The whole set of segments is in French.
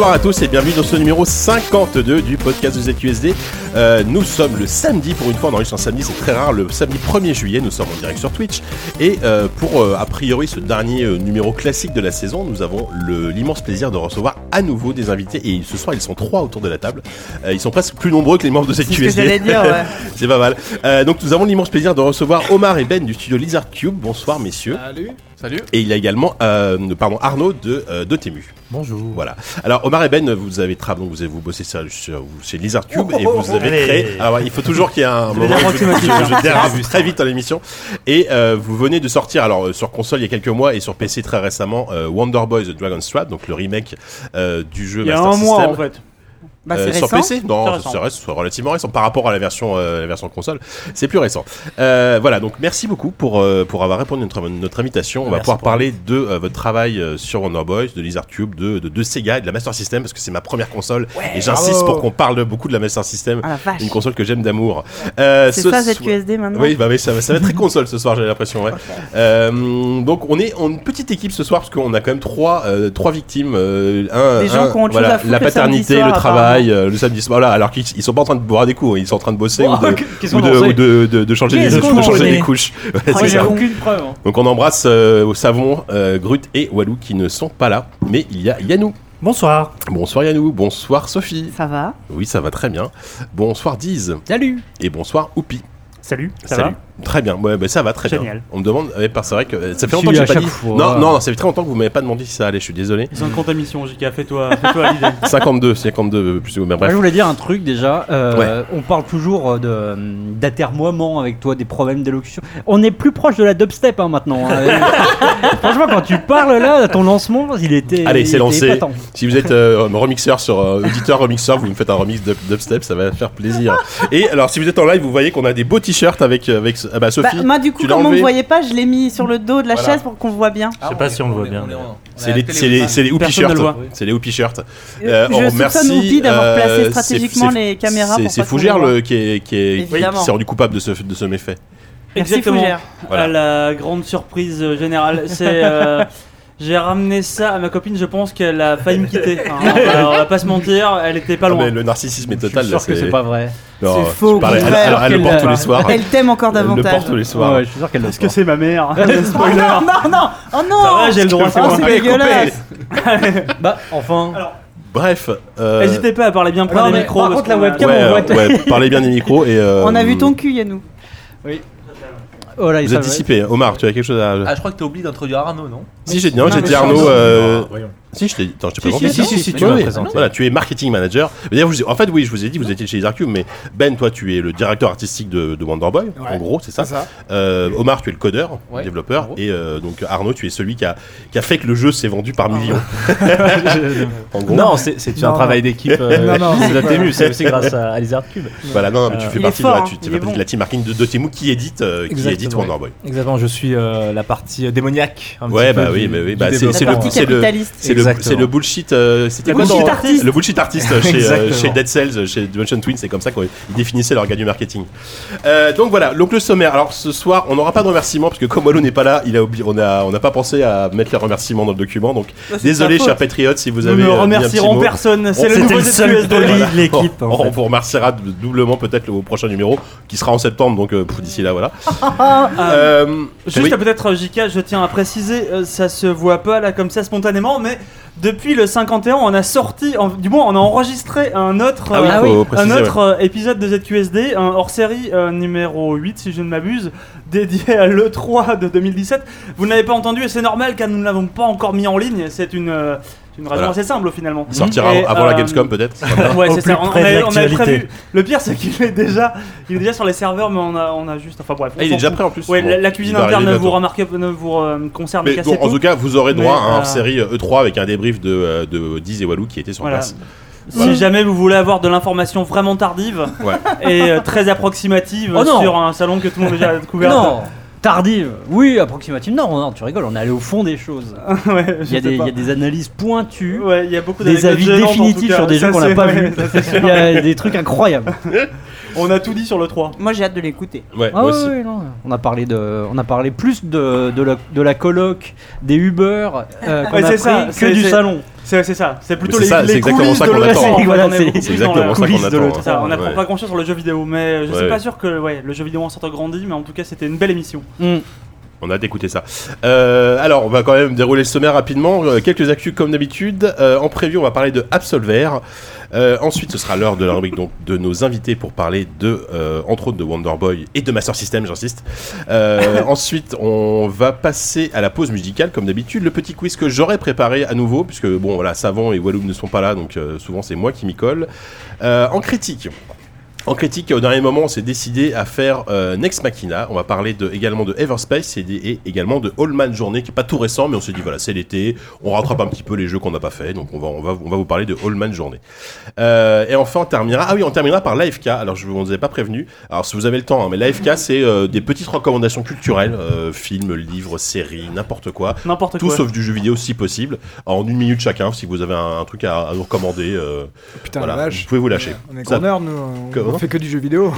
Bonsoir à tous et bienvenue dans ce numéro 52 du podcast de ZQSD. Euh, nous sommes le samedi, pour une fois on enregistre un samedi, c'est très rare, le samedi 1er juillet, nous sommes en direct sur Twitch. Et euh, pour euh, a priori ce dernier euh, numéro classique de la saison, nous avons l'immense plaisir de recevoir à nouveau des invités. Et ce soir ils sont trois autour de la table. Euh, ils sont presque plus nombreux que les membres de C'est ce que ZQSD. ouais. c'est pas mal. Euh, donc nous avons l'immense plaisir de recevoir Omar et Ben du studio Lizard Cube. Bonsoir messieurs. Salut. Salut. Et il y a également euh, pardon, Arnaud de, euh, de Tému. Bonjour. Voilà. Alors Omar et Ben, vous avez travaillé, vous avez vous bossé sur, sur- chez Lizard Cube et vous avez Allez. créé. Alors ouais, il faut toujours qu'il y ait un moment où je, je- je dérape très vite dans l'émission. Et euh, vous venez de sortir, alors euh, sur console il y a quelques mois et sur PC très récemment, euh, Wonder Boy The Dragon Strap, donc le remake euh, du jeu Il y a Master un mois System. en fait. Bah, Euh, c'est sur récent. PC Non, C'est récent. relativement récent par rapport à la version, euh, la version console. C'est plus récent. Euh, voilà, donc merci beaucoup pour, euh, pour avoir répondu à notre, notre invitation. On va pouvoir parler de euh, votre travail euh, sur Wonder Boys, de Lizard Cube, de, de, de Sega et de la Master System parce que c'est ma première console et j'insiste pour qu'on parle beaucoup de la Master System, Ah la une console que j'aime d'amour. Euh, C'est ce ça soir- ZQSD maintenant oui, bah oui, ça, va- ça va être très console ce soir, j'ai l'impression. Ouais. Euh, donc on est en une petite équipe ce soir parce qu'on a quand même trois, euh, trois victimes. euh, un, Des gens un- qui ont voilà, chose à foutre la paternité, soir, le travail, euh, le samedi soir. Voilà, alors qu'ils ils sont pas en train de boire des coups, ils sont en train de bosser Oh, ou de, qu'est-ce ou qu'on de, en sait ou de, de- de changer, des, de changer couches. Ouais, Ah, c'est J'ai ça. aucune preuve. hein. Donc on embrasse euh, au savon, euh, Grut et Walou qui ne sont pas là, mais il y a Yanou. Bonsoir. Bonsoir Yanou, bonsoir Sophie. Ça va? Oui, ça va très bien. Bonsoir Diz Salut. et bonsoir Oupi. Salut. Ça Salut. Très bien, ouais, bah, ça va très bien. Génial. On me demande, ouais, parce- c'est vrai que euh, ça fait longtemps que j'ai pas dit. fois. Non, non, non, ça fait très longtemps que vous m'avez pas demandé si ça allait. Je suis désolé. Ils sont de compte à mission, JK. Fais-toi fais l'idée. 52, 52 plus ou moins. Bref. je voulais dire un truc déjà. euh, Ouais. On parle toujours d'atermoiement avec toi, des problèmes d'élocution. On est plus proche de la dubstep hein, maintenant. hein. Franchement, quand tu parles là, ton lancement, il était. Allez, c'est lancé. épatant. Si vous êtes euh, remixeur sur euh, auditeur remixeur, vous me faites un remix de dubstep, ça va faire plaisir. Et alors, si vous êtes en live, vous voyez qu'on a des beaux t-shirts avec avec ah bah, bah, Sophie. Moi du coup comme on me voyait pas je l'ai mis sur le dos de la Voilà. chaise pour qu'on voit bien Je sais pas si on le voit bien. c'est les c'est les c'est les hoopy Personne ne shirts. C'est les hoopy shirts. Euh, Euh, on Je remercie, soupçonne Oupi d'avoir euh, placé c'est- stratégiquement les caméras C'est Fougère qui est qui est rendu coupable de ce de ce méfait. Merci Exactement. Fougère. Voilà. À la grande surprise euh, générale, c'est. euh, J'ai ramené ça à ma copine, je pense qu'elle a failli me quitter. Hein, alors, on va pas se mentir, elle était pas Ah, loin. mais le narcissisme est Je suis total. là, sûr que c'est pas vrai. Non, C'est faux, au elle, elle- elle le Qu'elle porte tous les soirs. Elle t'aime encore Elle le davantage. porte tous les soirs. Ouais, je suis sûr qu'elle le Est-ce que c'est ma mère Oh, Spoiler non non Oh non Ça va, j'ai le droit, c'est Oh, dégueulasse Bah, enfin. Bref. euh, N'hésitez pas à parler bien près Non, des micros. par contre, la webcam, Ouais, on voit euh, ta- ouais, parlez bien des micros et. euh, On a vu ton cul Yannou Oh là, Vous êtes dissipé. Omar, tu as quelque chose à. Ah, je crois que t'as oublié d'introduire Arnaud, non Si j'ai dit non, Non, j'ai dit Arnaud. euh, Voyons. Si, je t'ai attends, je t'ai Si, présenté. si, si, si, tu Oui, m'as présenté. Voilà, tu es marketing manager. Mais d'ailleurs, vous- en fait, oui, je vous ai dit, vous étiez chez Lizard Cube, mais Ben, toi, tu es le directeur artistique de, de Wonder Boy. En gros, c'est ça. Euh, Omar, tu es le codeur, Ouais, développeur, et euh, donc Arnaud, tu es celui qui a, qui a fait que le jeu s'est vendu par millions. en gros. Non, c'est un Non, travail non. d'équipe euh, de Dotemu, c'est aussi grâce à, Cube. Voilà, non, non, mais tu fais partie, de, la- tu, tu team marketing de Dotemu qui édite, qui Exactement. je suis la partie démoniaque. Ouais, bah oui, bah oui, bah c'est- le- le- le, Exactement. c'est le bullshit. euh, C'était Le quoi bullshit dans- artiste. Le bullshit artiste chez, euh, chez Dead Cells, chez Dimension Twin, c'est comme ça qu'ils définissaient leur gars du marketing. Euh, donc voilà, donc le sommaire. Alors ce soir, on n'aura pas de remerciements parce que comme Wallo n'est pas là, il a oublié, on a, on n'a pas pensé à mettre les remerciements dans le document. Donc désolé, chers patriotes, si vous Nous avez ne un petit remercierons personne, c'est le nouveau seul de l'équipe, On, vous remerciera doublement peut-être au prochain numéro qui sera en septembre. Donc d'ici là, voilà. Ah, Juste peut-être JK, je tiens à préciser, ça se voit pas là comme ça spontanément, mais depuis le 51, on a sorti, en- du moins on a enregistré un autre, Ah oui, euh, un autre euh, épisode de ZQSD, un hors-série euh, numéro 8 si je ne m'abuse, dédié à l'E3 de 2017. Vous n'avez pas entendu et c'est normal car nous ne l'avons pas encore mis en ligne. C'est une, euh, une raison Voilà. assez simple finalement. Il sortira Et, avant la euh, Gamescom peut-être. Ouais, c'est ça. On, avait, on avait l'actualité. prévu. Le pire, c'est qu'il est déjà, il est déjà sur les serveurs, mais on a, on a juste. Enfin bref. Ah, il est déjà prêt en plus. Ouais, Bon, la, cuisine interne ne vous, remarquez, ne vous euh, concerne Mais en tout cas, vous aurez droit Mais, à un euh, série E3 avec un débrief de, euh, de Diz et Walou qui était sur Voilà. place. Si jamais vous voulez avoir de l'information vraiment tardive Ouais. et euh, très approximative Oh sur un salon que tout le monde a déjà découvert. Non Tardive, oui, approximative. Non, non, tu rigoles, on est allé au fond des choses. ouais, Il y, a des, pas. il y a des analyses pointues, Ouais, il y a beaucoup des avis définitifs sur des jeux qu'on n'a pas vus. Il y a des trucs incroyables. On a tout dit sur le 3. Moi j'ai hâte de l'écouter. Ouais, Ah moi ouais, aussi. ouais, non, on a parlé de, on a parlé plus de, de la, de la coloc, des Uber euh, qu'on Ouais, a c'est pris ça, que c'est- du c'est- salon. C'est c'est ça, c'est plutôt Mais les, c'est ça, les c'est exactement coulisses ça de qu'on l'E3. attend. en fait, Voilà, on est c'est- beaucoup C'est plus dans exactement le- ça qu'on coulisses de attend. l'autre. hein. Ça, on Ouais. n'apprend pas grand chose sur le jeu vidéo, mais je Ouais. suis pas sûr que ouais, le jeu vidéo en sorte grandi, mais en tout cas c'était une belle émission. Hmm. On a hâte d'écouter ça. Euh, alors, on va quand même dérouler le sommaire rapidement. Euh, quelques actus comme d'habitude. Euh, en preview, on va parler de Absolver. Ensuite, ce sera l'heure de la rubrique donc, de nos invités pour parler de, entre autres, de Wonder Boy et de Master System, j'insiste. Ensuite, on va passer à la pause musicale, comme d'habitude. Le petit quiz que j'aurais préparé à nouveau, puisque bon, voilà, Savon et Walloum ne sont pas là, donc souvent c'est moi qui m'y colle. En critique. En critique, au dernier moment, on s'est décidé à faire euh, Next Machina. On va parler de, également de Everspace et, des- et également de Allman Journée, qui est pas tout récent, mais on s'est dit voilà, c'est l'été, on rattrape un petit peu les jeux qu'on n'a pas fait, donc on va, on va, on va vous parler de Allman Journée. Euh, et enfin, on terminera. Ah oui, on terminera par l'AFK. Alors, je vous en ai pas prévenu. Alors, si vous avez le temps, hein, mais l'AFK, c'est euh, des petites recommandations culturelles, euh, films, livres, séries, n'importe quoi. N'importe Tout quoi. sauf du jeu vidéo si possible, en une minute chacun. Si vous avez un, un truc à, à nous recommander, euh, Putain, voilà, la vous pouvez vous lâcher. On est Ça- corner, nous. On, fait que du jeu vidéo.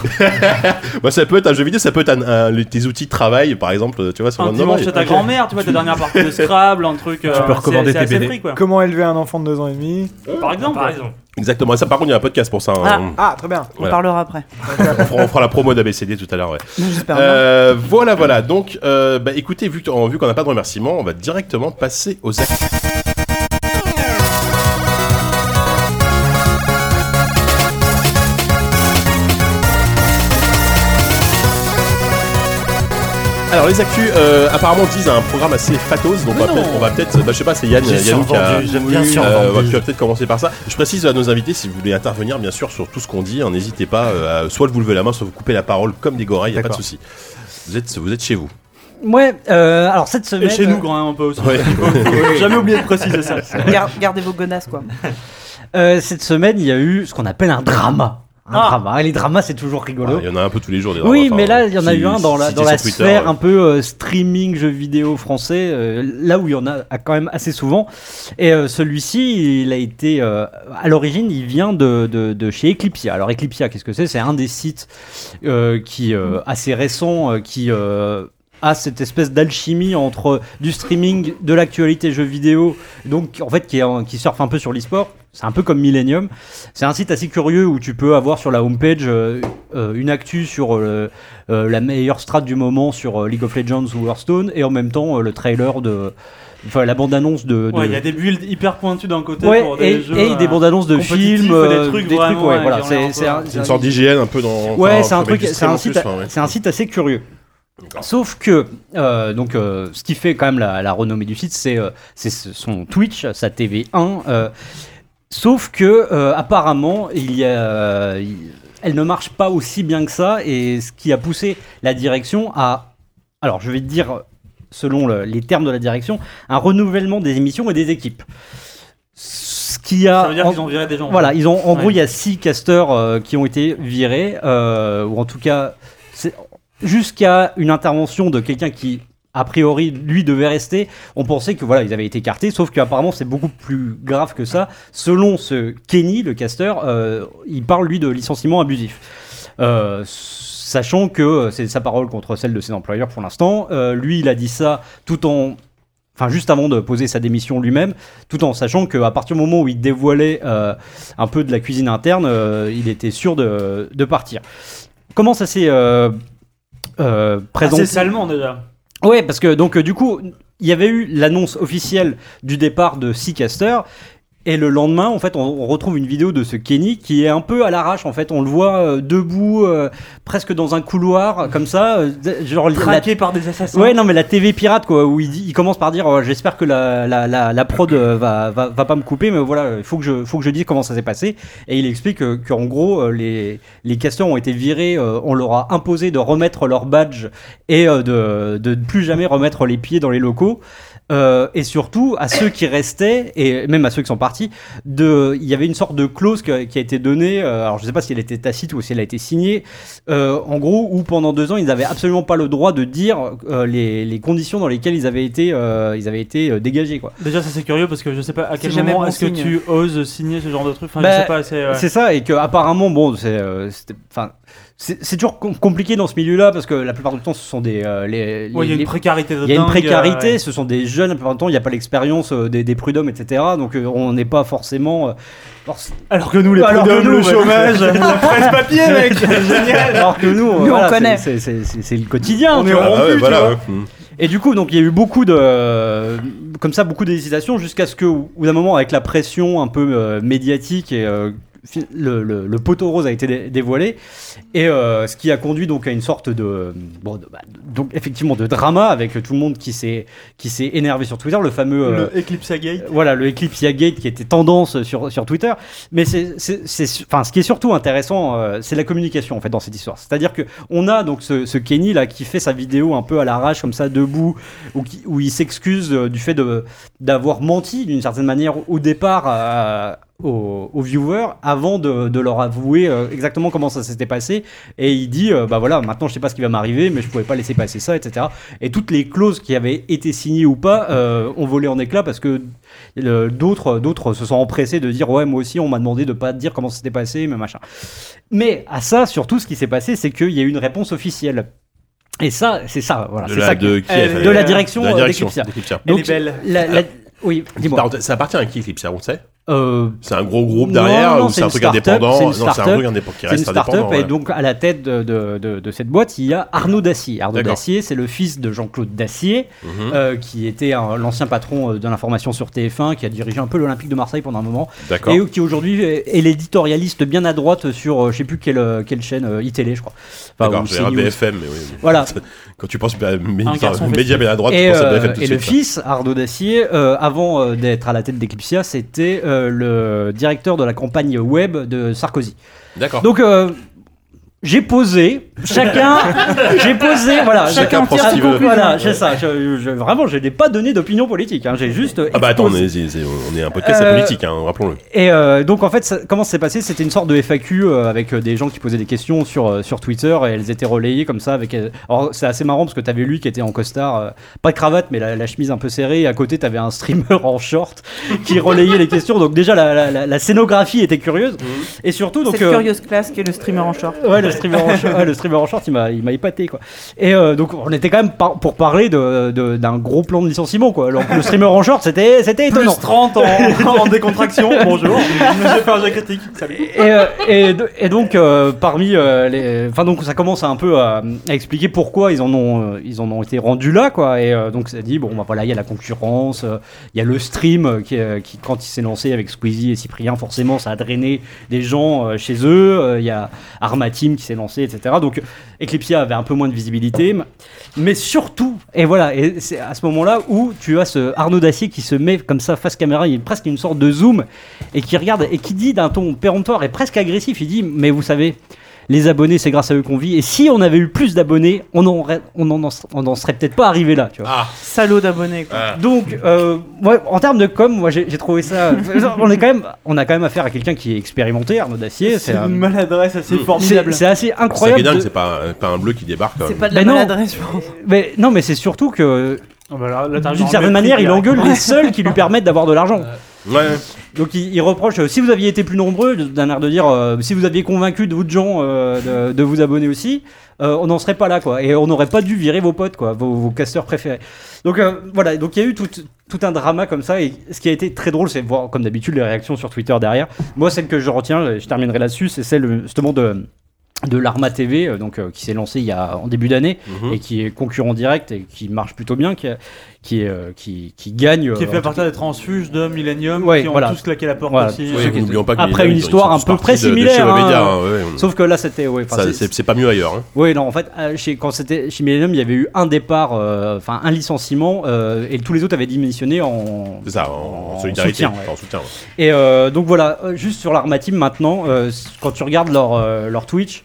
bah, ça peut être un jeu vidéo, ça peut être un, un- les- tes outils de travail, par exemple, tu vois, sur Un dimanche chez ta grand-mère, tu vois, ta dernière partie de Scrabble, un truc. euh, peux recommander c'est- tes BD. free, quoi. Comment élever un enfant de 2 ans et demi Par exemple. Par exemple. Exactement. Ça, par contre, il y a un podcast pour ça. hein. Ah, très bien. On Voilà. parlera après. On, fera, on fera la promo d'ABCD tout à l'heure. Ouais. Euh, voilà, voilà. Donc, euh, bah, écoutez, vu, vu qu'on n'a pas de remerciements, on va directement passer aux actes. Alors les actus euh, apparemment disent un programme assez fatos donc on va peut-être on va peut-être bah, je sais pas c'est Yann Yann qui a bien Euh, survendu. tu vas peut-être commencer par ça. Je précise à nos invités, si vous voulez intervenir, bien sûr, sur tout ce qu'on dit, hein, n'hésitez pas, euh, à soit vous levez la main, soit vous coupez la parole comme des gorilles, y a pas de souci. Vous êtes, vous êtes chez vous. Ouais, euh, alors cette semaine. Et chez nous, quand même, un peu aussi. Ouais. Jamais oublier de préciser ça. Gar- gardez vos godasses quoi. euh, cette semaine, il y a eu ce qu'on appelle un drama. Un Ah. drama. Et les dramas, c'est toujours rigolo. Il y en a un peu tous les jours. Des Oui, dramas, mais enfin, là, il y en a si- eu un dans la, dans sphère ouais. un peu euh, streaming jeux vidéo français, euh, là où il y en a a quand même assez souvent. Et euh, celui-ci, il a été, euh, à l'origine, il vient de, de, de chez Eclipsia. Alors Eclipsia, qu'est-ce que c'est? C'est un des sites euh, qui, euh, assez récent, euh, qui euh, a cette espèce d'alchimie entre du streaming, de l'actualité jeux vidéo, donc en fait qui, est qui surfe un peu sur l'e-sport. C'est un peu comme Millennium. C'est un site assez curieux où tu peux avoir sur la homepage euh, euh, une actu sur euh, euh, la meilleure strat du moment sur euh, League of Legends ou Hearthstone et en même temps euh, le trailer de. Enfin, la bande-annonce de. de- Ouais, il y a des builds hyper pointus d'un côté Ouais, pour des et, jeux. et des euh, bandes annonces de films, des euh, trucs des vraiment, ouais, voilà. C'est un une sorte d'hygiène un peu dans. Ouais, enfin, c'est un truc, c'est un site, c'est un site assez curieux. Sauf que, euh, donc, euh, ce qui fait quand même la, la renommée du site, c'est euh, son Twitch, sa TV1. euh, sauf que, euh, apparemment, il y a, il- elle ne marche pas aussi bien que ça, et ce qui a poussé la direction à, alors, je vais te dire, selon le- les termes de la direction, un renouvellement des émissions et des équipes. Ce qui a Ça veut dire en- qu'ils ont viré des gens. voilà, ils ont en gros Ouais. il y a six casteurs euh, qui ont été virés, euh, ou en tout cas jusqu'à une intervention de quelqu'un qui a priori lui devait rester. On pensait que voilà ils avaient été écartés, sauf qu'apparemment c'est beaucoup plus grave que ça. Selon ce Kenny, le casteur, euh, il parle lui de licenciement abusif. Euh, sachant que c'est sa parole contre celle de ses employeurs pour l'instant. Euh, lui, il a dit ça tout en enfin juste avant de poser sa démission lui-même, tout en sachant qu'à partir du moment où il dévoilait euh, un peu de la cuisine interne, euh, il était sûr de, de partir. Comment ça s'est euh, euh, Assez salement déjà. Ouais, parce que donc euh, du coup, il y avait eu l'annonce officielle du départ de Seacaster. Et le lendemain, en fait, on, retrouve une vidéo de ce Kenny qui est un peu à l'arrache. En fait, on le voit euh, debout, euh, presque dans un couloir, comme ça, euh, genre la- Traqué par des assassins. Ouais, non, mais la TV pirate, quoi, où il, dit, il commence par dire euh, J'espère que la, la, la, la prod euh, va, va, va pas me couper, mais voilà, il faut que je, faut que je dise comment ça s'est passé. Et il explique euh, qu'en gros, euh, les, les casteurs ont été virés, euh, on leur a imposé de remettre leur badge et euh, de, de ne plus jamais remettre les pieds dans les locaux. Euh, et surtout à ceux qui restaient et même à ceux qui sont partis, de, il y avait une sorte de clause que- qui a été donnée. euh, alors je sais pas si elle était tacite ou si elle a été signée. euh, en gros, où pendant deux ans, ils n'avaient absolument pas le droit de dire euh, les, les conditions dans lesquelles ils avaient été, euh, ils avaient été euh, dégagés, quoi. Déjà, ça c'est curieux parce que je sais pas à quel moment bon est-ce que tu oses signer ce genre de truc. Enfin, Bah, je sais pas, c'est. ouais. C'est ça, et que apparemment, bon, c'est, euh, c'était- enfin, c'est toujours com- compliqué dans ce milieu-là parce que la plupart du temps, ce sont des, euh, les, Ouais, il y a une précarité de il y a une précarité, euh, ouais. ce sont des jeunes, la plupart du temps, il n'y a pas l'expérience euh, des, des prud'hommes, etc. Donc euh, on n'est pas forcément. euh, forc- Alors que nous, les Alors que prud'hommes, nous, le ouais. chômage, la presse papier, mec, génial. Alors que nous, Nous, on voilà, connaît. c'est- le quotidien. On tu est vois. rompu, Ah ouais, tu voilà. vois. ouais. Mm. Et du coup, donc il y a eu beaucoup de, comme ça, beaucoup d'hésitations jusqu'à ce que, au bout d'un moment, avec la pression un peu euh, médiatique et euh, le, le, le poteau rose a été dé- dévoilé, et euh, ce qui a conduit donc à une sorte de, bon, de- bah, donc effectivement de drama avec tout le monde qui s'est qui s'est énervé sur Twitter, le fameux euh, Le Eclipse Gate. voilà, le Eclipse Gate qui était tendance sur, sur Twitter. Mais c'est, enfin, ce qui est surtout intéressant, euh, c'est la communication en fait dans cette histoire. C'est-à-dire que on a donc ce, ce Kenny là qui fait sa vidéo un peu à l'arrache comme ça debout, où, qui- où il s'excuse euh, du fait de d'avoir menti d'une certaine manière au départ. à- aux, aux viewers avant de, de leur avouer euh, exactement comment ça s'était passé. Et il dit euh, bah voilà maintenant je sais pas ce qui va m'arriver mais je pouvais pas laisser passer ça etc et toutes les clauses qui avaient été signées ou pas euh, ont volé en éclats parce que d'autres d'autres se sont empressés de dire ouais moi aussi on m'a demandé de pas dire comment ça s'était passé mais machin. Mais à ça surtout ce qui s'est passé c'est qu'il y a eu une réponse officielle. Et ça c'est ça voilà De la, ça que- fait- de la direction, de la euh, direction. Elle est belle. la- la- oui dis-moi Ça appartient à qui Eclipse on sait Euh, C'est un gros groupe derrière non, ou c'est c'est un truc indépendant? c'est une c'est start-up. qui C'est une reste start-up indépendant. et ouais. donc à la tête de, de- de- de cette boîte, il y a Arnaud Dacier. Arnaud. Dacier, c'est le fils de Jean-Claude Dacier, Mhm. euh, qui était l'ancien patron euh, de l'information sur TF1, qui a dirigé un peu l'Olympique de Marseille pendant un moment, D'accord. et qui aujourd'hui est est l'éditorialiste bien à droite sur, euh, je sais plus quelle, quelle chaîne, iTélé, je crois. Enfin, D'accord, j'ai un. BFM, mais oui. Voilà. Quand tu penses à média bien à droite, tu Et, penses à BFM tout et le suite. fils, Arnaud Dacier, euh, avant euh, d'être à la tête d'Eclipsia, c'était euh, le directeur de la campagne web de Sarkozy. D'accord. Donc euh, j'ai posé, chacun, j'ai posé, voilà, Chacun veut. Voilà, c'est ça. Je, je- vraiment, je n'ai pas donné d'opinion politique. hein, j'ai juste. Ah bah attends, on est, c'est- on est un podcast Euh, politique, hein, rappelons-le. Et euh, donc en fait, ça- comment ça s'est passé? C'était une sorte de FAQ euh, avec euh, des gens qui posaient des questions sur, euh, sur Twitter et elles étaient relayées comme ça. Avec, euh, alors c'est assez marrant parce que t'avais lui qui était en costard, pas de cravate mais la, la chemise un peu serrée. Et à côté t'avais un streamer en short qui relayait les questions. Donc déjà la, la- la- la scénographie était curieuse. Et surtout donc Cette euh, curieuse classe qui est le streamer en short. Ouais, le streamer en short, ouais, le streamer en short, il m'a, il m'a épaté quoi. Et euh, donc on était quand même par- pour parler de, de- d'un gros plan de licenciement quoi. Alors, le streamer en short, c'était, c'était étonnant. Plus 30 en, en décontraction. Bonjour. J'ai fait un jet critique. Salut. Et, euh, et, donc euh, parmi les, enfin donc ça commence un peu à, à expliquer pourquoi ils en ont, ils en ont été rendus là quoi. Et donc ça dit bon bah voilà il y a la concurrence, il y a le stream qui, qui quand il s'est lancé avec Squeezie et Cyprien forcément ça a drainé des gens chez eux. Il y a Arma Team s'est lancé etc. Donc Eclipsia avait un peu moins de visibilité, mais surtout et voilà et c'est à ce moment là où tu as ce Arnaud Dacier qui se met comme ça face caméra, il y a presque une sorte de zoom et qui regarde et qui dit d'un ton péremptoire et presque agressif, il dit mais vous savez les abonnés c'est grâce à eux qu'on vit et si on avait eu plus d'abonnés on en aurait- on en, on en serait peut-être pas arrivé là tu vois. Ah, Salaud d'abonnés quoi. ah. Donc euh, ouais, en termes de com moi j'ai j'ai trouvé ça on est quand même on a quand même affaire à quelqu'un qui est expérimenté Arnaud Dacier C'est c'est un- une maladresse assez c'est formidable. c'est assez C'est incroyable dingue, de- c'est pas, un- pas un bleu qui débarque. C'est pas de la Mais non. maladresse, je pense. mais non mais c'est surtout que Ah bah là, là, t'as d'une un certaine manière il engueule les seuls qui lui permettent d'avoir de l'argent Donc il, il reproche, euh, si vous aviez été plus nombreux, d'un air de dire, euh, si vous aviez convaincu d'autres gens euh, de, vous abonner aussi, on n'en serait pas là, quoi. Et on n'aurait pas dû virer vos potes, quoi, vos, vos casteurs préférés. Donc voilà, donc il y a eu tout, tout un drama comme ça. Et ce qui a été très drôle, c'est voir, comme d'habitude, les réactions sur Twitter derrière. Moi, celle que je retiens, je terminerai là-dessus, c'est celle justement de de l'Arma TV, euh, donc euh, qui s'est lancé il y a en début d'année Mhm. et qui est concurrent direct et qui marche plutôt bien, qui, euh, qui, qui gagne. Qui est fait à partir des transfuges de Millennium Ouais, qui ont voilà. tous claqué la porte Voilà. aussi. Oui, Oui, n'oublions pas que Après une histoire un peu chez similaire, hein. Hein, ouais. Sauf que là, c'était. Ouais, c'est- pas mieux ailleurs. hein. Oui, non, en fait, chez, quand c'était chez Millennium, il y avait eu un départ, euh, enfin un licenciement, euh, et tous les autres avaient démissionné en. C'est ça, en, en solidarité, soutien, ouais. en soutien. ouais. Et euh, donc voilà, juste sur l'Arma Team maintenant, euh, quand tu regardes leur, euh, leur Twitch,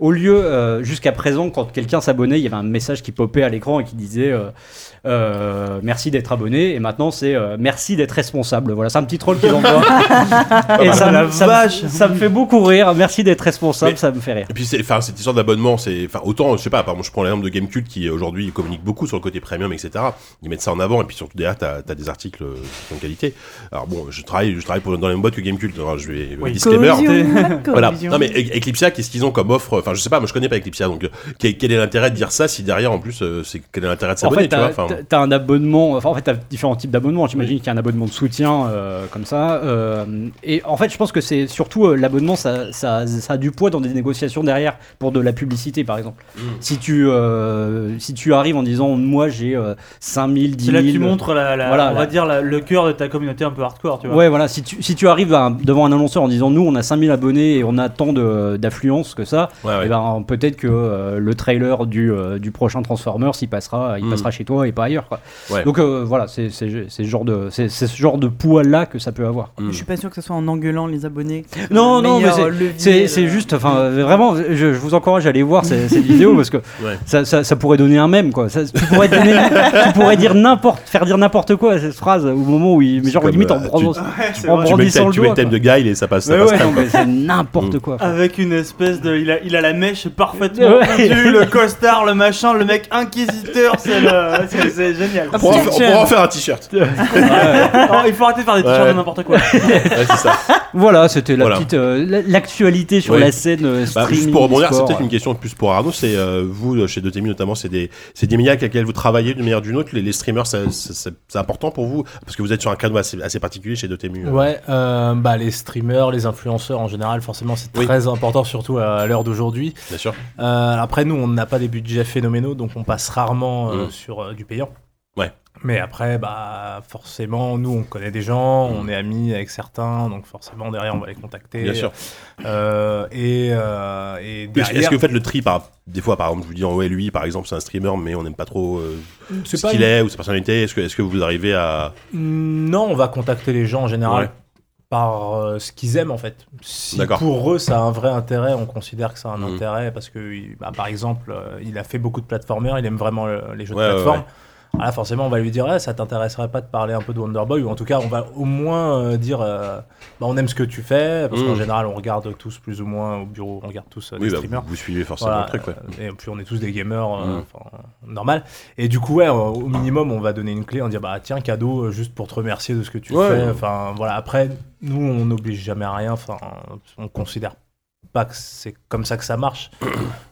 au lieu, euh, jusqu'à présent, quand quelqu'un s'abonnait, il y avait un message qui popait à l'écran et qui disait euh, euh, merci d'être abonné, et maintenant c'est euh, merci d'être responsable. Voilà, c'est un petit troll qu'ils envoient. et ça, la me- ça, vache. me- ça me fait beaucoup rire, merci d'être responsable, Mais- ça me fait rire. Et puis, enfin, cette histoire d'abonnement, c'est, enfin, autant, je sais pas, par exemple, je prends l'exemple de Gamecult qui aujourd'hui communique beaucoup sur le côté premium, etc. Ils mettent ça en avant, et puis surtout derrière, t'as, t'as des articles qui sont de qualité. Alors bon, je travaille, je travaille pour, dans la même boîte que Gamecult, alors je vais, Oui. disclaimer. Voilà. Non mais Eclipsia, qu'est-ce qu'ils ont comme offre? Enfin, je sais pas, moi je connais pas Eclipsia, donc euh, quel, quel est l'intérêt de dire ça si derrière en plus, euh, c'est quel est l'intérêt de En s'abonner, fait, tu vois t'as enfin, t'as- t'as un abonnement, enfin en fait, t'as différents types d'abonnements. J'imagine qu'il y a un abonnement de soutien euh, comme ça. euh, et en fait, je pense que c'est surtout euh, l'abonnement, ça, ça, ça a du poids dans des négociations derrière pour de la publicité, par exemple. Mm. Si, tu, euh, si tu arrives en disant, moi j'ai euh, 5000, 10 C'est 000. là que tu montres la, la- Voilà, on va la- dire la- le cœur de ta communauté un peu hardcore, tu vois. Ouais, voilà. Si tu, si tu arrives à- devant un annonceur en disant, nous on a 5000 abonnés et on a tant de- d'affluence que ça, ouais, ouais. Eh ben, peut-être que euh, le trailer du, euh, du prochain Transformers, il passera, il Mm. passera chez toi et pas ailleurs. Quoi. Ouais. Donc euh, voilà, c'est ce genre de, c'est ce genre de poids là que ça peut avoir. Mm. Je suis pas sûr que ce soit en engueulant les abonnés. Non, le non, mais c'est- juste, enfin vraiment, je, je vous encourage à aller voir cette vidéo parce que Ouais. ça, ça, ça pourrait donner un mème quoi. Ça, tu, pourrais donner- tu pourrais dire n'importe, faire dire n'importe quoi à cette phrase au moment où il, mais genre limite en, euh, le brandissant thème, le tu mets doigt. le thème de Guile et ça passe, ça Ouais, passe n'importe Mm. quoi. Avec une espèce de. Il a, il a la mèche parfaitement le costard, le machin, le mec inquisiteur, c'est le- c'est- c'est génial. On pourra, en faire- on pourra en faire un t-shirt. ouais, il faut arrêter de faire des t-shirts Ouais. de n'importe quoi. ça. Voilà, c'était la Voilà. petite euh, la- l'actualité sur Ouais. la scène euh, Bah, streaming. juste pour rebondir, c'est peut-être une question plus pour Arnaud. C'est euh, vous chez Dotemu notamment, c'est des c'est des médias avec lesquels vous travaillez d'une manière ou d'une autre. Les, les streamers, c'est important pour vous? Parce que vous êtes sur un canevas assez, assez particulier chez Dotemu. euh. Ouais, euh, bah les streamers, les influenceurs en général, forcément, c'est Oui. très important, surtout à l'heure d'aujourd'hui. Bien sûr. Euh, après, nous, on n'a pas des budgets phénoménaux, donc on passe rarement euh, Mm. sur euh, du payant. Ouais. Mais après, bah forcément, nous, on connaît des gens, Mm. on est amis avec certains, donc forcément derrière, on va les contacter. Bien sûr. Euh, et, euh, derrière, est-ce que vous faites le tri par des fois par exemple vous dites ouais lui par exemple c'est un streamer mais on n'aime pas trop euh, ce qu'il est ou sa personnalité est-ce que est-ce que vous arrivez à Non, on va contacter les gens en général Ouais. Par euh, ce qu'ils aiment en fait. Si pour eux ça a un vrai intérêt, on considère que ça a un Mhm. intérêt parce que bah, par exemple, euh, il a fait beaucoup de platformers, il aime vraiment les jeux Ouais, de ouais, plateforme. ouais. Forcément, on va lui dire ouais, ça t'intéresserait pas de parler un peu de Wonder Boy ou en tout cas, on va au moins euh, dire euh, bah, on aime ce que tu fais parce qu'en Mhm. général, on regarde tous plus ou moins au bureau, on regarde tous euh, oui des bah, streamers. vous, vous suivez forcément Voilà, le truc ouais. euh, Et puis on est tous des gamers, Mm. enfin, normal. Et du coup, ouais, au minimum, on va donner une clé, on dit bah tiens, cadeau, juste pour te remercier de ce que tu Ouais. fais. Enfin voilà, après, nous, on n'oblige jamais à rien, enfin, on considère pas que c'est comme ça que ça marche.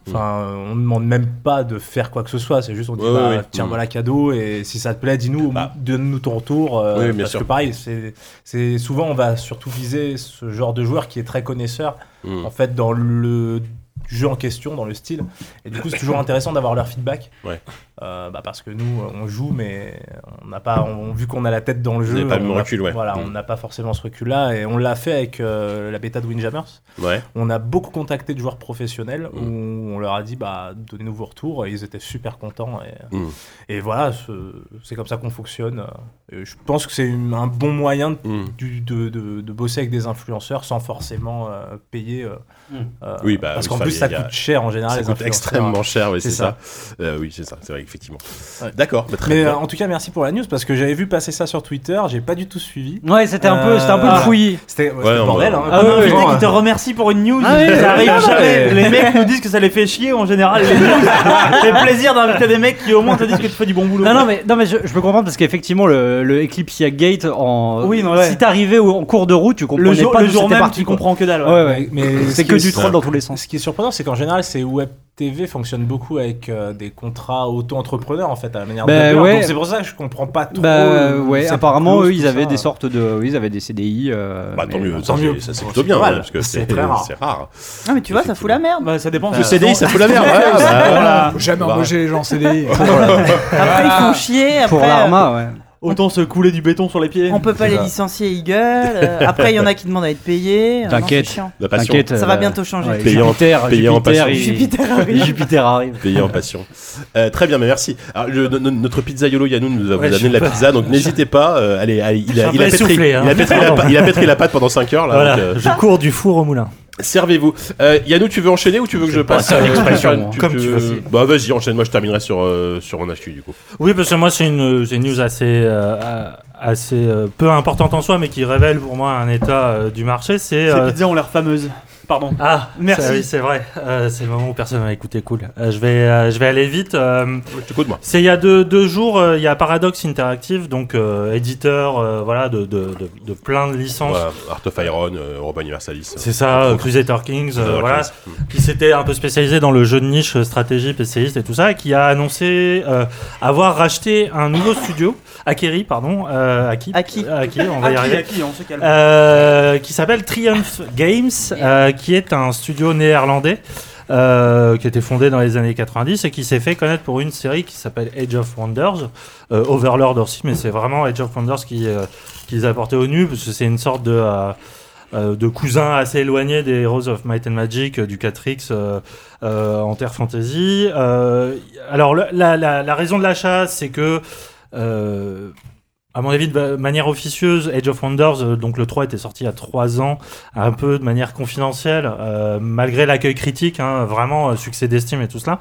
Enfin, on ne demande même pas de faire quoi que ce soit, c'est juste on dit Ouais, bah, ouais, tiens, voilà cadeau, et si ça te plaît, dis-nous, Bah. donne-nous ton retour. euh, Oui, bien parce sûr. que pareil, c'est c'est- souvent on va surtout viser ce genre de joueur qui est très connaisseur Mm. en fait dans le jeu en question, dans le style. Et du coup, c'est toujours intéressant d'avoir leur feedback. Ouais. Euh, bah, parce que nous, on joue, mais on n'a pas, on- vu qu'on a la tête dans le jeu, pas on a- ouais. Voilà, Mm. on n'a pas forcément ce recul-là, et on l'a fait avec euh, la bêta de Windjammers. ouais On a beaucoup contacté de joueurs professionnels Mm. où on leur a dit, bah, donnez-nous vos retours, et ils étaient super contents. Et, Mm. et voilà, ce- c'est comme ça qu'on fonctionne. Et je pense que c'est un bon moyen de du- de, de- de bosser avec des influenceurs sans forcément euh, payer. euh, Mm. euh, Oui, bah, parce oui, qu'en plus, ça a- coûte cher en général. ça les coûte extrêmement cher oui C'est c'est ça, Euh, oui c'est ça c'est vrai effectivement Ouais. d'accord bah, très Mais bien euh, en tout cas, merci pour la news parce que j'avais vu passer ça sur Twitter, j'ai pas du tout suivi. Ouais, c'était un peu, c'était un peu Euh, le fouillis. C'était le bordel. Ah ouais, qui te remercie pour une news, Ah ça arrive non, jamais. mais- Les mecs nous disent que ça les fait chier en général. Les news. Ça fait plaisir d'inviter des mecs qui au moins te disent que tu fais du bon boulot. Non, non, mais, non, mais je, je peux comprendre parce qu'effectivement, le, le Eclipsia Gate, en, Oui, non, ouais. si t'arrivais en cours de route, tu comprenais le jour, pas le jour même, parti. tu quoi. comprends que dalle. ouais. Ouais, ouais. Mais C'est ce que du troll dans tous les sens. Ce qui est surprenant, c'est qu'en général, c'est Web TV fonctionne beaucoup avec euh, des contrats auto-entrepreneurs en fait à la manière Bah, de ouais. Donc c'est pour ça que je comprends pas trop. Bah euh, ouais, apparemment eux ils avaient ça. des sortes de, oui, ils avaient des CDI. euh, Bah, tant mieux, ça, tant c'est- mieux. ça c'est plutôt bien, mal. parce que C'est très rare. C'est rare. Ah, mais tu vois, ça fout la merde. Bah, ça dépend. Le CDI, ça fout la merde. ouais, bah, Voilà. Faut jamais Bah. embaucher les gens en CDI. Après, ils font chier. Après, Pour l'Arma, ouais. Autant se couler du béton sur les pieds. On peut pas les licencier, ils gueulent. Euh, après, il y en a qui demandent à être payés. Euh, non, T'inquiète. c'est chiant. La passion. T'inquiète. Ça va euh, bientôt changer. ouais, Payé en- Jupiter, payé en Jupiter, Jupiter arrive. Jupiter arrive. Payé en passion. Euh, très bien, mais merci. Alors, le- no- no- notre pizzaiolo Yannou nous a Ouais, a je donné de la pizza, donc n'hésitez pas. euh, allez, allez, il a, il a pétri, essoufflé, hein. il a pétri la, pa- il a pétri la pâte pendant 5 heures là. Voilà, donc, euh, je cours du four au moulin. Servez-vous. Euh, Yannou, tu veux enchaîner ou tu veux que je passe pas, c'est l'expression, hein. Comme tu- tu veux. Bah vas-y, enchaîne. Moi, je terminerai sur euh, sur mon actu du coup. Oui, parce que moi, c'est une, c'est une news assez, euh, assez euh, peu importante en soi, mais qui révèle pour moi un état euh, du marché. C'est. Ces euh, pizzas ont l'air fameuses. Pardon. Ah, Merci. oui, c'est vrai. Euh, c'est le moment où personne va écouter. Cool. Euh, je vais, euh, je vais aller vite. Euh, Écoute moi. c'est il y a deux, deux jours, euh, il y a Paradox Interactive, donc euh, éditeur, euh, voilà, de, de, de, de plein de licences. Voilà, Art of Iron, euh, Europa Universalis. C'est ça, euh, Crusader Kings, euh, Crusader voilà, Kings. qui s'était un peu spécialisé dans le jeu de niche, stratégie, PCiste et tout ça, et qui a annoncé euh, avoir racheté un nouveau studio, Akeri, pardon, euh, Aki, Aki. Aki, on va y arriver. qui, on se calme. Euh, qui s'appelle Triumph Games, euh, qui est un studio néerlandais. euh, qui a été fondé dans les années 90 et qui s'est fait connaître pour une série qui s'appelle Age of Wonders, euh, Overlord aussi, mais c'est vraiment Age of Wonders qui, euh, qui les a portés au nu, parce que c'est une sorte de, euh, euh, de cousin assez éloigné des Heroes of Might and Magic, du 4X euh, euh, en Terre Fantasy. Alors, la, la, la raison de l'achat, c'est que à mon avis, de ma- manière officieuse, Age of Wonders, euh, donc le 3 était sorti il y a 3 ans, un peu de manière confidentielle, euh, malgré l'accueil critique, hein, vraiment euh, succès d'estime et tout cela.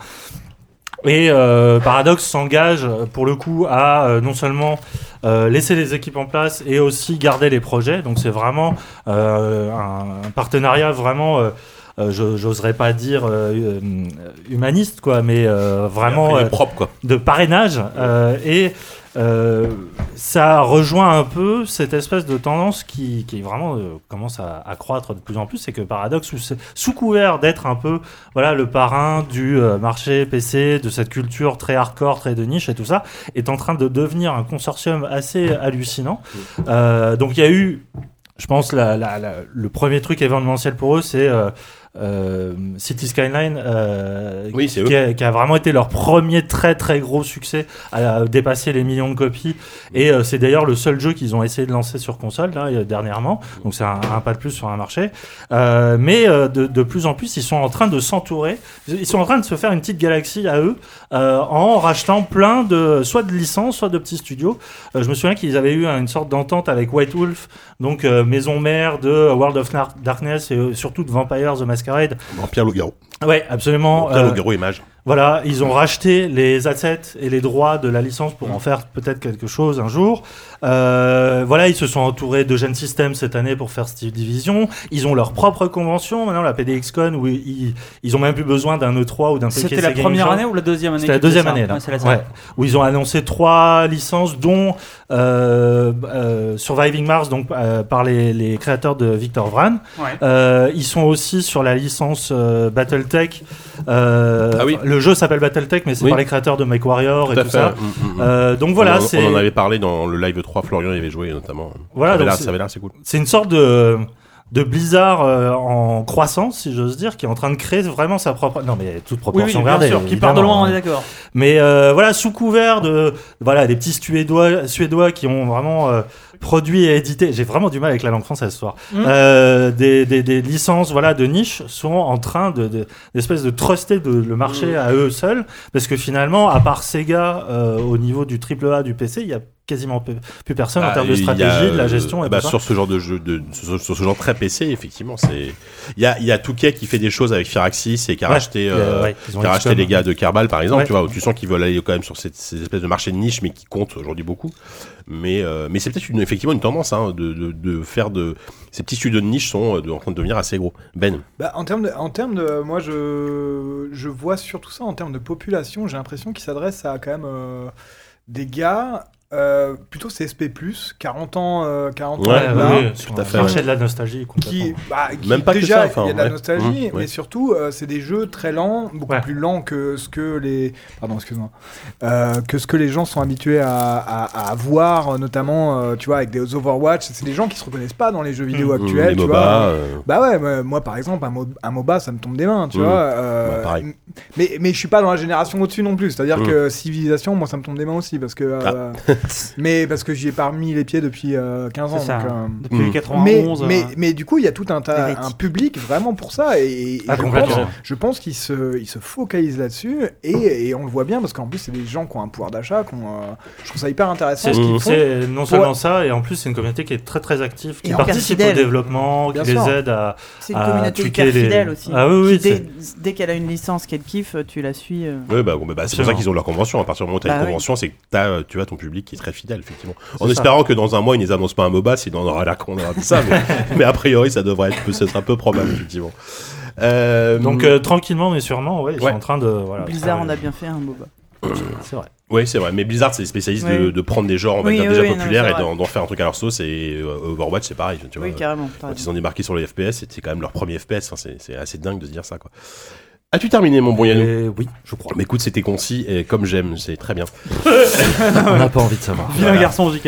Et euh, Paradox s'engage pour le coup à euh, non seulement euh, laisser les équipes en place et aussi garder les projets. Donc c'est vraiment un, partenariat vraiment, j'oserais pas dire humaniste quoi, mais vraiment Après, propre quoi. de parrainage et euh, ça rejoint un peu cette espèce de tendance qui, qui vraiment euh, commence à, à croître de plus en plus, c'est que Paradox, sous, sous couvert d'être un peu voilà le parrain du euh, marché PC, de cette culture très hardcore, très de niche et tout ça, est en train de devenir un consortium assez hallucinant. Euh, donc il y a eu, je pense, la, la- la- le premier truc événementiel pour eux, c'est City Skyline, euh, Oui, qui, a, qui a vraiment été leur premier très très gros succès, à dépasser les millions de copies. Et euh, c'est d'ailleurs le seul jeu qu'ils ont essayé de lancer sur console là, euh, dernièrement. Donc c'est un, un pas de plus sur un marché. Euh, mais euh, de, de plus en plus, ils sont en train de s'entourer. Ils sont en train de se faire une petite galaxie à eux euh, en rachetant plein de soit de licences, soit de petits studios. Euh, je me souviens qu'ils avaient eu une sorte d'entente avec White Wolf, donc euh, maison mère de World of Darkness et euh, surtout de Vampire the Masquerade. Pierre Loup-Garou. Ouais, absolument. Pierre Euh, Loup-Garou et Mage. Voilà, ils ont racheté les assets et les droits de la licence pour en faire peut-être quelque chose un jour. Euh, voilà, ils se sont entourés de Gen Systems cette année pour faire Steel Division. Ils ont leur propre convention, maintenant la PDXCon, où ils, ils ont même plus besoin d'un E3 ou d'un C'était la première Show. année ou la deuxième année C'était la deuxième année, là. Ouais, c'est la Ouais. Où ils ont annoncé trois licences, dont euh, euh, Surviving Mars, donc euh, par les, les créateurs de Victor Vran. Ouais. Euh, ils sont aussi sur la licence euh, BattleTech. Euh, Ah oui. Le jeu s'appelle BattleTech, mais c'est Oui. par les créateurs de MechWarrior et Tout à tout fait. ça. Mm, mm, mm. Euh, donc voilà, on, on en avait parlé dans le live 3, Florian y avait joué notamment. Voilà, ça avait donc l'air- assez cool. c'est une sorte de de Blizzard euh, en croissance, si j'ose dire, qui est en train de créer vraiment sa propre. Non, mais toute Oui, proportion oui, bien gardée, sûr, qui part de loin, on est d'accord. Mais euh, voilà, sous couvert de voilà des petits suédois suédois qui ont vraiment euh, produit et édité. J'ai vraiment du mal avec la langue française ce soir. Mm. Euh, des, des, des licences voilà de niche sont en train de de- d'espèce de truster de, le marché à eux seuls parce que finalement, à part Sega euh, au niveau du triple A du PC, il y a quasiment plus personne en Ah, termes de a, stratégie, de la euh, gestion et bah, tout ça. sur ce genre de jeu, de, sur, sur ce genre très PC, effectivement, c'est. Il y a, il y a Touquet qui fait des choses avec Firaxis et qui a Ouais, racheté, euh, ouais, qui a racheté les gars de Kerbal, par exemple. Ouais. Tu vois, où tu sens qu'ils veulent aller quand même sur cette- ces espèces de marchés de niche, mais qui comptent aujourd'hui beaucoup. Mais, euh, mais c'est peut-être une, effectivement une tendance hein, de, de, faire de. Ces petits studios de niche sont euh, en train de devenir assez gros. Ben. Bah, en termes de, en termes moi je, je vois surtout ça en termes de population. J'ai l'impression qu'ils s'adressent à quand même euh, des gars euh, plutôt CSP+, 40 ans, euh, 40 ans Ouais, là, ouais, oui, tout à un fait, marché ouais. de la nostalgie qui, bah, qui- Même pas que déjà il y a de la nostalgie Mmh, mais ouais. surtout euh, c'est des jeux très lents beaucoup Ouais. plus lents que ce que les pardon excuse-moi euh, que ce que les gens sont habitués à, à, à voir notamment euh, tu vois avec des Overwatch c'est des gens qui se reconnaissent pas dans les jeux vidéo Mmh, actuels les tu MOBA, vois euh, bah ouais, moi, par exemple, un, mo- un MOBA, ça me tombe des mains, tu Mm. vois. euh, Bah, pareil. Mais, mais je suis pas dans la génération au-dessus non plus. C'est-à-dire Mm. que Civilisation, moi, ça me tombe des mains aussi. Parce que, euh, Ah. mais parce que j'y ai pas mis les pieds depuis euh, 15 ans. C'est ça. donc, euh, Depuis Mm. 91. mais, mais, euh, mais du coup, il y a tout un, tas- un public vraiment pour ça. Et, et Ah, je pense, je pense qu'ils se, ils se focalisent là-dessus. Et, et on le voit bien parce qu'en plus, c'est des gens qui ont un pouvoir d'achat. qui ont, euh, je trouve ça hyper intéressant C'est ce non seulement ça, et en plus c'est une communauté qui est très très active, qui participe fidèle. au développement, Bien qui sûr. les aide à. C'est une communauté tweaker hyper les- fidèle aussi. Ah oui, oui, dès, dès qu'elle a une licence qu'elle kiffe, tu la suis. euh. Ouais, bah, bon, bah, bah, c'est pour ça qu'ils ont leur convention. À partir du moment où tu as Bah une oui. convention, c'est que euh, tu as ton public qui est très fidèle, effectivement. En espérant que dans un mois, ils ne annoncent pas un MOBA, sinon on aura qu'on aura dit ça. Mais, mais a priori, ça devrait être, sera un peu probable, effectivement. Euh, Donc euh, tranquillement mais sûrement, ouais, ils Ouais. sont en train de. Voilà, Blizzard en faire- a bien fait un MOBA. C'est vrai. Oui, c'est vrai. Mais Blizzard, c'est spécialiste de, Oui. de prendre des genres on va Oui, dire, oui, déjà populaires et d'en, faire un truc à leur sauce. Et euh, Overwatch, c'est pareil. Tu vois, Oui, carrément. Quand ils ont débarqué sur les FPS, c'était quand même leur premier FPS. Enfin, c'est assez dingue de se dire ça, quoi. As-tu terminé, mon bon Yannou Et oui, je crois. Mais écoute, c'était concis et comme j'aime, c'est très bien. On n'a pas envie de savoir. Vilain Voilà. garçon, JK.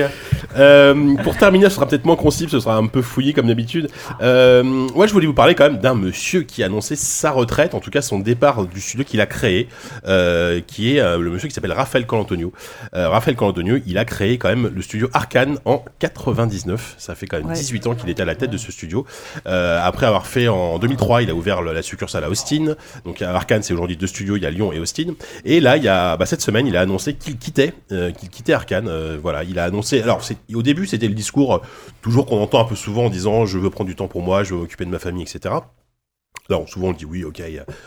Euh, pour terminer, ce sera peut-être moins concis, ce sera un peu fouillis comme d'habitude. Euh, ouais, je voulais vous parler quand même d'un monsieur qui a annoncé sa retraite, en tout cas son départ du studio qu'il a créé, euh, qui est euh, le monsieur qui s'appelle Raphaël Colantonio. Euh, Raphaël Colantonio, il a créé quand même le studio Arkane en 99. Ça fait quand même Ouais. 18 ans qu'il était à la tête de ce studio. Euh, après avoir fait en 2003, il a ouvert la succursale à Austin. Donc Arkane, c'est aujourd'hui deux studios, il y a Lyon et Austin. Et là, il y a bah, cette semaine, il a annoncé qu'il quittait, euh, qu'il quittait Arkane. Euh, voilà, il a annoncé. Alors, au début, c'était le discours euh, toujours qu'on entend un peu souvent en disant je veux prendre du temps pour moi, je veux m'occuper de ma famille, etc. Alors, souvent on dit oui, ok,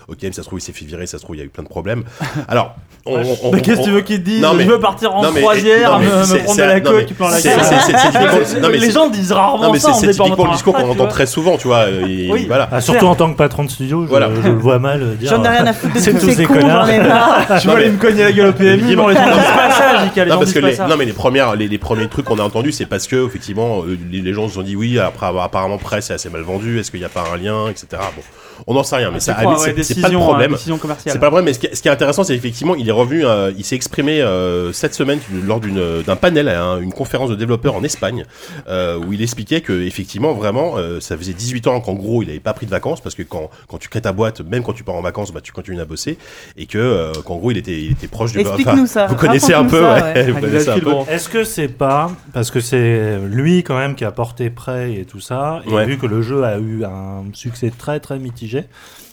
ok, mais ça se trouve il s'est fait virer, ça se trouve il y a eu plein de problèmes. Alors, on, on- on- Mais qu'est-ce que on- tu veux qu'ils te mais- Je veux partir en croisière, me, prendre de la mais tu plans la c'est- gueule. Les c'est- gens disent Non, rarement mais ça c'est typiquement le discours qu'on tu entend vois. très souvent, tu vois. et Oui. Voilà. Ah, surtout en tant que patron de studio, je, Voilà. je le vois mal euh, dire. J'en ai rien à foutre de tous tous ces connards. Tu vas aller me cogner la gueule au PMU, Dis-moi. bon, les gens disent pas ça, Non, mais les premières les, premiers trucs qu'on a entendus c'est parce que effectivement euh, les, gens se sont dit oui après avoir apparemment presse c'est assez mal vendu est-ce qu'il n'y a pas un lien etc bon on n'en sait rien mais ça à quoi, lui, ouais, c'est- pas le décision, problème euh, commerciale. c'est pas le problème mais ce qui, ce qui est intéressant c'est effectivement il est revenu euh, il s'est exprimé euh, cette semaine lors d'une d'un panel à un- une conférence de développeurs en Espagne euh, où il expliquait que effectivement vraiment euh, ça faisait 18 ans qu'en gros il avait pas pris de vacances parce que quand quand tu crées ta boîte même quand tu pars en vacances bah tu continues à bosser et que euh, qu'en gros il était il était proche du Explique-nous ça. vous connaissez un peu ça, ouais, ouais. vous Ah, connaissez un Gilles peu Bon. Est-ce que c'est pas parce que c'est lui quand même qui a porté Prey et tout ça, et Ouais. vu que le jeu a eu un succès très très mitigé, sujet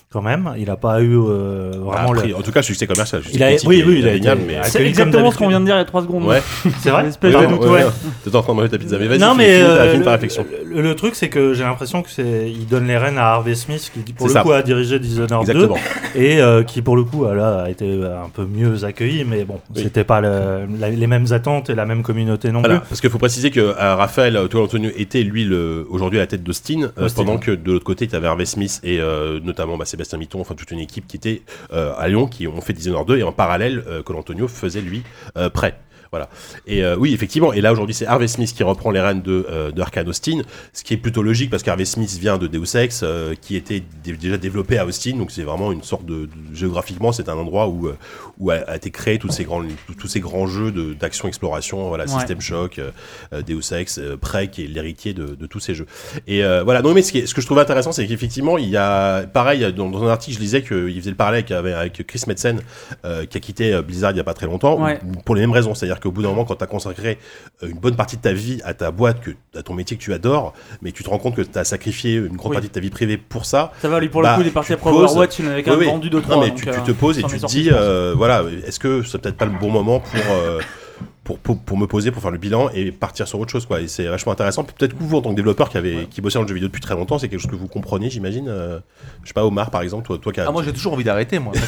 quand même, il a pas eu euh, vraiment Après, le. En tout cas, succès commercial. succès Il a- oui, oui, il a été- mais- C'est exactement ce qu'on vient de dire il y a 3 secondes. Ouais. C'est vrai. De doute, ouais, ouais. ouais. T'es en train de manger ta pizza, mais vas-y. non finis- mais finis euh, finis ta réflexion. le, le truc c'est que j'ai l'impression que c'est il donne les rênes à Harvey Smith qui pour C'est le ça. coup a dirigé Dishonored 2 Exactement. et euh, qui pour le coup euh, là, a été un peu mieux accueilli mais bon Oui. c'était pas le- la- les mêmes attentes et la même communauté non Voilà, plus. parce qu'il faut préciser que euh, Raphaël Tolo Antonio était lui aujourd'hui à la tête d'Austin, euh, Austin, pendant que de l'autre côté tu avais Harvey Smith et euh, notamment bah, Sébastien Mitton, enfin toute une équipe qui était euh, à Lyon, qui ont fait Dishonored 2 et en parallèle euh, Col Antonio faisait lui euh, prêt. Voilà. Et euh, oui, effectivement. Et là aujourd'hui, c'est Harvey Smith qui reprend les rênes de, euh, de Arkane Austin, ce qui est plutôt logique parce qu'Harvey Smith vient de Deus Ex, euh, qui était dé- déjà développé à Austin, donc c'est vraiment une sorte de, de- géographiquement, c'est un endroit où où a, a été créé tous ces grands tous ces grands jeux de d'action exploration, voilà, Ouais. System Shock, Deus Ex, Prey, qui est l'héritier de, de tous ces jeux. Et voilà. Non, mais ce, qui est- ce que je trouve intéressant, c'est qu'effectivement, il y a pareil dans, dans un article, je lisais qu'il faisait le parallèle avec, avec, Chris Metzen, qui a quitté Blizzard il y a pas très longtemps, Ouais. pour les mêmes raisons. C'est-à-dire qu'au bout d'un moment, quand tu as consacré euh, une bonne partie de ta vie à ta boîte, que, à ton métier que tu adores, mais tu te rends compte que tu as sacrifié une grande Oui. partie de ta vie privée pour ça, Ça va, lui, pour Bah, le coup, il est parti tu après Overwatch, il en avait quand même vendu 2 non, mais tu, tu te poses et tu te dis, euh, voilà, est-ce que c'est peut-être pas le bon moment pour, euh, pour, pour, pour me poser, pour faire le bilan et partir sur autre chose, quoi. Et c'est vachement intéressant. Peut-être que vous, en tant que développeur qui, avait, qui bossait dans le jeu vidéo depuis très longtemps, c'est quelque chose que vous comprenez, j'imagine. euh, je sais pas, Omar, par exemple, toi, toi qui as. Ah, moi j'ai toujours envie d'arrêter moi.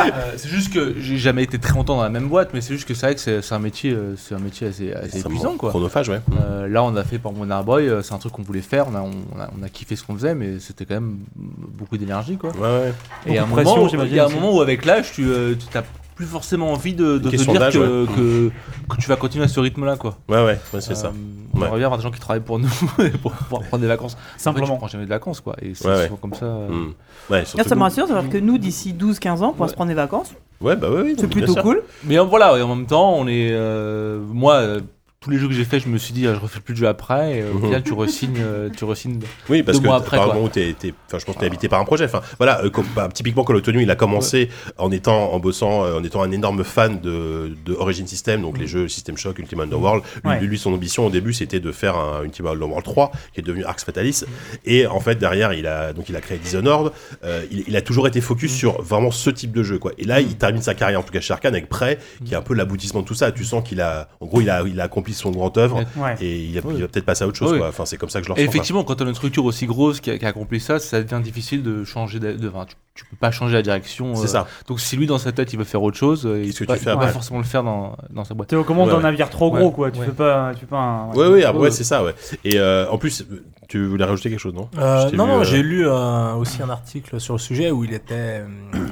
Euh, c'est juste que j'ai jamais été très longtemps dans la même boîte, mais c'est juste que c'est vrai que c'est c'est un métier, euh, c'est un métier assez, assez épuisant quoi. Chronophage, ouais. Euh, là on a fait par mon Arboy, euh, c'est un truc qu'on voulait faire, on a, on, a, on a kiffé ce qu'on faisait, mais c'était quand même beaucoup d'énergie quoi. Ouais, ouais. Et à un moment, j'imagine il y a un moment où avec l'âge tu, euh, tu t'as plus forcément envie de, de te dire que, que, que tu vas continuer à ce rythme-là, quoi. Ouais, ouais, ouais, c'est Euh, ça. On Ouais. revient avoir des gens qui travaillent pour nous pour pouvoir prendre des vacances. Simplement. tu prends jamais de vacances, quoi. Et c'est Ouais, ouais. souvent comme ça. euh, Hmm. Ouais, surtout ça me rassure, dire que nous, d'ici 12-15 ans, on pourra se prendre des vacances. Ouais, bah ouais, oui, C'est plutôt cool. Mais euh, voilà, et en même temps, on est. euh, moi, euh, tous les jeux que j'ai fait, je me suis dit, ah, je refais plus de jeux après. Et euh, au final, tu resignes. euh, tu resignes Oui, parce deux que mois après, par quoi. moment où t'es, t'es- enfin, je pense que t'es habité par un projet. Enfin, voilà, euh, comme, bah, typiquement Call of Duty, il a commencé en étant, en bossant, euh, en étant un énorme fan de, de Origin System, donc les jeux System Shock, Ultima Underworld. Lui, Ouais. lui, son ambition au début, c'était de faire un Ultima Underworld 3, qui est devenu Arx Fatalis. Et en fait, derrière, il a, donc il a créé Dishonored. Euh, il, il a toujours été focus sur vraiment ce type de jeu, quoi. Et là, il termine sa carrière, en tout cas chez Arkane, avec Prey, qui est un peu l'aboutissement de tout ça. Tu sens qu'il a, en gros, il a, il a accompli son grand œuvre. Ouais. Et il, a- il va peut-être passer à autre chose, Oui. quoi. Enfin, c'est comme ça que je le Et ressens. effectivement, quand on a une structure aussi grosse qui a, qui a accompli ça, ça devient difficile de changer. De, de- enfin, tu, tu peux pas changer la direction. C'est euh, ça. Donc si lui dans sa tête il veut faire autre chose, euh, il que peut tu pas, forcément le faire dans, dans sa boîte. T'es aux commandes Ouais, d'un ouais. navire trop gros, Ouais. quoi. Tu Ouais. fais pas, tu fais pas un. Oui, oui, ah, ouais, Ouais. c'est ça, ouais. Et euh, en plus, tu voulais rajouter quelque chose, non? Euh, non, euh, j'ai lu euh, aussi un article sur le sujet où il était euh,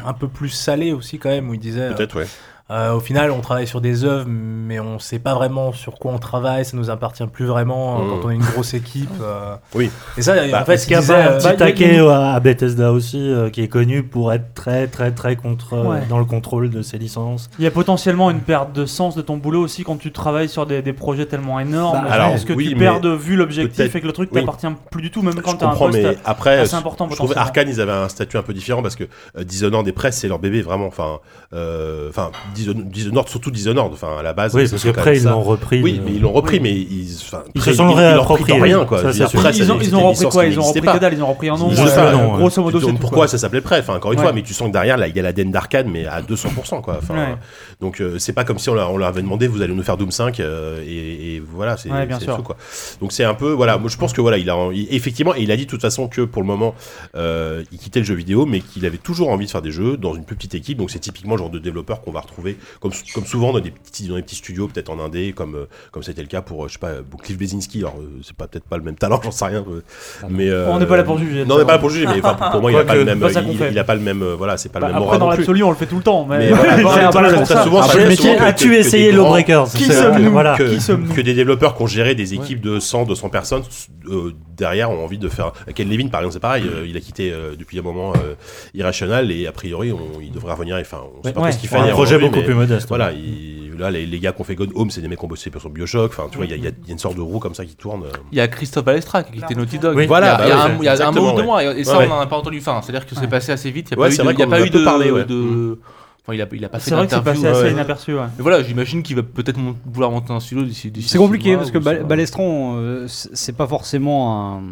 un peu plus salé aussi quand même, où il disait euh, Peut-être, ouais. Euh, au final on travaille sur des œuvres, mais on sait pas vraiment sur quoi on travaille, ça nous appartient plus vraiment euh, Mm. quand on est une grosse équipe. euh. Oui. Et ça, Bah, en fait, ce qu'il y a disait, pas un petit taquet à Bethesda aussi, euh, qui est connu pour être très très très contre, euh, Ouais. dans le contrôle de ses licences Il y a potentiellement une perte de sens de ton boulot aussi quand tu travailles sur des, des projets tellement énormes. Bah, alors, Est-ce que oui, tu perds de vue l'objectif et que le truc oui. t'appartient plus du tout, même quand je t'as un comprends, poste mais après, assez important je potentiellement. Arkane, ils avaient un statut un peu différent parce que euh, Dishonored et Press, c'est leur bébé vraiment. Enfin, euh, enfin, Dishon- Dishonored, surtout Dishonored. Enfin, à la base. Oui, parce qu'après ils l'ont repris. Oui, mais ils l'ont repris, mais ils, Ils se sont réappropriés, rien, quoi. Ça, ils, ont, ils ont repris quoi Ils ont repris pas. que dalle, ils ont repris un nom. Euh, grosso modo, c'est pourquoi quoi. ça s'appelait Prey. Enfin, encore une fois, mais tu sens que derrière, là, il y a l'ADN d'Arkane, mais à 200%, quoi. Enfin. Donc, euh, c'est pas comme si on leur, avait demandé, vous allez nous faire Doom 5, euh, et, voilà, c'est tout, quoi. Donc, c'est un peu, voilà, moi je pense que voilà, il a, effectivement, et il a dit de toute façon que pour le moment, il quittait le jeu vidéo, mais qu'il avait toujours envie de faire des jeux dans une plus petite équipe. Donc, c'est typiquement le genre de développeur qu'on va retrouver, comme, comme souvent dans des petits, dans des petits studios, peut-être en indé, comme, euh, comme c'était le cas pour, euh, je sais pas, Cliff Bleszinski. Alors, euh, c'est pas peut-être pas le même talent, j'en sais rien. mais, euh, On n'est pas là pour juger, Non, on n'est pas là pour juger, mais enfin, pour, pour moi, il a pas le même, il, a pas le même, voilà, c'est pas Bah, le même Après, dans non plus. l'absolu, on le fait tout le temps. Mais, as-tu essayé Lawbreakers Qui sommes-nous que, des développeurs qui ont géré des équipes de 100, 200 personnes derrière ont envie de faire. Ken Levin, par exemple, c'est pareil. il a quitté depuis un moment Irrational et a priori, on- il devrait revenir. Enfin, on sait pas ce qu'il fait. Un projet beaucoup mais plus modeste. Voilà, il- là, les, les gars qui ont fait Gone Home, c'est des mecs qui ont bossé sur Bioshock. Enfin, tu vois, il y, a- y y une sorte de roue comme ça qui tourne. euh. Il y a Christophe Balestra qui était Naughty Dog. Oui. Voilà, il y a, il y a bah un, oui, il y a un exactement, moment de ouais. moi et ça Ouais, on n'en a pas entendu. Enfin, c'est-à-dire que c'est Ouais. passé assez vite. Il n'y a Ouais, pas eu de, vrai il y a qu'on pas en a eu peu de, parlé, ouais. de- Enfin, il a, il a pas fait C'est vrai que c'est passé assez ouais. inaperçu. ouais. Mais voilà, j'imagine qu'il va peut-être mon- vouloir monter un studio d'ici. C'est compliqué mois parce que. Balestron, euh, c'est pas forcément un.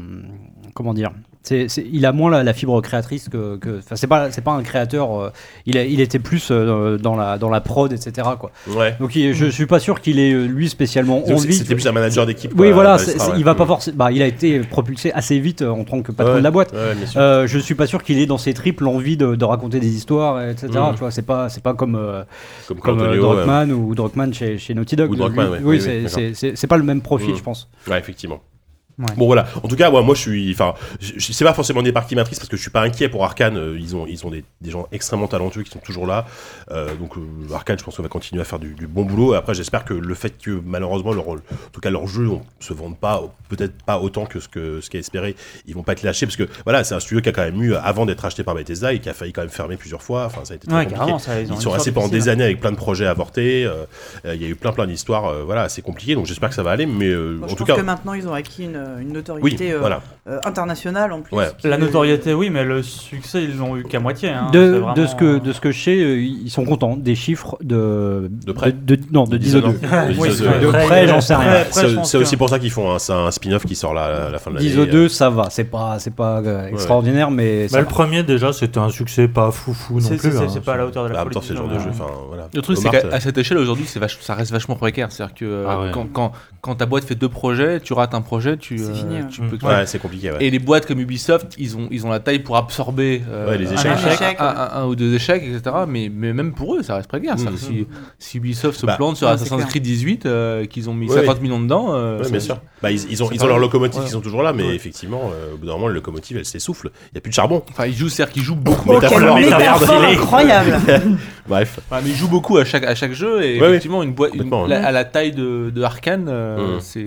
Comment dire il a moins la, la fibre créatrice que. Enfin, c'est pas, c'est pas un créateur. euh, il, a- il était plus euh, dans, la, dans la prod, etc. Quoi. Ouais. Donc il- je suis pas sûr qu'il ait euh, lui spécialement envie. C'était plus un manager d'équipe. Oui, voilà, ouais. il va pas Mm. forcément. Bah, il a été propulsé assez vite en tant que patron Ouais, de la boîte. Euh, je suis pas sûr qu'il ait dans ses tripes l'envie de, de raconter des histoires, etc. Tu vois, c'est pas, c'est pas comme Comme comme Antonio, Druckmann ou Druckmann chez, chez Naughty Dog. Ou Druckmann, Lui-. Oui, Oui, c'est- pas le même profil, Mhm. je pense. Ouais, effectivement. Ouais. Bon voilà. En tout cas, ouais, moi je suis, enfin, c'est pas forcément des parties matrices parce que je suis pas inquiet pour Arkane. Euh, Ils ont, ils ont des, des gens extrêmement talentueux qui sont toujours là. Euh, donc euh, Arkane, je pense qu'on va continuer à faire du, du bon boulot. Et après, j'espère que le fait que malheureusement leur, en tout cas leurs jeux on, se vendent pas, peut-être pas autant que ce que ce qui est espéré, ils vont pas être lâchés parce que voilà, c'est un studio qui a quand même eu avant d'être acheté par Bethesda et qui a failli quand même fermer plusieurs fois. Enfin, ça a été très Ouais, compliqué. ça, ils sont restés pendant des années avec plein de projets avortés. euh, euh, Il y a eu plein plein d'histoires, euh, voilà, assez compliquées. Donc j'espère que ça va aller. Mais euh, Bon, en je tout pense cas, que maintenant ils ont acquis une, une oui, notoriété euh, voilà. euh, internationale en plus. Ouais. La notoriété, oui, mais le succès, ils l'ont eu qu'à moitié. hein. de, de ce que euh, de ce que je sais, euh, ils sont contents des chiffres de De près de, non de 10 Dishonored. 2 De Oui, de Près, j'en sais rien. C'est que- aussi pour ça qu'ils font un, c'est un spin-off qui sort là, à la fin de l'année. Diso 2 ça va, c'est pas c'est pas euh, extraordinaire mais Bah, ça le premier déjà c'était un succès pas foufou non C'est plus. c'est- hein. c'est pas à la hauteur de Bah, la en même temps, folie. c'est le genre de non, jeu. non. Enfin, voilà. Le truc, euh, tu, fini, peux. Ouais. c'est compliqué. Et les boîtes comme Ubisoft, ils ont, ils ont la taille pour absorber euh, les échecs. Un, ou deux échecs, etc. Mais, mais même pour eux, ça reste précaire. Mmh. Si, si, Ubisoft se bah, plante sur Assassin's Creed 18, euh, qu'ils ont mis 50 millions dedans. Euh, bien sûr. Bah, ils, ont, ils ont leur locomotive, ils sont toujours là, mais effectivement, au bout d'un moment, la locomotive, elle s'essouffle. Il n'y a plus de charbon. Enfin, ils jouent, c'est-à-dire qu'ils jouent oh, beaucoup. incroyable. Bref. Mais ils jouent beaucoup à chaque jeu. Et effectivement, une boîte à la taille de Arkane, mm. c'est.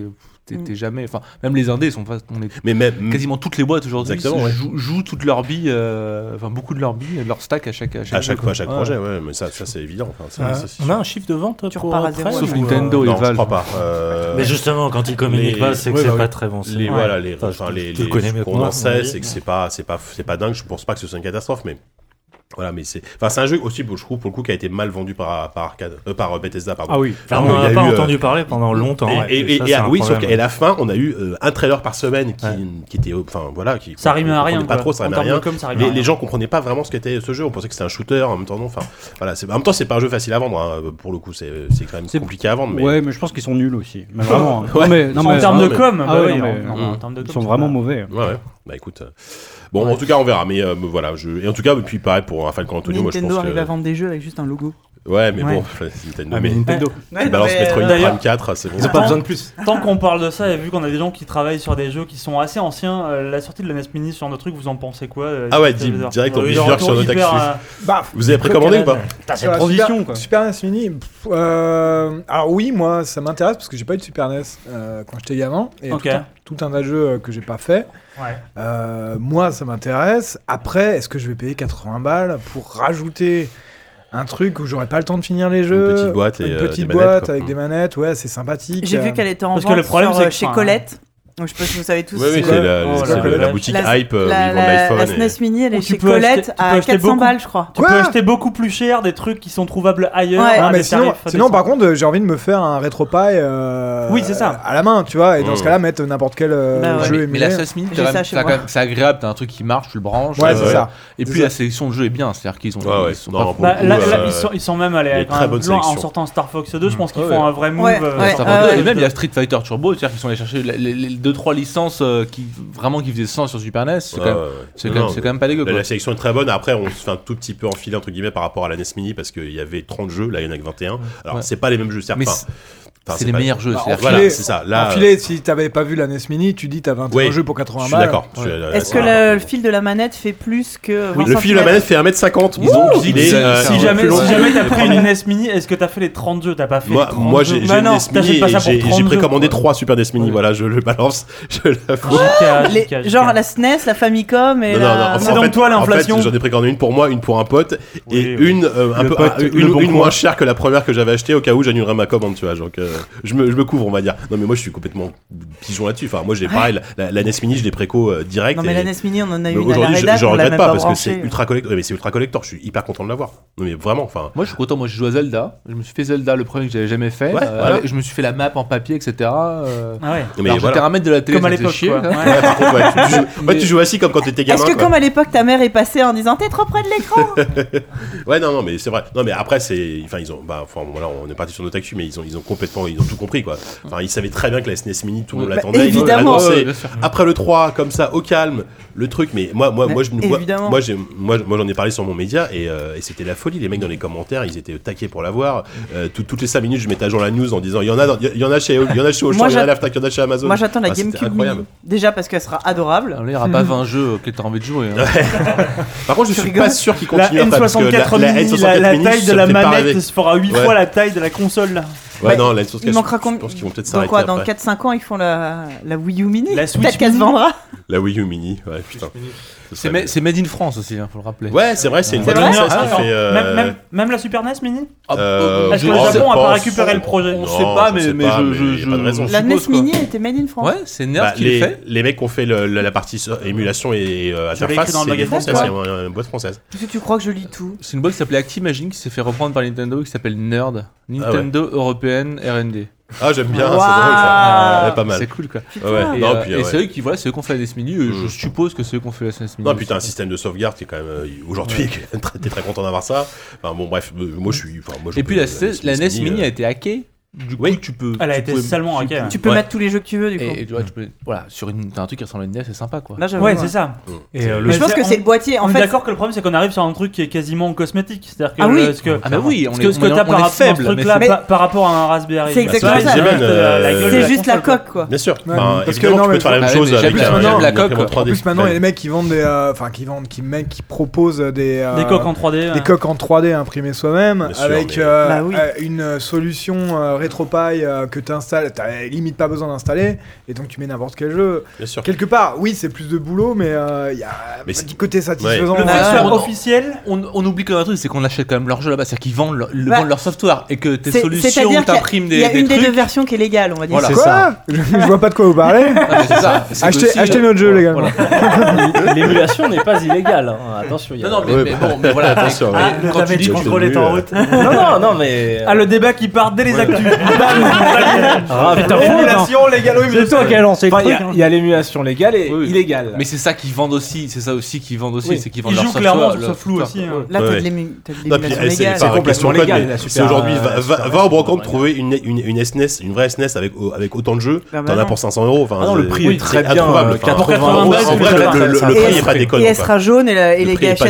Mm. t'es jamais. Enfin, même les indés sont pas. On est, mais même, mm. quasiment toutes les boîtes aujourd'hui ouais. jouent, jouent toutes leurs billes, euh, enfin beaucoup de leurs billes, leur stack à chaque à chaque, à chaque, fois, à chaque projet. Ouais, mais ça, ça c'est évident. Enfin, ça, ah. ça, on a un chiffre de vente tu pour à zéro, sauf ou... Nintendo non, et Valve. Je crois pas. Euh... Mais justement, quand ils communiquent les... pas, c'est que ouais, c'est ouais, pas très bon. Les voilà, les, enfin, les, les, les, les, c'est que c'est pas, c'est pas, c'est pas dingue. Je pense pas que ce soit une catastrophe, mais voilà, mais c'est, enfin, c'est un jeu aussi, je trouve, pour le coup, qui a été mal vendu par, par, arcade, euh, par euh, Bethesda. Pardon. Ah oui, enfin, on n'a pas entendu euh, parler pendant longtemps. Et, ouais, et, et, et ça, oui, sauf la fin, on a eu un trailer par semaine qui, qui était, enfin voilà, qui. Ça rime à rien. Pas trop, ça rime à rien. Les, à rien. les gens comprenaient pas vraiment ce qu'était ce jeu. On pensait que c'était un shooter. En même temps, non. Enfin, voilà. En même temps, c'est pas un jeu facile à vendre. Hein, pour le coup, c'est quand même compliqué à vendre. Mais... Mais je pense qu'ils sont nuls aussi. En termes de com, ils sont vraiment mauvais. Bah écoute. Bon, en tout cas, on verra. Mais euh, voilà, je... et en tout cas, puis pareil pour Rafael Antonio, moi je pense Nintendo arrive à vendre des jeux avec juste un logo. Ouais, mais bon, Nintendo. Ah, mais Nintendo. Ouais, tu Metroid euh, Prime 4, ah, c'est bon. Ils ont pas besoin de plus. Tant qu'on parle de ça, et vu qu'on a des gens qui travaillent sur des jeux qui sont assez anciens, euh, la sortie de la NES Mini sur notre truc, vous en pensez quoi euh, Ah ouais, direct en visueur sur notre actu. Bah, vous avez précommandé ou pas C'est une transition quoi. Super NES Mini, alors oui, moi ça m'intéresse parce que j'ai pas eu de Super NES quand j'étais gamin. Ok tout un tas de jeux euh, que j'ai pas fait. Euh, moi, ça m'intéresse. Après, est-ce que je vais payer 80 balles pour rajouter un truc où j'aurais pas le temps de finir les jeux. Une petite boîte, avec des manettes, ouais, c'est sympathique. J'ai vu euh, qu'elle était en Parce que le problème, c'est sur, chez Colette. Donc, je sais pas si vous savez tous. Oui, oui, c'est oh la, boutique Hype. La, la, la SNES Mini, elle est chez Colette acheter, à 400 balles, je crois. Tu peux acheter beaucoup plus cher des trucs qui sont trouvables ailleurs. Ouais. Mais sinon, euh, sinon par contre, euh, j'ai envie de me faire un rétropie euh, oui, à la main, tu vois. Et dans ce cas-là, mettre n'importe quel euh, bah jeu. Mais, mais la SNES Mini, c'est agréable. T'as un truc qui marche, tu le branches. Et puis la sélection de jeux est bien. C'est-à-dire qu'ils ont. Ils sont même allés en sortant Star Fox 2. Je pense mmh. qu'ils font un vrai move. Ah et même il y a Street Fighter Turbo. C'est-à-dire qu'ils sont allés chercher les deux deux trois licences euh, qui vraiment qui faisaient sens sur Super NES. C'est quand, même- pas dégueu. la, quoi. la sélection est très bonne. Après, on se fait un tout petit peu enfiler entre guillemets par rapport à la NES Mini parce qu'il y avait 30 jeux, là il y en a que 21. Alors c'est pas les mêmes jeux, certes. C'est les meilleurs jeux. Bah, voilà, c'est ça. Là, euh. si t'avais pas vu la NES Mini, tu dis t'as 21 jeux pour 80 balles. D'accord. Est-ce que le, fil de la manette fait plus que. Oui. Le fil de la manette fait 1m50. Euh, si jamais, si jamais t'as pris une NES Mini, est-ce que t'as fait les 30 jeux? T'as pas fait. Moi, j'ai précommandé 3 Super NES Mini. Voilà, je le balance. Genre la SNES, la Famicom et. Non, non, C'est donc toi l'inflation. J'en ai précommandé une pour moi, une pour un pote et une moins chère que la première que j'avais achetée au cas où j'annulerais ma commande, tu vois. Euh, je, me, je me couvre, on va dire. Non, mais moi, je suis complètement pigeon là-dessus. Enfin, moi, j'ai ouais. pareil, la, NES Mini, je l'ai préco euh, direct. Non, mais et... la NES Mini, on en a eu une Aujourd'hui, je, je regrette pas, parce que c'est ultra collector. mais c'est ultra collector. Je suis hyper content de l'avoir. Mais vraiment, enfin. Moi, je suis content. Moi, je joue à Zelda. Je me suis fait Zelda, le premier que j'avais jamais fait. Euh, je me suis fait la map en papier, etc. Euh... Ah ouais. De la télé. Comme à l'époque. Ouais, tu joues assis comme quand t'étais gamin. Est-ce que comme à l'époque, ta mère est passée en disant t'es trop près de l'écran? Ouais, non, non, mais c'est vrai. Non, mais après, c'est, enfin, ils ont, bah, enfin, voilà, on est parti sur notre actu, mais ils ont complètement ils ont tout compris quoi. Enfin, ils savaient très bien que la SNES Mini, tout le monde bah, l'attendait. ils annoncé après le 3, comme ça, au calme, le truc. Mais moi, moi, bah, moi, je, moi, moi, moi, moi j'en ai parlé sur mon média euh, et, c'était la folie. Les mecs dans les commentaires, ils étaient taqués pour l'avoir. Euh, toutes les 5 minutes, je mettais à jour la news en disant il y en a, il y en a chez, il a chez il y en a chez Amazon. Moi, j'attends la ah, GameCube Déjà parce qu'elle sera adorable. Ah, il n'y aura pas 20 jeux auxquels t'as envie de jouer. Hein. Par contre, je suis pas sûr qu'ils continuent. La N64 la taille de la manette fera 8 fois la taille de la console là. Ouais, bah, non, la Source il manquera je, com... je pense qu'ils vont peut-être s'arrêter. Dans, dans 4-5 ans, ils font la, la Wii U Mini Peut-être qu'elle se vendra. La Wii U Mini, ouais, putain. C'est Made in France aussi, il faut le rappeler. Ouais, c'est vrai, c'est une bonne française ah, qui fait. Euh, même, la Super NES Mini ah, euh, oh, oh, Est-ce que oh, le Japon a pas récupéré le projet On ne sait pas, mais, je, raison, La NES Mini était Made in France. Ouais, c'est NERF bah, qui les, fait. Les mecs ont fait la, partie émulation et euh, interface, c'est c'est une boîte française. Qu'est-ce que tu crois que je lis tout C'est une boîte qui s'appelait Actimagine qui s'est fait reprendre par Nintendo qui s'appelle Nerd. Ah Nintendo Européenne R&D. Ah, j'aime bien, Waouh. c'est drôle ça. Ouais, pas mal. C'est cool quoi. Ouais. Et, Non, euh, puis, et ouais. c'est eux qui voilà, c'est eux qui ont fait la NES Mini. euh, Mm. Je suppose que c'est eux qui ont fait la SNES Mini. Non, puis t'as un système de sauvegarde qui est quand même euh, aujourd'hui, t'es très content d'avoir ça. Enfin bon, bref, euh, moi je suis. Enfin, moi, je Et puis la, la NES Mini euh, a été hackée du oui. coup, tu peux. Elle a tu été peux, salement tu, tu peux ouais. mettre tous les jeux que tu veux, du coup. Et, et ouais, tu peux, voilà, sur une, as un truc qui ressemble à une NES, c'est sympa, quoi. Là, ouais, c'est ça. Et, euh, le je pense que c'est le boîtier. En on fait, est d'accord que le problème, c'est qu'on arrive sur un truc qui est quasiment cosmétique. C'est-à-dire que. Ah oui. Parce que, ah bah oui, on parce que ce que t'as par rapport ce truc-là, par, rapport à un Raspberry. C'est bah, exactement ça. Euh, c'est juste la coque, quoi. Bien sûr. Parce que tu peux faire la ah, même chose avec la euh, coque. En plus, maintenant, il y a des mecs qui vendent des, euh, enfin, qui vendent, qui mecs qui proposent des des coques en 3D, des coques en 3D imprimées soi-même avec une solution rétropie euh, que tu installes, t'as limite pas besoin d'installer, et donc tu mets n'importe quel jeu. Bien sûr. Quelque part, oui, c'est plus de boulot, mais il y a mais côté satisfaisant. Ouais. Le ah, on, officiel, on, oublie quand même un truc, c'est qu'on achète quand même leur jeu là-bas, c'est-à-dire qu'ils bah, vendent, leur software et que tes solutions t'impriment des. Il y a une des, deux versions qui est légale, on va dire. Voilà. Quoi ça. Je, je, vois pas de quoi vous parlez. Achetez, notre jeu, les gars. L'émulation n'est pas illégale. Hein. Attention. Non, mais bah, bon, mais voilà. Attention. Quand tu dis en euh. route. Non, non, non, mais. Ah, le débat qui part dès les actus. Ah, il y a- l'émulation légale et illégale. Mais c'est ça qu'ils vendent aussi, c'est ça aussi qu'ils vendent aussi, c'est qu'ils vendent clairement flou Là, t'as de l'émulation C'est aujourd'hui. Euh, va, au brocante trouver une, SNES, une vraie SNES avec, autant de jeux. Bah, t'en as pour 500 euros. Le prix est très introuvable. 80 euros, le, prix elle- est pas déconnant. Et, les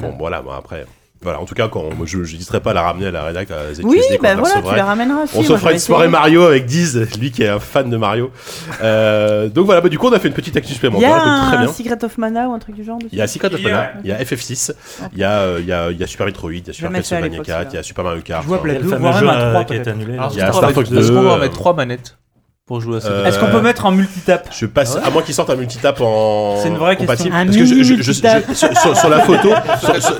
bon, voilà, après. Voilà, en tout cas, quand je n'hésiterai pas à la ramener à la rédac à ZQSD Oui, bah voilà, tu la ramèneras. Si, on se fera une soirée. Mario avec Diz, lui qui est un fan de Mario. euh, donc voilà, bah, du coup, on a fait une petite actu supplémentaire. Il y a un. Secret of Mana ou un truc du genre. Il y a Secret of Mana, il y a FF6, euh, il y a Super Metroid, il y a Super Castlevania 4, il y a Super Mario Kart. Je vois hein. Black 2, voire même Il y a Star Fox 2. Est-ce qu'on va mettre 3 manettes pour jouer euh, Est-ce qu'on peut mettre en multitap Je passe ah à moi qui sorte un multitap en C'est une vraie compatible question. parce que je, je, je, sur, sur, la photo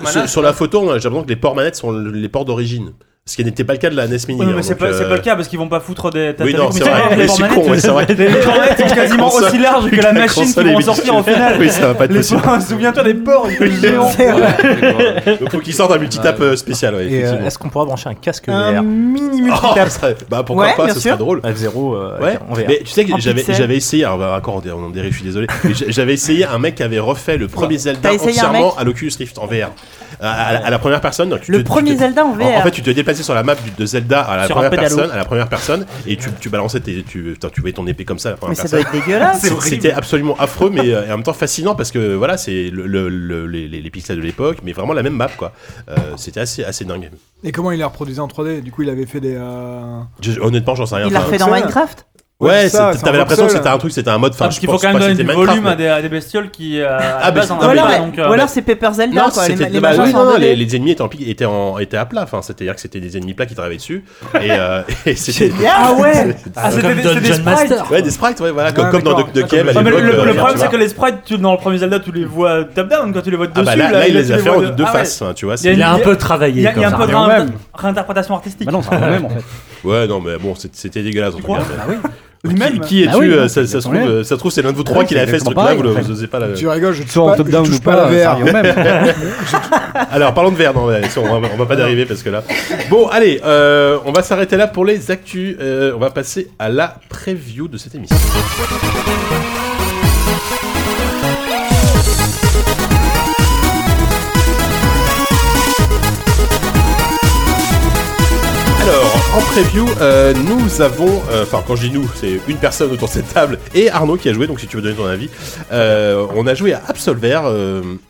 sur, sur la photo, j'ai l'impression que les ports manettes sont les ports d'origine. Ce qui n'était pas le cas de la NES Mini. Oui, mais hein, c'est pas, euh, le cas parce qu'ils vont pas foutre des. As oui, non, c'est vrai. Les manettes sont quasiment aussi larges que la machine qui vont sortir en finale. Oui, ça va pas être possible. Souviens-toi des ports géants. Donc faut qu'ils sortent un multitap euh, spécial. Euh, est-ce qu'on pourra brancher un casque VR Un mini ah, multitap. Bah pourquoi pas, ce serait drôle. F0, ouais. Mais tu sais que j'avais essayé, bah, encore on en dérive, je suis désolé. J'avais essayé un mec qui avait refait le premier Zelda entièrement à l'Oculus Rift en VR. À la première personne. Le premier Zelda en VR. En fait, tu te déplaces sur la map de Zelda à la, première personne, à la première personne et tu, balançais tes, tu, tu voyais ton épée comme ça mais ça doit être dégueulasse. C'était absolument affreux mais euh, en même temps fascinant parce que voilà c'est le, les, pixels de l'époque mais vraiment la même map quoi. Euh, c'était assez, assez dingue. Et comment il la reproduisait en 3D du coup il avait fait des euh, honnêtement j'en sais rien. Il l'a refait dans Minecraft? Ouais, t'avais l'impression que c'était un truc, c'était un mode. Enfin, ah, parce qu'il faut quand même donner du volume à des, à des, bestioles qui. Euh, ah, bah, hein, non, voilà, euh, euh, ou, alors, c'est Pepper Zelda. Non, quoi, les, bah, les, les, ennemis étaient, en, à plat. Enfin, c'est-à-dire que c'était des ennemis plats qui travaillaient dessus. Et. Euh, ah ouais. Ah, c'était des, sprites. Ouais, des sprites. Voilà, comme, dans The ah, Cave. Le problème, c'est que les sprites, dans le premier Zelda, tu les vois top down quand tu les vois ah, bah, dessus. Là, il les a fait en deux faces. Hein, tu vois. Il a un peu travaillé. Il y a bah un peu de réinterprétation artistique. Non, c'est quand même en fait. Ouais, non, mais bon, c'était dégueulasse en tout cas. Lui-même Qui, qui es-tu oui, euh, ça, euh, ça se trouve, c'est l'un de vous trois qui l'a fait ce truc-là. Vous pareil, le- pas la. Tu rigoles, je touche en pas, top-down pas, la VR. Alors parlons de verre, non, on, va, va pas dériver parce que là. Bon, allez, euh, on va s'arrêter là pour les actus. On va passer à la preview de cette émission. En preview, euh, nous avons, euh, enfin quand je dis nous, c'est une personne autour de cette table et Arnaud qui a joué, donc si tu veux donner ton avis, euh, on a joué à Absolver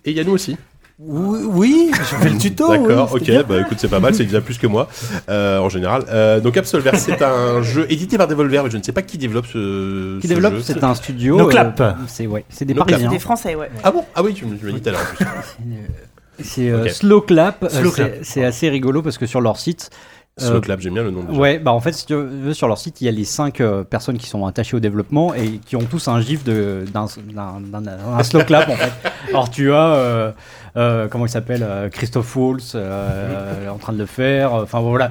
et Yannou aussi. Oui, oui j'ai fait le tuto. D'accord, ok, bah écoute, c'est pas mal, c'est déjà plus que moi en général. Donc Absolver, c'est un jeu édité par Devolver, mais je ne sais pas qui développe ce. jeu. Qui développe C'est un studio. No clap. C'est ouais, des no Parisiens. des Français, ouais. Ah bon? Ah oui, tu, me m'as dit tout à l'heure. C'est Slow Clap. c'est assez rigolo parce que sur leur site. Slow euh, j'aime bien le nom. Déjà. Ouais, bah en fait, si tu veux, sur leur site, il y a les 5 euh, personnes qui sont attachées au développement et qui ont tous un gif d'un Slow en fait. Alors tu as. Euh, comment il s'appelle Christophe Walls en train de le faire. Enfin voilà.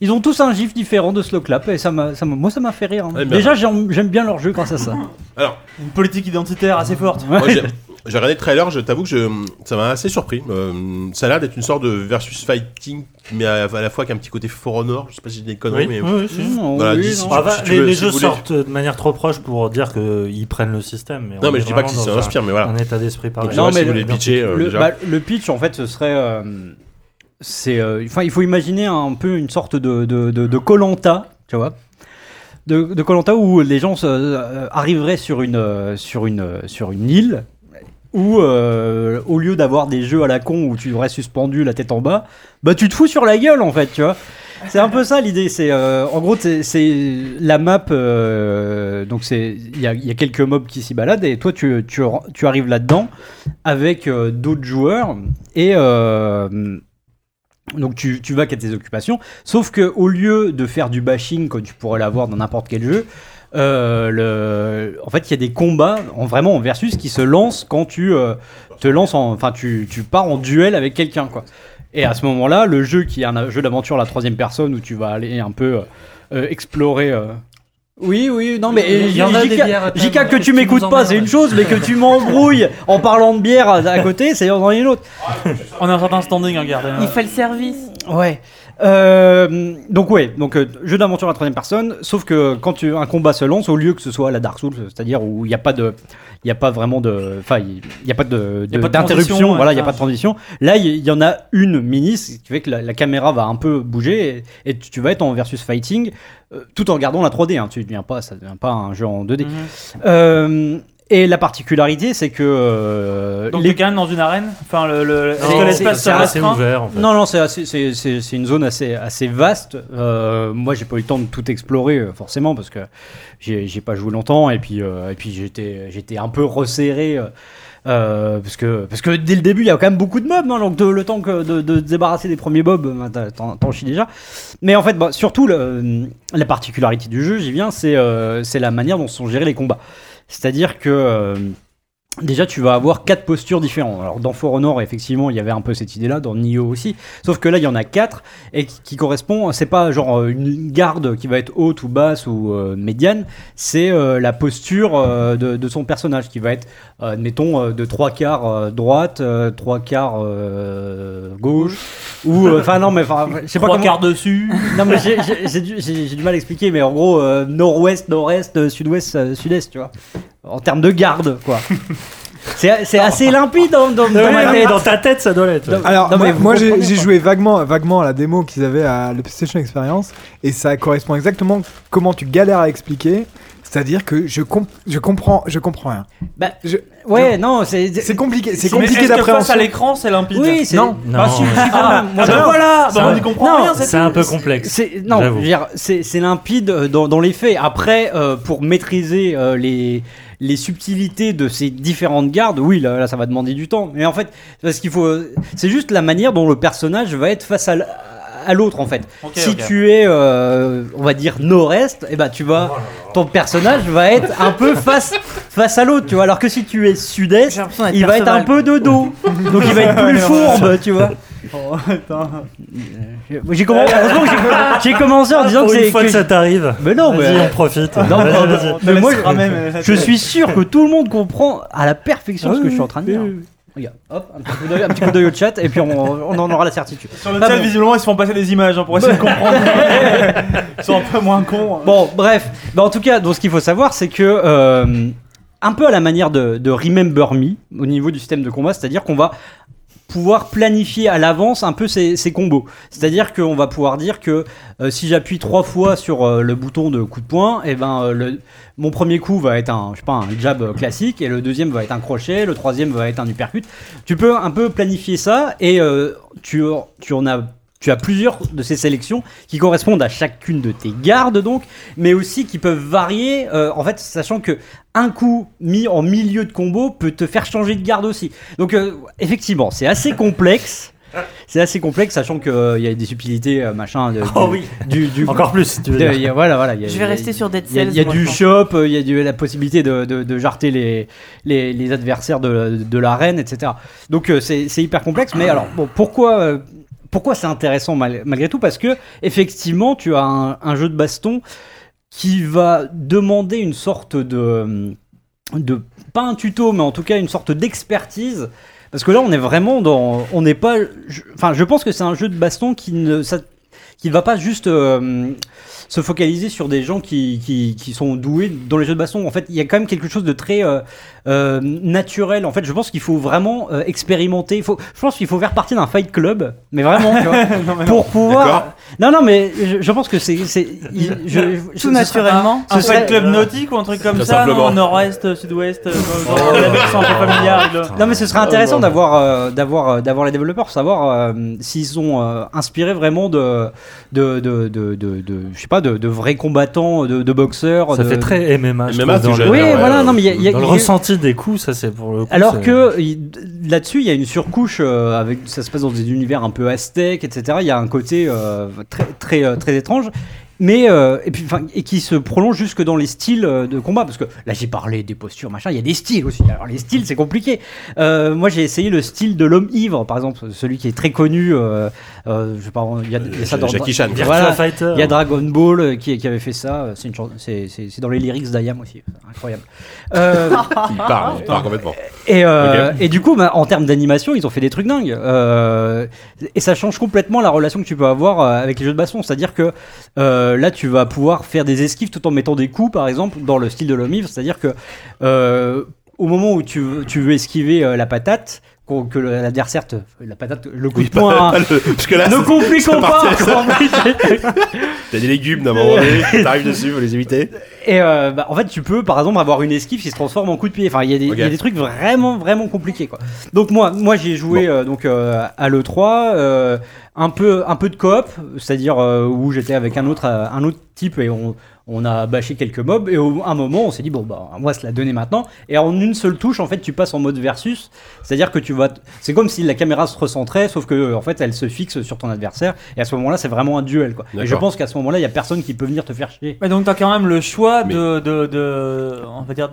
Ils ont tous un gif différent de Slowclap et ça, ça moi ça m'a fait rire. Hein. Eh ben. Déjà j'aime bien leur jeu grâce à ça. Alors, une politique identitaire assez forte. Ouais. Moi, j'ai regardé le trailer, je t'avoue que ça m'a assez surpris. Euh, ça a l'air d'être une sorte de versus fighting, mais à, la fois qu'un petit côté For Honor. Je sais pas si j'ai des conneries, mais. Oui, oui, ah bah, les, jeux sortent de manière trop proche pour dire qu'ils prennent le système. Non, mais je dis pas qu'ils s'inspirent, mais voilà. Un état d'esprit pareil. Non, mais le, euh, bah, le, pitch, en fait, ce serait. Euh, c'est, euh, il faut imaginer un peu une sorte de de Colanta, tu vois de Colanta où les gens arriveraient sur une, sur, une, sur une île où euh, au lieu d'avoir des jeux à la con où tu aurais suspendu la tête en bas, bah tu te fous sur la gueule en fait, tu vois. C'est un peu ça l'idée. C'est euh, en gros c'est- la map. euh, donc c'est il y y a quelques mobs qui s'y baladent et toi tu tu, tu arrives là-dedans avec d'autres joueurs et donc tu, tu vas qu'à tes occupations. Sauf que au lieu de faire du bashing comme tu pourrais l'avoir dans n'importe quel jeu. Euh, le... En fait, il y a des combats en vraiment en versus qui se lancent quand tu euh, te lances en, enfin tu, tu pars en duel avec quelqu'un quoi. Et à ce moment-là, le jeu qui est un jeu d'aventure à la troisième personne où tu vas aller un peu euh, explorer. euh, Oui, oui, non, mais Il y en a des JK, que tu m'écoutes pas, c'est une chose, mais que tu m'embrouilles en parlant de bière à, à côté, c'est une autre. On a un certain standing, hein, regardez. Il fait le service. Ouais. Euh, donc ouais, donc euh, jeu d'aventure à la troisième personne, sauf que quand tu, un combat se lance, au lieu que ce soit la Dark Souls, c'est-à-dire où il n'y a pas de, il y a pas vraiment de, enfin il n'y a pas de, d'interruption, voilà, il n'y a ouais, pas de transition. Là, il y, en a une mini, ce qui fait que la, la caméra va un peu bouger et, et tu, vas être en versus fighting, euh, tout en regardant la 3D. Hein, tu deviens pas, ça devient pas un jeu en 2D. Mhm. Et la particularité, c'est que euh, Donc les- t'es quand même dans une arène Enfin, le, le, est-ce que l'espace c'est se assez ouvert en fait. Non, non, c'est assez- c'est c'est- c'est une zone assez, assez vaste. Euh, moi, j'ai pas eu le temps de tout explorer, euh, forcément, parce que j'ai j'ai pas joué longtemps, et puis, euh, et puis j'étais j'étais un peu resserré. euh, euh, parce, que, parce que dès le début, il y a quand même beaucoup de mobs, hein, donc de- le temps que de, de débarrasser des premiers mobs, bah, t'en t'en chies déjà. Mais en fait, bah, surtout, le- la particularité du jeu, j'y viens, c'est euh, c'est la manière dont sont gérés les combats. C'est-à-dire que euh, Déjà, tu vas avoir quatre postures différentes. Alors, dans For Honor, effectivement, il y avait un peu cette idée-là, dans Nioh aussi. Sauf que là, il y en a quatre et qui, qui correspond. C'est pas genre euh, une garde qui va être haute ou basse ou euh, médiane. C'est euh, la posture euh, de, de son personnage qui va être, admettons, de trois quarts droite, trois quarts gauche. Ou, enfin, non, mais enfin, je sais pas Trois comment. quarts dessus. Non, mais j'ai- du, du mal à expliquer, mais en gros, nord-ouest, nord-est, sud-ouest, sud-est, tu vois. En termes de garde, quoi. C'est c'est assez limpide dans, dans, dans ma tête. dans ta tête, ça doit l'être. Alors, non, moi, j'ai joué vaguement, vaguement à la démo qu'ils avaient à la PlayStation Experience et ça correspond exactement comment tu galères à expliquer. C'est-à-dire que je, comp- je comprends, je comprends rien. Bah, Je- ouais, non, c'est. C'est compliqué, c'est compliqué est-ce que face d'appréhension. à l'écran, c'est limpide Oui, c'est. Non. Non. Bah, si. Moi, Ah ben je- voilà, bah, on comprend Non, rien, c'est un peu complexe. C'est non, J'avoue. je veux dire, c'est c'est limpide euh, dans, dans les faits. Après, euh, pour maîtriser euh, les les subtilités de ces différentes gardes, oui, là, là, ça va demander du temps. Mais en fait, parce qu'il faut, euh, c'est juste la manière dont le personnage va être face à l'autre en fait. Si tu es, euh, on va dire nord-est, et ben tu vas, ton personnage va être un peu face face à l'autre, tu vois. Alors que si tu es sud-est, il va être un peu de dos, donc il va être plus fourbe, tu vois. Oh, attends. J'ai commencé, j'ai- en disant Pour que une c'est. fois que ça t'arrive. Mais non, Vas-y, mais- on profite. Non, mais moi, je suis sûr que tout le monde comprend à la perfection ce que je suis en train de dire. Oui, Regarde, hop, un petit coup d'œil- un petit coup d'œil au chat et puis on, on en aura la certitude. Sur le Ah chat, bon. visiblement, ils se font passer des images hein, pour essayer de comprendre. ils sont un peu moins cons. hein. Bon, bref, Bah, en tout cas, donc ce qu'il faut savoir, c'est que euh, un peu à la manière de, de Remember Me au niveau du système de combat, c'est-à-dire qu'on va pouvoir planifier à l'avance un peu ces, combos. C'est-à-dire qu'on va pouvoir dire que euh, si j'appuie trois fois sur euh, le bouton de coup de poing, et ben euh, le, mon premier coup va être un, je sais pas, un jab classique, et le deuxième va être un crochet, le troisième va être un uppercut. Tu peux un peu planifier ça, et tu, tu en as tu as plusieurs de ces sélections qui correspondent à chacune de tes gardes donc, mais aussi qui peuvent varier. en fait, sachant que un coup mis en milieu de combo peut te faire changer de garde aussi. Donc euh, effectivement, c'est assez complexe. C'est assez complexe, sachant qu'il y a des subtilités, euh, machin. de- Oh du- oui. du, du- Encore plus, tu veux de- dire. il y a- voilà, voilà. il y a- Je y vais a- rester sur Dead il y a, Cells. il y a du shop, euh, il y a du- la possibilité de, de, de jarter les, les, les adversaires de, de l'arène, etc. Donc euh, c'est hyper complexe. Mais alors, bon, pourquoi, euh, pourquoi c'est intéressant mal- malgré tout? Parce que effectivement, tu as un, un jeu de baston qui va demander une sorte de, pas un tuto, mais en tout cas une sorte d'expertise. Parce que là, on est vraiment dans, on n'est pas, je- enfin, je pense que c'est un jeu de baston qui ne, ça- qui va pas juste euh, se focaliser sur des gens qui, qui, qui sont doués dans les jeux de baston. En fait, il y a quand même quelque chose de très euh, euh, naturel. En fait, je pense qu'il faut vraiment euh, expérimenter. Il faut, je pense qu'il faut faire partie d'un fight club, mais vraiment, tu vois, Non, mais non. pour pouvoir. Non, non, mais je, je pense que c'est, c'est, il- je- je- ce Tout naturellement. Un ce serait- fight club nautique ou un truc comme ça, non Nord-Est, Sud-Ouest, euh, là. Non mais ce serait intéressant d'avoir euh, d'avoir euh, d'avoir les développeurs pour savoir euh, s'ils sont euh, inspirés vraiment de de de de, de, de- je sais pas de, de vrais combattants de, de boxeurs. Ça de- fait très MMA. je MMA, Oui, ouais, voilà, non mais il y a, le il des coups, ça c'est pour le coup. alors que là-dessus il y a une surcouche euh, avec ça se passe dans des univers un peu aztèques etc. Il y a un côté euh, très très euh, très étrange. Mais euh, et puis enfin et qui se prolonge jusque dans les styles euh, de combat parce que là j'ai parlé des postures machin il y a des styles aussi alors les styles c'est compliqué euh, moi j'ai essayé le style de l'homme ivre par exemple celui qui est très connu euh, euh, je sais pas il y a, il y a ça dans Jackie Chan. Virtua voilà. Fighter. il y a Dragon Ball euh, qui, qui avait fait ça euh, c'est c'est c'est c'est dans les lyrics d'Ayam aussi C'est incroyable Euh, Il part, il part complètement. et, euh, Ok. et du coup, bah, en termes d'animation, ils ont fait des trucs dingues. Euh, et ça change complètement la relation que tu peux avoir euh, avec les jeux de baston. C'est-à-dire que euh, là, tu vas pouvoir faire des esquives tout en mettant des coups, par exemple, dans le style de l'homme ivre. C'est-à-dire que euh, au moment où tu, veux- esquiver euh, la patate, que le- l'adversaire te. La patate, le coup Oui, de poing. pas- hein. le- Parce que là, ne c'est- compliquons pas t'as des légumes d'un moment donné, t'arrives dessus, faut les éviter. Et euh, bah, en fait, tu peux par exemple avoir une esquive qui se transforme en coup de pied. Enfin, il y, a des- il y a Ok. des trucs vraiment, vraiment compliqués. Quoi. Donc, moi, moi j'ai joué euh, donc, euh, à l'E3, euh, un, peu, un peu de coop, c'est-à-dire euh, où j'étais avec un autre, euh, un autre type et on, on a bâché quelques mobs. Et au un moment, on s'est dit, bon, bah, on va se la donner maintenant. Et en une seule touche, en fait, tu passes en mode versus. C'est-à-dire que tu vas. C'est comme si la caméra se recentrait, sauf que en fait, elle se fixe sur ton adversaire. Et à ce moment-là, c'est vraiment un duel. Quoi. Et je pense qu'à ce moment-là, il y a personne qui peut venir te faire chier. Ouais, donc t'as quand même le choix Mais- de, de, de- on va dire,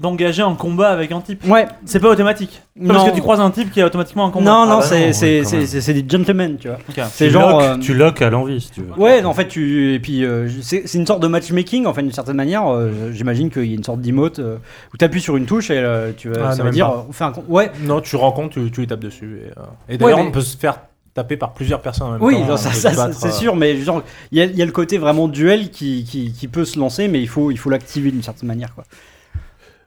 d'engager un combat avec un type. Ouais, C'est pas automatique. Pas Non. Parce que tu croises un type qui est automatiquement un combat. Non, Ah non, bah c'est ouais, c'est- des gentlemen, tu vois. C'est genre. euh, Tu loques à l'envie si tu veux. Ouais, en fait, tu. Et puis, euh, c'est c'est une sorte de matchmaking, enfin, d'une certaine manière. euh, J'imagine qu'il y a une sorte d'emote euh, où tu appuies sur une touche et euh, tu, Ah, ça même dire. pas. on fait un. Ouais, Non, tu rencontres, tu, tu les tapes dessus. Et, euh, et d'ailleurs, Ouais, mais- on peut se faire taper par plusieurs personnes en même oui, temps. ça, ça, se c'est euh, sûr, mais genre, il y y a le côté vraiment duel qui, qui, qui peut se lancer, mais il faut il faut l'activer d'une certaine manière, quoi.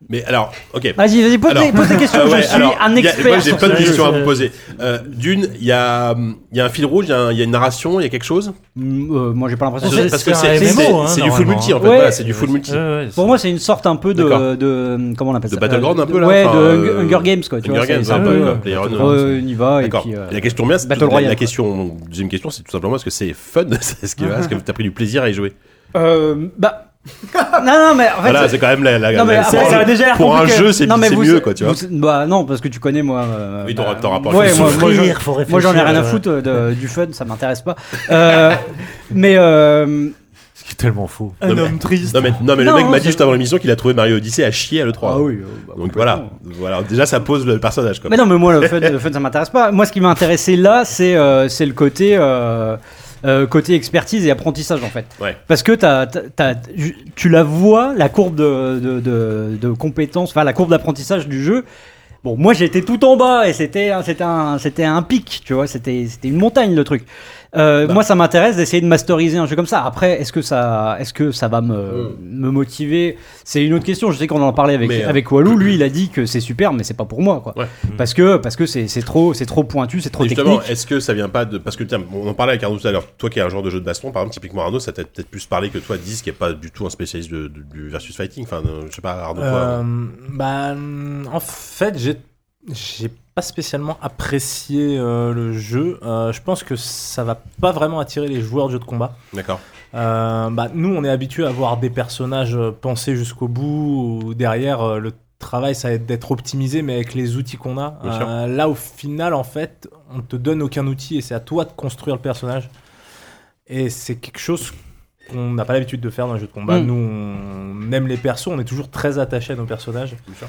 Mais alors, ok. Vas-y, vas-y, pose, Alors- des- pose des questions, ouais, je suis alors, un a- expert. Moi, j'ai plein de questions à vous poser. Euh, D'une, il y a, il y a un fil rouge, il y, a un- il y a une narration, il y a quelque chose? Mm, euh, moi, j'ai pas l'impression. C'est- Parce que c'est hein, du full multi en fait. Ouais. Voilà, c'est du full multi. Ouais, Pour moi, c'est une sorte un peu de, de comment on appelle De ça Battleground, Euh, un peu, là, Ouais, de euh, Hunger Games quoi. Tu Hunger Games, un un peu, euh, euh, on y va et D'accord. euh, La question bien, la, question, deuxième question, c'est tout simplement est-ce que c'est fun? Est-ce que, est-ce que t'as pris du plaisir à y jouer? Euh, bah. Non, non, mais en fait. Voilà, c'est quand même la. la- Non, mais la- après, pour ça un- a déjà l'air Pour un jeu, c'est c'est mieux, quoi, tu vois. vous- Bah non, parce que tu connais moi. euh, Oui, ton- bah, ton rapport Ouais, moi, le moi, j'en ai rien à foutre de- du fun, ça m'intéresse pas. Euh, mais euh, Ce qui est tellement fou. Un Non, mais- homme triste. Non mais, non, mais le mec m'a dit c'est- juste avant l'émission qu'il a trouvé Mario Odyssey à chier à l'E3. ah oui. euh, bah, Donc voilà, voilà, déjà ça pose le personnage quoi. Mais non, mais moi, le fun, le fun ça m'intéresse pas. Moi, ce qui m'a intéressé là, c'est euh, c'est le côté, euh, euh, côté expertise et apprentissage, en fait. Ouais. Parce que tu la vois, la courbe de, de, de, de compétences, enfin, la courbe d'apprentissage du jeu. Bon, moi, j'étais tout en bas et c'était un- un, c'était un pic, tu vois, c'était c'était une montagne, le truc. Euh, Bah. Moi, ça m'intéresse d'essayer de masteriser un jeu comme ça. Après, est-ce que ça, est-ce que ça va me, me motiver? C'est une autre question. Je sais qu'on en parlait avec, Mais, euh, avec Walou. Lui, il a dit que c'est super, mais c'est pas pour moi, quoi. Ouais. Parce que parce que c'est c'est trop c'est trop pointu, c'est trop justement, technique. est-ce que ça vient pas de. Parce que tiens, on en parlait avec Arnaud tout à l'heure. Toi qui es un joueur de jeu de baston, par exemple, typiquement Arnaud, ça t'a peut-être plus parlé que toi, 10 qui est pas du tout un spécialiste de- de- du versus fighting. Enfin, euh, je sais pas, Arnaud. Euh, bah, en fait, j'ai j'ai pas spécialement apprécié euh, le jeu. Euh, je pense que ça va pas vraiment attirer les joueurs de jeux de combat. D'accord. Euh, bah, nous, on est habitué à voir des personnages pensés jusqu'au bout, ou derrière euh, le travail, ça va être d'être optimisé, mais avec les outils qu'on a. Euh, là, au final, en fait, on te donne aucun outil et c'est à toi de construire le personnage. Et c'est quelque chose qu'on n'a pas l'habitude de faire dans les jeux de combat. Mm. Nous, on aime les persos, on est toujours très attaché à nos personnages. Bien sûr.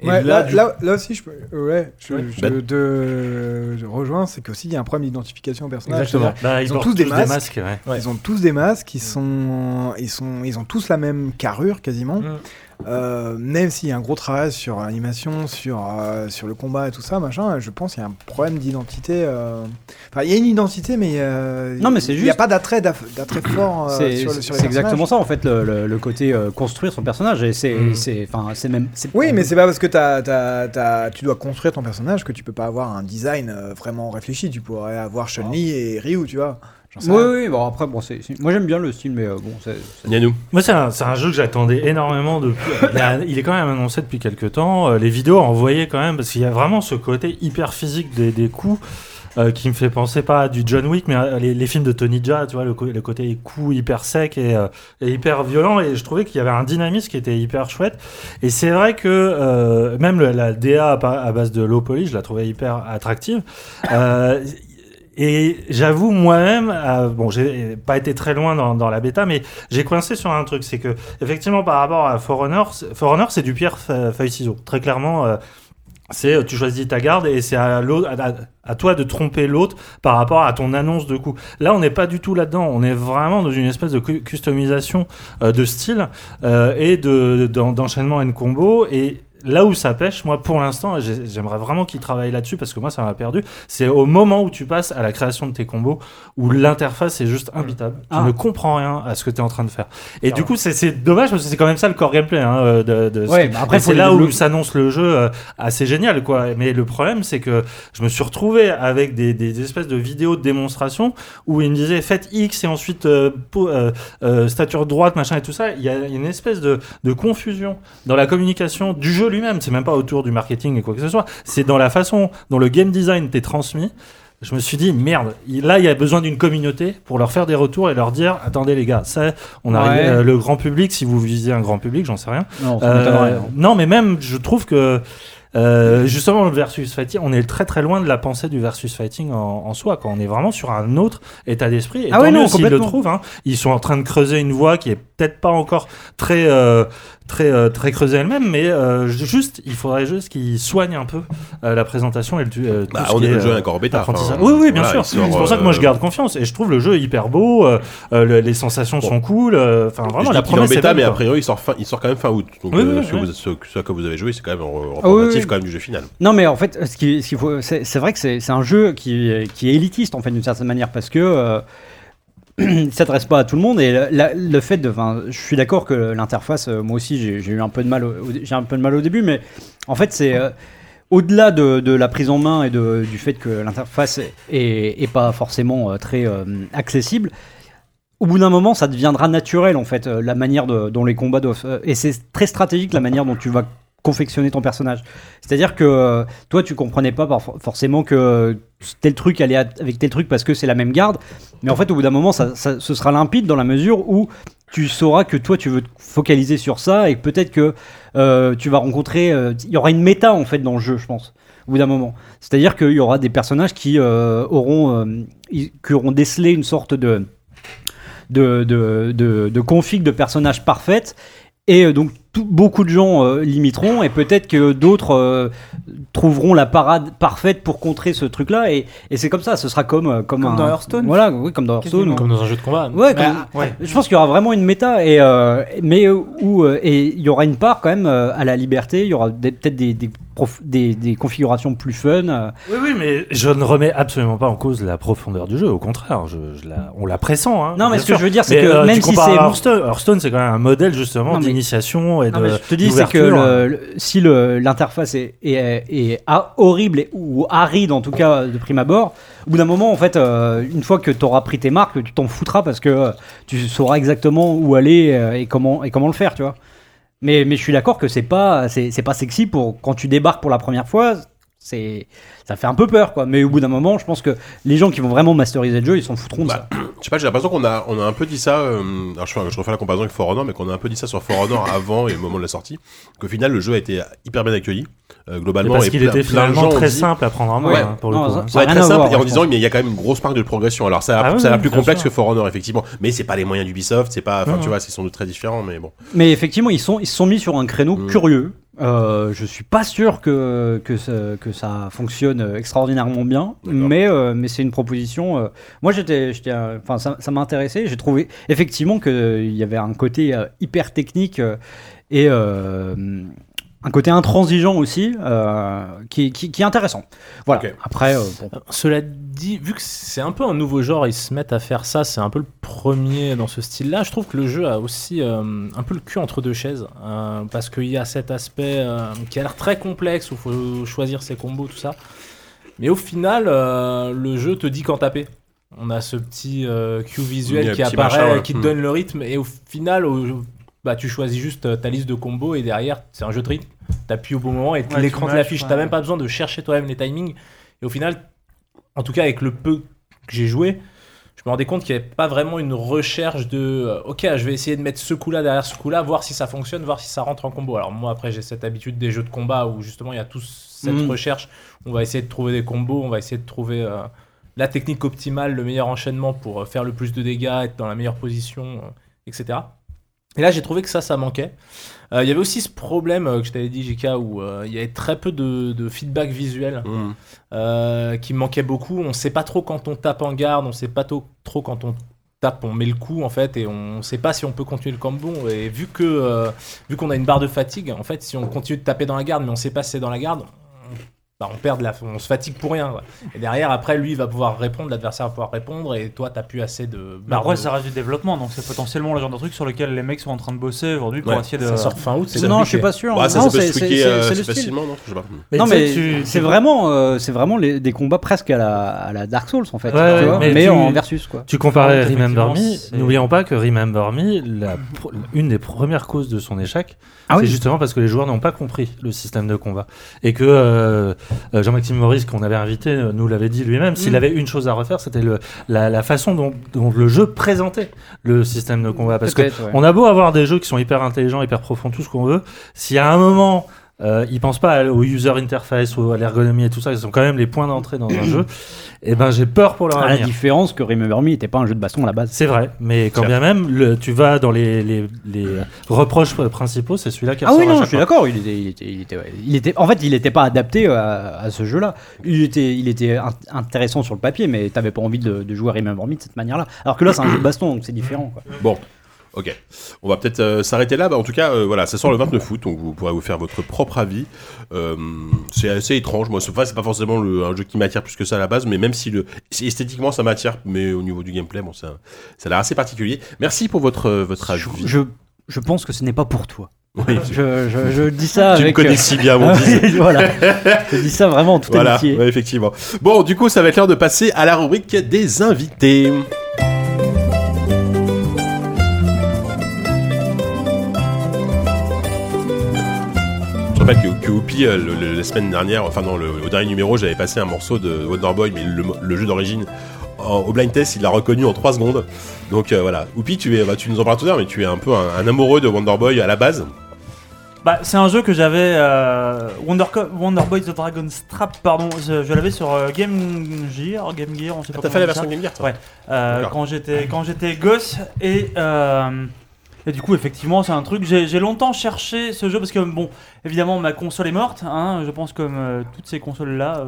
Et Ouais, là, là, du- là, là aussi, je, peux- ouais, je, Ouais. je Ben. te je rejoins, c'est qu'aussi il y a un problème d'identification au personnage. Exactement. Bah, Ils ont portent tous des masques. ouais. Ouais. Ils ont tous des masques, ils sont, ils sont, ils ont tous la même carrure quasiment. Euh, même s'il y a un gros travail sur l'animation, sur, euh, sur le combat et tout ça, machin, je pense qu'il y a un problème d'identité. euh, Enfin, il y a une identité, mais Non, mais c'est il n'y a juste- pas d'attrait, d'attrait fort C'est sur, le- c'est sur les exactement ça en fait le, le- le côté construire son personnage et c'est Mm. c'est c'est même c'est- Oui, mais c'est pas parce que t'as- t'as- t'as- tu dois construire ton personnage que tu peux pas avoir un design vraiment réfléchi. Tu pourrais avoir Chun-Li et Ryu, tu vois. Oui oui bon après bon c'est moi j'aime bien le style mais euh, bon c'est. Moi, c'est un, c'est un jeu que j'attendais énormément depuis. Il, a- il est quand même annoncé depuis quelques temps. Euh, Les vidéos envoyées quand même, parce qu'il y a vraiment ce côté hyper physique des, des coups. euh, qui me fait penser pas à du John Wick mais à les, les films de Tony Jaa tu vois le, co- le côté coup hyper sec et, euh, et hyper violent et je trouvais qu'il y avait un dynamisme qui était hyper chouette et c'est vrai que euh, même le- la DA à, pa- à base de low poly je la trouvais hyper attractive euh, et j'avoue moi-même, euh, bon, j'ai pas été très loin dans, la bêta, mais j'ai coincé sur un truc, c'est que effectivement par rapport à For Honor, c'est- du pierre fe- feuille ciseau. Très clairement, euh, c'est euh, tu choisis ta garde et c'est à, toi de tromper l'autre par rapport à ton annonce de coup. Là, on n'est pas du tout là-dedans. On est vraiment dans une espèce de cu- customisation de style et de d'en- d'enchaînement and combo et Là où ça pêche, moi pour l'instant, j'ai- j'aimerais vraiment qu'ils travaillent là-dessus parce que moi ça m'a perdu. C'est au moment où tu passes à la création de tes combos où l'interface est juste imbitable. Tu Ah. ne comprends rien à ce que tu es en train de faire. Et du coup, c'est- dommage parce que c'est quand même ça le core gameplay hein, euh, de, de ce Ouais, bah après, c'est là où s'annonce le jeu euh, assez génial quoi. Mais le problème c'est que je me suis retrouvé avec des, des espèces de vidéos de démonstration où il me disait faites X et ensuite euh, euh, euh, stature droite machin et tout ça. Il y a une espèce de, de confusion dans la communication du jeu lui-même. C'est même pas autour du marketing et quoi que ce soit. C'est dans la façon dont le game design t'est transmis. Je me suis dit merde, là il y a besoin d'une communauté pour leur faire des retours et leur dire attendez les gars, ça on arrive euh, le grand public si vous visez un grand public, j'en sais rien. non Euh, hein. non, mais même, je trouve que euh, justement le versus fighting, on est très très loin de la pensée du versus fighting en, en soi. Quand on est vraiment sur un autre état d'esprit. Et Ah tant ouais, mieux non, s'ils le trouvent. Hein. Ils sont en train de creuser une voie qui est peut-être pas encore très euh, très euh, très creusée elle-même, mais euh, juste, il faudrait juste qu'ils soignent un peu euh, la présentation et le. euh, tout Bah, ce on qui est le jeu encore bêta. enfin, oui, oui, bien voilà, sûr. il C'est pour ça que moi je garde confiance et je trouve le jeu hyper beau. le- les sensations Bon. sont cool. Enfin, Je vraiment, dis la qu'il est en promesse est bêta, mais a priori, il sort, fin, il sort quand même fin août. Donc, Oui, euh, oui, ce, que oui. vous, ce, ce que vous avez joué, c'est quand même Ah oui, quand même du jeu final. Non, mais en fait, ce qui- c'est vrai que c'est un jeu qui, qui est élitiste en fait d'une certaine manière parce que euh, il s'adresse pas à tout le monde et le fait de, je suis d'accord que l'interface, euh, moi aussi, j'ai eu un peu de mal, au, j'ai un peu de mal au début, mais en fait, c'est euh, au-delà de, la prise en main et du fait que l'interface est, pas forcément euh, très accessible. Au bout d'un moment, ça deviendra naturel en fait, la manière dont les combats doivent. et c'est très stratégique la manière dont tu vas confectionner ton personnage. C'est-à-dire que euh, toi, tu comprenais pas forcément que tel truc allait avec tel truc parce que c'est la même garde. Mais en fait, au bout d'un moment, ça, ce sera limpide dans la mesure où tu sauras que toi, tu veux te focaliser sur ça et peut-être que euh, tu vas rencontrer. euh, Il y aura une méta en fait dans le jeu, je pense. Au bout d'un moment. C'est-à-dire qu'il y aura des personnages qui euh, auront, euh, qui auront décelé une sorte de de, de, de, de config de personnages parfaite. Et euh, donc, tout- beaucoup de gens euh, l'imiteront et peut-être que d'autres euh, trouveront la parade parfaite pour contrer ce truc-là. Et, et c'est comme ça, ce sera comme, euh, comme, Comme un- dans Hearthstone Voilà, oui, comme dans Hearthstone. Comme dans un jeu de combat. Ouais, comme- ouais. je pense qu'il y aura vraiment une méta, et, euh, mais où et il y aura une part quand même euh, à la liberté. Il y aura peut-être des, des, prof- des, des configurations plus fun. Oui, oui, mais je ne remets absolument pas en cause la profondeur du jeu. Au contraire, je, je la- on la pressent. Hein, Non, mais ce que je veux dire, c'est que euh, même tu si c'est- Hearthstone, Hearthstone, c'est quand même un modèle justement d'initiation et Non, de. mais je te dis, c'est que d'ouverture. le- le- si l'interface est, est- est a- horrible et- ou aride, en tout cas de prime abord, au bout d'un moment, en fait, euh, une fois que tu auras pris tes marques, tu t'en foutras parce que euh, tu sauras exactement où aller euh, et, comment, et comment le faire, tu vois. Mais, mais je suis d'accord que c'est pas, c'est pas sexy pour quand tu débarques pour la première fois. C'est, ça fait un peu peur, quoi. Mais au bout d'un moment, je pense que les gens qui vont vraiment masteriser le jeu, ils s'en foutront de ça. Je sais pas, j'ai l'impression qu'on a, on a un peu dit ça. euh, alors je, je refais la comparaison avec For Honor, mais qu'on a un peu dit ça sur For Honor avant et au moment de la sortie. Qu'au final, le jeu a été hyper bien accueilli, euh, globalement. parce et qu'il était finalement très dit- simple à prendre en main Ouais. hein, pour le coup. ça- ça- Ouais, rien très simple, voir, et en disant, mais il y a quand même une grosse marque de progression. Alors ça a, Ah oui, ça a oui, plus complexe sûr. que For Honor, effectivement. Mais c'est pas les moyens d'Ubisoft, c'est pas, enfin, tu vois, c'est sans doute très différent, mais bon. Mais effectivement, ils sont, ils se sont mis sur un créneau Mm. curieux. Euh, je suis pas sûr que, que, ça, que ça fonctionne extraordinairement bien, mais, euh, mais c'est une proposition. euh, moi, j'étais, enfin, ça, ça m'a intéressé. J'ai trouvé effectivement qu'il y avait un côté euh, hyper technique et un côté intransigeant aussi, euh, qui, qui, qui est intéressant. Voilà. Après, euh, bon. Cela dit, vu que c'est un peu un nouveau genre, ils se mettent à faire ça, c'est un peu le premier dans ce style-là, je trouve que le jeu a aussi euh, un peu le cul entre deux chaises, euh, parce qu'il y a cet aspect euh, qui a l'air très complexe, où il faut choisir ses combos, tout ça. Mais au final, euh, le jeu te dit quand taper. On a ce petit euh, cue visuel qui apparaît, machin, ouais. qui te donne le rythme, et au final, au- bah, tu choisis juste euh, ta liste de combos, et derrière, c'est un jeu de rythme. T'appuies au bon moment, et Ouais, l'écran te l'affiche. ouais. T'as même pas besoin de chercher toi-même les timings. Et au final, en tout cas avec le peu que j'ai joué, je me rendais compte qu'il n'y avait pas vraiment une recherche de euh, ok, je vais essayer de mettre ce coup-là derrière ce coup-là, voir si ça fonctionne, voir si ça rentre en combo. Alors moi après j'ai cette habitude des jeux de combat où justement il y a toute cette Mm. recherche, on va essayer de trouver des combos, on va essayer de trouver euh, la technique optimale, le meilleur enchaînement pour euh, faire le plus de dégâts, être dans la meilleure position, etc. Et là j'ai trouvé que ça, ça manquait. Euh, Il y avait aussi ce problème euh, que je t'avais dit, JK, où euh, il y avait très peu de, de feedback visuel Mmh. euh, qui me manquait beaucoup. On sait pas trop quand on tape en garde, on sait pas trop quand on tape, on met le coup en fait, et on sait pas si on peut continuer le combo. Et vu que vu qu'on a une barre de fatigue, en fait, si on continue de taper dans la garde, mais on sait pas si c'est dans la garde, bah, on perd de la, on se fatigue pour rien. quoi. Et derrière, après, lui il va pouvoir répondre, l'adversaire va pouvoir répondre, et toi, t'as plus assez de barres. après, de- ça reste du développement, donc c'est potentiellement le genre de truc sur lequel les mecs sont en train de bosser aujourd'hui pour Ouais, essayer de. ça sort fin août. c'est non, je suis pas sûr. Ouais, ça, non, ça peut c'est- se c'est- tweaker c'est- euh, facilement, non Je sais pas. Mais non mais tu- c'est vraiment, euh, c'est vraiment les- des combats presque à la, à la Dark Souls en fait, Ouais, tu ouais, vois, mais mais, tu- en versus quoi. Tu comparais Ouais, Remember Me, n'oublions pas que Remember Me, la une des premières causes de son échec, Ah c'est justement parce que les joueurs n'ont pas compris le système de combat. Et que euh, Jean-Maxime Maurice, qu'on avait invité, euh, nous l'avait dit lui-même, s'il Mm. avait une chose à refaire, c'était la, la façon dont, dont le jeu présentait le système de combat. Parce que Peut-être, ouais. on a beau avoir des jeux qui sont hyper intelligents, hyper profonds, tout ce qu'on veut, si à un moment... Euh, ils pensent pas au user interface ou à l'ergonomie et tout ça, ils sont quand même les points d'entrée dans un jeu. Et ben j'ai peur pour leur À la différence que Remember Me n'était pas un jeu de baston à la base. C'est vrai, mais quand bien même, le, tu vas dans les, les, les reproches principaux, c'est celui-là qui Ah oui, non, je suis d'accord. Il était, il était, il était, ouais. il était- en fait, il n'était pas adapté à, à ce jeu-là. Il était, il était in- intéressant sur le papier, mais t'avais pas envie de, de jouer à Remember Me de cette manière-là. Alors que là, c'est un jeu de baston, donc c'est différent. Quoi. Bon. Ok, on va peut-être euh, s'arrêter là. Bah, en tout cas, euh, voilà, ça sort le 29 août, donc vous pourrez vous faire votre propre avis. Euh, c'est assez étrange. Moi, c'est pas, c'est pas forcément le- un jeu qui m'attire plus que ça à la base, mais même si le esthétiquement ça m'attire, mais au niveau du gameplay, bon, ça, ça a l'air assez particulier. Merci pour votre votre avis. Je, je, je pense que ce n'est pas pour toi. Oui, Je, je, je dis ça tu me connais si bien, mon voilà. Je dis ça vraiment en toute Voilà, amitié. ouais, effectivement. Bon, du coup, ça va être l'heure de passer à la rubrique des invités. Rappelle que, que Whoopi, euh, le- le- la semaine dernière, enfin non, le, au dernier numéro, j'avais passé un morceau de Wonderboy, mais le, le jeu d'origine, au blind test, il l'a reconnu en 3 secondes. Donc euh, voilà, Whoopi, tu, es, bah, tu nous en parles tout à l'heure, mais tu es un peu un, un amoureux de Wonderboy à la base. Bah, c'est un jeu que j'avais. Euh, Wonder, Wonder Boy The Dragon Strap, pardon. Je, je l'avais sur euh, Game Gear, Game Gear, on sait pas Ah, T'as comment fait la version Game Gear, toi Ouais. Euh, quand j'étais quand j'étais gosse et euh, et du coup effectivement c'est un truc j'ai longtemps cherché ce jeu parce que bon évidemment ma console est morte hein, je pense comme euh, toutes ces consoles là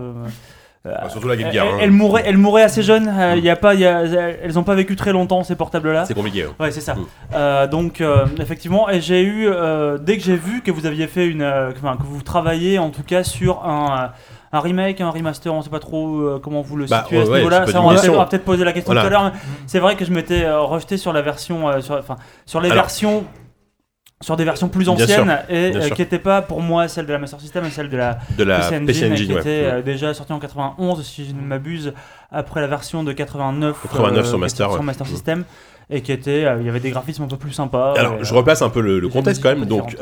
Bah, surtout la Game Gear. elle, hein. elle mourait elle mourait assez jeune euh, il y a pas il y a- elles ont pas vécu très longtemps ces portables là C'est compliqué. hein. Ouais, c'est ça. Mm. Euh, donc, euh, effectivement, et j'ai eu, euh, dès que j'ai vu que vous aviez fait une. euh, que vous travaillez en tout cas sur un. Un remake, un remaster, on sait pas trop euh, comment vous le Bah, situez à ce ouais, niveau-là. Ça, on va, peut-être poser la question Voilà. tout à l'heure. C'est vrai que je m'étais euh, rejeté sur la version, euh, sur, enfin, sur les Alors. versions, sur des versions plus anciennes sûr, et euh, qui n'étaient pas pour moi celle de la Master System, mais celle de la De la PC Engine, PC et Engine, qui ouais. était euh, déjà sortie en 91, si je ne m'abuse, après la version de 89, 89 sur Master, ouais. Master System, et qui était, il y avait des graphismes un peu plus sympas. Alors, et, je replace un peu le, contexte quand même. Donc,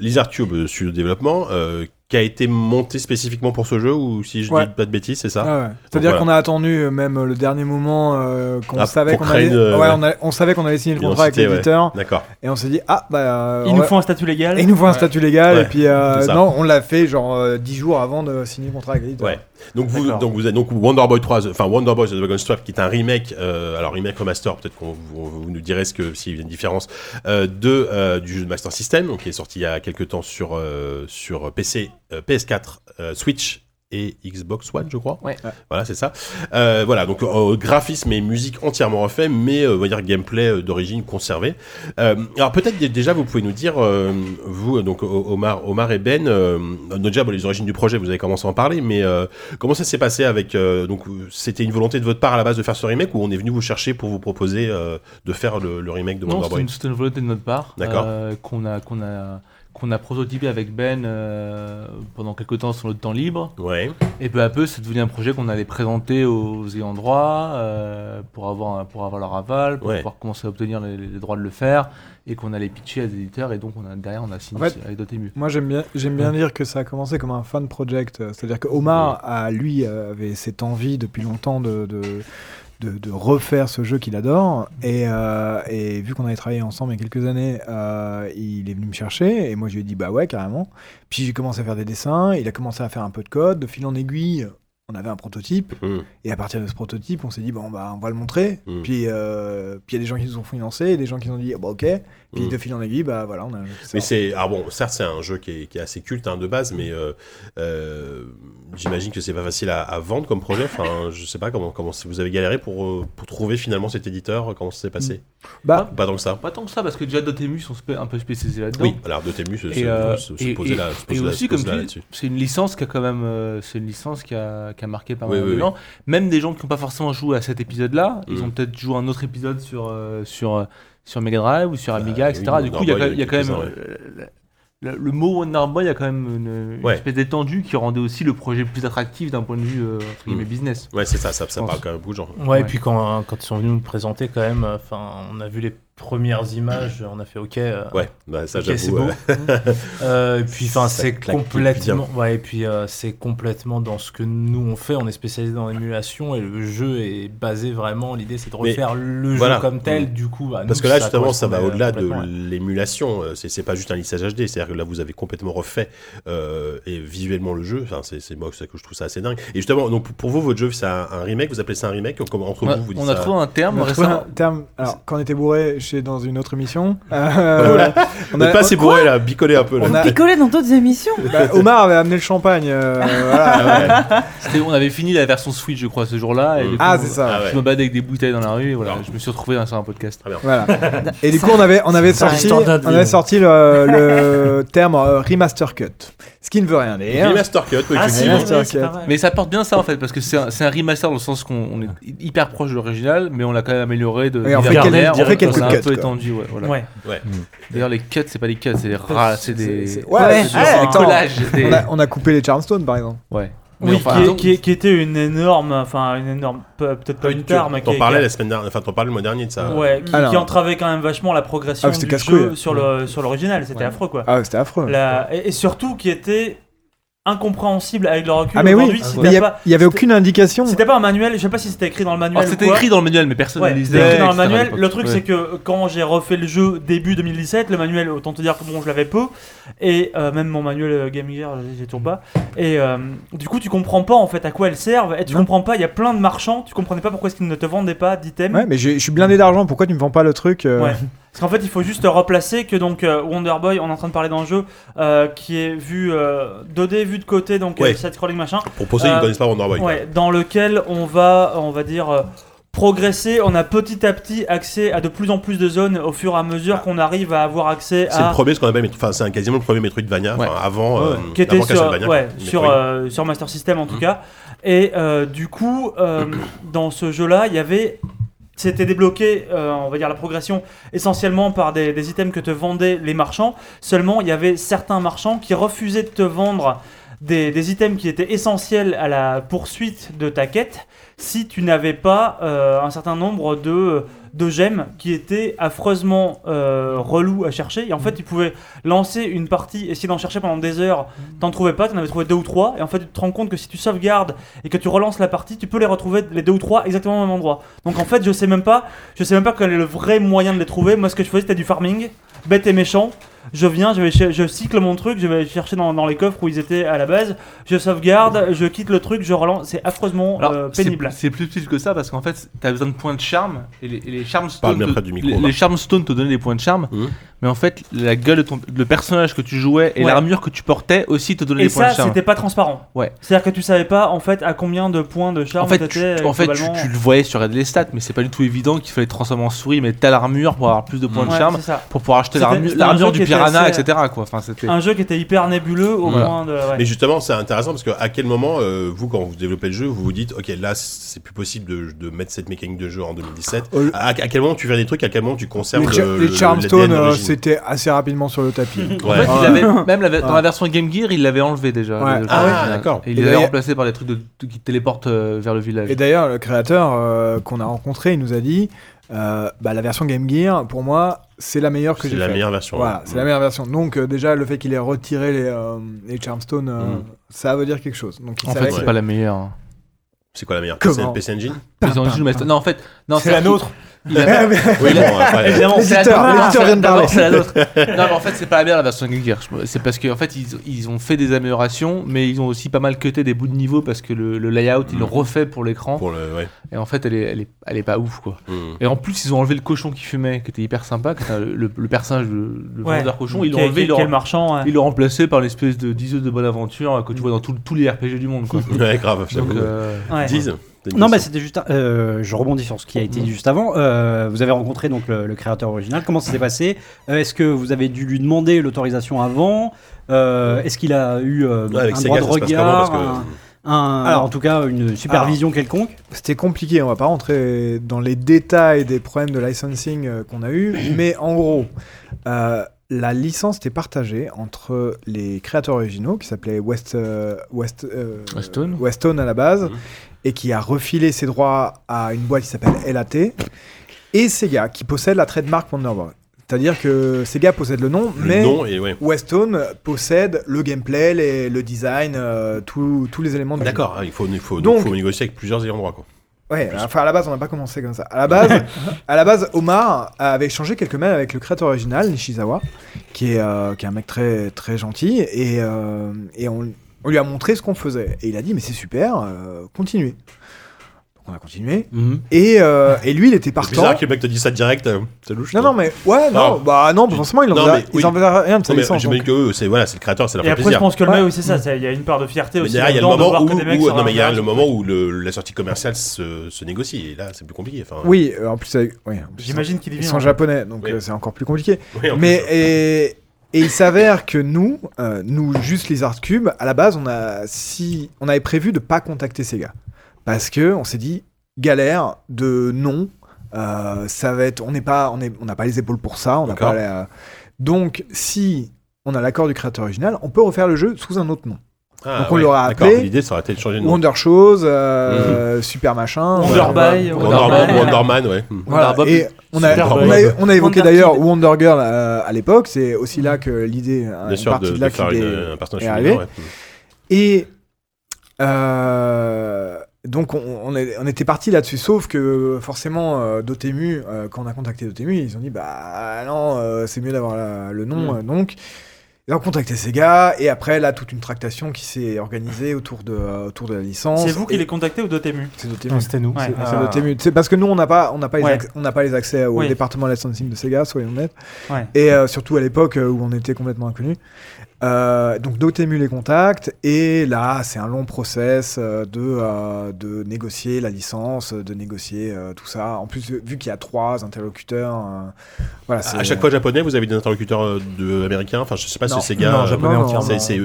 Lizard Cube, studio de développement, qui a été monté spécifiquement pour ce jeu, ou si je Ouais. dis pas de bêtises, c'est ça Ah ouais. C'est-à-dire voilà. qu'on a attendu euh, même euh, le dernier moment euh, qu'on Ah, savait qu'on allait, une, euh, ouais, on, a- on savait qu'on allait signer le contrat avec Identité, l'éditeur D'accord. et on s'est dit ah bah euh, Il nous va- faut un statut légal. et il nous faut un statut légal Ouais, et puis euh, non on l'a fait genre euh, 10 jours avant de signer le contrat avec l'éditeur. Ouais. Donc vous, donc vous êtes donc Wonder Boy 3, enfin Wonder Boy The Dragon Strap, qui est un remake, euh, alors remake remaster, peut-être qu'on vous, nous direz ce que s'il y a une différence euh, de euh, du jeu de Master System, donc qui est sorti il y a quelques temps sur sur PC, euh, PS4, euh, Switch et Xbox One, je crois. Ouais. Voilà, c'est ça. Euh, voilà, donc euh, graphisme et musique entièrement refait, mais euh, on va dire gameplay euh, d'origine conservé. Euh, alors peut-être dé- déjà vous pouvez nous dire, euh, vous donc Omar, Omar et Ben, euh, déjà bon, les origines du projet, vous avez commencé à en parler, mais euh, comment ça s'est passé avec euh, donc c'était une volonté de votre part à la base de faire ce remake ou on est venu vous chercher pour vous proposer euh, de faire le, le remake de Wonder Boy une, c'était une volonté de notre part. D'accord. euh, qu'on a, qu'on a, qu'on a prototypé avec Ben euh, pendant quelques temps sur notre temps libre. Ouais. Et peu à peu, c'est devenu un projet qu'on allait présenter aux ayants droit euh, pour, avoir, pour avoir leur aval, pour Ouais. pouvoir commencer à obtenir les, les droits de le faire et qu'on allait pitcher à des éditeurs. Et donc, on a, derrière, on a signé En fait, avec Dotemu. Moi, j'aime bien, j'aime bien dire que ça a commencé comme un fan project. euh, C'est-à-dire que Omar, a, lui, avait cette envie depuis longtemps de, de, de, de refaire ce jeu qu'il adore. Et, euh, et vu qu'on avait travaillé ensemble il y a quelques années, euh, il est venu me chercher. Et moi, je lui ai dit, bah ouais, carrément. Puis j'ai commencé à faire des dessins. Il a commencé à faire un peu de code. De fil en aiguille, on avait un prototype. Mm. Et à partir de ce prototype, on s'est dit, bon, bah, on va le montrer. Mm. Puis euh, puis il y a des gens qui nous ont financé, des gens qui nous ont dit, ah, bah ok. Puis Mm. de fil en aiguille, bah voilà, on a un jeu qui Mais c'est ah bon, certes c'est un jeu qui est, qui est assez culte hein, de base, mais euh, euh, j'imagine que c'est pas facile à, à vendre comme projet. Enfin, je sais pas comment comment vous avez galéré pour euh, pour trouver finalement cet éditeur. Comment ça s'est passé? Bah, Pas tant que ça. Pas tant que ça, parce que déjà Dotemu sont un peu spécialisés là-dedans. Oui, alors de Temu se, euh, se- se posait là, se et là- aussi, comme tu c'est une licence qui a quand même, euh, c'est une licence qui a, qui a marqué pas mal oui, de oui. gens. Même des gens qui n'ont pas forcément joué à cet épisode-là, ils Mm. ont peut-être joué un autre épisode sur euh, sur euh, sur Mega Drive ou sur Amiga, Bah, etc. oui, du coup, il y a, quand- il y a Boy, quand même quelques-uns, euh, le, le mot Wonder Boy, il y a quand même une, une Ouais. espèce d'étendue qui rendait aussi le projet plus attractif d'un point de vue euh, entre guillemets Mm. business. Ouais, c'est ça, ça, ça parle quand même beaucoup de gens. Ouais, Ouais. et puis quand, quand ils sont venus nous le présenter, quand même, euh, enfin, on a vu les premières images, on a fait OK. euh, Ouais, bah ça ok, c'est j'avoue. beau. euh, Euh, et puis enfin c'est complètement ouais et puis euh, c'est complètement dans ce que nous on fait on est spécialisé dans l'émulation et le jeu est basé vraiment l'idée c'est de Mais refaire le voilà. jeu comme tel Mm. du coup bah, Parce nous, que là, justement, ça va au-delà de l'émulation. C'est c'est pas juste un lissage HD. C'est-à-dire que là, vous avez complètement refait euh, et visuellement le jeu. Enfin, c'est c'est moi c'est que je trouve ça assez dingue. Et justement, donc pour vous, votre jeu, c'est un, un remake? Vous appelez ça un remake? Comment entre On a, vous, vous dites on a ça trouvé un terme On a trouvé un terme. Alors, quand on était bourré dans une autre émission, euh, on a- pas assez bourré là, bicolé un peu là. On a- Picoler dans d'autres émissions bah, Omar avait amené le champagne. euh, voilà. C'était- On avait fini la version Switch, je crois, ce jour-là. et coup, Ah, c'est ça. Ah ouais. Je me baladais avec des bouteilles dans la rue. Et voilà, je me suis retrouvé dans- sur un podcast. Voilà. Et du coup, on avait, on avait C'est un sorti, on avait sorti le, le terme euh, remaster cut. Ce qui ne veut rien dire. Remaster cut, oui, Ah si, effectivement. oui, oui, oui, c'est c'est pas vrai. mal. Mais ça porte bien ça en fait, parce que c'est un, c'est un remaster dans le sens qu'on on est hyper proche de l'original, mais on l'a quand même amélioré de on divers fait quelques- manières, on fait quelques l'a un peu étendu. Ouais, voilà. Ouais. D'ailleurs, les cuts, c'est pas des cuts, c'est des rats, c'est des. c'est- ouais, Ouais, c'est- des attends. collages. des- On a, on a coupé les Charmstone par exemple. Ouais. Mais Oui, enfin, qui, donc- qui- qui était une énorme, enfin une énorme, pe- peut-être pas Ah une qui, T'en parlais la semaine dernière, enfin t'en parlais le mois dernier de ça. ouais, qui, Alors. qui entravait quand même vachement la progression Ah, du jeu sur le sur l'original. C'était Ouais. affreux quoi. Ah, ouais, c'était affreux. La- et, et surtout qui était incompréhensible avec le recul Ah, mais oui. si il t'as y, a- pas- il y avait aucune indication. C'était pas un manuel, je sais pas si c'était écrit dans le manuel. Ou c'était écrit dans le manuel, mais personne Ouais, lisait. écrit dans le manuel. Le truc, Ouais. c'est que quand j'ai refait le jeu début 2017, le manuel, autant te dire que bon, je l'avais peu. Et euh, même mon manuel euh, Game Gear, j'ai toujours pas. Et euh, du coup, tu comprends pas en fait à quoi elles servent. Et tu Non. comprends pas, il y a plein de marchands, tu comprenais pas pourquoi est-ce qu'ils ne te vendaient pas d'items. Ouais, mais j'ai- je suis blindé d'argent. Pourquoi tu me vends pas le truc euh, Ouais. Parce qu'en fait, il faut juste replacer que donc euh, Wonder Boy, on est en train de parler d'un jeu euh, qui est vu euh, 2D, vu de côté, donc Ouais. euh, side scrolling machin. Pour poser, ils Euh, ne connaissent pas Wonder Boy. Ouais, dans lequel on va, on va dire, euh, progresser. On a petit à petit accès à de plus en plus de zones au fur et à mesure qu'on arrive à avoir accès C'est le à. premier, ce qu'on appelle, enfin c'est un- quasiment le premier Metroidvania, Ouais. enfin, avant, euh, qui était avant sur, ouais, sur, euh, sur Master System en tout Mhm. cas. Et euh, du coup, euh, dans ce jeu-là, il y avait. C'était débloqué, euh, on va dire, la progression essentiellement par des, des items que te vendaient les marchands. Seulement, il y avait certains marchands qui refusaient de te vendre des, des items qui étaient essentiels à la poursuite de ta quête si tu n'avais pas euh, un certain nombre de, de gemmes qui étaient affreusement euh, relous à chercher. Et en fait, tu pouvais lancer une partie, essayer d'en chercher pendant des heures, t'en trouvais pas, t'en avais trouvé deux ou trois. Et en fait, tu te rends compte que si tu sauvegardes et que tu relances la partie, tu peux les retrouver les deux ou trois exactement au même endroit. Donc en fait, je sais même pas, je sais même pas quel est le vrai moyen de les trouver. Moi, ce que je faisais, c'était du farming. bête et méchant. Je viens, je, vais cher- je cycle mon truc, je vais chercher dans, dans les coffres où ils étaient à la base, je sauvegarde, je quitte le truc, je relance. C'est affreusement Alors, euh, pénible. C'est plus petit que ça parce qu'en fait, t'as besoin de points de charme et les, et les charm stones. bien te- près du micro, les, les charm stones te donnaient des points de charme, Mhm. mais en fait, la gueule de ton, le personnage que tu jouais et Ouais. l'armure que tu portais aussi te donnaient Et des points ça, de charme. c'était pas transparent. Ouais. C'est-à-dire que tu savais pas en fait à combien de points de charme En fait, tu, t'étais, en fait tu, globalement. tu le voyais sur les stats, mais c'est pas du tout évident qu'il fallait transformer en souris, mais telle armure pour avoir plus de points de charme, pour pouvoir acheter l'armure du était piranha, etc. Quoi. Enfin, c'était. Un jeu qui était hyper nébuleux au Voilà. point de. ouais. Mais justement, c'est intéressant parce que à quel moment, euh, vous, quand vous développez le jeu, vous vous dites, ok, là, c'est plus possible de, de mettre cette mécanique de jeu en 2017. Oh, le- À, à quel moment tu fais des trucs, à quel moment tu conserves Les, le, les le- Charmstone, euh, c'était assez rapidement sur le tapis. En Ouais. fait, il avait, même la- dans la version Game Gear, il l'avait enlevé déjà. Ouais. Ah, d'accord. Et il l'avait remplacé par des trucs de, de- qui téléportent euh, vers le village. Et d'ailleurs, le créateur euh, qu'on a rencontré, il nous a dit euh, bah, la version Game Gear, pour moi, c'est la meilleure que C'est j'ai la faite. meilleure version. Voilà, ouais. c'est la meilleure version. Donc, euh, déjà, le fait qu'il ait retiré les, euh, les Charmstone, euh, Mm. ça veut dire quelque chose. Donc, il en fait, que c'est pas la meilleure. C'est quoi la meilleure Comment PC, PC Engine juste mettre- Non, en fait, non, C'est la nôtre. Oui, c'est la nôtre. Non, mais en fait, c'est pas la bien la version Game Gear. C'est parce qu'en fait, ils, ils, ont fait des améliorations, mais ils ont aussi pas mal cuté des bouts de niveau parce que le, le layout, ils l'ont refait pour l'écran. Et en fait, elle est, elle est, elle est pas ouf, quoi. Et en plus, ils ont enlevé le cochon qui fumait, qui était hyper sympa, le, le, le, personnage, le, ouais. cochon. Ils l'ont enlevé, ils l'ont remplacé par l'espèce de 10 de bonne aventure euh, que tu vois dans tout, tous les RPG du monde, quoi. Ouais, grave, j'avoue. Euh, non, mais question c'était juste. un- euh, je rebondis sur ce qui a été dit juste avant. Euh, vous avez rencontré donc le, le créateur original. Comment ça s'est passé? Euh, Est-ce que vous avez dû lui demander l'autorisation avant? Euh, Est-ce qu'il a eu euh, Ouais, avec un Sega, droit de regard un- Alors- En tout cas, une supervision quelconque? C'était compliqué, on va pas rentrer dans les détails des problèmes de licensing euh, qu'on a eu, mais en gros, euh, la licence était partagée entre les créateurs originaux qui s'appelaient West, euh, West, euh, Westone. Westone à la base Mhm. et qui a refilé ses droits à une boîte qui s'appelle LAT et Sega qui possède la trademark Wonderboy. C'est-à-dire que Sega possède le nom, Le mais nom et ouais. Westone possède le gameplay, les- le design, euh, tous tous les éléments. D'accord, ah, il faut, il faut, Donc- faut négocier avec plusieurs droit. Quoi. Ouais, enfin à la base on n'a pas commencé comme ça. À la base, à la base Omar avait échangé quelques mails avec le créateur original Nishizawa, qui est, euh, qui est un mec très très gentil et, euh, et on, on lui a montré ce qu'on faisait et il a dit mais c'est super, euh, continuez. Donc on a continué et, euh, et lui il était C'est partant. bizarre que le mec te dise ça direct, euh, c'est louche. Non non mais ouais non Ah. bah non forcément il en faisait, oui. rien de sa licence. j'imagine que eux, c'est voilà, c'est le créateur, ça leur Et après, je pense que le mail, oui, c'est ça. c'est- Il y a une part de fierté Mais aussi. il y a le moment où, non, mais il y a le moment où le- la sortie commerciale se, se négocie et là c'est plus compliqué. Enfin, Oui, en plus plus, J'imagine qu'il sont japonais donc Oui. euh, c'est encore plus compliqué. oui, en Mais et, et il s'avère que nous, euh, nous juste les Art Cube, à la base, on a si on avait prévu de pas contacter Sega parce que on s'est dit galère de non, euh, ça va être, on n'est pas, on est, on n'a pas les épaules pour ça, on n'a pas la- donc si on a l'accord du créateur original, on peut refaire le jeu sous un autre nom. Ah, donc on ouais, l'aura appelé L'idée, ça aurait été de changer de nom. Wonder Shows, euh, Super Machin, Wonder voilà. By, Wonder, Wonder Man, Man. Wonderman, ouais. Voilà, Wonder Bob. et on a, on, a, on a évoqué Wonder d'ailleurs. Wonder Girl euh, à l'époque, c'est aussi là que l'idée, une sûr, partie de, de de là faire qu'il une- est- un personnage est féminin, arrivé. ouais. Et euh, donc on, on est- on était parti là-dessus, sauf que forcément euh, Dotemu, euh, quand on a contacté Dotemu, ils ont dit bah non, euh, c'est mieux d'avoir le nom. Mm. euh, donc ils ont contacté Sega et après là toute une tractation qui s'est organisée autour de euh, autour de la licence. C'est vous qui les contactez ou Dotemu? C'est Dotemu. Non, C'était nous. Ouais. C'est Ah. Dotemu. C'est parce que nous on n'a pas on n'a pas les Ouais. acc- on n'a pas les accès au Oui. département licensing de Sega, soyons honnêtes. Ouais. Et euh, surtout à l'époque euh, où on était complètement inconnus. Euh, donc Dotemu les contacts et là c'est un long process euh, de euh, de négocier la licence, de négocier euh, tout ça. En plus vu qu'il y a trois interlocuteurs, euh, voilà. À chaque fois japonais, vous avez des interlocuteurs de américains? Enfin, je sais pas Non. si c'est Sega. Non, japonais non, entièrement. C'est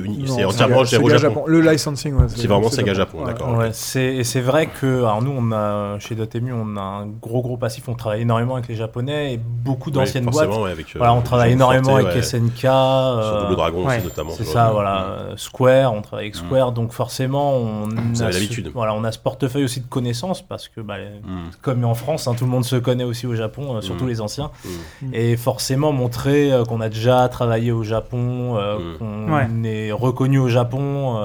entièrement Sega- Sega Japon. Le licensing, ouais, C'est vraiment Sega Japon, Ouais. d'accord. Ouais, c'est et c'est vrai que alors nous on a chez Dotemu on a un gros gros passif on travaille énormément avec les japonais et beaucoup Oui, d'anciennes boîtes forcément, ouais, avec, voilà on travaille énormément avec ouais. SNK Sur euh, Double Dragon notamment. c'est ce ça voilà euh, Square on travaille avec Square donc forcément on Vous a l'habitude. voilà on a ce portefeuille aussi de connaissances parce que bah, Hmm. comme en France hein, tout le monde se connaît aussi au Japon euh, surtout Mm. les anciens Mm. et forcément montrer euh, qu'on a déjà travaillé au Japon euh, Mm. qu'on Ouais. est reconnu au Japon.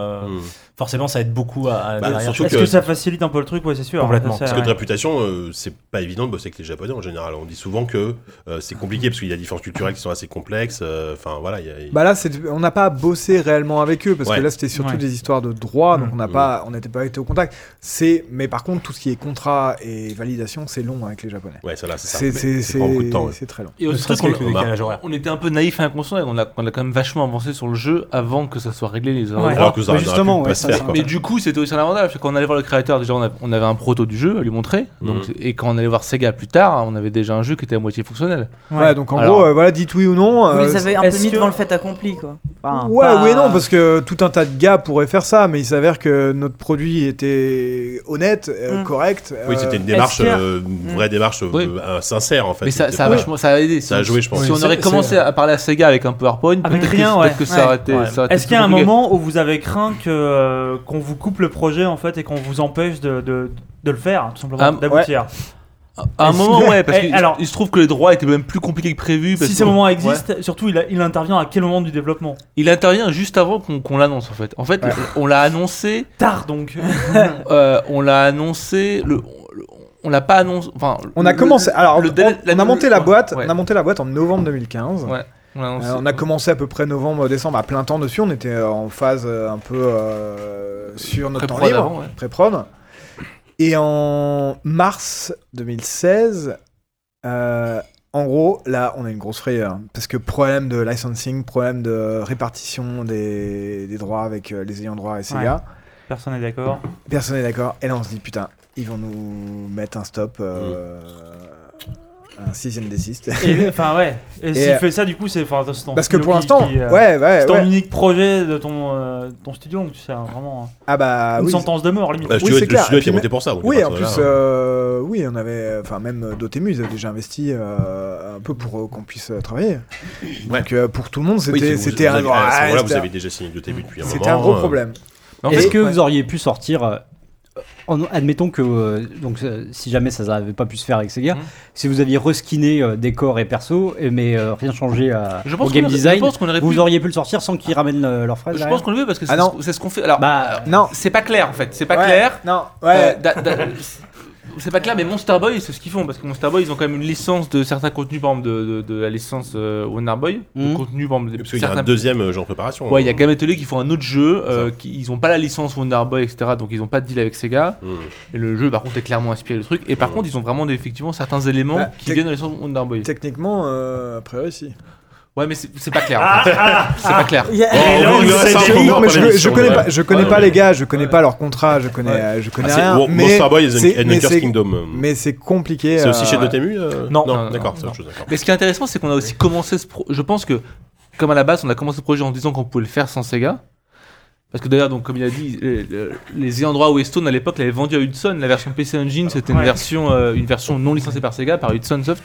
Mm. Forcément, ça aide beaucoup à, à Bah, derrière. surtout Est-ce que- que ça facilite un peu le truc? Ouais, c'est sûr. Complètement. Ça, Parce que de réputation, euh, c'est pas évident de bosser avec les Japonais en général. On dit souvent que euh, c'est compliqué parce qu'il y a des différences culturelles qui sont assez complexes. euh, Enfin voilà, il y a- Bah là, on n'a pas bossé réellement avec eux parce Ouais. que là, c'était surtout Ouais. des histoires de droit, donc Mm. on n'a pas, on n'était pas été au contact. C'est, mais par contre, tout ce qui est contrat et validation, c'est long avec les Japonais. ouais, ça là, c'est beaucoup de temps. ouais. c'est très long. Et aussi, on, était un peu naïf et inconscient et on a, on a quand même vachement avancé sur le jeu avant que ça soit réglé les. Alors que ça justement, faire. Mais du coup, c'était aussi un avantage. Quand on allait voir le créateur, déjà, on, a- on avait un proto du jeu à lui montrer. Donc, Mhm. Et quand on allait voir Sega plus tard, on avait déjà un jeu qui était à moitié fonctionnel. Ouais, donc en Alors- gros, euh, voilà, dites oui ou non. Vous euh, les avez un peu mis que- devant le fait accompli, quoi. Enfin, Ouais, pas- oui et non, parce que tout un tas de gars pourraient faire ça, mais il s'avère que notre produit était honnête, euh, Mm. correct. Oui, c'était une démarche, euh, une vraie démarche euh, Oui. euh, sincère en fait. Mais ça, a pas- vachement, ça a aidé. Ça a joué, je pense. Si on aurait commencé à parler à Sega avec un PowerPoint, Avec peut-être rien, que, ça aurait été. Est-ce qu'il y a un moment où vous avez craint que euh, qu'on vous coupe le projet en fait et qu'on vous empêche de, de, de le faire, tout simplement, Ah, d'aboutir À un Est-ce moment, que- ouais, parce Eh, qu'il alors- il se trouve que les droits étaient même plus compliqués que prévu. parce Si que- ce moment Ouais. existe, surtout il, a- il intervient à quel moment du développement? Il intervient juste avant qu'on qu'on l'annonce en fait. En fait, on l'a annoncé. Tard donc. euh, on l'a annoncé. Le, le- on l'a pas annoncé. Enfin, On a le- commencé. Alors, le on, délai- on a monté la boîte. ouais. On a monté la boîte en novembre 2015. Ouais. On. Euh, on a commencé à peu près novembre-décembre à plein temps dessus. On était en phase euh, un peu euh, sur notre temps libre, ouais. pré-prod. Et en mars 2016, euh, en gros, là, on a une grosse frayeur. Parce que problème de licensing, problème de répartition des, des droits avec les ayants droit et Sega. Personne n'est d'accord. Personne n'est d'accord. Et là, on se dit, putain, ils vont nous mettre un stop. euh, Un sixième desist. Et enfin ouais. Et, Et, s'il euh, fait ça du coup c'est enfin, c'est ton Parce que studio pour l'instant, euh, ouais, ouais, c'est ton ouais. unique projet de ton euh, ton studio donc tu sais vraiment Ah bah une oui. sentence de mort limite. Bah, le Oui, studio, c'est le clair. studio Et était puis monté pour ça. donc Oui, en plus, là, euh, oui, on avait, enfin même Dotemu, avait déjà investi euh, un peu pour euh, qu'on puisse travailler. Ouais. Donc euh, pour tout le monde, c'était, c'était un, vous avez déjà signé début depuis un moment. c'était un gros problème. Est-ce que vous auriez pu sortir en- admettons que euh, donc euh, si jamais ça n'avait pas pu se faire avec Sega, Mhm. si vous aviez reskiné euh, décor et perso, et- mais euh, rien changé à, Je pense au game aurait- design, je pense vous pu- auriez pu le sortir sans qu'ils ramènent euh, leurs frais Je derrière pense qu'on le veut parce que c'est Ah ce- c'est ce qu'on fait. Alors, Bah, Non. c'est pas clair en fait. C'est pas Ouais, clair. Non, Euh, ouais. C'est pas clair, mais Monster Boy, c'est ce qu'ils font parce que Monster Boy, ils ont quand même une licence de certains contenus, par exemple de, de, de la licence euh, Wonder Boy, de Mhm. contenu, par exemple, de Parce qu'il y a un deuxième euh, genre de préparation. Ouais, il y a Game Atelier qui font un autre jeu, euh, qui, ils ont pas la licence Wonder Boy, etc. Donc ils ont pas de deal avec Sega. Mmh. Et le jeu, par contre, est clairement inspiré du truc. Et par Mhm. contre, ils ont vraiment effectivement certains éléments Bah, qui viennent de la licence Wonder Boy. Techniquement, euh, a priori, si. Ouais, mais c'est pas clair. en fait. c'est pas clair. Il y a- Et là, on on verra sait ça déjà- en non, mais pendant je, connais pas, je connais Ouais, pas ouais. les gars, je connais pas leur contrat, je connais, euh, je connais Ah, rien. Mais Monster Boy et Kingdom. euh, Mais c'est compliqué. C'est aussi euh, chez. Dotemu euh Non. Non, d'accord, non. Mais ce qui est intéressant, c'est qu'on a aussi commencé ce pro- Je pense que, comme à la base, on a commencé le projet en disant qu'on pouvait le faire sans Sega. Parce que d'ailleurs, donc, comme il a dit, les, les ayants droit Westone à l'époque l'avaient vendu à Hudson. La version PC Engine, c'était une, version, euh, une version non licenciée par Sega, par Hudson Soft.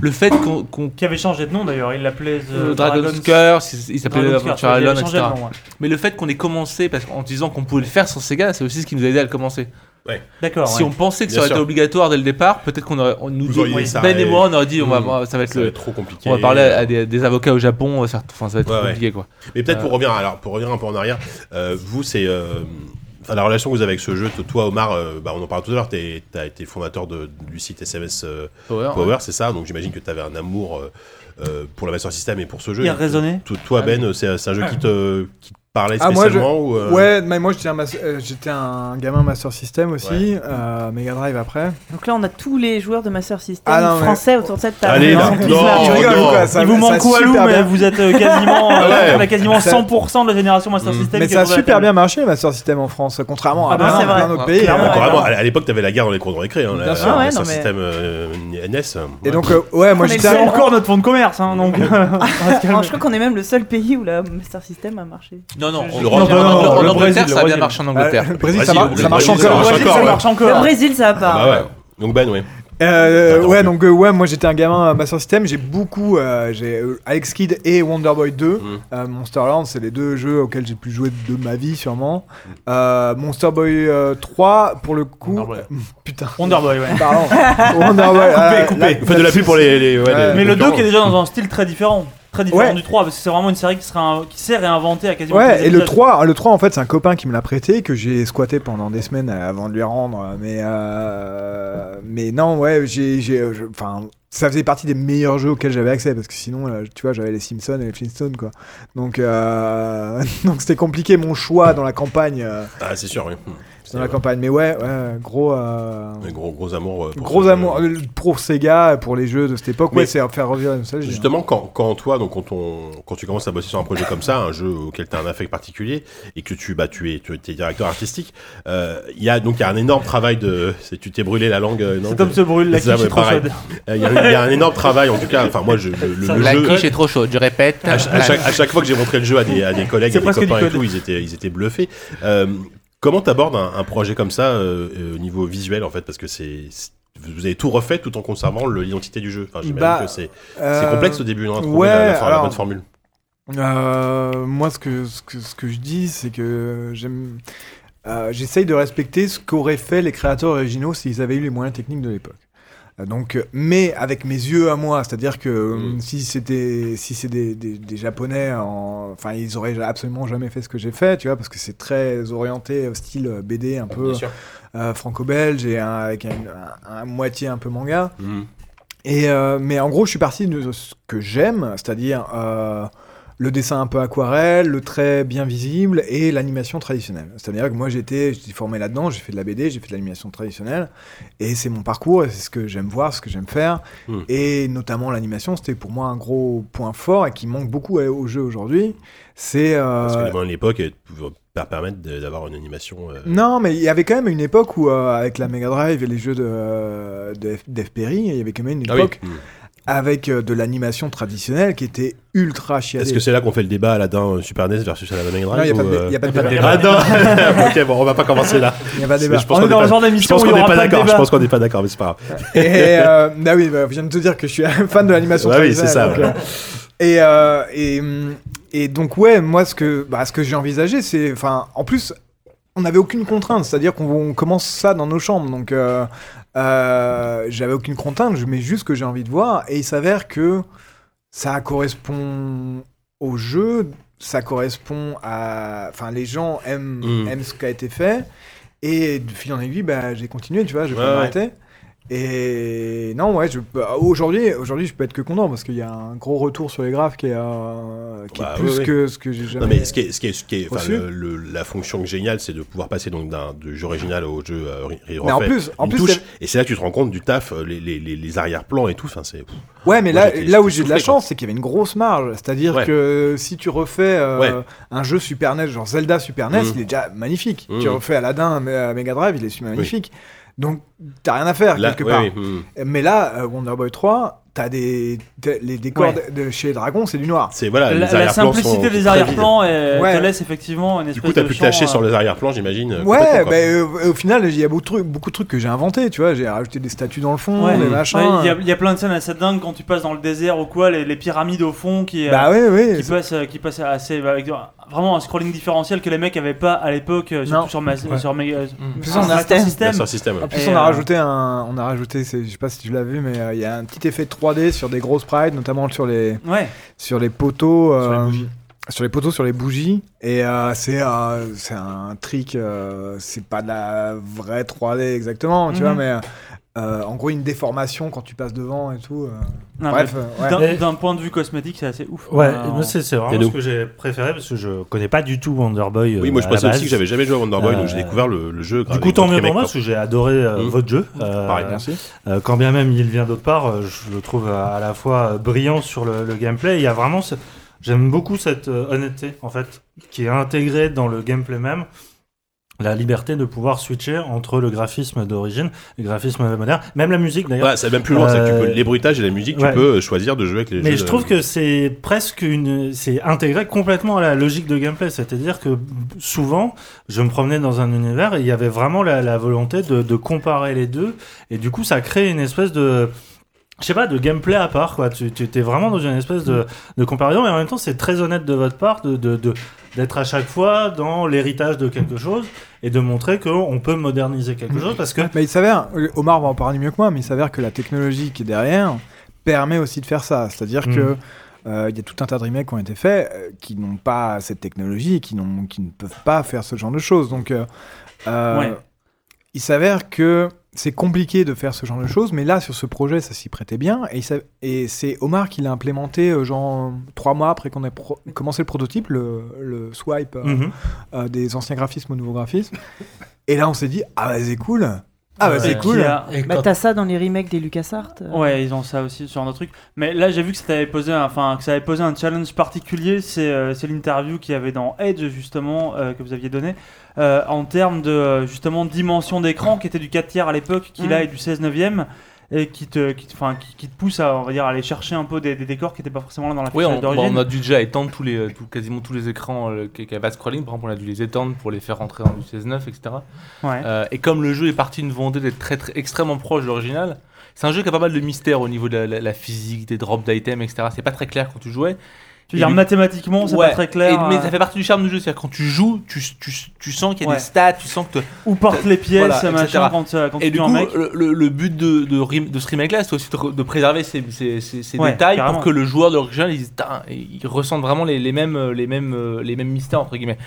Le fait qu'on. qu'on- Qui avait changé de nom d'ailleurs, il l'appelait The euh, Dragon's Curse, il s'appelait Adventure Island, changé etc. de nom, ouais. Mais le fait qu'on ait commencé parce qu'en disant qu'on pouvait le faire sans Sega, c'est aussi ce qui nous a aidé à le commencer. D'accord. si ouais. on pensait que Bien ça aurait sûr. été obligatoire dès le départ, peut-être qu'on aurait. On nous dit, Ben et moi, on aurait dit, on va, Mm. voir, ça va être Ça va le. être trop compliqué. On va parler à des, des avocats au Japon, euh, certes, enfin ça va être Ouais, trop ouais. compliqué quoi. Mais peut-être pour Euh, revenir, alors pour revenir un peu en arrière, euh, vous c'est, la relation que vous avez avec ce jeu, toi Omar, euh, bah, on en parlait tout à l'heure, t'es- t'as été fondateur de, du site SMS euh, Power. Power, c'est ça, donc j'imagine que t'avais un amour euh, pour la Master System et pour ce jeu. Il a raisonné. Toi, toi, Ben, c'est c'est un jeu qui te, qui parlait Ah, moi, je- spécialement ou, euh, Ouais, mais moi j'étais un, mas- euh, un gamin Master System aussi, euh, Mega Drive après. Donc là, on a tous les joueurs de Master System Ah, non, mais- français autour de cette table. Allez, là. Non, non. ou quoi ça, Il vous manque Walou, mais vous êtes quasiment, Ouais. on a quasiment Ça- 100% de la génération Master Mm. System. Mais ça a super bien marché le Master System en France, contrairement à Ah bah, plein, c'est vrai. plein d'autres Ouais, pays. clairement, hein. Ouais. à l'époque, t'avais la guerre dans les cours de récré, hein, Ah ouais, Master System NS. Et donc, ouais, moi j'étais encore notre fonds de commerce, hein, donc. Alors, je crois qu'on est même le seul pays où la Master System a marché. Non, non, en- non, non, non, en le Angleterre, Brésil, ça a le bien marché en Ah, Angleterre. le Brésil, ça, Brésil, mar- le marche Brésil, ça encore. marche Brésil, encore, ça marche encore. Le Brésil, ça pas. Ah ouais. Donc Ben, oui. Euh, ouais, donc euh, ouais, moi j'étais un gamin à Master System. J'ai beaucoup, euh, j'ai euh, Alex Kidd et Wonder Boy 2. Mm. Euh, Monsterland, c'est les deux jeux auxquels j'ai pu jouer de ma vie sûrement. Euh, Monster Boy euh, 3, pour le coup, Wonder Boy. putain. Wonder Boy, ouais. Pardon. Wonder Boy. euh, coupé. là- Faites de la pub pour les. les, ouais, Ouais. les Mais le 2 concurrents. qui est déjà dans un style très différent. Très différent Ouais. du 3 parce que c'est vraiment une série qui, sera un- qui s'est réinventée à quasiment tous Ouais, les et le épisodes. 3, le 3 en fait c'est un copain qui me l'a prêté que j'ai squatté pendant des semaines avant de lui rendre mais euh, mais non ouais j'ai enfin ça faisait partie des meilleurs jeux auxquels j'avais accès parce que sinon là, tu vois j'avais les Simpsons et les Flintstones quoi donc euh, donc c'était compliqué mon choix dans la campagne euh, Ah, c'est sûr, oui. Dans la campagne mais ouais ouais gros euh, Un gros, gros amour. euh, pour gros jeu. amour euh, pour Sega pour les jeux de cette époque Mais- ouais c'est faire revivre la nostalgie hein. Justement, quand, quand toi, donc quand, on, quand tu commences à bosser sur un projet comme ça, un jeu auquel tu as un affect particulier, et que tu, bah, tu es, tu es directeur artistique, euh, il y a donc il y a un énorme travail de, c'est- tu t'es brûlé la langue. non, Cet homme se brûle, la ça, quiche est trop chaude. Il y, a- il y a un énorme travail, en tout cas. Enfin, moi, je, le, La jeu. quiche est trop chaude, je répète. À, ch- à chaque, à chaque fois que j'ai montré le jeu à des, à des collègues, à des copains et tout, ils étaient, ils étaient bluffés. Euh, comment t'abordes un, un projet comme ça euh, euh, au niveau visuel en fait Parce que c'est vous avez tout refait tout en conservant l'identité du jeu. Enfin, j'imagine Bah, que c'est c'est Euh, complexe au début trouver ouais, la, bonne formule. Euh, moi, ce que, ce que, ce que je dis, c'est que j'aime. euh, J'essaye de respecter ce qu'auraient fait les créateurs originaux s'ils avaient eu les moyens techniques de l'époque. Donc, euh, mais avec mes yeux à moi, c'est-à-dire que euh, Mm. si c'était, si c'est des, des, des japonais, en- enfin, ils auraient absolument jamais fait ce que j'ai fait, tu vois, parce que c'est très orienté au style euh, BD un peu euh, franco-belge et un- avec un, un- un moitié un peu manga. Mhm. Et euh, mais en gros, je suis parti de ce que j'aime, c'est-à-dire euh, le dessin un peu aquarelle, le trait bien visible et l'animation traditionnelle. C'est-à-dire que moi, j'étais j'étais formé là-dedans, j'ai fait de la BD, j'ai fait de l'animation traditionnelle, et c'est mon parcours, et c'est ce que j'aime voir, ce que j'aime faire. Mm. Et notamment l'animation, c'était pour moi un gros point fort et qui manque beaucoup au jeu aujourd'hui. C'est euh, Parce que de l'époque pas permettre d'avoir une animation. euh, non, mais il y avait quand même une époque où, euh, avec la Mega Drive et les jeux de, euh, de F- d'F-Perry, il y avait quand même une Ah oui. Avec euh, de l'animation traditionnelle qui était ultra chiadée. Est-ce que c'est là qu'on fait le débat Aladdin euh, Super NES versus Aladdin Mega Drive Non, il n'y a, pas ou, de- euh, a pas de débat. Ah non Ok, bon, on va pas commencer là. Il y a pas de débat. je pense On qu'on est dans le genre Je d'émission pense où il qu'on n'est pas d'accord. Je pense qu'on n'est pas d'accord, mais c'est pas grave. Et euh, bah oui, bah, je viens de te dire que je suis un fan de l'animation Bah oui, c'est traditionnelle, ça, donc, euh, et, euh, et, hum, et donc, ouais, moi, ce que, bah, ce que j'ai envisagé, c'est. Enfin, en plus, on n'avait aucune contrainte, c'est-à-dire qu'on on commence ça dans nos chambres. Donc, euh, euh, j'avais aucune contrainte, je mets juste ce que j'ai envie de voir. Et il s'avère que ça correspond au jeu, ça correspond à. Enfin, les gens aiment, Mm. aiment ce qui a été fait. Et de fil en aiguille, bah, j'ai continué, tu vois, je vais Ouais, pas ouais. m'arrêter. Et non, ouais, peux- aujourd'hui, aujourd'hui, je peux être que content parce qu'il y a un gros retour sur les graphes qui est, euh, qui est Bah, plus oui, oui. que ce que j'ai jamais. Non mais ce qui est, ce qui est, ce qui est, enfin, reçu. le- le- la fonction géniale, c'est de pouvoir passer donc d'un jeu original au jeu euh, re- re- Mais en refait, plus, en plus, touche, et c'est là que tu te rends compte du taf, euh, les, les, les, les arrière-plans et tout. Enfin, c'est. Ouais, mais Moi, là, là où j'ai de la chance, c'est qu'il y avait une grosse marge. C'est-à-dire Ouais. que si tu refais euh, Ouais. un jeu Super NES, genre Zelda Super NES, Mhm. il est déjà magnifique. Mhm. Tu refais Aladdin à Mega Drive, il est super magnifique. Donc, t'as rien à faire Là, quelque ouais, part. hum. Mais là, euh, Wonder Boy 3, t'as des, t'as- les décors Ouais. de, de chez Dragon, c'est du noir. C'est voilà, les La, la arrière-plans simplicité sont des très arrière-plans Ouais. te laisse effectivement une espèce Du coup, t'as de pu te champ, lâcher euh, sur les arrière-plans, j'imagine. euh, Ouais, complètement, quoi. bah, euh, au final, il y a beaucoup de, trucs, beaucoup de trucs que j'ai inventés, tu vois. J'ai rajouté des statues dans le fond, Ouais. des machins. Ouais, Il y, a- il y a plein de scènes assez dingues quand tu passes dans le désert ou quoi, les, les pyramides au fond qui, euh, Bah oui, oui. qui, passent, euh, qui passent assez. bah, avec vraiment un scrolling différentiel que les mecs avaient pas à l'époque, euh, surtout Non. sur, ma, sur mes, euh, Mm. plus, sur on a- Master Bien System. sûr, système. ouais. En plus, Et, on a euh, rajouté un, on a rajouté, c'est- je sais pas si tu l'as vu, mais euh, il y a un petit effet 3D sur des grosses sprites, notamment sur les, Ouais. sur les poteaux, Sur les euh, bougies. sur les poteaux, sur les bougies. Et euh, c'est, euh, c'est un trick, euh, c'est pas de la vraie 3D exactement, tu Mhm. vois, mais euh, en gros une déformation quand tu passes devant et tout. euh. Non, Bref, euh, ouais. d'un- point de vue cosmétique, c'est assez ouf. Ouais, Euh, moi, c'est c'est vraiment ce que j'ai préféré parce que je connais pas du tout Wonder Boy. euh, Oui, moi je pensais aussi que j'avais jamais joué à Wonder Boy, donc j'ai découvert le, le jeu. Du coup, tant mieux pour moi parce que j'ai adoré euh, Mhm. votre jeu. Pareil, Merci. euh, quand bien même il vient d'autre part, je le trouve à, la fois brillant sur le, le gameplay. Il y a vraiment, ce- j'aime beaucoup cette euh, honnêteté en fait qui est intégrée dans le gameplay même. La liberté de pouvoir switcher entre le graphisme d'origine et le graphisme moderne, même la musique d'ailleurs. Ouais, c'est même plus loin, c'est que tu peux Euh, les bruitages et la musique, ouais. tu peux euh, choisir de jouer avec les Mais jeux je de- trouve que c'est presque une, c'est intégré complètement à la logique de gameplay. C'est-à-dire que souvent, je me promenais dans un univers et il y avait vraiment la, la volonté de, de comparer les deux. Et du coup, ça crée une espèce de, je sais pas, de gameplay à part, quoi. Tu, tu es vraiment dans une espèce de, de comparaison et en même temps, c'est très honnête de votre part de, de, de- d'être à chaque fois dans l'héritage de quelque chose et de montrer qu'on peut moderniser quelque chose parce que Mais il s'avère, Omar va en parler mieux que moi, mais il s'avère que la technologie qui est derrière permet aussi de faire ça. C'est-à-dire Mm. que Euh, Il y a tout un tas de remakes qui ont été faits euh, qui n'ont pas cette technologie et qui, n'ont- qui ne peuvent pas faire ce genre de choses. Donc, euh, euh, Ouais. il s'avère que c'est compliqué de faire ce genre de choses, mais là, sur ce projet, ça s'y prêtait bien. Et, c'est Omar qui l'a implémenté, euh, genre trois mois après qu'on ait commencé le prototype, le, le swipe euh, Mhm. euh, des anciens graphismes aux nouveaux graphismes. Et là, on s'est dit, ah bah c'est cool. Ah bah Et c'est qui cool. a- Bah, t'as ça dans les remakes des LucasArts euh. Ouais, ils ont ça aussi sur un truc. Mais là, j'ai vu que ça avait posé, un- enfin, que ça avait posé un challenge particulier. C'est, euh, c'est l'interview qu'il y avait dans Edge justement euh, que vous aviez donné euh, en termes de euh, justement dimension d'écran qui était du 4 tiers à l'époque, qui Mm. là est du 16 neuvième et qui te, qui, te- qui, qui te pousse à, on va dire, aller chercher un peu des, des décors qui n'étaient pas forcément là dans la Oui, on, bah, d'origine. on a dû déjà étendre tous les, euh, tout- quasiment tous les écrans euh, qui qui avaient scrolling. Par exemple, on a dû les étendre pour les faire rentrer dans du 16.9, etc. Ouais. Euh, et comme le jeu est parti d'une volonté d'être très, très, extrêmement proche de l'original, c'est un jeu qui a pas mal de mystères au niveau de la, la- la physique, des drops d'items, etc. C'est pas très clair quand tu jouais. Tu veux dire mathématiquement, c'est Ouais, pas très clair. et- mais euh, ça fait partie du charme du jeu. C'est-à-dire quand tu joues, tu, tu, tu sens qu'il y a Ouais. des stats, tu sens que te- Où partent les pièces, Voilà, machin, etc. quand, euh, quand Et tu du coup, mec. le, le- le but de, de, de ce remake-là, c'est aussi de, préserver ces, ces- ces- ces Ouais, détails carrément. pour que le joueur de l'original, il, ressente vraiment les, les mêmes, euh, les, mêmes, euh, les mêmes mystères, entre guillemets.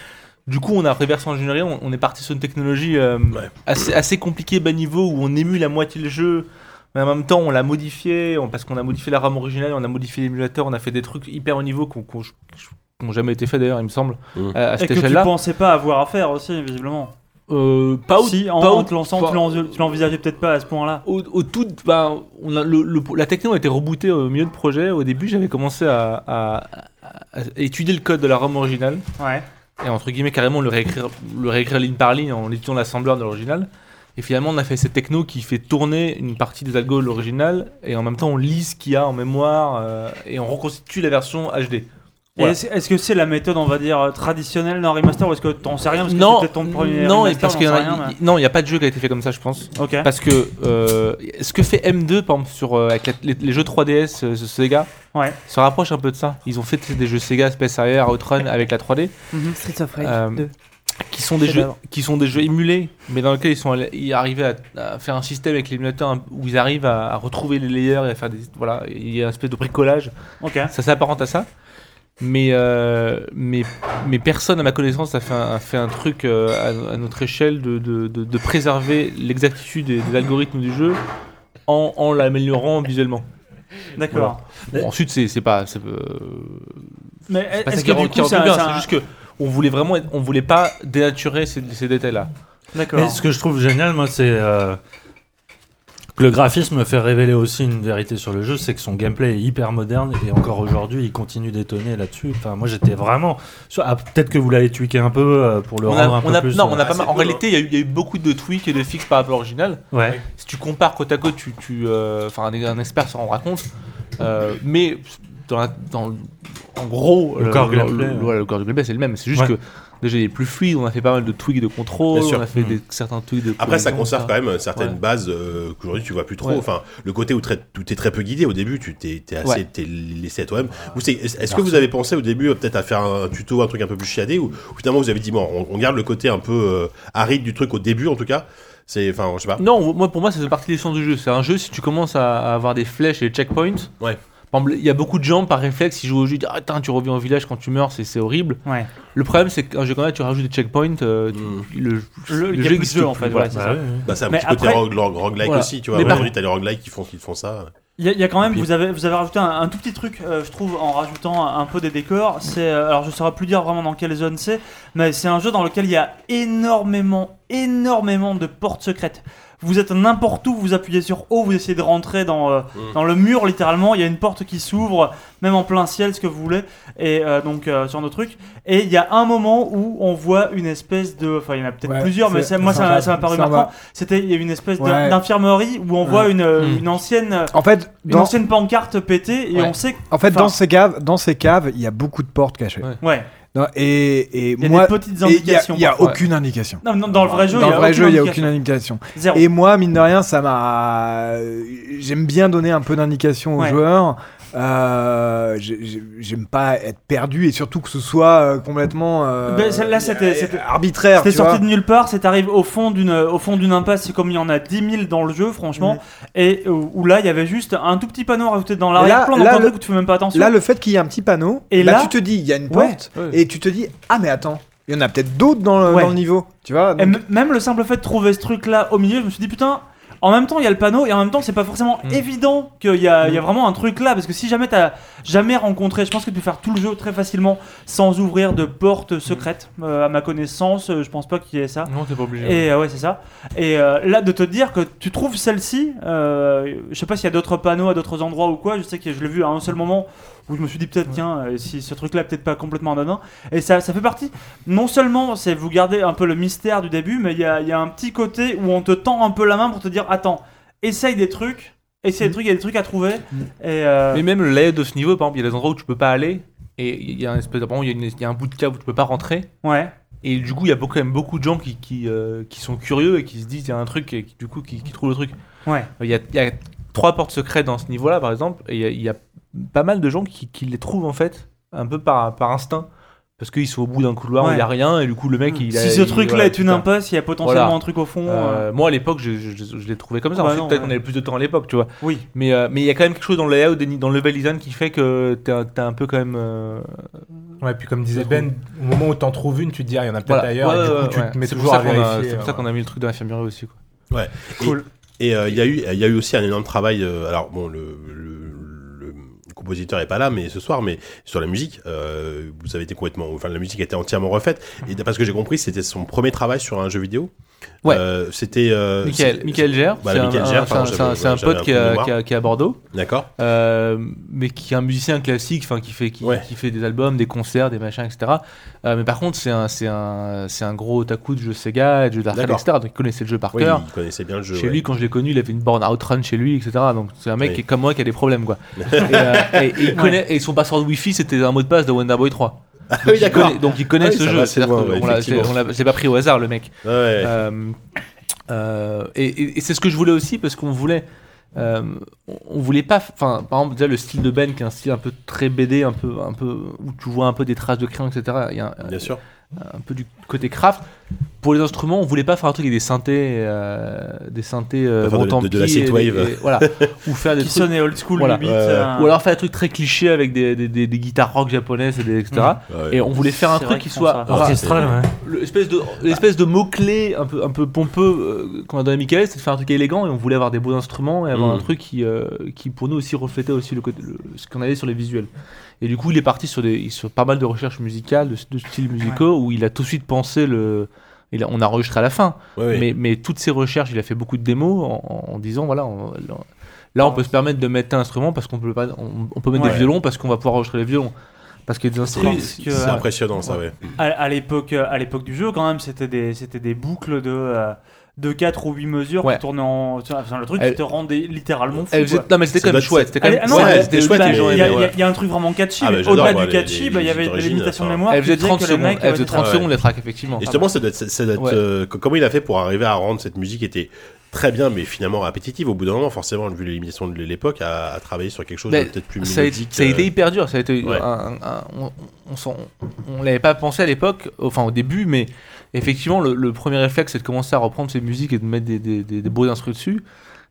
Du coup, on a reversé engineering, on, on est parti sur une technologie euh, assez, assez compliquée, bas niveau, où on émule à moitié le jeu, mais en même temps, on l'a modifié, on- parce qu'on a modifié la RAM originale, on a modifié l'émulateur, on a fait des trucs hyper haut niveau qu'on- qu'on- qui n'ont jamais été faits d'ailleurs, il me semble, Mm. à, à Et cette que tu échelle-là. pensais pas avoir à faire aussi, visiblement. Euh, pas au- si, en, pas en au- te lançant, pas- tu l'en- tu l'envisageais peut-être pas à ce point-là. au, au tout, bah, on a le, le- la techno a été rebootée au milieu de projet. Au début, j'avais commencé à, à- à- à étudier le code de la ROM originale Ouais. et entre guillemets carrément le réécrire, le réécrire ligne par ligne en étudiant l'assembleur de l'original. Et finalement, on a fait cette techno qui fait tourner une partie des algos de l'original et en même temps, on lit ce qu'il y a en mémoire euh, et on reconstitue la version HD. Voilà. Est-ce que c'est la méthode, on va dire, euh, traditionnelle dans Remaster ou est-ce que t'en sais rien parce que non, c'est peut-être ton premier non, et parce qu'il mais- non, il n'y a pas de jeu qui a été fait comme ça, je pense. Parce que euh, ce que fait M2 par exemple sur euh, avec la- les, les jeux 3DS euh, Sega Ouais. se rapproche un peu de ça. Ils ont fait des jeux Sega Space Harrier, Outrun avec la 3D Streets of Rage Euh, 2. Qui sont des jeux qui sont des jeux émulés mais dans lesquels ils sont allés- ils arrivaient à, à faire un système avec l'émulateur où ils arrivent à, à retrouver les layers et à faire des voilà, il y a une espèce de bricolage. Ok. Ça s'apparente à ça. Mais, euh, mais, mais personne, à ma connaissance, a fait un, a fait un truc euh, à, à notre échelle de, de, de- de préserver l'exactitude des, des algorithmes du jeu en, en l'améliorant visuellement. D'accord. Bon, ensuite, c'est c'est pas. c'est, euh, Mais est-ce qui que rend, du coup, c'est juste que on voulait vraiment, être- on voulait pas dénaturer ces, ces détails-là. D'accord. Ce que je trouve génial, moi, c'est euh, que le graphisme fait révéler aussi une vérité sur le jeu, c'est que son gameplay est hyper moderne et encore aujourd'hui, il continue d'étonner là-dessus. Enfin, moi, j'étais vraiment. ah, Peut-être que vous l'avez tweaké un peu euh, pour le On a, rendre un on peu a- plus. non, on a euh, pas mal- en réalité, il y, a eu- il y a eu beaucoup de tweaks et de fixes par rapport à l'original. Ouais. Si tu compares côte à côte, tu, tu, euh, enfin, un, un expert s'en rendra compte. Euh, mais dans, la- dans le- en gros, Le corps du gameplay, ouais. gameplay, c'est le même. C'est juste Ouais. que déjà il est plus fluide. On a fait pas mal de tweaks de contrôle. Bien sûr. On a fait Mm. des, certains tweaks de. Après, ça conserve quand même certaines Ouais. bases euh, qu'aujourd'hui tu vois plus trop. Ouais. Enfin, le côté où tout est très peu guidé au début, tu t'es assez Ouais. t'es laissé à toi-même. Est-ce que vous avez pensé au début euh, peut-être à faire un tuto, un truc un peu plus chiadé ou, ou finalement vous avez dit bon, on, on garde le côté un peu euh, aride du truc au début en tout cas? C'est, enfin, je sais pas. Non, moi pour moi, ça fait partie des l'essence du jeu. C'est un jeu si tu commences à, à avoir des flèches et des checkpoints. Ouais. Il y a beaucoup de gens par réflexe, ils jouent au jeu, ils disent ah, attends, tu reviens au village quand tu meurs, c'est c'est horrible. Ouais. Le problème, c'est qu'un jeu comme ça, tu rajoutes des checkpoints, euh, tu- Mm. le, Le- a jeu existe en fait, voilà. ouais, c'est bah ça. ouais, ouais. Bah, c'est un Mais petit côté après- rogue- roguelike Voilà. aussi, tu vois. Par- Aujourd'hui, t'as les roguelikes qui font, qui font ça. Il y, a- il y a quand même, Puis- vous avez, vous avez rajouté un, un tout petit truc, euh, je trouve, en rajoutant un, peu des décors. C'est, euh, alors je saurais plus dire vraiment dans quelle zone c'est, mais c'est un jeu dans lequel il y a énormément, énormément de portes secrètes. Vous êtes n'importe où, vous appuyez sur O, vous essayez de rentrer dans, euh, Mm. dans le mur littéralement. Il y a une porte qui s'ouvre, même en plein ciel, ce que vous voulez, et euh, donc euh, sur nos trucs. Et il y a un moment où on voit une espèce de, enfin il y en a peut-être Ouais, plusieurs, mais moi ça, ça m'a- paru marquant. C'était, il y a une espèce Ouais. d'infirmerie où on Ouais. voit une, euh, Mm. une ancienne. En fait, Une dans, ancienne pancarte pétée et Ouais. on sait que en fait, dans ces caves, dans ces caves, il y a beaucoup de portes cachées. Ouais. Non, et, et Il y a moi, des petites et il y a- indications. y a, aucune indication. Non, non, dans le vrai jeu, Dans il y le a vrai jeu, y a indication. aucune indication. Zéro. Et moi, mine de rien, ça m'a. J'aime bien donner un peu d'indication aux Ouais. joueurs. Euh, j'ai- j'ai- J'aime pas être perdu et surtout que ce soit euh, complètement euh, Ben, celle-là, c'était- c'était- arbitraire. C'était sorti de nulle part, c'est arrivé au fond d'une au fond d'une impasse, c'est comme il y en a 10 000 dans le jeu, franchement, et où, là il y avait juste un tout petit panneau rajouté dans l'arrière-plan, donc là, un truc où tu fais même pas attention. Là, le fait qu'il y ait un petit panneau, Et là, là- tu te dis, il y a une Ouais. porte, et tu te dis, ah mais attends, il y en a peut-être d'autres dans, le- Ouais. dans le niveau, tu vois. Et donc- même le simple fait de trouver ce truc-là au milieu, je me suis dit putain. En même temps, il y a le panneau et en même temps, c'est pas forcément Mm. évident qu'il y, a- y a vraiment un truc là. Parce que si jamais t'as jamais rencontré, je pense que tu peux faire tout le jeu très facilement sans ouvrir de porte secrète. Euh, à ma connaissance, euh, je pense pas qu'il y ait ça. Non, t'es pas obligé. Et euh, ouais, c'est ça. Et euh, là, de te dire que tu trouves celle-ci, euh, je sais pas s'il y a d'autres panneaux à d'autres endroits ou quoi. Je sais que je l'ai vu à un seul moment où je me suis dit peut-être tiens, euh, si ce truc-là peut-être pas complètement anodin. Et ça, ça fait partie. Non seulement c'est vous gardez un peu le mystère du début, mais il y a, y a un petit côté où on te tend un peu la main pour te dire attends, essaye des trucs. Essaye des trucs, il y a des trucs à trouver. Et euh, Mais même layout de ce niveau, par exemple, il y a des endroits où tu peux pas aller. Et il y a un espèce de, il y a une- il y a un bout de cave où tu peux pas rentrer. ouais. Et du coup, il y a beaucoup, quand même beaucoup de gens qui, qui, euh, qui sont curieux et qui se disent il y a un truc et qui, du coup qui, qui trouvent le truc. Ouais. Il y a, il y a trois portes secrètes dans ce niveau-là, par exemple, et il y a, il y a pas mal de gens qui, qui les trouvent en fait un peu par, par instinct. Parce qu'ils sont au bout d'un couloir où il y a rien et du coup le mec il a. si ce il- truc-là voilà, est une putain. impasse, il y a potentiellement Voilà. un truc au fond. Euh, euh, moi à l'époque je, je, je- je l'ai trouvé comme ça. Bah non, peut-être ouais. qu'on avait plus de temps à l'époque, tu vois. Oui. Mais euh, mais il y a quand même quelque chose dans le layout, dans le level design qui fait que t'es un- t'es un peu quand même. euh, Ouais, puis comme disait Ben, au moment où t'en trouves une, tu te dis, ah, il y en a peut-être voilà. ailleurs, Ouais, et du coup, tu ouais. te mets C'est toujours à vérifier. C'est pour ça euh, qu'on a mis le truc de l'infirmerie aussi. Quoi. Ouais. Cool. Et il y a eu, il y a eu aussi un énorme travail. alors bon, le compositeur est pas là, mais ce soir, mais sur la musique, euh, vous avez été complètement, enfin la musique a été entièrement refaite. Et d'après ce que j'ai compris, c'était son premier travail sur un jeu vidéo? Ouais. Euh, c'était. euh, Michael, Gère, Bah, c'est un- pote qui, est à Bordeaux. D'accord. Euh, mais qui est un musicien classique, qui fait qui, Ouais. qui fait des albums, des concerts, des machins, etc. Euh, mais par contre, c'est un gros otaku de jeux Sega, de jeux d'arcade, etc. Donc il connaissait le jeu par Oui, cœur. il connaissait bien le jeu. Chez ouais. lui, quand je l'ai connu, il avait une borne Outrun chez lui, etc. Donc c'est un mec Oui. qui est comme moi qui a des problèmes, quoi. et, et- et il connaît, et son password Wi-Fi, c'était un mot de passe de Wonder Boy 3. Donc, oui, il d'accord. connaît- Donc il connaît Ah oui, ce jeu. ouais, c'est- l'ai pas pris au hasard, le mec. Ouais. Euh, euh, et et- et c'est ce que je voulais aussi parce qu'on voulait. euh, on- voulait pas. Enfin, par exemple, déjà le style de Ben, qui est un style un peu très BD, un peu, un peu où tu vois un peu des traces de crayon, etc. Il y a Bien sûr. Un peu du côté craft. Pour les instruments, on voulait pas faire un truc avec des synthés, euh, des synthés euh, de- de- de la synthwave. voilà, ou faire des qui trucs old school Voilà. limite. Ouais, ouais. euh, ou alors faire des trucs très clichés avec des, des, des- des guitares rock japonaises et des, etc. Ouais. Et on voulait faire un truc qui soit Orchestral, ouais. l'espèce de l'espèce de mot clé un peu un peu pompeux euh, qu'on a donné à Michael c'est de faire un truc élégant et on voulait avoir des beaux instruments et avoir Mm. un truc qui euh, qui pour nous aussi reflétait aussi le côté le- ce qu'on avait sur les visuels et du coup il est parti sur des sur pas mal de recherches musicales de, de styles musicaux où il a tout de suite pensé le il a- on a enregistré à la fin Ouais, ouais. mais mais toutes ces recherches il a fait beaucoup de démos en, en disant voilà on- là on peut se permettre de mettre un instrument parce qu'on peut pas on, on peut mettre Ouais. des violons parce qu'on va pouvoir enregistrer les violons parce que C'est impressionnant, ça, ouais. à, à l'époque à l'époque du jeu quand même c'était des c'était des boucles de euh, de 4 ou 8 mesures Ouais. qui tournaient en enfin, le truc Elle- qui te rendait littéralement fou Elle faisait- quoi. non mais c'était quand même chouette c'était quand même ah non, Ouais, mais- c'était chouette, les gens il y, a- y ouais. y un truc vraiment catchy Ah, au-delà du catchy bah, il y avait des limitations de d'origine, mémoire elle faisait disaient 30 que le secondes elle faisait c'est 30 ça. secondes les tracks effectivement Et justement, ça doit être, ça doit être, Ouais. euh, co- comment il a fait pour arriver à rendre cette musique était très bien, mais finalement répétitive au bout d'un moment, forcément, vu les limitations de l'époque, à, à travailler sur quelque chose de peut-être plus ça a, mélodique. ça a été euh, hyper dur. Ça a été ouais. un- un- on, on, s'en- on l'avait pas pensé à l'époque, enfin au début, mais effectivement, le, le premier réflexe, c'est de commencer à reprendre ces musiques et de mettre des, des, des, des beaux instruments dessus.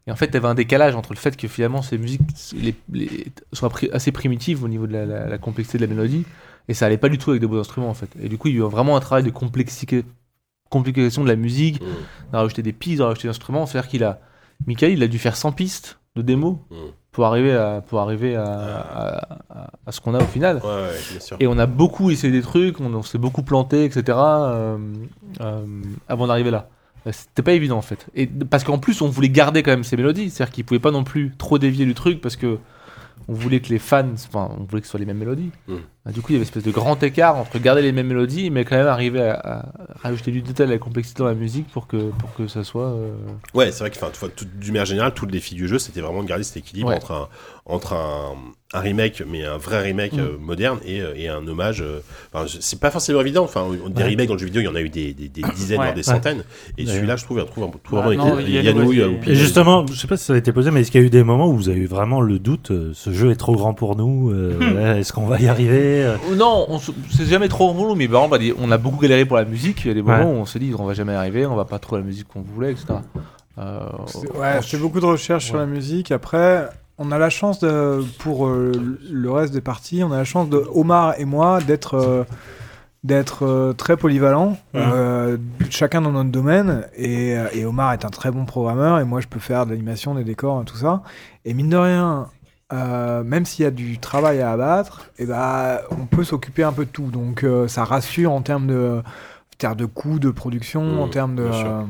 Et en fait, il y avait un décalage entre le fait que finalement ces musiques les, les- soient pri- assez primitives au niveau de la, la- la complexité de la mélodie, et ça allait pas du tout avec des beaux instruments en fait. Et du coup, il y a eu vraiment un travail de complexi- complication de la musique, Mm. de rajouter des pistes, de rajouter des instruments. C'est-à-dire qu'il a, Michael, il a dû faire 100 pistes de démos Mm. Pour arriver à, pour arriver à, à- à- à ce qu'on a au final. Ouais, ouais, bien sûr. Et on a beaucoup essayé des trucs, on, on s'est beaucoup planté, etc. euh, euh, avant d'arriver là. Euh, C'était pas évident en fait. Et parce qu'en plus, on voulait garder quand même ces mélodies, c'est-à-dire qu'ils pouvaient pas non plus trop dévier du truc parce que on voulait que les fans, enfin, on voulait que ce soit les mêmes mélodies. Mm. Bah, du coup, il y avait une espèce de grand écart entre garder les mêmes mélodies, mais quand même arriver à, à rajouter du détail à la complexité dans la musique pour que, pour que ça soit. euh, Ouais, c'est vrai que, enfin, tout- tout- d'une manière générale, tout le défi du jeu, c'était vraiment de garder cet équilibre Ouais. entre un, entre un, un remake, mais un vrai remake Mm. euh, moderne et, euh, et un hommage. euh, enfin, c'est pas forcément évident. Enfin, des Ouais. remakes dans le jeu vidéo, il y en a eu des, des, des dizaines, Ouais. voire des centaines. Et celui-là, je trouve, il trouve Ah, vraiment non, avec il y a a- Et Et justement, je sais pas si ça a été posé, mais est-ce qu'il y a eu des moments où vous avez eu vraiment le doute, ce jeu est trop grand pour nous, est-ce qu'on va y arriver euh Oh Non, on c'est jamais trop relou, mais par exemple, on a beaucoup galéré pour la musique. Il y a des moments Ouais. où on se dit on va jamais y arriver, on va pas trouver la musique qu'on voulait, etc. Euh, Ouais, je fais beaucoup de recherches sur la musique. Après, on a la chance de, pour euh, le reste des parties, on a la chance de Omar et moi d'être euh, d'être euh, très polyvalents, euh, chacun dans notre domaine. Et, et Omar est un très bon programmeur et moi je peux faire de l'animation, des décors, tout ça. Et mine de rien. Euh, même s'il y a du travail à abattre, et bah, on peut s'occuper un peu de tout. Donc euh, ça rassure en termes de, en termes de coûts de production, Mmh, en termes de, euh,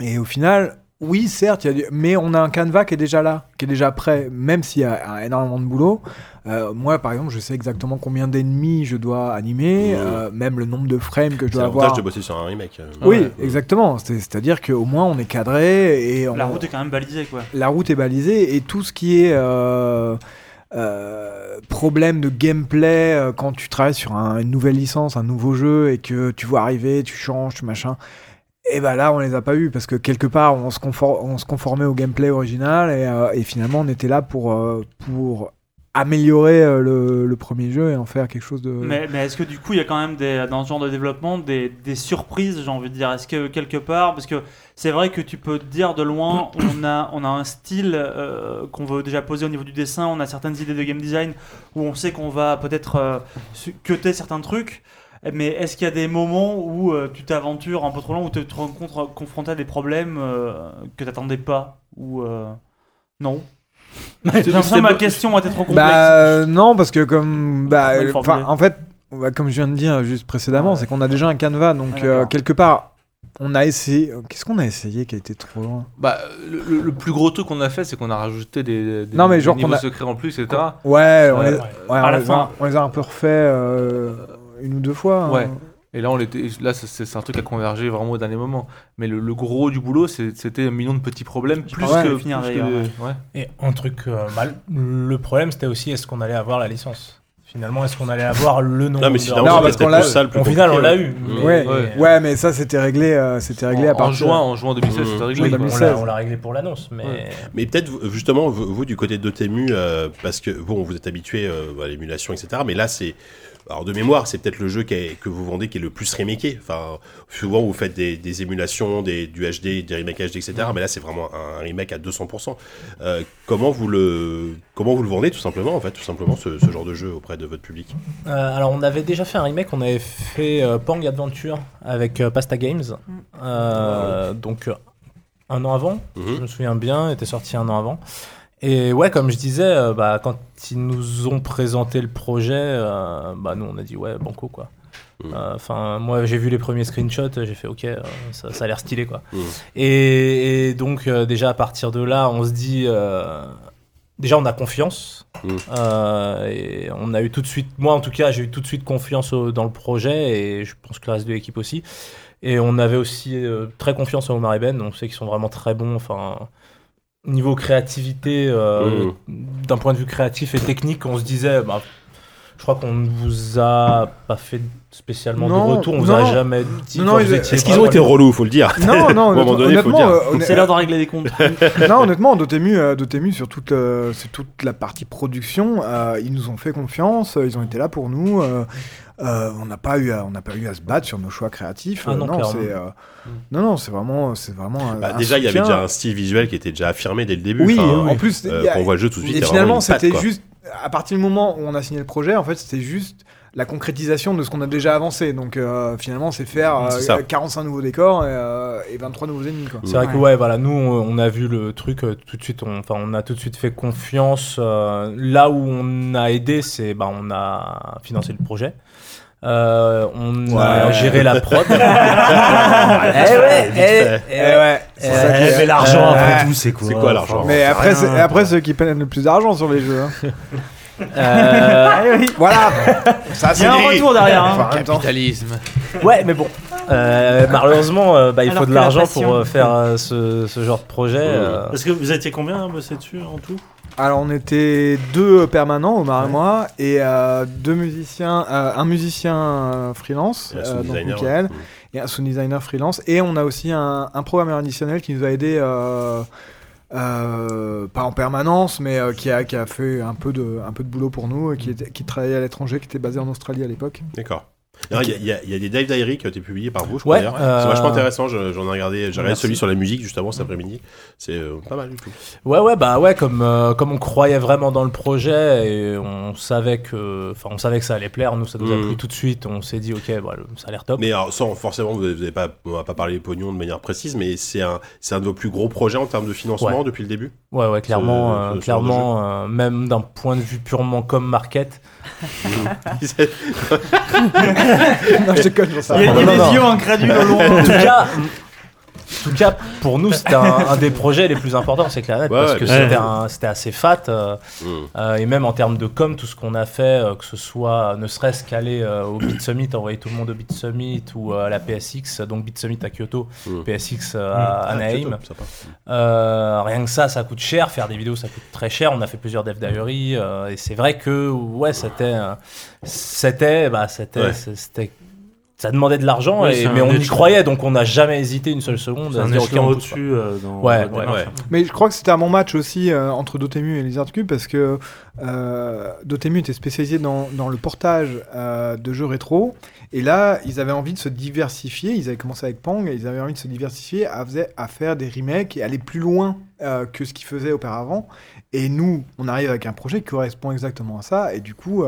et au final, oui, certes, il y a du- mais on a un canevas qui est déjà là, qui est déjà prêt, même s'il y a énormément de boulot. Euh, moi, par exemple, je sais exactement combien d'ennemis je dois animer, Mmh. euh, même le nombre de frames que je C'est dois l'avantage avoir. de bosser sur un remake. euh. Oui, Ouais. exactement. C'est- C'est-à-dire qu'au moins on est cadré et on- La route est quand même balisée, quoi. la route est balisée et tout ce qui est euh, euh, problème de gameplay euh, quand tu travailles sur un- une nouvelle licence, un nouveau jeu et que tu vois arriver, tu changes, tu machin. Et ben là, on les a pas eu parce que quelque part, on se, confor- on se conformait au gameplay original et, euh, et finalement, on était là pour, euh, pour améliorer euh, le, premier jeu et en faire quelque chose de. Mais, mais est-ce que du coup, il y a quand même dans ce genre de développement des, des surprises, j'ai envie de dire? Est-ce que quelque part, parce que c'est vrai que tu peux te dire de loin, on a, on a un style qu'on veut déjà poser au niveau du dessin, on a certaines idées de game design où on sait qu'on va peut-être cutter certains trucs. Mais est-ce qu'il y a des moments où euh, tu t'aventures un peu trop loin, où tu te rencontres confronté à des problèmes euh, que tu n'attendais pas Ou euh, non J'ai l'impression que ma question était trop complexe. Bah euh, non, parce que comme bah, euh, en fait, bah, comme je viens de dire juste précédemment, Ouais. c'est qu'on a déjà un canevas, donc Ouais, euh, d'accord. quelque part, on a essayé. Qu'est-ce qu'on a essayé qui a été trop loin? Bah, le, le- le plus gros truc qu'on a fait, c'est qu'on a rajouté des, des- Non, mais des genre niveaux a- secrets en plus, etc. Ouais, on, Euh, les, ouais. on les a, on les a un peu refaits euh, une ou deux fois. hein. Ouais. Et là, on était, là c'est- un truc à converger vraiment au dernier moment. Mais le, le gros du boulot, c'était un million de petits problèmes. Plus Ouais. que. Finir, plus que ouais. Et un truc euh, mal. Le problème, c'était aussi est-ce qu'on allait avoir la licence? Finalement, est-ce qu'on allait avoir le nom Non, mais de- finalement, Non, parce qu'on l'a- Au final, on l'a eu. Mais- Ouais, Ouais. ouais, mais ça c'était réglé, euh, c'était réglé à en, en partir. juin, en juin 2016, Mmh. c'était réglé. Oui, on 2016. l'a- on l'a réglé pour l'annonce, mais Ouais. Mais peut-être justement vous, vous, du côté de Dotemu euh, parce que bon vous êtes habitué euh, à l'émulation etc mais là c'est alors de mémoire c'est peut-être le jeu qui est- que vous vendez qui est le plus remaké enfin souvent vous faites des, des émulations des, du HD des remakes HD etc mais là c'est vraiment un remake à 200% Euh, comment vous le comment vous le vendez tout simplement en fait tout simplement ce, ce genre de jeu auprès de votre public? Euh, alors, on avait déjà fait un remake, on avait fait euh, Pang Adventure avec euh, Pasta Games. Euh, Donc, un an avant, Mhm. je me souviens bien, était sorti un an avant. Et ouais, comme je disais, euh, bah, quand ils nous ont présenté le projet, euh, bah, nous on a dit ouais, banco quoi. Mhm. Euh, Enfin, moi j'ai vu les premiers screenshots, j'ai fait ok, ça, ça a l'air stylé quoi. Mhm. Et, et donc déjà à partir de là, on se dit, déjà on a confiance. Euh, et on a eu tout de suite, moi en tout cas, j'ai eu tout de suite confiance au- dans le projet et je pense que le reste de l'équipe aussi. Et on avait aussi euh, très confiance en Omar et Ben, on sait qu'ils sont vraiment très bons. Enfin, niveau créativité, euh, d'un point de vue créatif et technique, on se disait, bah, je crois qu'on ne vous a pas fait spécialement Non, de retour, on vous non. a jamais dit. Non, vous est-ce qu'ils ont été relous faut le dire? Non, non, honnêtement, dire. euh, C'est l'heure de régler les comptes. non, honnêtement, Dotemu, euh, Dotemu sur toute, euh, sur toute la partie production, euh, ils nous ont fait confiance, ils ont été là pour nous. Euh, on n'a pas eu, à, on n'a pas eu à se battre sur nos choix créatifs. Ah non, non, c'est, euh, non, non, c'est vraiment, c'est vraiment. Bah, un déjà il y avait déjà un style visuel qui était déjà affirmé dès le début Oui, Enfin, en plus, euh, a- on voit le jeu tout de suite Et a finalement, c'était juste à partir du moment où on a signé le projet, en fait, c'était juste la concrétisation de ce qu'on a déjà avancé. Donc euh, finalement, c'est faire euh, C'est ça. 45 nouveaux décors et, euh, et 23 nouveaux ennemis. C'est vrai que ouais, voilà, nous on, on a vu le truc euh, tout de suite, on, enfin on a tout de suite fait confiance. euh, là où on a aidé, c'est bah on a financé le projet. Euh, on a Ouais. géré la prod. Eh ouais, eh, eh ouais. ouais, c'est ça qui l'argent Ouais. après tout, c'est quoi C'est quoi, l'argent Mais après, rien, c'est après ceux qui prennent le plus d'argent sur les jeux. hein. Euh, oui. Voilà. Ça, Il y a un dit. retour derrière. hein. Enfin. Capitalisme. Ouais, mais bon. Euh, malheureusement, euh, bah, il Alors faut de la l'argent pour euh, faire euh, ce, ce genre de projet. euh. Est-ce que vous étiez combien à bosser dessus en tout? Alors on était deux permanents, Omar et moi, et euh, deux musiciens, euh, un musicien euh, freelance, Et un euh, sound donc designer, Michael, ouais. et un sound designer freelance, et on a aussi un, un programmeur additionnel qui nous a aidé, euh, euh, pas en permanence, mais euh, qui, a, qui a fait un peu de, un peu de boulot pour nous, et qui, était, qui travaillait à l'étranger, qui était basé en Australie à l'époque. D'accord. Il y, a- y y des Dive Diary qui ont été publiés par vous, je crois. Ouais, d'ailleurs. euh, C'est vachement intéressant. je- J'en ai regardé. J'ai regardé celui sur la musique juste avant cet après-midi. C'est euh, pas mal du tout. Ouais, ouais, bah ouais, comme, euh, comme on croyait vraiment dans le projet et on savait que, enfin, on savait que ça allait plaire, nous ça nous a Mhm. pris tout de suite. On s'est dit, ok, voilà, ça a l'air top. Mais alors, sans forcément, vous n'avez pas, on va pas parler pognon de manière précise, mais c'est un, c'est un de vos plus gros projets en termes de financement Ouais. depuis le début? Ouais, ouais, clairement, Ce- ce- ce clairement, même d'un point de vue purement comme market. non, je déconne, j'en sais Il y a, rien. il y a des yeux incrédules au loin. En tout cas, en tout cas, pour nous, c'était un, un des projets les plus importants, c'est clair, Ouais, parce que c'était assez fat. euh, Mm. euh, et même en termes de com, tout ce qu'on a fait, euh, que ce soit ne serait-ce qu'aller euh, au Beat Summit, envoyer tout le monde au Beat Summit ou euh, à la PSX, donc Beat Summit à Kyoto, Mm. PSX euh, à Ah, Anaheim. Euh, rien que ça, ça coûte cher. Faire des vidéos, ça coûte très cher. On a fait plusieurs Dev Diary euh, et c'est vrai que ouais, c'était, euh, c'était, bah, c'était, Ouais. Ça demandait de l'argent, mais on y croyait, donc on n'a jamais hésité une seule seconde C'est à un se dire ok, échelon on pousse, au-dessus euh, Ouais, ouais, ouais. Mais je crois que c'était un bon match aussi euh, entre Dotemu et Lizard Cube parce que euh, Dotemu était spécialisé dans, dans le portage euh, de jeux rétro et là ils avaient envie de se diversifier. Ils avaient commencé avec Pong et ils avaient envie de se diversifier à, à faire des remakes et aller plus loin euh, que ce qu'ils faisaient auparavant. Et nous, on arrive avec un projet qui correspond exactement à ça et du coup.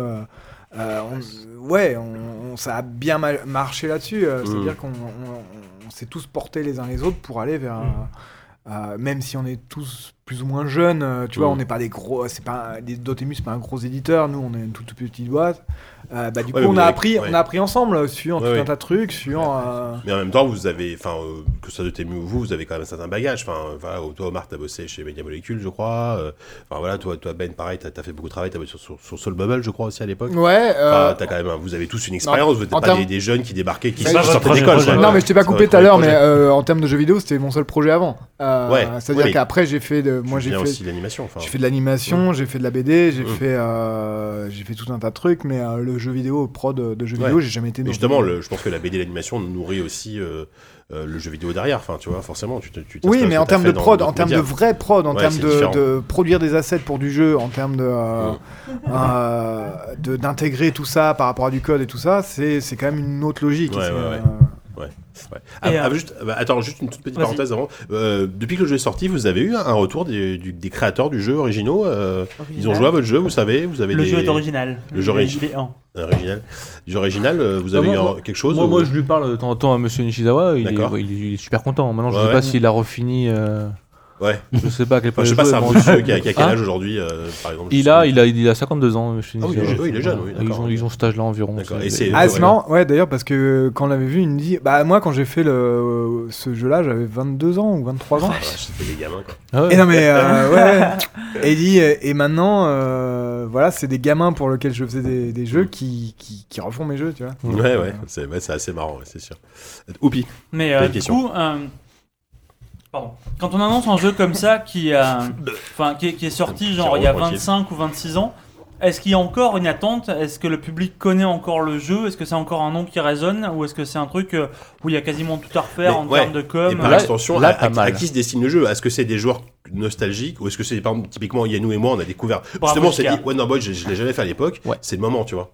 Euh, on- ouais, on, on- ça a bien marché là-dessus. euh, C'est-à-dire qu'on on- on s'est tous portés les uns les autres pour aller vers, un- euh, même si on est tous plus ou moins jeunes, euh, tu vois, Mm. on n'est pas des gros, c'est pas Dotemu, c'est pas un gros éditeur, nous on est une toute petite boîte. Euh, bah, du Ouais, coup, on a avez- appris, ouais. on a appris ensemble sur Ouais, tout un tas de trucs, sur. euh, Mais en même temps, vous avez, enfin, euh, que ça de Temu ou vous, vous avez quand même un certain bagage. Enfin, euh, voilà, toi, Omar, t'as bossé chez Media Molecule, je crois. euh, Enfin, voilà, toi, toi Ben, pareil, t'as as fait beaucoup de travail. T'as bossé sur, sur, sur Soul Bubble, je crois aussi à l'époque. Ouais. euh, Enfin, t'as quand même, vous avez tous une expérience. Vous n'êtes pas des, des jeunes qui débarquaient, qui sortaient d'école. Non, mais je t'ai pas coupé tout à l'heure, mais euh, en termes de jeux vidéo, c'était mon seul projet avant. Euh, Ouais, C'est-à-dire qu'après, j'ai fait de, moi, j'ai fait, aussi de l'animation. Enfin, j'ai fait de l'animation, j'ai fait de la BD, j'ai Mm. fait, euh, j'ai fait tout un tas de trucs, mais euh, le jeu vidéo, prod de jeux Ouais. vidéo, j'ai jamais été. Mais justement, le- je pense que la BD l'animation nourrit aussi euh, le jeu vidéo derrière. Enfin, tu vois, forcément, tu Oui, mais en termes de prod, en termes de médias. vrai prod, en Ouais, termes de, de produire des assets pour du jeu, en termes de, euh, Mm. euh, de- d'intégrer tout ça par rapport à du code et tout ça, c'est c'est quand même une autre logique. Ouais, ouais. euh. Ah, ah, euh, juste, bah, attends, juste une toute petite parenthèse avant. Euh, depuis que le jeu est sorti, vous avez eu un retour des, du- des créateurs du jeu originaux euh, Ils ont joué à votre jeu, vous savez Vous avez Le des... jeu est original. Le jeu origi- est en. original. Du jeu original, euh, vous avez Ah, eu un- quelque chose Moi, ou- moi, je lui parle de temps en temps à Monsieur Nishizawa, il est, D'accord. il, est, il est super content. Maintenant, je Ouais, sais ouais. pas s'il a refini. Ouais. Je sais pas à quel point Enfin, je sais il pas, joue, c'est un mais vieux bon, monsieur qui a, qui a quel âge aujourd'hui, euh, par exemple je il a, il, a, il a 52 ans, Monsieur Ah oui, il est- il est jeune, oui, Ils ont, ils ont cet âge-là environ. D'accord. c'est- Et c'est- Ah, c'est ouais. marrant, ouais, d'ailleurs, parce que quand on l'avait vu, il me dit Bah, moi, quand j'ai fait le, ce jeu-là, j'avais 22 ans ou 23 ans. Ah, c'était des gamins, quoi. Ah ouais. Et non, mais euh, ouais, ouais. Et il dit Et maintenant, euh, voilà, c'est des gamins pour lesquels je faisais des, des jeux qui, qui, qui refont mes jeux, tu vois. Ouais, ouais, c'est ouais, c'est assez marrant, ouais, c'est sûr. Oupi. Mais euh, du coup, euh, pardon. quand on annonce un jeu comme ça qui, a- enfin, qui, est, qui est sorti genre il y a Tranquille. 25 ou 26 ans, est-ce qu'il y a encore une attente? Est-ce que le public connaît encore le jeu? Est-ce que c'est encore un nom qui résonne? Ou est-ce que c'est un truc euh, où il y a quasiment tout à refaire Mais en ouais. termes de com? Et par Là- extension, là, à, qui se destine le jeu? Est-ce que c'est des joueurs nostalgiques? Ou est-ce que c'est par exemple typiquement Yannou et moi on a découvert Bravo, justement on s'est dit Wonder Boy je, je l'ai jamais fait à l'époque Ouais. c'est le moment tu vois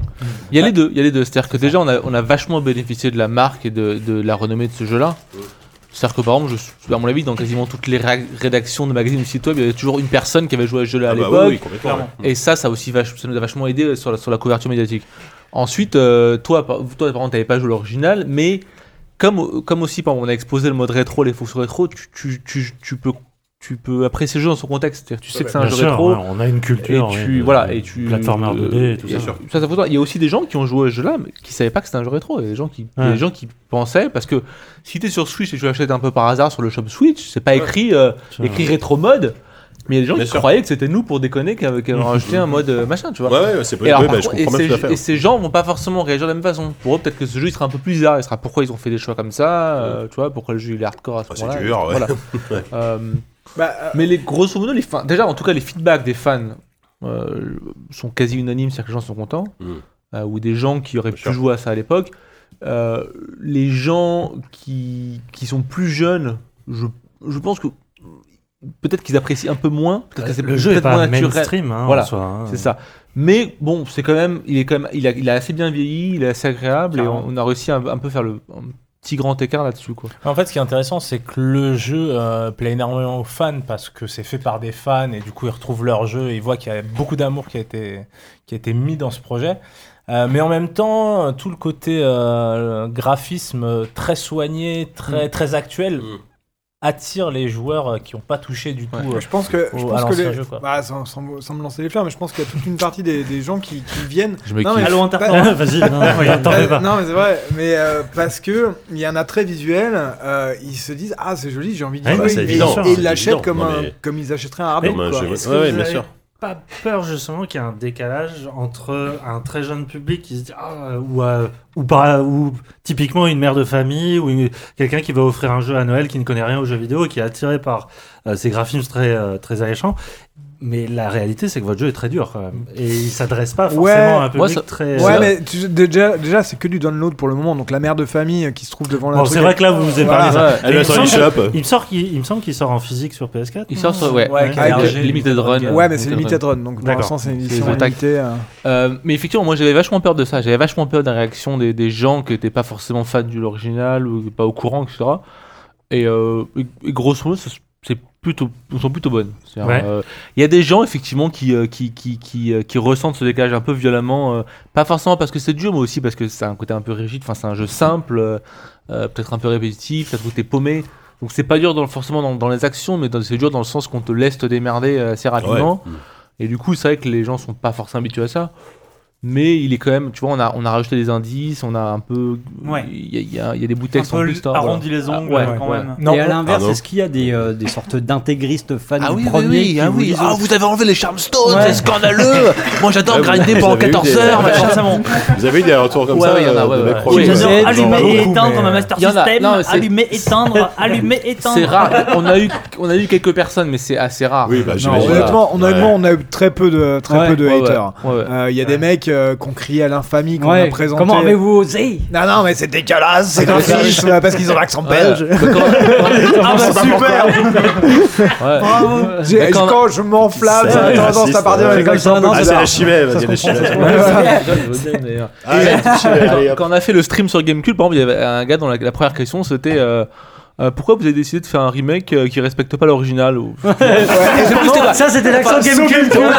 Il y a les deux, il y a les deux. C'est-à-dire que déjà, on a, on a vachement bénéficié de la marque et de, de la renommée de ce jeu-là. C'est-à-dire que par exemple, je, suis- à mon avis, dans quasiment toutes les ré- rédactions de magazines ou sites web, il y avait toujours une personne qui avait joué à ce jeu-là à Ah bah l'époque. oui. Et ça, ça, aussi ça nous a vachement aidé sur la, sur la couverture médiatique. Ensuite, euh, toi, par, toi, par contre, t'avais pas joué l'original, mais comme, comme aussi, par exemple, on a exposé le mode rétro, les fonctions rétro, tu, tu, tu, tu peux, tu peux apprécier le jeu dans son contexte. C'est-à-dire, tu sais que c'est un jeu sûr, rétro. ouais, on a une culture. Et tu, voilà, et tu. Plateformer 2D et tout ça. Il y a aussi des gens qui ont joué à ce jeu-là, mais qui savaient pas que c'était un jeu rétro. Il y a des gens qui, des gens qui pensaient, parce que si t'es sur Switch et tu l'achètes un peu par hasard sur le shop Switch, c'est pas écrit, euh, écrit rétro mode. Mais il y a des gens Bien qui sûr. croyaient que c'était nous pour déconner qui avaient, rajouté un mode euh, machin, tu vois. Ouais, ouais, c'est Et, ouais, par bah, et ces- et gens vont pas forcément réagir de la même façon. Pour eux, peut-être que ce jeu il sera un peu plus bizarre. Il sera pourquoi ils ont fait des choix comme ça, euh, tu vois, pourquoi le jeu il est hardcore à ce Ah, c'est moment-là. dur, ouais. Voilà. Bah, euh, mais les grosso modo, les fans, déjà en tout cas les feedbacks des fans euh, sont quasi unanimes, c'est-à-dire que les gens sont contents, Mm. euh, ou des gens qui auraient Bien pu sûr. jouer à ça à l'époque. Euh, les gens qui, qui sont plus jeunes, je, je pense que peut-être qu'ils apprécient un peu moins, peut-être que c'est le jeu est peut-être pas moins naturel. mainstream, hein, Voilà, hein. c'est ça. Mais bon, c'est quand même, il est quand même, il a, il a assez bien vieilli, il est assez agréable et on, on a réussi à un, un peu faire le un petit grand écart là-dessus quoi. En fait, ce qui est intéressant, c'est que le jeu euh, plaît énormément aux fans parce que c'est fait par des fans et du coup, ils retrouvent leur jeu et ils voient qu'il y a beaucoup d'amour qui a été qui a été mis dans ce projet. Euh, mais en même temps, tout le côté euh, graphisme très soigné, très très actuel Mm. Attire les joueurs euh, qui n'ont pas touché du tout. euh, Je pense que, je au- pense à que les- jeu, quoi. bah, sans, sans- sans me lancer les fleurs, mais je pense qu'il y a toute une partie des, des gens qui, qui viennent. Je me Non, mais- Interforum. Vas-y, non, non, t'en fais pas. Non, mais c'est vrai, mais euh, parce que il y a un attrait visuel, euh, ils se disent ah c'est joli, j'ai envie d'y Ouais, jouer, bah, et, et ils l'achètent comme un, mais- comme ils achèteraient un hardware. Ouais, ouais, bien sûr. Pas peur justement qu'il y ait un décalage entre un très jeune public qui se dit ah, ou, euh, ou, par- ou typiquement une mère de famille ou quelqu'un qui va offrir un jeu à Noël qui ne connaît rien aux jeux vidéo qui est attiré par euh, ces graphismes très euh, très alléchants mais la réalité c'est que votre jeu est très dur quand même et il s'adresse pas forcément Ouais. à un public Moi, ça- très Ouais, euh, mais tu- déjà, déjà c'est que du download pour le moment, donc la mère de famille qui se trouve devant la. Bon, c'est vrai que là vous vous avez Voilà. parlé de ça. Ouais. Elle me sur semble, l'eShop. il me sort qu'il il me semble qu'il sort en physique sur PS4 Il sort sur ouais, Ouais, avec Limited Run. Ouais, mais c'est Limited run, donc pour l'instant c'est une C'est édition limitée. euh. Euh, mais effectivement, moi j'avais vachement peur de ça. J'avais vachement peur des réactions des, des gens qui n'étaient pas forcément fans de l'original ou pas au courant, etc. Et, euh, et- et grosso modo, c'est plutôt, sont plutôt bonnes. Ouais. euh, Il y a des gens effectivement qui, euh, qui, qui, qui, euh, qui ressentent ce décalage un peu violemment, euh, pas forcément parce que c'est dur, mais aussi parce que c'est un côté un peu rigide. Enfin, c'est un jeu simple, euh, peut-être un peu répétitif. Trouve que t'es paumé. Donc c'est pas dur dans, forcément dans, dans les actions, mais c'est dur dans le sens qu'on te laisse te démerder assez rapidement. Ouais. Et du coup, c'est vrai que les gens sont pas forcément habitués à ça. Mais il est quand même, tu vois, on a, on a rajouté des indices, on a un peu. Ouais. Il y, a- il y a, il y a des bouts de texte en plus. arrondi voilà. les ongles Ah, ouais, quand ouais. même. Non, et à l'inverse, est-ce qu'il y a des, euh, des sortes d'intégristes fans Ah du oui, oui, premier oui, qui ah vous oui. disent, Ah, vous avez enlevé les Charmstones, Ouais. c'est scandaleux. Moi, j'adore Ouais, vous- grinder pendant avez eu 14 des- heures. Ouais, machin. Vous avez eu des retours comme Ouais, ça ouais, il y en a, Oui, allumer et éteindre ma Master System, allumer, éteindre, allumer, éteindre. C'est rare. On a eu, on a eu quelques personnes, mais c'est assez rare. Oui, bah, j'imagine. honnêtement, on a eu très peu de, haters. Euh, Il y a des mecs euh, qui ont crié à l'infamie, qu'on Ouais, a présenté. comment avez-vous osé Non, non, mais c'est dégueulasse, c'est Ah, mais graphisme, parce qu'ils ont l'accent belge. Ah bah super. Ouais. J'ai- Mais quand- Quand je m'enflamme, C'est ça a tendance raciste, à partir ouais. avec Comme l'accent ça, non, Ah, c'est la chimée, vas-y, la chimée. Et, euh, quand on a fait le stream sur Gamecube, par exemple, il y avait un gars dont la, la première question c'était euh, euh, pourquoi vous avez décidé de faire un remake euh, qui respecte pas l'original ou... Ça, c'était l'accent GameCube. tu vois.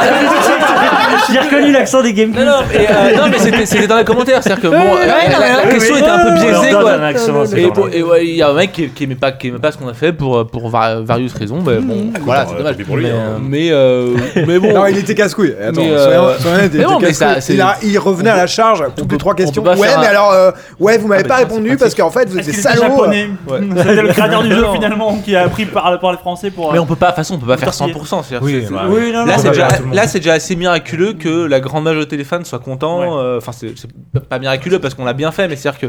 J'ai reconnu l'accent des GameCube. Non, non, mais, euh, non, mais c'était, c'était dans les commentaires, c'est-à-dire que bon, euh, la, la- la question était un peu biaisée, quoi. un accent, Et, pour- ouais, il y a un mec qui, qui aimait pas, qui aimait pas ce qu'on a fait pour, pour va- various raisons, mais bon, voilà, c'est dommage. pour lui, mais, hein. euh, mais, euh, mais bon. Non, il était casse-couille. Attends, euh, il revenait à la charge toutes les trois questions. Ouais, mais alors, euh, ouais, vous m'avez Ah, pas répondu parce qu'en fait, vous étiez salaud. le créateur du jeu finalement qui a appris par parler français pour. Mais on peut pas, de toute façon, on peut pas faire tortiller. 100%. c'est-à-dire, Oui, c'est- c'est- bah, Oui, non, Là, non. c'est va déjà, là, c'est déjà assez miraculeux que la grande majorité des fans soient contents. Ouais. euh, Enfin, c'est c'est pas miraculeux parce qu'on l'a bien fait, mais c'est-à-dire que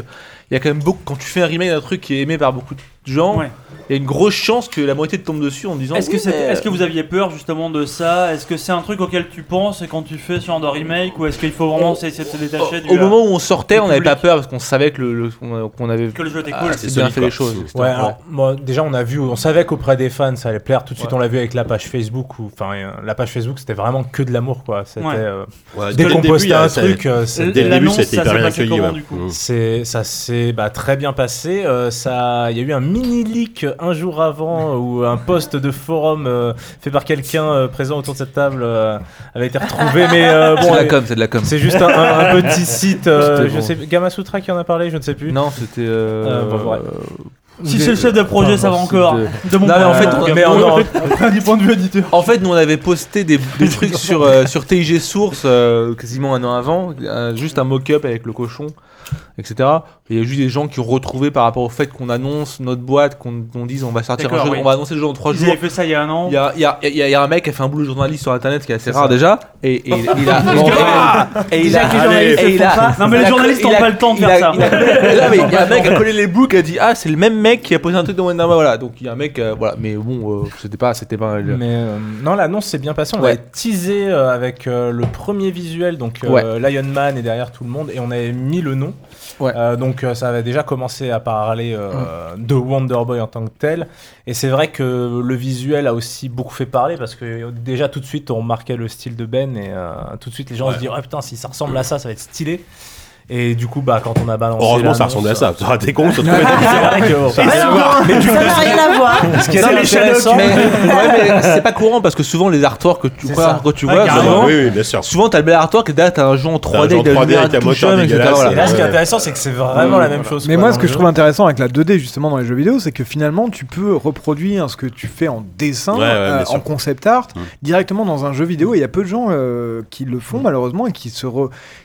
il y a quand même beaucoup. Quand tu fais un remake d'un truc qui est aimé par beaucoup de gens, Ouais. il y a une grosse chance que la moitié te tombe dessus en disant. Est-ce que, oui, mais- que vous aviez peur justement de ça? Est-ce que c'est un truc auquel tu penses quand tu fais ce genre de remake ou est-ce qu'il faut vraiment essayer de se détacher du au moment où on sortait, on n'avait pas peur parce qu'on savait que le, le- qu'on avait que le jeu était ah, cool assez c'est bien fait quoi. les choses. etc. Ouais, alors, moi, déjà, on a vu, on savait qu'auprès des fans, ça allait plaire. Tout de suite, Ouais. on l'a vu avec la page Facebook. Enfin, euh, la page Facebook, c'était vraiment que de l'amour, quoi. C'était Ouais. euh, Ouais, dès le qu'on début, postait un truc, euh, c'est- Dès le début, c'était ça hyper bien accueilli. Mm. C'est ça s'est bah, très bien passé. Euh, ça, il y a eu un mini leak un jour avant où un post de forum euh, fait par quelqu'un euh, présent autour de cette table euh, avait été retrouvé. Mais euh, C'est bon, de la euh, com, c'est de la com. c'est juste un, un- un petit site. euh, je bon. sais, Gamasutra qui en a parlé, je ne sais plus. Non, c'était. euh, Euh, bon, ouais. Si c'est le chef de projet, ça va encore. De mon Non, mais en point fait, de vue. on- mais en- du point de vue éditeur. En fait, nous on avait posté des, des trucs sur, euh, sur TIG Source euh, quasiment un an avant, euh, juste un mock-up avec le cochon. etc. Et il y a juste des gens qui ont retrouvé par rapport au fait qu'on annonce notre boîte, qu'on qu'on dise on va sortir un jeu, oui. on va annoncer le jeu dans trois Ils jours. avaient fait ça il y a un an. Il y a, il y, a, il y a- il y a un mec qui a fait un boulot de journaliste sur internet qui est assez rare ça. déjà. Et, et il, il a. Et il a. et il. Non, mais les journalistes n'ont pas le temps de il faire a- ça. il a- Là, mais il y a un mec qui a collé les bouts qui a dit Ah, c'est le même mec qui a posé un truc dans Wonder Woman. Voilà, donc il y a un mec. euh, voilà, mais bon, euh, c'était pas. C'était pas le- Mais euh, non, l'annonce s'est bien passée. On avait teasé avec le premier visuel, donc. Lion Man est derrière tout le monde, et on avait mis le nom. Donc euh, ça avait déjà commencé à parler euh, de Wonder Boy en tant que tel. Et c'est vrai que le visuel a aussi beaucoup fait parler parce que déjà tout de suite on remarquait le style de Ben et euh, tout de suite les gens Ouais. se disaient ah putain si ça ressemble à ça ça va être stylé. Et du coup bah quand on a balancé Heureusement, ça ressemblait à ça. Ça aurait été con, ça Ça Mais tu- Ça n'a rien à voir. Ce qui est Non, mais intéressant, mais, ouais, mais c'est pas courant parce que souvent les artworks que tu vois, que tu vois, souvent, Oui, oui, bien sûr. souvent t'as le bel artwork et derrière t'as un jeu en 3D T'as un jeu en avec de la 3D lumière avec un moteur là, ce qui est intéressant, c'est que c'est vraiment la même chose. Mais moi, ce que je trouve intéressant avec la 2D justement dans les jeux vidéo, c'est que finalement, tu peux reproduire ce que tu fais en dessin, euh, en concept art, Mm. directement dans un jeu vidéo. Et il y a peu de gens euh, qui le font malheureusement et qui se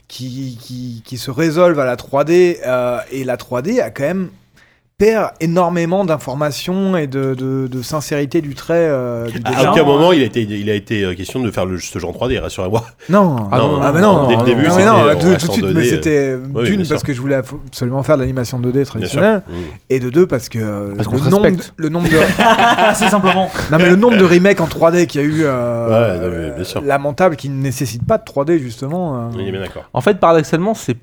qui, qui, qui se résolvent à la 3D. euh, et la 3D a quand même perd énormément d'informations et de, de, de sincérité du trait. euh, du À aucun moment il a été, il a été euh, question de faire le, ce genre 3D, rassurez-moi. Non, Ah non, ah mais non, dès le début, non, non, euh, tout, de suite, 2D, mais euh. c'était d'une parce que je voulais absolument faire de l'animation 2D Bien sûr. traditionnelle, Mm. et de deux parce que Parce le nombre, respecte. le nombre de Assez simplement. non mais le nombre de remakes en 3D qu'il y a eu euh, Ouais, non, mais bien sûr. lamentable qui ne nécessite pas de 3D justement. euh. Il est bien d'accord. En fait, paradoxalement, c'est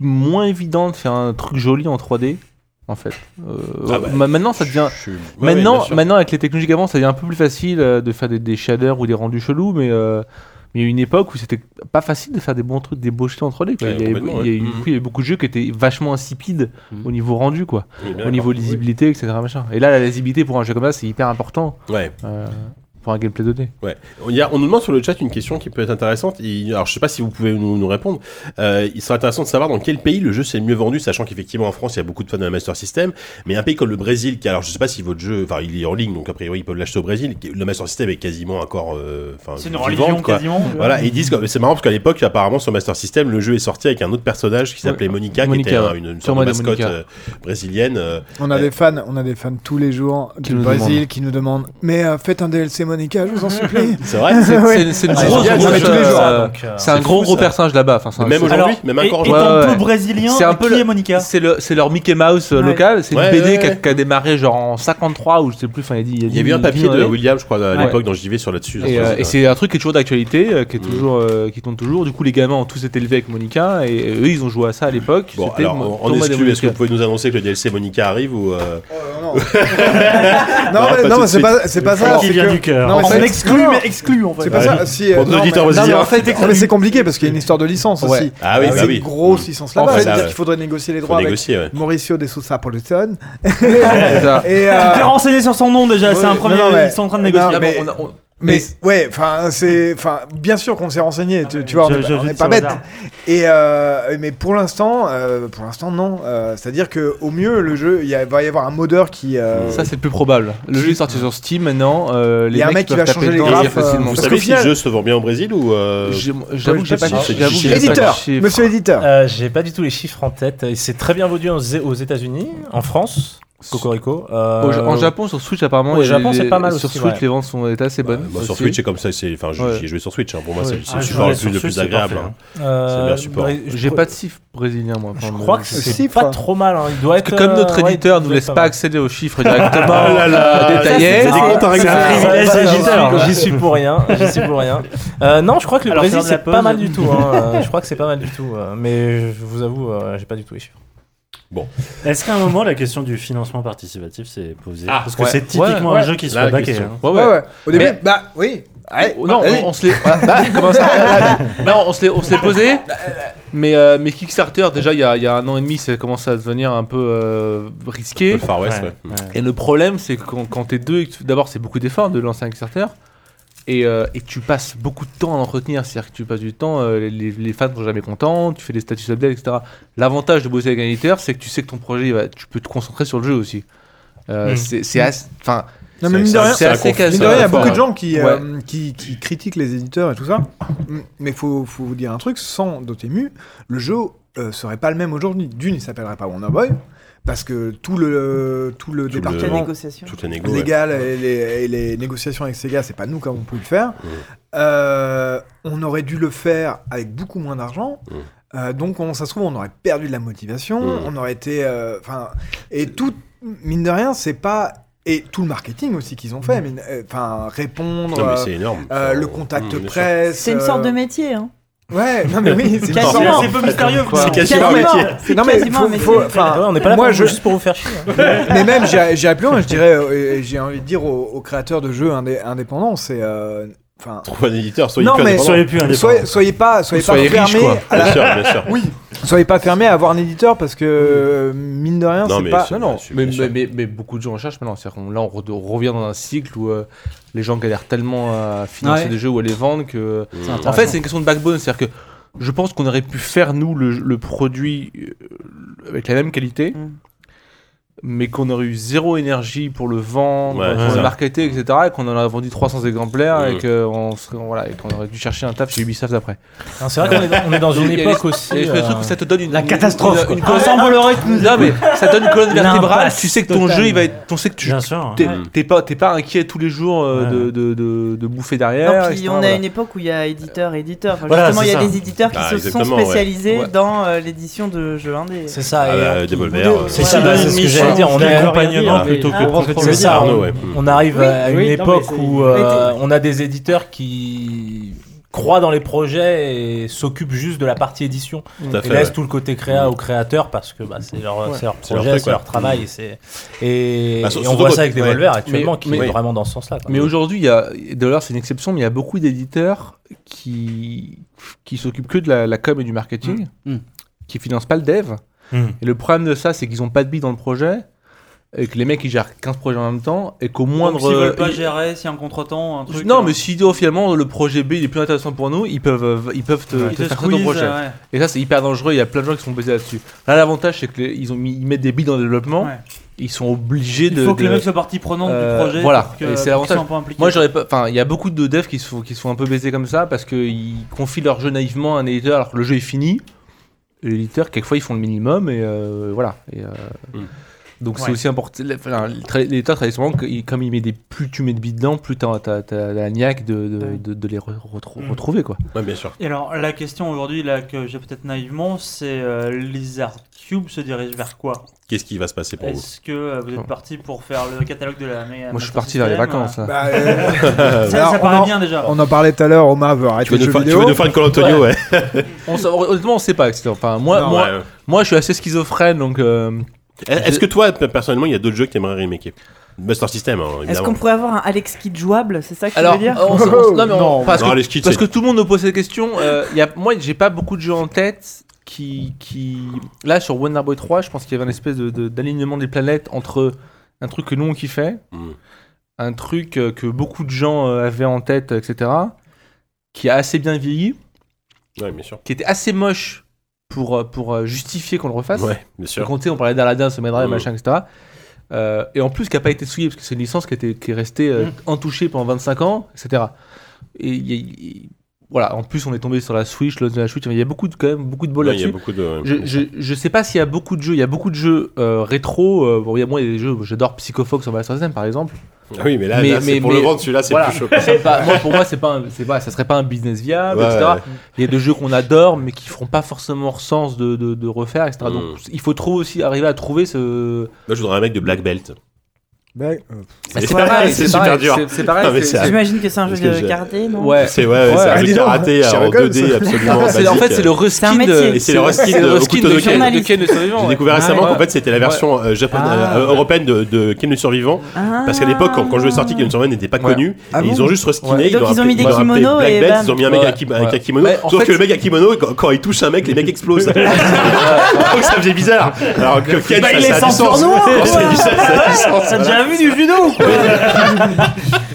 moins évident de faire un truc joli en 3D. En fait, Euh, Ah bah, ma- maintenant ça devient. Je ouais, maintenant, maintenant avec les technologies qu'avant, ça devient un peu plus facile euh, de faire des, des shaders ou des rendus chelous, mais euh, mais il y a une époque où c'était pas facile de faire des bons trucs, des beaux jeux en 3D. Quoi. Ouais, il, y avait, complètement, il y a eu- ouais. du coup, il y avait beaucoup de jeux qui étaient vachement insipides Mhm. au niveau rendu, quoi, au niveau lisibilité, etc. Machin. Et là, la lisibilité pour un jeu comme ça, c'est hyper important Ouais. Euh, pour un gameplay 2D. Ouais. Il y a- on nous demande sur le chat une question qui peut être intéressante. Et, alors, je sais pas si vous pouvez nous, nous répondre. Euh, il serait intéressant de savoir dans quel pays le jeu s'est le mieux vendu, sachant qu'effectivement en France il y a beaucoup de fans de la Master System, mais un pays comme le Brésil, qui alors je sais pas si votre jeu, enfin il est en ligne, donc a priori ils peuvent l'acheter au Brésil. Le Master System est quasiment encore, euh, enfin, C'est une vivante, religion quoi. quasiment. Voilà, et ils disent que c'est marrant parce qu'à l'époque, apparemment, sur Master System, le jeu est sorti avec un autre personnage qui s'appelait Monica, Monica, qui était ouais. un- une, une sorte de mascotte euh, brésilienne. euh, On a Euh, des fans, on a des fans tous les jours Qui du Brésil demandent. qui nous demandent mais euh, faites un DLC Monica, je vous en supplie. C'est vrai C'est Ouais. c'est- c'est une Ah, grosse, euh, c'est un c'est gros fou, gros ça. personnage là-bas. Enfin, c'est un- Même c'est- aujourd'hui, même et- encore aujourd'hui. Ouais, peu ouais. brésilien, C'est un peu qui le- est Monica C'est le, c'est leur Mickey Mouse Ouais. local. C'est une Ouais, BD ouais, qui, a, ouais. qui a démarré genre en 53 ou je sais plus. Enfin, il y a dit- Il y a eu un papier de. William, je crois, à l'époque, dans JV sur là-dessus. Et, euh, et c'est un truc qui est toujours d'actualité, euh, qui est Mm. toujours, euh, qui tourne toujours. Du coup, les gamins ont tous été élevés avec Monica et eux, ils ont joué à ça à l'époque. Bon, alors, en exclu, est-ce que vous pouvez nous annoncer que le DLC Monica arrive ou euh, non, Non, c'est pas, c'est pas ça. Qui c'est vient que- du cœur. Non, mais On c'est- exclut, mais exclut en fait. C'est pas Ouais. ça. Si, euh, Pour nos non, auditeurs mais- non, mais brésiliens. en fait, non, mais c'est compliqué parce qu'il y a une histoire de licence Ouais. aussi. Ah oui, C'est bah oui. une grosse licence là-bas. En fait, C'est-à-dire qu'il faudrait négocier les faut droits avec négocier, ouais. Mauricio de Sousa Polluton. C'est ça. Et, T'es euh, renseigné sur son nom déjà, c'est Ouais, un premier. non, non, mais- Ils sont en train de non, négocier. mais- On a- on- Mais ouais, enfin c'est, enfin bien sûr qu'on s'est renseigné, tu, tu vois, on Je- on pas bête. Et euh, mais pour l'instant, euh, pour l'instant non. Euh, C'est-à-dire que au mieux le jeu, il va y avoir un modeur qui. euh, Ça, c'est le plus probable. Le jeu est sorti sur Steam maintenant. euh, les Il y a un mec mec qui va changer les graphes, facilement. euh, Vous savez si le jeu se vend bien au Brésil ou euh, J'avoue que j'ai pas éditeur, chiffres. Monsieur éditeur. Euh, J'ai pas du tout les chiffres en tête. C'est très bien vendu aux États-Unis, en France, Cocorico. Euh, En Japon, sur Switch, apparemment, au Japon, les- c'est pas mal Sur aussi, Switch, ouais. les ventes sont étaient assez Bah, bonnes. moi, sur. Switch, c'est comme ça. Enfin, j'ai Ouais. joué sur Switch. hein. Pour moi, Ouais. c'est Ah, le je support le plus, le plus agréable. hein. euh, C'est support. Bré- J'ai pas de chiffres brésiliens, moi. Je crois que c'est pas trop mal. hein. Il doit être. Comme notre euh, éditeur nous laisse pas accéder aux chiffres directement, Ah euh, détaillés. j'y suis- pour rien. J'y suis pour rien. Euh, non, je crois que le Brésil c'est pas mal du tout. hein. Je crois que c'est pas mal du tout. Mais je vous avoue, j'ai pas du tout les chiffres. Est-ce qu'à un moment la question du financement participatif s'est posée Ah, Parce que ouais. c'est typiquement Ouais, un jeu qui se fait baquer. question. hein. Ouais, Ouais, ouais. ouais. Au début, Mais- bah oui. Ouais, non, on, on se l'est. ah, bah, on se l'est, posé. Mais, euh, mais Kickstarter, déjà, il y a, il y a un an et demi, ça commence à devenir un peu euh, risqué. Le Far West, Ouais, ouais. ouais. Et le problème, c'est que quand, quand t'es deux, d'abord, c'est beaucoup d'efforts de lancer un Kickstarter. Et, euh, et tu passes beaucoup de temps à l'entretenir. C'est-à-dire que tu passes du temps, euh, les, les fans sont jamais contents, tu fais des statuts updates, etc. L'avantage de bosser avec un éditeur, c'est que tu sais que ton projet, tu peux te concentrer sur le jeu aussi. Euh, Mm. c'est, assez- enfin, Non, mais C'est- mine de rien, il y a beaucoup de gens qui, euh, qui, qui critiquent les éditeurs et tout ça. Mais il faut, faut vous dire un truc, sans Dotemu, le jeu euh, serait pas le même aujourd'hui. D'une, il s'appellerait pas Wonder Boy, parce que tout le, tout le Tout le- La département les négos. ouais. légal et les, et les négociations avec Sega, c'est pas nous qui avons pu le faire. Mm. Euh, on aurait dû le faire avec beaucoup moins d'argent. Mm. Euh, donc, on, ça se trouve, on aurait perdu de la motivation. Mm. On aurait été. euh, Enfin, et tout, mine de rien, c'est pas. Et tout le marketing aussi qu'ils ont fait. mine- euh, Enfin, répondre. Non, mais c'est énorme. euh, le contact presse. C'est une euh, sorte de métier, hein. Ouais, non mais oui, c'est Quasiment. C'est un peu mystérieux. quoi. C'est quasiment un métier. Non mais faut- faut- enfin, Ouais, on n'est pas là moi pour- je, juste pour vous faire chier. hein. mais même j'irais j'irais plus loin, je dirais, euh, j'ai envie de dire aux, aux créateurs de jeux indé- indépendants, c'est, euh, enfin, Trouve un éditeur, soyez Non, plus mais-. Soyez plus indépendant. soyez, soyez pas, soyez Soyez pas quoi. à la- Bien sûr, bien sûr. oui, soyez pas fermés à avoir un éditeur parce que mine de rien, c'est pas. Non, non, mais, mais, mais- mais beaucoup de gens en cherchent maintenant. C'est-à-dire qu'on- là, on, re- on revient dans un cycle où euh, les gens galèrent tellement à financer Ouais. des jeux ou à les vendre que. En fait, c'est une question de backbone. C'est-à-dire que je pense qu'on aurait pu faire, nous, le, le produit euh, avec la même qualité, Mm. Mais qu'on aurait eu zéro énergie pour le vendre, Ouais, pour le ça. marketer, etc. Et qu'on en a vendu 300 exemplaires et qu'on serait- voilà, et qu'on aurait dû chercher un taf chez Ubisoft après. Non, C'est vrai qu'on est dans- on est dans une époque aussi. le euh, truc où ça te donne une, La une- catastrophe, une- quoi. une Ça colonne- Non mais ça donne une colonne vertébrale. Tu sais que ton jeu il va être, tu sais que tu Bien sûr. t'es pas t'es pas inquiet tous les jours euh, Ouais. de, de, de, de bouffer Non, derrière. puis etc., on a voilà. une époque où il y a éditeur, éditeur. Enfin, Voilà, justement, il y a ça. des éditeurs qui Ah, se sont spécialisés dans euh, l'édition de jeux indés. C'est ça. Ah, et bah, euh, C'est ça, J'allais dire. On est accompagnement plutôt que de je pense que contrôle. C'est ça, Arnaud, on, ouais. on arrive Oui, à une oui, époque où euh, on a des éditeurs qui croient dans les projets et s'occupent juste de la partie édition Tout et fait, laissent ouais. tout le côté créa aux créateurs parce que bah, c'est leur, projet, c'est leur travail et, c'est- et, Bah, et on voit ça avec. Devolver actuellement Mais- qui mais- est vraiment dans ce sens-là. Mais aujourd'hui, il y a d'ailleurs c'est une exception, mais il y a beaucoup d'éditeurs qui qui s'occupent que de la, la com et du marketing, Mm. qui financent pas le dev. Mm. Et le problème de ça, c'est qu'ils ont pas de billes dans le projet. Et que les mecs ils gèrent 15 projets en même temps et qu'au moindre Donc, s'ils veulent pas ils- gérer, s'il y a un contretemps, un truc. non euh, mais si finalement le projet B il est plus intéressant pour nous ils peuvent euh, ils peuvent te, ils te te faire ça ton projet euh, ouais. Et ça, c'est hyper dangereux. Il y a plein de gens qui sont basés là-dessus. Là, l'avantage, c'est qu'ils ont mis, ils mettent des billes dans le développement. Ouais. Ils sont obligés Il de. faut que de- les mecs soient partie prenante Euh, du projet. voilà. pour que- Et c'est l'avantage. Moi, j'aurais pas. Enfin, il y a beaucoup de devs qui sont, qui sont un peu baisés comme ça parce qu'ils confient leur jeu naïvement à un éditeur alors que le jeu est fini. Et l'éditeur, quelquefois, ils font le minimum et euh, voilà. Euh, Mm. Donc, c'est Ouais. aussi important. Enfin, l'éditeur, traditionnellement, que- il- comme il met des. Plus tu mets de billes dedans, plus t'as t'as- t'as la niaque de, de, Ouais. de- de les re- Mm. retrouver, quoi. Ouais, bien sûr. Et alors, la question aujourd'hui, là, que j'ai peut-être naïvement, c'est euh, Lizard Cube se dirige vers quoi? Qu'est-ce qui va se passer pour vous? Est-ce que euh, vous êtes parti pour faire le catalogue de la Moi, je suis parti vers les vacances. là. Bah, euh, Ça, alors, ça on paraît en- bien déjà. On en parlait tout à l'heure, Omar veut tu arrêter veux, le jeu tu veux nous faire une Call Antonio, ouais. On sa- honnêtement, on sait pas. Enfin, moi, Non, moi, Ouais. moi, je suis assez schizophrène, donc. euh, Est-ce que toi, personnellement, il y a d'autres jeux que tu aimerais remaker Buster System, hein, Est-ce qu'on pourrait avoir un Alex Kidd jouable C'est ça que tu veux dire? on- on- non, mais on- Non. parce, Non, que, parce que tout le monde nous pose cette question. euh, y a, moi, j'ai pas beaucoup de jeux en tête qui, qui. Là, sur Wonder Boy 3, je pense qu'il y avait une espèce de- de- d'alignement des planètes entre un truc que nous on kiffait, Mm. un truc euh, que beaucoup de gens euh, avaient en tête, etc., qui a assez bien vieilli, Ouais, bien sûr. qui était assez moche pour, euh, pour euh, justifier qu'on le refasse. Ouais, bien sûr. on parlait d'Aladdin, ce Mega Drive, Mm. machin, etc. Euh, et en plus, qui n'a pas été souillé, parce que c'est une licence qui, a été- qui est restée euh, Mm. intouchée pendant 25 ans, etc. Et y voilà, en plus, on est tombé sur la Switch, le la Switch, il y a beaucoup de, quand même beaucoup de bol Ouais, Il y a là-dessus. beaucoup de. Je, je, je sais pas s'il y a beaucoup de jeux, il y a beaucoup de jeux euh, rétro. euh, bon, il y a moi, il y a des jeux, j'adore Psychofox sur Master System par exemple. Ah oui, mais là, Mais- là, c'est mais- pour mais- le vendre, celui-là, c'est Voilà. plus chaud. Pas- moi, pour moi, c'est pas, un- pas, ça serait pas un business viable, Ouais, etc. ouais. Il y a des jeux qu'on adore, mais qui feront pas forcément sens de, de, de refaire, etc. Mm. Donc, il faut trop aussi arriver à trouver ce. Moi, je voudrais un mec de Black Belt. Bah, euh, C'est pareil, c'est super pareil, dur. c'est- pareil. J'imagine que c'est un jeu de karaté, non Ouais. C'est ouais, ouais, Ouais, c'est un jeu de karaté je en rigole, 2D ça. absolument en fait, c'est le reskin de. C'est le reskin de Ken, Ken. de Ken le survivant. J'ai découvert récemment qu'en fait c'était la version euh, Ah, euh, européenne de, Ken le survivant. Ah. Parce qu'à l'époque, quand, jeu est sorti, Ken le survivant n'était pas connu. Ah et ils ont juste reskiné. Ils ont mis des kimonos et. Ils ont mis un mec un kimono. Sauf que le mec à kimono, quand, il touche un mec, les mecs explosent. Donc ça faisait bizarre. Alors que Ken, ça, il ça est a du sens. ça a du sens. T'as vu du judo ou quoi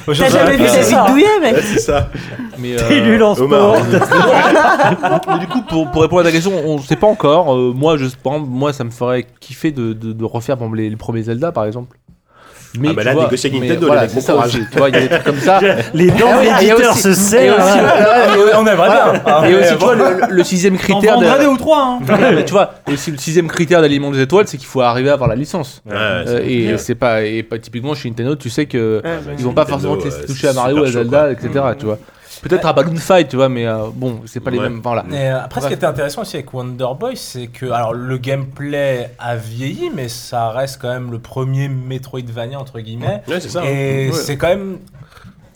T'as jamais vu David Douillet, mec C'est ça. Mais, T'es euh, nul en Omar. sport. mais du coup, pour, pour répondre à ta question, on sait pas encore. Euh, moi, je, par exemple, moi, ça me ferait kiffer de, de, de refaire par exemple, les, les premiers Zelda, par exemple. Mais Ah bah là, vois, négocier avec Nintendo, voilà, c'est ça aussi. Tu vois, il y a des trucs comme ça. Les dents Ah de a l'éditeur se serrent. aussi, on aimerait bien. Ah, Et aussi, tu vois, le, le sixième critère de. vendrais deux ou trois, hein. Mais tu vois, aussi le sixième critère d'alignement des étoiles, c'est qu'il faut arriver à avoir la licence. Ouais, Euh, et c'est pas, et pas typiquement chez Nintendo, tu sais que Ouais, ils vont pas forcément te ouais, laisser toucher à Mario, à Zelda, etc. Tu vois. Peut-être à Balloon Fight, tu vois, mais euh, bon, c'est pas les Ouais. mêmes. Voilà. Et euh, après, ce qui était intéressant aussi avec Wonder Boy, c'est que alors le gameplay a vieilli, mais ça reste quand même le premier Metroidvania entre guillemets. Ouais, c'est ça. Et hein. Ouais. c'est quand même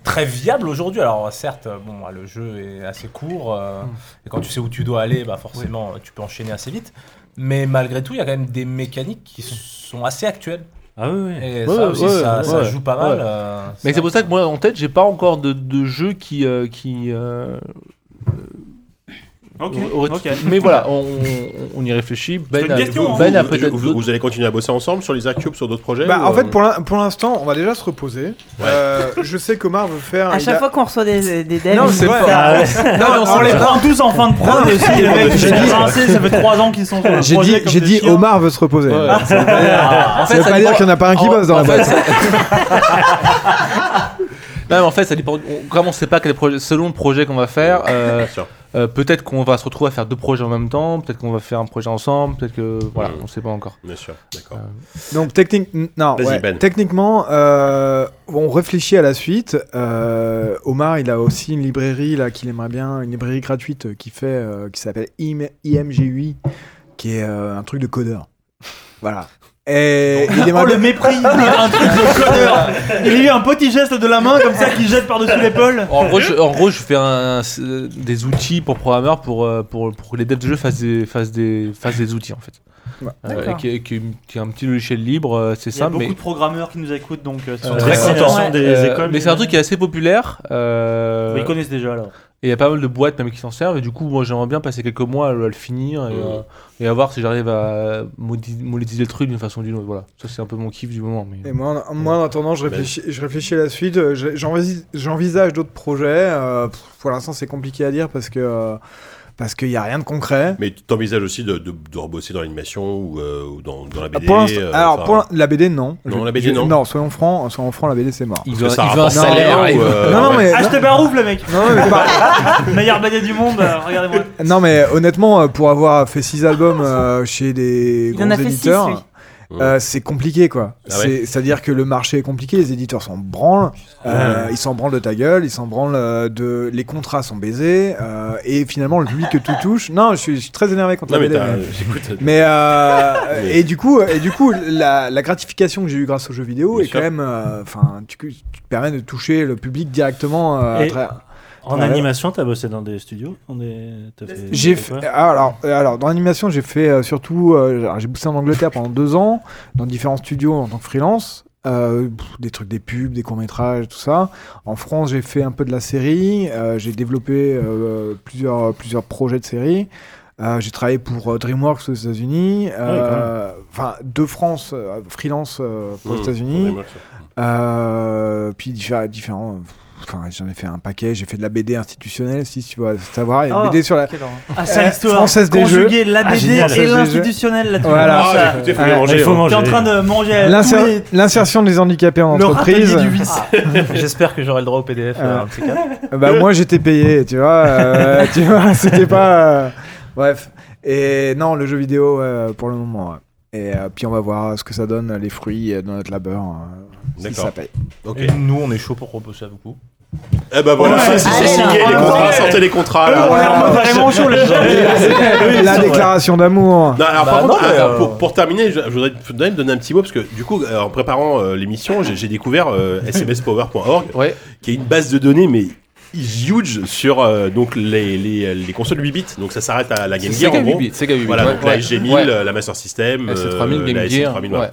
très viable aujourd'hui. Alors certes, bon, bah, le jeu est assez court, euh, et quand tu sais où tu dois aller, bah forcément, tu peux enchaîner assez vite. Mais malgré tout, il y a quand même des mécaniques qui sont assez actuelles. Ah oui, oui. Et Ouais, ça aussi, ouais, ça, ouais, ça ouais. joue pas mal. Ouais. euh, Mais c'est pour ça que moi, en tête, j'ai pas encore de, de jeu qui. euh, qui euh, Mais voilà, on, on- on y réfléchit. Ben, a, question, hein. ben a Vous- peut-être. vous, vous allez continuer à bosser ensemble sur les Acubes, sur d'autres projets Bah, ou, en fait, euh, pour l'in- pour l'instant, on va déjà se reposer. Euh, je sais qu'Omar veut faire. À chaque a- fois qu'on reçoit des, des devs, Non, c'est pas-. Ah ouais. Non, mais on les prend tous en fin de prod aussi, les mecs. j'ai dit- rincé, ça fait 3 ans qu'ils sont sur le J'ai dit, comme j'ai dit. Omar veut se reposer. Ça veut pas dire, qu'il n'y en a pas un qui bosse dans la boîte. ça- Non, mais en fait, ça dépend. on- Comme on sait pas quel projet, selon le projet qu'on va faire, euh, euh, peut-être qu'on va se retrouver à faire deux projets en même temps, peut-être qu'on va faire un projet ensemble, peut-être que voilà, Mm. on sait pas encore. Bien sûr, d'accord. Donc technique, non, ouais, Ben. techniquement, euh, on réfléchit à la suite. Euh, Omar, il a aussi une librairie là qu'il aimerait bien, une librairie gratuite euh, qui fait, euh, qui s'appelle IM- IMG8, qui est euh, un truc de codeur. Voilà. Et il Oh le mépris, un truc de codeur. Il a eu un petit geste de la main comme ça qui jette par-dessus l'épaule. En gros, je, en gros, je fais un- un- des outils pour programmeurs pour, euh, pour, pour que les devs de jeu fassent des, fassent des, fassent des outils en fait. Ouais. Euh, qui, est- qui est- qui est un petit logiciel libre, euh, c'est Il y a ça, beaucoup mais. de programmeurs qui nous écoutent donc euh, sont euh, très contents. Des euh, écoles. mais c'est un truc qui est assez populaire. euh, Ils connaissent déjà alors. Et il y a pas mal de boîtes même qui s'en servent. Et du coup, moi, j'aimerais bien passer quelques mois à, à le finir et, Mhm. euh, et à voir si j'arrive à modi- monétiser le truc d'une façon ou d'une autre. Voilà, ça c'est un peu mon kiff du moment. Mais... Et moi, en- moi, en attendant, je réfléchis, je réfléchis à la suite. Euh, j'ai- j'envisage- J'envisage d'autres projets. Euh, pff, pour l'instant, c'est compliqué à dire parce que euh, parce qu'il n'y a rien de concret. Mais tu t'envisages aussi de, de, de rebosser dans l'animation ou, euh, ou dans, dans la BD Pour euh, alors pour la, BD non. Non, Je- la BD, je- non. Non, soyons francs, soyons francs, la BD c'est mort. Il veut, un salaire. ou, euh, non, non, mais Achetez Barouf le mec non, mais pas- BD du monde, euh, regardez-moi. non, mais honnêtement, euh, pour avoir fait six albums euh, chez des Il gros en a fait six, lui. euh, c'est compliqué quoi. Ah ouais C'est- C'est-à-dire que le marché est compliqué, les éditeurs s'en branlent, euh, ils s'en branlent de ta gueule, ils s'en branlent euh, de, les contrats sont baisés, euh, et finalement le public que tout touche. Non, je suis, je suis très énervé contre Non, la mais BD. mais- j'écoute. Mais euh, Mais- et du coup, et du coup, la, la gratification que j'ai eue grâce aux jeux vidéo Bien est sûr. quand même, euh, enfin, tu, tu te permets de toucher le public directement. euh, à travers- En Ouais. animation, t'as bossé dans des studios fait- J'ai fait, ah, alors, euh, alors dans l'animation, j'ai fait euh, surtout, euh, j'ai bossé en Angleterre pendant deux ans dans différents studios en tant que freelance. Euh, des trucs, des pubs, des courts métrages, tout ça. En France, j'ai fait un peu de la série. euh, j'ai développé euh, plusieurs plusieurs projets de série. Euh, j'ai travaillé pour euh, DreamWorks aux États-Unis. euh, Enfin, de France, euh, freelance euh, pour les Mmh, États-Unis. ça. Euh, puis diffé- différents. Enfin, j'en ai fait un paquet. J'ai fait de la BD institutionnelle, si tu veux savoir. Il y a une Oh, BD sur la. Ah, ça, Euh, l'histoire. française des Conjuguer la Ah, BD génial. et Française des jeux. l'institutionnel là-dessus. Voilà. Ça Ah, écoutez, faut Ah, manger. il faut hein. manger. En train de manger les... L'insertion des handicapés en le entreprise. vice. J'espère que j'aurai le droit au PDF. Euh, quatre. bah moi j'étais payé, tu vois. euh, tu vois, c'était pas. euh, Bref. Et non, le jeu vidéo euh, pour le moment. Et euh, puis on va voir ce que ça donne, les fruits euh, dans notre labeur. euh, si D'accord. ça paye. Ok. Et nous, on est chaud pour rebosser avec vous. Eh ben voilà, Ouais. c'est signé, les contrats, sortez les contrats. là. On est en mode vraiment chaud les gens. La déclaration d'amour. Non, alors Bah par contre, euh, pour, pour terminer, je, je voudrais te donner, donner un petit mot parce que du coup, en préparant euh, l'émission, j'ai j'ai découvert euh, smspower.org, Ouais. qui est une base de données mais huge sur euh, donc les, les, les consoles 8 bits. Donc ça s'arrête à la Game C'est Gear en gros. 8 bits. Sega 8 bits. Voilà, ouais, donc la ouais. SG1000, Ouais. euh, la Master System, euh, SC3000, Game la Gear. SC3000, voilà. Ouais.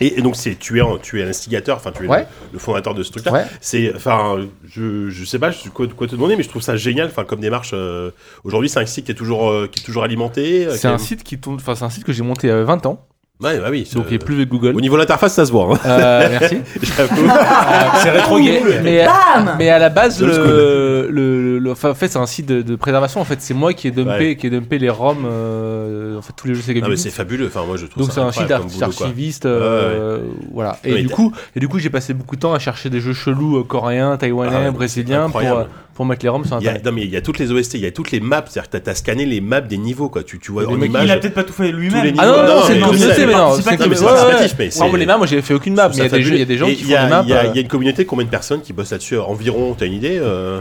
Et, et donc c'est tu es tu es l'instigateur, enfin tu es le, le fondateur de ce truc-là. Ouais. C'est enfin je je sais pas je- quoi, quoi te demander, mais je trouve ça génial. Enfin comme démarche. euh, Aujourd'hui c'est un site qui est toujours euh, qui est toujours alimenté. C'est est- un site qui tourne. Enfin, c'est un site que j'ai monté il y a 20 ans. Ouais, bah oui. Donc il est plus avec Google. Au niveau de l'interface, ça se voit. Hein. Euh, merci. J'avoue. c'est rétro Mais, Bam mais à la base, Old le, le, le- enfin, en fait, c'est un site de, de préservation. En fait, c'est moi qui ai dumpé, Ouais. qui ai dumpé les ROM, euh, en fait, tous les jeux Sega Ah, mais c'est fabuleux. Enfin, moi, je trouve Donc c'est un site archiviste, euh, voilà. Et Ouais, du coup, et du coup, j'ai passé beaucoup de temps à chercher des jeux chelous euh, coréens, taïwanais, Ah brésiliens pour, euh, pour mettre les ROM sur Il y a, internet. non mais il y a toutes les OST, il y a toutes les maps, c'est-à-dire que t'as- t'as scanné les maps des niveaux quoi. Tu, tu vois Les en image. Il a peut-être pas tout fait les lui-même. niveaux. Ah non, non, Non, c'est une mais communauté, mais non, c'est mais c'est participatif, c'est. Les maps, moi j'ai fait aucune map, mais il y a des jeux, il y a des gens qui Et font il y a- des maps. Il y, a- euh, il y a une communauté, combien de personnes qui bossent là-dessus Environ, t'as une idée euh,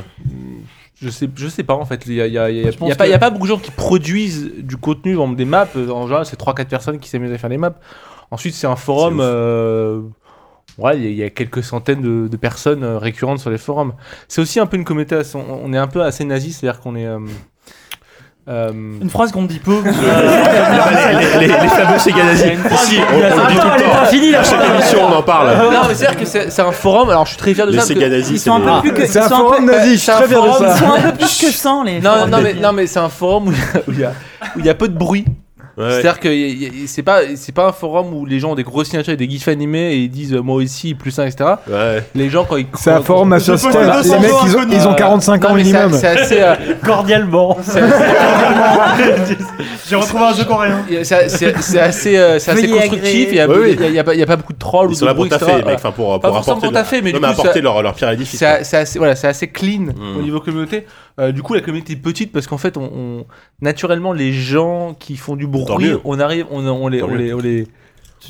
Je sais, je sais pas en fait. Il y a, il y a- il y a- Je pense il y a pas, que- il y a pas beaucoup de gens qui produisent du contenu, exemple, des maps. En général, c'est 3-4 personnes qui s'amusent à faire des maps. Ensuite, c'est un forum. C'est ouf. euh, ouais, il y, a- il y a quelques centaines de, de personnes euh, récurrentes sur les forums. C'est aussi un peu une communauté. assez- on, on est un peu assez nazi, c'est-à-dire qu'on est. euh, euh, Une phrase qu'on dit peu. les, les, les, les fameux Sega nazis. Si, on, on dit tout le temps. fini la À chaque émission, on en parle. non, mais c'est-à-dire que c'est un forum. Alors, je suis très fier de Les ça. que- Sega nazis, Ils c'est sont un peu plus que. C'est un forum peu- nazi, je suis très fier de forum, ça. Ils sont un peu plus que 100 les. Non, non, mais, nazis. non, mais c'est un forum où il y a peu de bruit. Ouais. C'est-à-dire que c'est pas, c'est pas un forum où les gens ont des grosses signatures et des gifs animés et ils disent euh, moi aussi, plus 1, etc. Ouais. Les gens, quand ils. C'est un forum pose System. les 200 Les mecs, ils ont, ils ont 45 ans Non, c'est- minimum. C'est assez. euh, cordialement. J'ai retrouvé un jeu coréen. c'est- assez, euh, c'est assez constructif. Il y a, Oui, oui. il y a- il y a pas- il y a pas beaucoup de trolls ou Ils de sont là pour taffer, enfin pour, apporter, leur, pierre à l'édifice. C'est assez, voilà, c'est assez clean Mm. au niveau communauté. Euh, du coup, la communauté est petite parce qu'en fait, on, on- naturellement, les gens qui font du bruit, on arrive, on, on les, les, on les,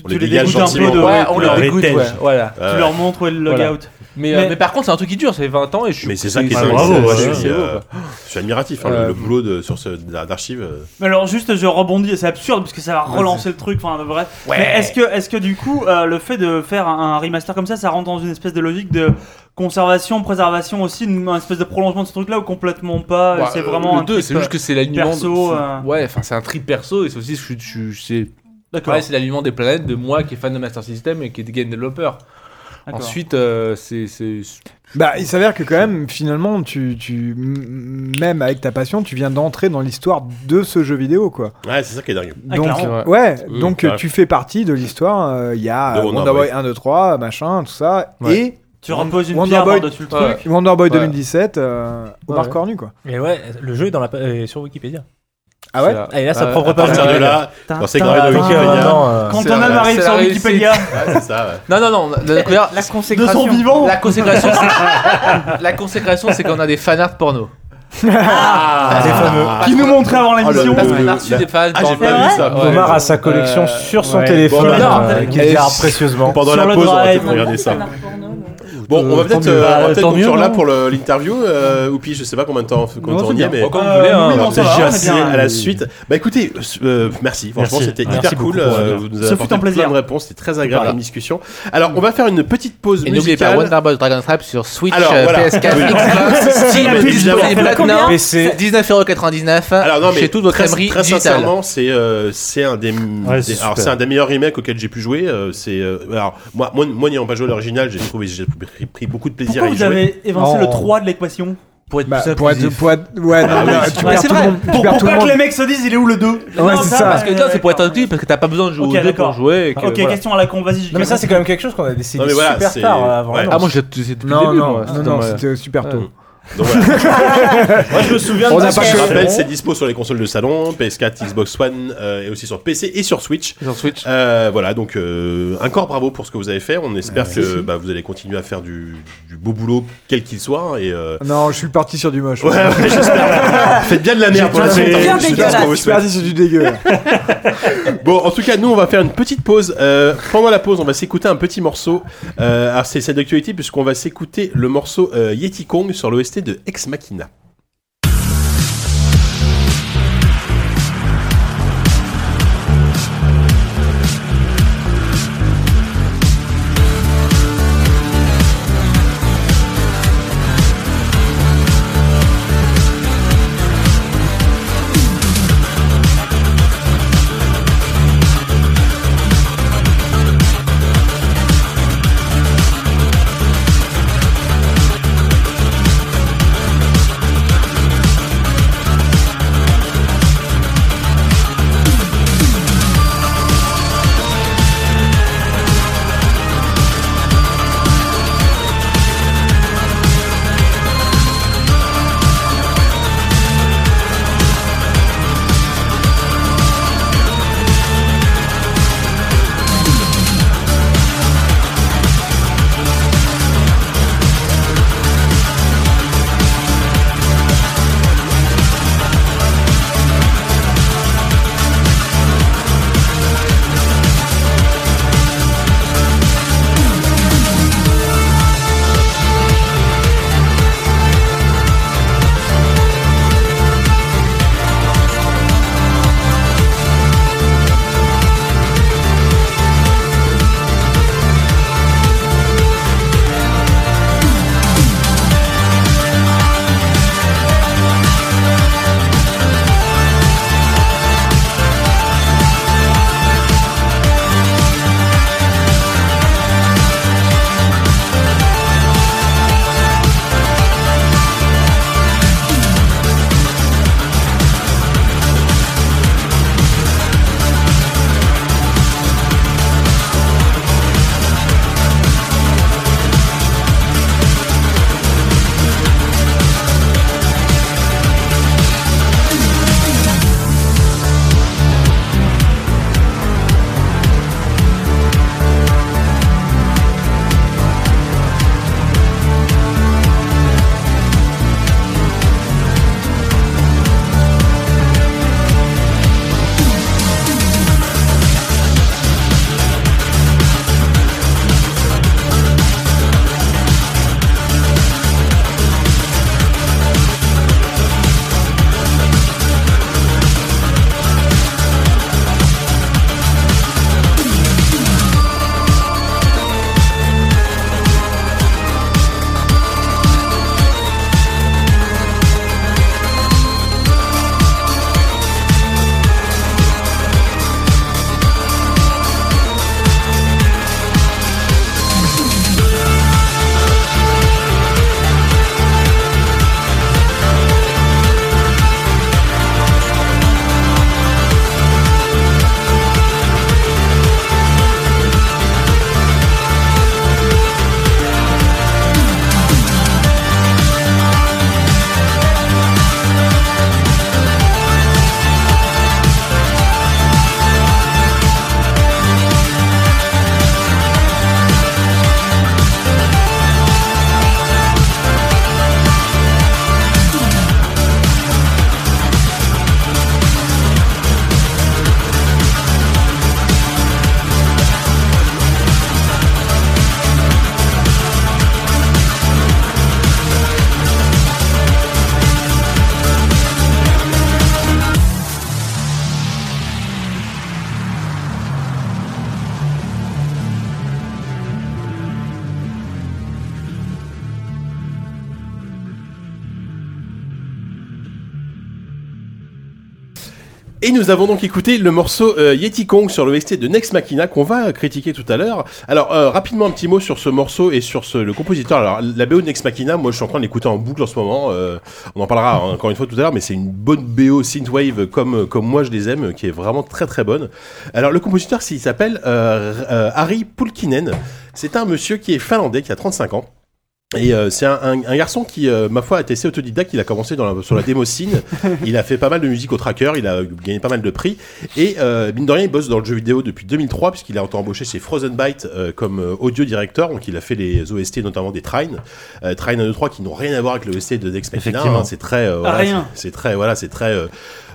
On les Tu les dégage dégoûtes un gentiment. peu de- ouais, on leur dégoûte, ouais, voilà. Ouais. Tu leur montres où est le Voilà. Mais, euh, Mais- par contre, c'est un truc qui dure, ça fait 20 ans et je suis. Mais c'est ça qui est dingue. bravo, ouais, je, c'est suis, euh, je suis admiratif. hein, le- Euh, le, boulot de, sur ce d'archives. euh, Mais alors juste je rebondis, c'est absurde parce que ça va relancer le truc, enfin de vrai. Mais est-ce que, est-ce que du coup euh, le fait de faire un, un remaster comme ça, ça rentre dans une espèce de logique de conservation, préservation aussi, une, une espèce de prolongement de ce truc-là ou complètement pas Ouais, C'est euh, vraiment le un c'est juste que c'est l'alignement. perso, euh. Ouais, enfin, c'est un trip perso et c'est aussi, je, je, je- c'est. D'accord. Ouais, c'est l'alignement des planètes de moi qui est fan de Master System et qui est game developer. Ensuite, euh, c'est. c'est- Bah, il s'avère que quand même, finalement, tu, tu, même avec ta passion, tu viens d'entrer dans l'histoire de ce jeu vidéo, quoi. Ouais, c'est ça qui est dingue. Ah, donc, ouais, Mmh, donc ouais. tu fais partie de l'histoire. euh, Il y a De euh, Wonder Wonder Boy. Boy 1, 2, 3, machin, tout ça. Ouais. Et Tu reposes une Wonder pierre Boy- le Ouais. truc. Wonder Boy Ouais. 2017, euh, Omar Ouais. Cornu, quoi. Et ouais, le jeu est, dans la, pa- est sur Wikipédia. Ah ouais c'est- Et là, sa euh, propre À page. partir de là, dans ces graves de Wikipédia. Quand âme arrive sur Wikipédia, c'est ça. Non, non, non. La, la- La de son consécration. vivant. la consécration, c'est- la consécration, c'est qu'on a des fanarts porno. Ah, les fameux. qui nous montrait avant l'émission. le- qu'on a reçu la- des fans Ah, j'ai pas vu ça. Ouais. Omar a sa collection Euh, sur son ouais. téléphone, Bon, bah, euh, qu'il si- précieusement. Pendant Sur la le pause, on va regarder ça. Bon, on va peut-être euh, on va Bah, peut-être tant conclure mieux, là pour l'interview. Euh, Oupi, je sais pas combien de temps, combien on y est, bien. mais Comme vous voulez, hein. oui, on va est bien. à la suite. Bah écoutez, euh, merci. Franchement, c'était hyper cool. euh, euh, Vous nous avez fut apporté un plaisir. plein de réponses. C'était très agréable comme discussion. Alors, on va faire une petite pause Et n'oubliez pas musicale. Wonder Boy Dragon Trap sur Switch, Alors, euh, voilà. PS4, Oui. Xbox, Steam, La Combien PC. 19,99€ Alors non mais chez toute votre très, crèmerie très sincèrement c'est c'est un des, alors c'est un des meilleurs remakes auxquels j'ai pu jouer euh, c'est euh, alors moi moi moi n'ayant pas joué à l'original j'ai trouvé j'ai pris, pris beaucoup de plaisir Pourquoi à y vous jouer avez évincé Oh. le 3 de l'équation Pour être Bah, plus pour être, inclusif. pour être- ouais, non, Ah non, c'est tu Ouais, perds c'est tout le vrai. monde. tu Pour, perds pour tout le pas que monde. les mecs se disent il est où le 2 Ouais, c'est ça. Parce que non, c'est pour être inclusif parce que t'as pas besoin de jouer Ok, deux pour d'accord. jouer. et que, Ok, voilà. question à la con, vas-y. Non mais ça c'est quand même quelque chose qu'on a décidé Non, mais voilà, super c'est- tard euh, avant ouais. l'annonce. Ah, moi, je l'ai c'est depuis Non, le début. non, moi, non, c'était non, dans- c'était super tôt. Donc voilà. Moi je me souviens On de ça. pas je que- rappelle c'est dispo sur les consoles de salon PS4 Xbox One euh, et aussi sur PC et sur Switch Sur Switch. Euh, voilà donc euh, encore bravo pour ce que vous avez fait on espère que bah, vous allez continuer à faire du, du beau boulot quel qu'il soit et euh, Non, je suis parti sur du moche. ouais, ouais, j'espère faites bien de la merde pour la J'ai suite, bien je sais pas ce qu'on vous Je suis parti sur du dégueu. là. Bon, en tout cas, nous, on va faire une petite pause. Euh, pendant la pause, on va s'écouter un petit morceau. Euh, alors, c'est cette d'actualité puisqu'on va s'écouter le morceau euh, Yeti Kong sur l'OST de Ex Machina. Nous avons donc écouté le morceau euh, Yeti Kong sur l'OST de Next Machina qu'on va critiquer tout à l'heure. Alors euh, rapidement un petit mot sur ce morceau et sur ce, le compositeur. Alors la BO de Next Machina, moi je suis en train de l'écouter en boucle en ce moment. Euh, on en parlera hein, encore une fois tout à l'heure, mais c'est une bonne BO synthwave comme comme moi je les aime, qui est vraiment très très bonne. Alors le compositeur, il s'appelle Harry Pulkinen. C'est un monsieur qui est finlandais, qui a 35 ans. Et euh, c'est un, un- un garçon qui, euh, ma foi, a été assez autodidacte. Il a commencé dans la- sur la démo scene. il a fait pas mal de musique au tracker. Il a gagné pas mal de prix. Et euh, mine de rien, il bosse dans le jeu vidéo depuis 2003 puisqu'il a été embauché chez Frozen Byte euh, comme euh, audio director. Donc il a fait les OST notamment des Trine, euh, Trine 1, 2, 3 qui n'ont rien à voir avec le OST de Dex Machina. Effectivement. hein. c'est très, euh, voilà, rien. c'est c'est très, voilà, c'est très.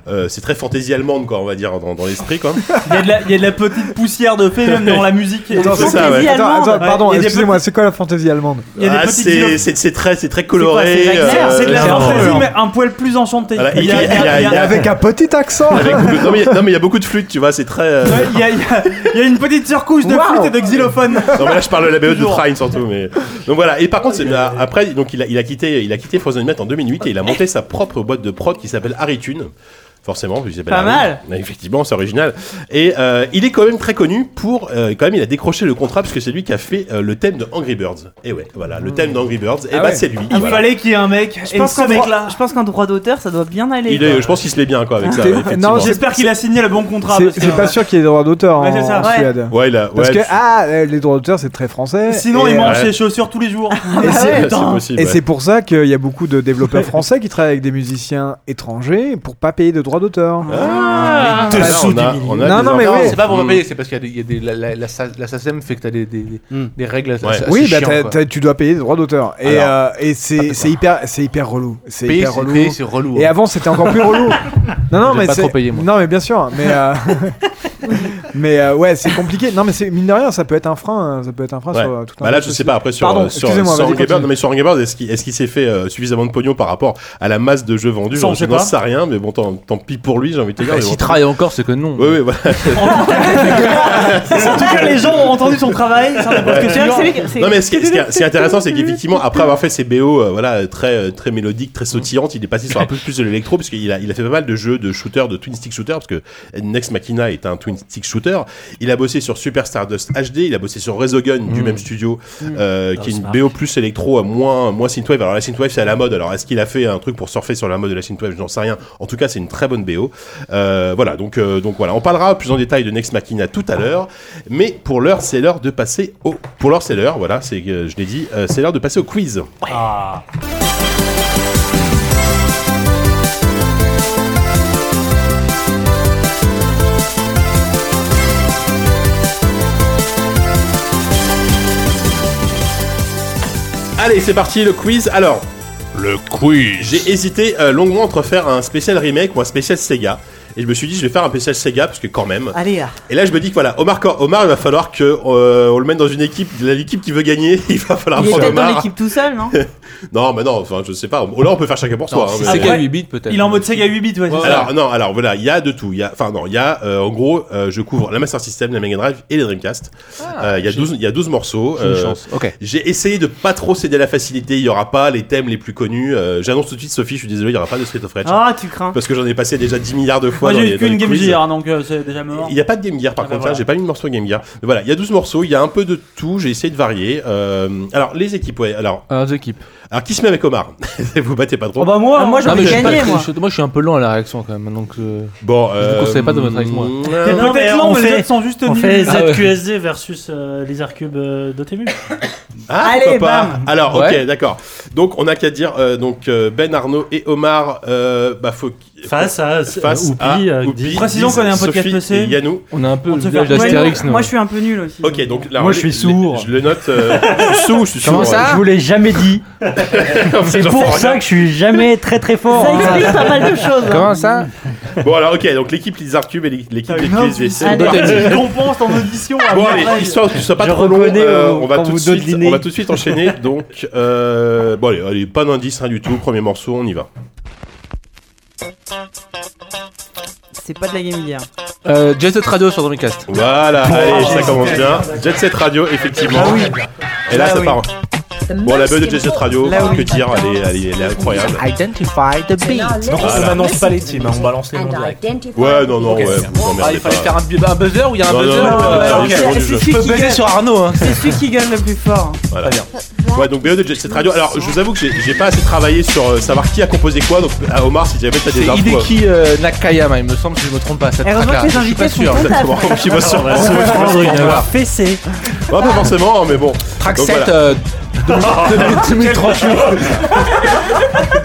Euh, euh, c'est très fantaisie allemande, quoi, on va dire, dans, dans l'esprit, quoi. Il y, a de la, il y a de la petite poussière de fée même dans la musique. Attends, c'est ça, ouais. Attends, attends, Ouais, pardon, il y a des excusez-moi, c'est quoi la fantaisie allemande Il y a des Ah, petites c'est c'est- c'est très, c'est très coloré. C'est quoi, c'est Wagner euh, C'est de la c'est fantaisie, mais un poil plus enchanté. Voilà, il y a, il y a- il y a- il y a- Avec un petit accent Avec beaucoup- non, mais il y a- non, mais il y a beaucoup de flûtes, tu vois, c'est très. euh, Ouais, il y a- il y a- il y a une petite surcouche de Wow. flûte et de xylophone. Non mais là je parle de la BO de Toujours. Trine surtout mais donc voilà et par contre c'est- après donc il a, il a quitté il a quitté Frozen Met en 2008 et il a monté sa propre boîte de prod qui s'appelle Haritune forcément s'appelle Pas mal. Effectivement c'est original et euh, il est quand même très connu pour euh, quand même il a décroché le contrat parce que c'est lui qui a fait euh, le thème de Angry Birds et ouais voilà le thème d'Angry Birds et Ah bah ouais. c'est lui Il voilà. fallait qu'il y ait un mec. Je Et pense ce qu'en mec-là. droit, je pense qu'en droit d'auteur, ça doit bien aller. il est, je pense qu'il se met bien quoi avec ça C'est- ouais, effectivement. non, J'espère qu'il a signé le bon contrat. C'est parce que- c'est pas sûr qu'il y ait des droits d'auteur en, Ouais, c'est ça. en Ouais. Suède. ouais il a Parce ouais, que, c'est- ah, les droits d'auteur, c'est très français. Sinon, et, il mange ouais. ses chaussures tous les jours. et c'est- c'est possible Et ouais. c'est pour ça qu'il y a beaucoup de développeurs français qui travaillent avec des musiciens étrangers pour pas payer de droits d'auteur. Ah, Te là, sous on a, on a Non, non, mais oui. C'est pas pour Mm. pas payer, c'est parce qu'il y a des, il y a des la, la, la, sa- la SACEM fait que t'as des, des, Mm. des règles Ouais. assez Oui, bah, t'as- tu dois payer des droits d'auteur. Et, euh, et c'est c'est hyper, c'est hyper relou. C'est Payer, hyper c'est relou. payer, c'est relou. Et hein. avant, c'était encore plus relou. Non, non, mais pas c'est- trop payé, moi. Non, mais bien sûr. Mais, euh, mais euh, ouais, c'est compliqué. Non, mais c'est mine de rien, ça peut être un frein. hein, Ça peut être un frein Ouais. sur euh, tout un Bah là, tas de je sais pas après sur Pardon, euh, sur, excusez-moi, sur vas-y, Angry Birds, continue. non mais sur Angry Birds, est-ce qu'il est-ce qu'il s'est fait euh, suffisamment de pognon par rapport à la masse de jeux vendus? Ça, on Je sait n'en pas. sais rien, mais bon, tant, tant pis pour lui, j'ai envie de te dire. Bah, mais S'il travaille encore, c'est que non. Oui, oui, voilà. En tout cas, les gens ont entendu son travail. Ça n'est pas ce que C'est vrai que sûr. c'est lui qui- c'est- Non mais ce qui est, ce qui est- ce qui est intéressant, c'est qu'effectivement, après avoir fait ses BO, euh, voilà, très euh, très mélodiques, très sautillantes, il est passé sur un peu plus de l'électro, parce qu'il a il a fait pas mal de jeux de shooter, de twin stick shooter, parce que Next Machina est un twin stick shooter. Il a bossé sur Super Stardust HD, il a bossé sur Resogun du même studio, euh, qui est une BO plus électro, euh, moins moins synthwave. Alors la synthwave c'est à la mode. Alors est-ce qu'il a fait un truc pour surfer sur la mode de la synthwave? Je n'en sais rien. En tout cas, c'est une très bonne BO. Euh, voilà, donc euh, donc voilà, on parlera plus en détail de Next Machina tout à l'heure. Mais pour l'heure, c'est l'heure de passer au. Pour l'heure, c'est l'heure. Voilà, c'est euh, je l'ai dit, euh, c'est l'heure de passer au quiz. Ah. Allez, c'est parti le quiz. Alors, Le quiz. j'ai hésité euh, longuement entre faire un spécial remake ou un spécial Sega. Et je me suis dit, je vais faire un spécial Sega parce que quand même. Allez là. Et là, je me dis que voilà, Omar, Omar il va falloir que euh, on le mette dans une équipe, l'équipe qui veut gagner. Il va falloir Il est prendre peut-être dans Omar. l'équipe tout seul, non Non, mais non, enfin, je sais pas. Là, on peut faire chacun pour soi. Non, hein, mais- qu'à 8 bits, peut-être. Il est en mode Sega 8 bits, ouais. c'est ça. Alors non, alors voilà, il y a de tout. Il y a, enfin non, il y a euh, en gros, euh, je couvre la Master System, la Mega Drive et les Dreamcast. Euh, Il y a 12 il y a 12 morceaux. J'ai une euh, chance. Ok. J'ai essayé de pas trop céder à la facilité. Il y aura pas les thèmes les plus connus. Euh, J'annonce tout de suite, Sophie, je suis désolé, il y aura pas de Street of Rage Ah, tu crains. parce que j'en ai passé déjà 10 milliards de fois. Moi, j'ai les- eu les qu'une Game quiz. Gear, donc euh, c'est déjà mort. Il n'y a pas de Game Gear par Ah bah contre, voilà. hein, j'ai pas mis de morceau Game Gear. Mais voilà, il y a 12 morceaux, il y a un peu de tout, j'ai essayé de varier. Euh, alors, les équipes, ouais, alors, Alors, deux équipes. alors qui se met avec Omar? Vous battez pas trop Oh bah moi, Ah, moi, j'ai Ah, mais envie je de suis pas gagner, très- moi. je- moi, je suis un peu lent à la réaction quand même. Donc, euh, Bon, Je vous conseille pas de votre avec moi. mais peut-être lent, mais les autres sont juste On fait Ah. ZQSD versus les Cube euh, Dotemu. Ah, Allez, pas bam. Alors, ok, Ouais. d'accord. Donc, on a qu'à dire, euh, donc euh, Ben, Arnaud et Omar, euh, bah faut Face à face Oupi, à euh, Oupi. Précisons qu'on est un podcast Sophie PC. et Yannou. on a un peu On le village d'Astérix. moi, je suis un peu nul aussi. Ok, donc là, Moi, je suis sourd. Je le note. euh, je suis sourd, je suis sourd. Comment ça Je vous l'ai jamais dit. C'est pour ça que je suis jamais très très fort. Ça hein. explique pas mal de choses. hein. Comment ça Bon, alors, ok, donc l'équipe Lizard Cube et l'équipe des QSVC. Allez. Tu compenses ton audition. Bon allez, histoire que ce soit pas Je trop long, reconnais, euh, euh, on va quand tout de vous suite, dodelinez. on va tout de suite enchaîner. Donc, euh, bon allez, allez, pas d'indice, rien du tout. Premier morceau, on y va. C'est pas de la Game Gear. euh, Jet Set Radio sur Dreamcast. Voilà, allez, ça commence bien. Jet Set Radio, effectivement. Et là, Ah ça oui. part. Bon, la BO de Jet Radio, que dire, elle est, elle est- elle est incroyable. Identify the beat. Donc on n'annonce pas les teams, hein, on balance les noms direct. Ouais, non, non, ouais, Ah, il fallait pas. faire un, bu- un buzzer où il y a un buzzer. non, non, ouais, non, ok. c'est. Je peux buzzer sur Arnaud. Hein. C'est celui qui gagne le plus fort. Voilà. Ouais, donc BO de Jet Set Radio. Alors, je vous avoue que j'ai pas assez travaillé sur euh, savoir qui a composé quoi. Donc, à Omar, si jamais t'as des C'est infos. Hideki euh, Nakayama, il me semble, si je me trompe pas. Cette track-là. que les Je suis pas invités sûr. Exactement, qui va sur fessée. Ouais, pas forcément, mais bon. Track Donc, 7, voilà. euh,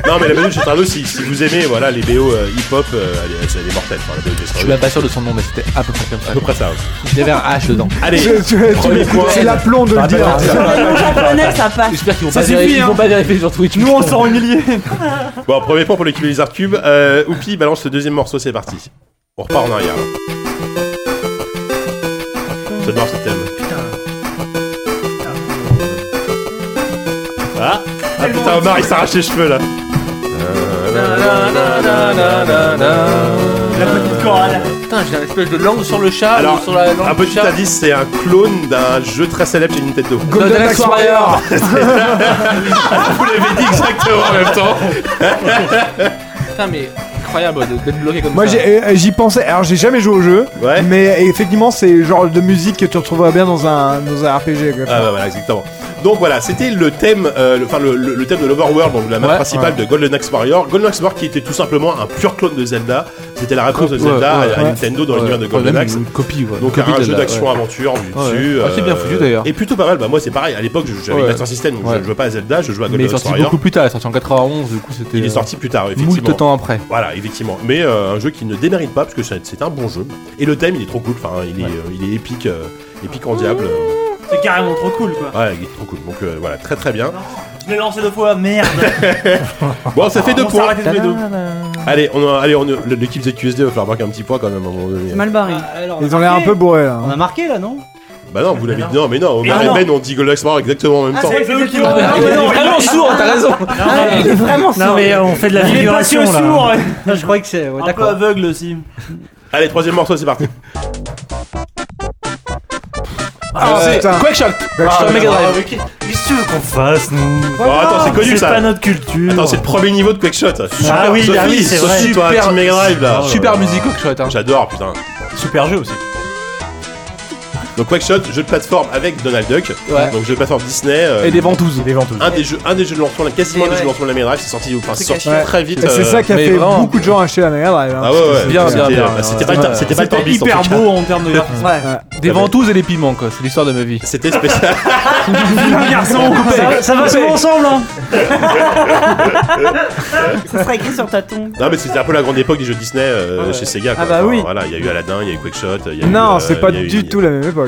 Non, mais la BO de Radio, si, si vous aimez voilà, les BO euh, hip-hop, euh, elle, est- elle est mortelle. Enfin, la BO de je suis même pas sûr de son nom, mais c'était à peu près comme ça. à peu près ça. ouais. Il y avait un H dedans. Allez, Tu- tu- premier tu- point. C'est l'aplomb de le dire. Le nom japonais, ça passe. J'espère qu'ils vont, Ça pas suffit, vérifier- ils hein. vont pas vérifier sur Twitch. Nous, on s'en humilié. Bon, premier point pour l'équipe des Art Cube. Euh, Oupi balance le deuxième morceau, c'est parti. On repart en arrière. là. J'adore ce thème? Ah, ah putain, Omar il s'arrache les cheveux là. La petite chorale. Putain, j'ai un espèce de langue sur le chat. Alors, ou sur la langue un petit chat. indice, c'est un clone d'un jeu très célèbre chez Nintendo. Golden Axe Warrior. Vous l'avez dit exactement en même temps. Putain, mais incroyable de- d'être bloqué comme Moi ça. j'ai- euh, j'y pensais, alors j'ai jamais joué au jeu, Ouais. mais effectivement c'est le genre de musique que tu retrouveras bien dans un, dans un RPG. quoi. Ah bah voilà, exactement. Donc voilà, c'était le thème, euh, le, enfin le, le- le thème de l'Overworld, donc la map Ouais, principale de Golden Axe Warrior. Golden Axe Warrior qui était tout simplement un pur clone de Zelda. C'était la réponse de Zelda ouais, à. Nintendo dans Ouais, l'univers de Golden Axe. Une copie, ouais. Donc copie un jeu d'action ouais. aventure vu dessus. ouais. Ah, c'est bien foutu, d'ailleurs. Et plutôt pas mal. Bah moi c'est pareil. À l'époque j'avais Ouais. une Master System, donc je jouais pas à Zelda, je jouais à Mais il Golden est Axe sorti Warrior. beaucoup plus tard, il est sorti en 91, du coup c'était. Il est euh, sorti plus tard, effectivement. Moult temps après. Voilà, effectivement. Mais euh, un jeu qui ne démérite pas parce que c'est un bon jeu. Et le thème il est trop cool. Enfin, il est, euh, il est épique, euh, épique en diable. C'est carrément trop cool, quoi. Ouais, il est trop cool. Donc euh, voilà, très très bien. Je l'ai lancé deux fois, merde. Bon, ça fait deux On points. les deux. Allez, on a, allez, on a- l'équipe ZQSD va falloir marquer un petit point quand même à un moment donné. C'est mal barré. Ils ont l'air un peu bourrés là. On a marqué là, non? Bah non, vous l'avez dit. Non, mais non, Ah et non. Ben ont dit Golden Axe Warrior exactement en même Ah, temps. c'est eux qui l'ont- est Ah, Il ouais, est non, vraiment sourd, t'as raison. Ah, il est vraiment Non mais on fait de la Il est pas figuration que là. sourd. Non, je croyais que c'est. ouais, un peu D'accord. aveugle aussi. Allez, troisième morceau, c'est parti. Ah, c'est putain. Quake Shot. Sur Mega Drive. Qu'est-ce que tu veux qu'on fasse nous attends, c'est connu C'est ça. pas notre culture. Attends, c'est le premier niveau de Quake Shot. Ah oui, ah oui, c'est Sophie, vrai. toi, Super- Team Mega Drive là. Super musique Quake Shot. hein. J'adore, putain. Super jeu aussi. Donc Quake Shot, jeu de plateforme avec Donald Duck. Ouais. Donc jeu de plateforme Disney. euh, Et des ventouses. Des ventouses. un des jeux, un des jeux de lancement, quasiment Et des jeux de lancement de la Mega Drive, c'est sorti, enfin, c'est sorti Ouais. très vite. Et c'est euh, ça qui a mais fait vraiment. beaucoup de gens acheter la Mega Drive. hein, Ah ouais, ouais, c'était- bien, bien, c'était- bien. bah, C'était pas, pas le temps en hyper beau en termes de graphisme. Ouais. Des ventouses et des piments, quoi. C'est l'histoire de ma vie. C'était spécial. Un garçon. Ça, ça va souvent ensemble, hein Ça sera écrit sur ta tombe. Non mais c'était un peu la grande époque des jeux Disney euh, Ouais. chez Sega. Quoi. Ah bah oui. Voilà, il y a eu Aladdin, il y a eu Quackshot. il y a eu, Non, c'est pas du tout la même époque.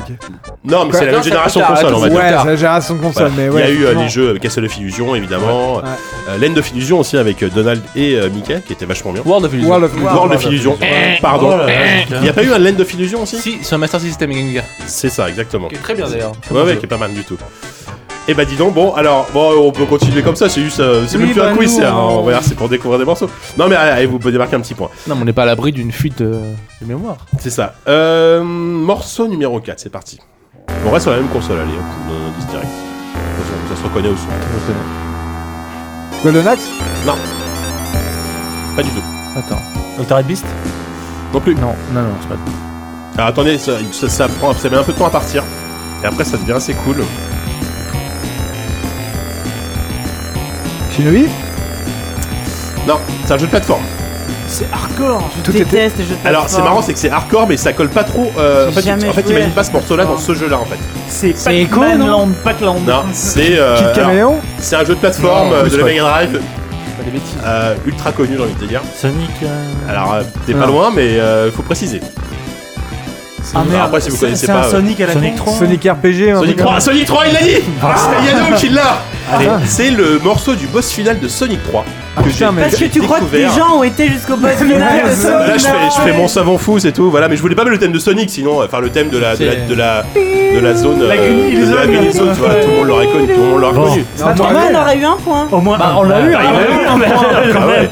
Non, mais c'est la même génération console, on va dire. Ouais, c'est la génération de console, mais il ouais. y a eu euh, les jeux euh, Castle of Illusion évidemment, euh, Land of Illusion aussi avec Donald et Mickey qui était vachement bien. World of Illusion. World of Illusion. World of Illusion. Pardon. Oh Il n'y a pas eu un Land of Illusion aussi? Si, sur Master System Game. C'est ça, exactement. Qui est très bien d'ailleurs. Ouais, ouais, qui est pas mal du tout. Et bah dis donc, bon, alors, bon, on peut continuer comme ça, c'est juste, euh, c'est Oui, même plus un bah, quiz, nous, c'est un- on- on va dire, c'est pour découvrir des morceaux. Non mais allez, allez, vous pouvez démarquer un petit point. Non, mais on n'est pas à l'abri d'une fuite de, de mémoire. C'est ça. Euh, morceau numéro 4, c'est parti. On reste sur la même console, allez, hop, on donne un indice direct. Ça, ça se reconnaît au son. Golden Axe? Pas du tout. Attends. Altered Beast? Non plus. Non, non, non, c'est pas. Alors attendez, ça, ça, ça prend, ça met un peu de temps à partir. Et après, ça devient assez cool. Shinobi Non, c'est un jeu de plateforme. C'est hardcore. Je Tout était- déteste les jeux de Alors c'est plateforme. marrant, c'est que c'est hardcore, mais ça colle pas trop. Euh, en fait, en fait imagine pas ce morceau-là dans ce jeu-là, en fait. C'est Pac-Man Land, Pac-Land. Non, c'est euh, c'est un jeu de plateforme Non, euh, de la. Mega Drive, Pas des bêtises. euh, ultra connu, j'ai envie de te dire. Sonic. euh, Alors euh, t'es pas loin, mais euh, faut préciser. Ah merde, Après, si vous c'est- connaissez c'est pas, un euh, Sonic à la Sonic con. 3. Sonic RPG un Sonic truc 3, Sonic 3, il l'a dit Ah. C'est Yannou qui l'a Allez, c'est le morceau du boss final de Sonic 3. Ah, putain, mais Parce que tu crois que les découvert. gens ont été jusqu'au boss final de Sonic Là, je fais, je fais mon savon fou, c'est tout. Voilà, mais je voulais pas mettre le thème de Sonic, sinon, euh, enfin le thème de la, de la, de la, de la zone, La euh, Hill de la Zone. Tu vois, tout le monde l'aurait connu, tout le monde l'aurait Bon. connu. Bah, on aurait eu un point. Au moins. Bah, on l'a eu, Ah, on l'a eu, quand même. Ah ouais.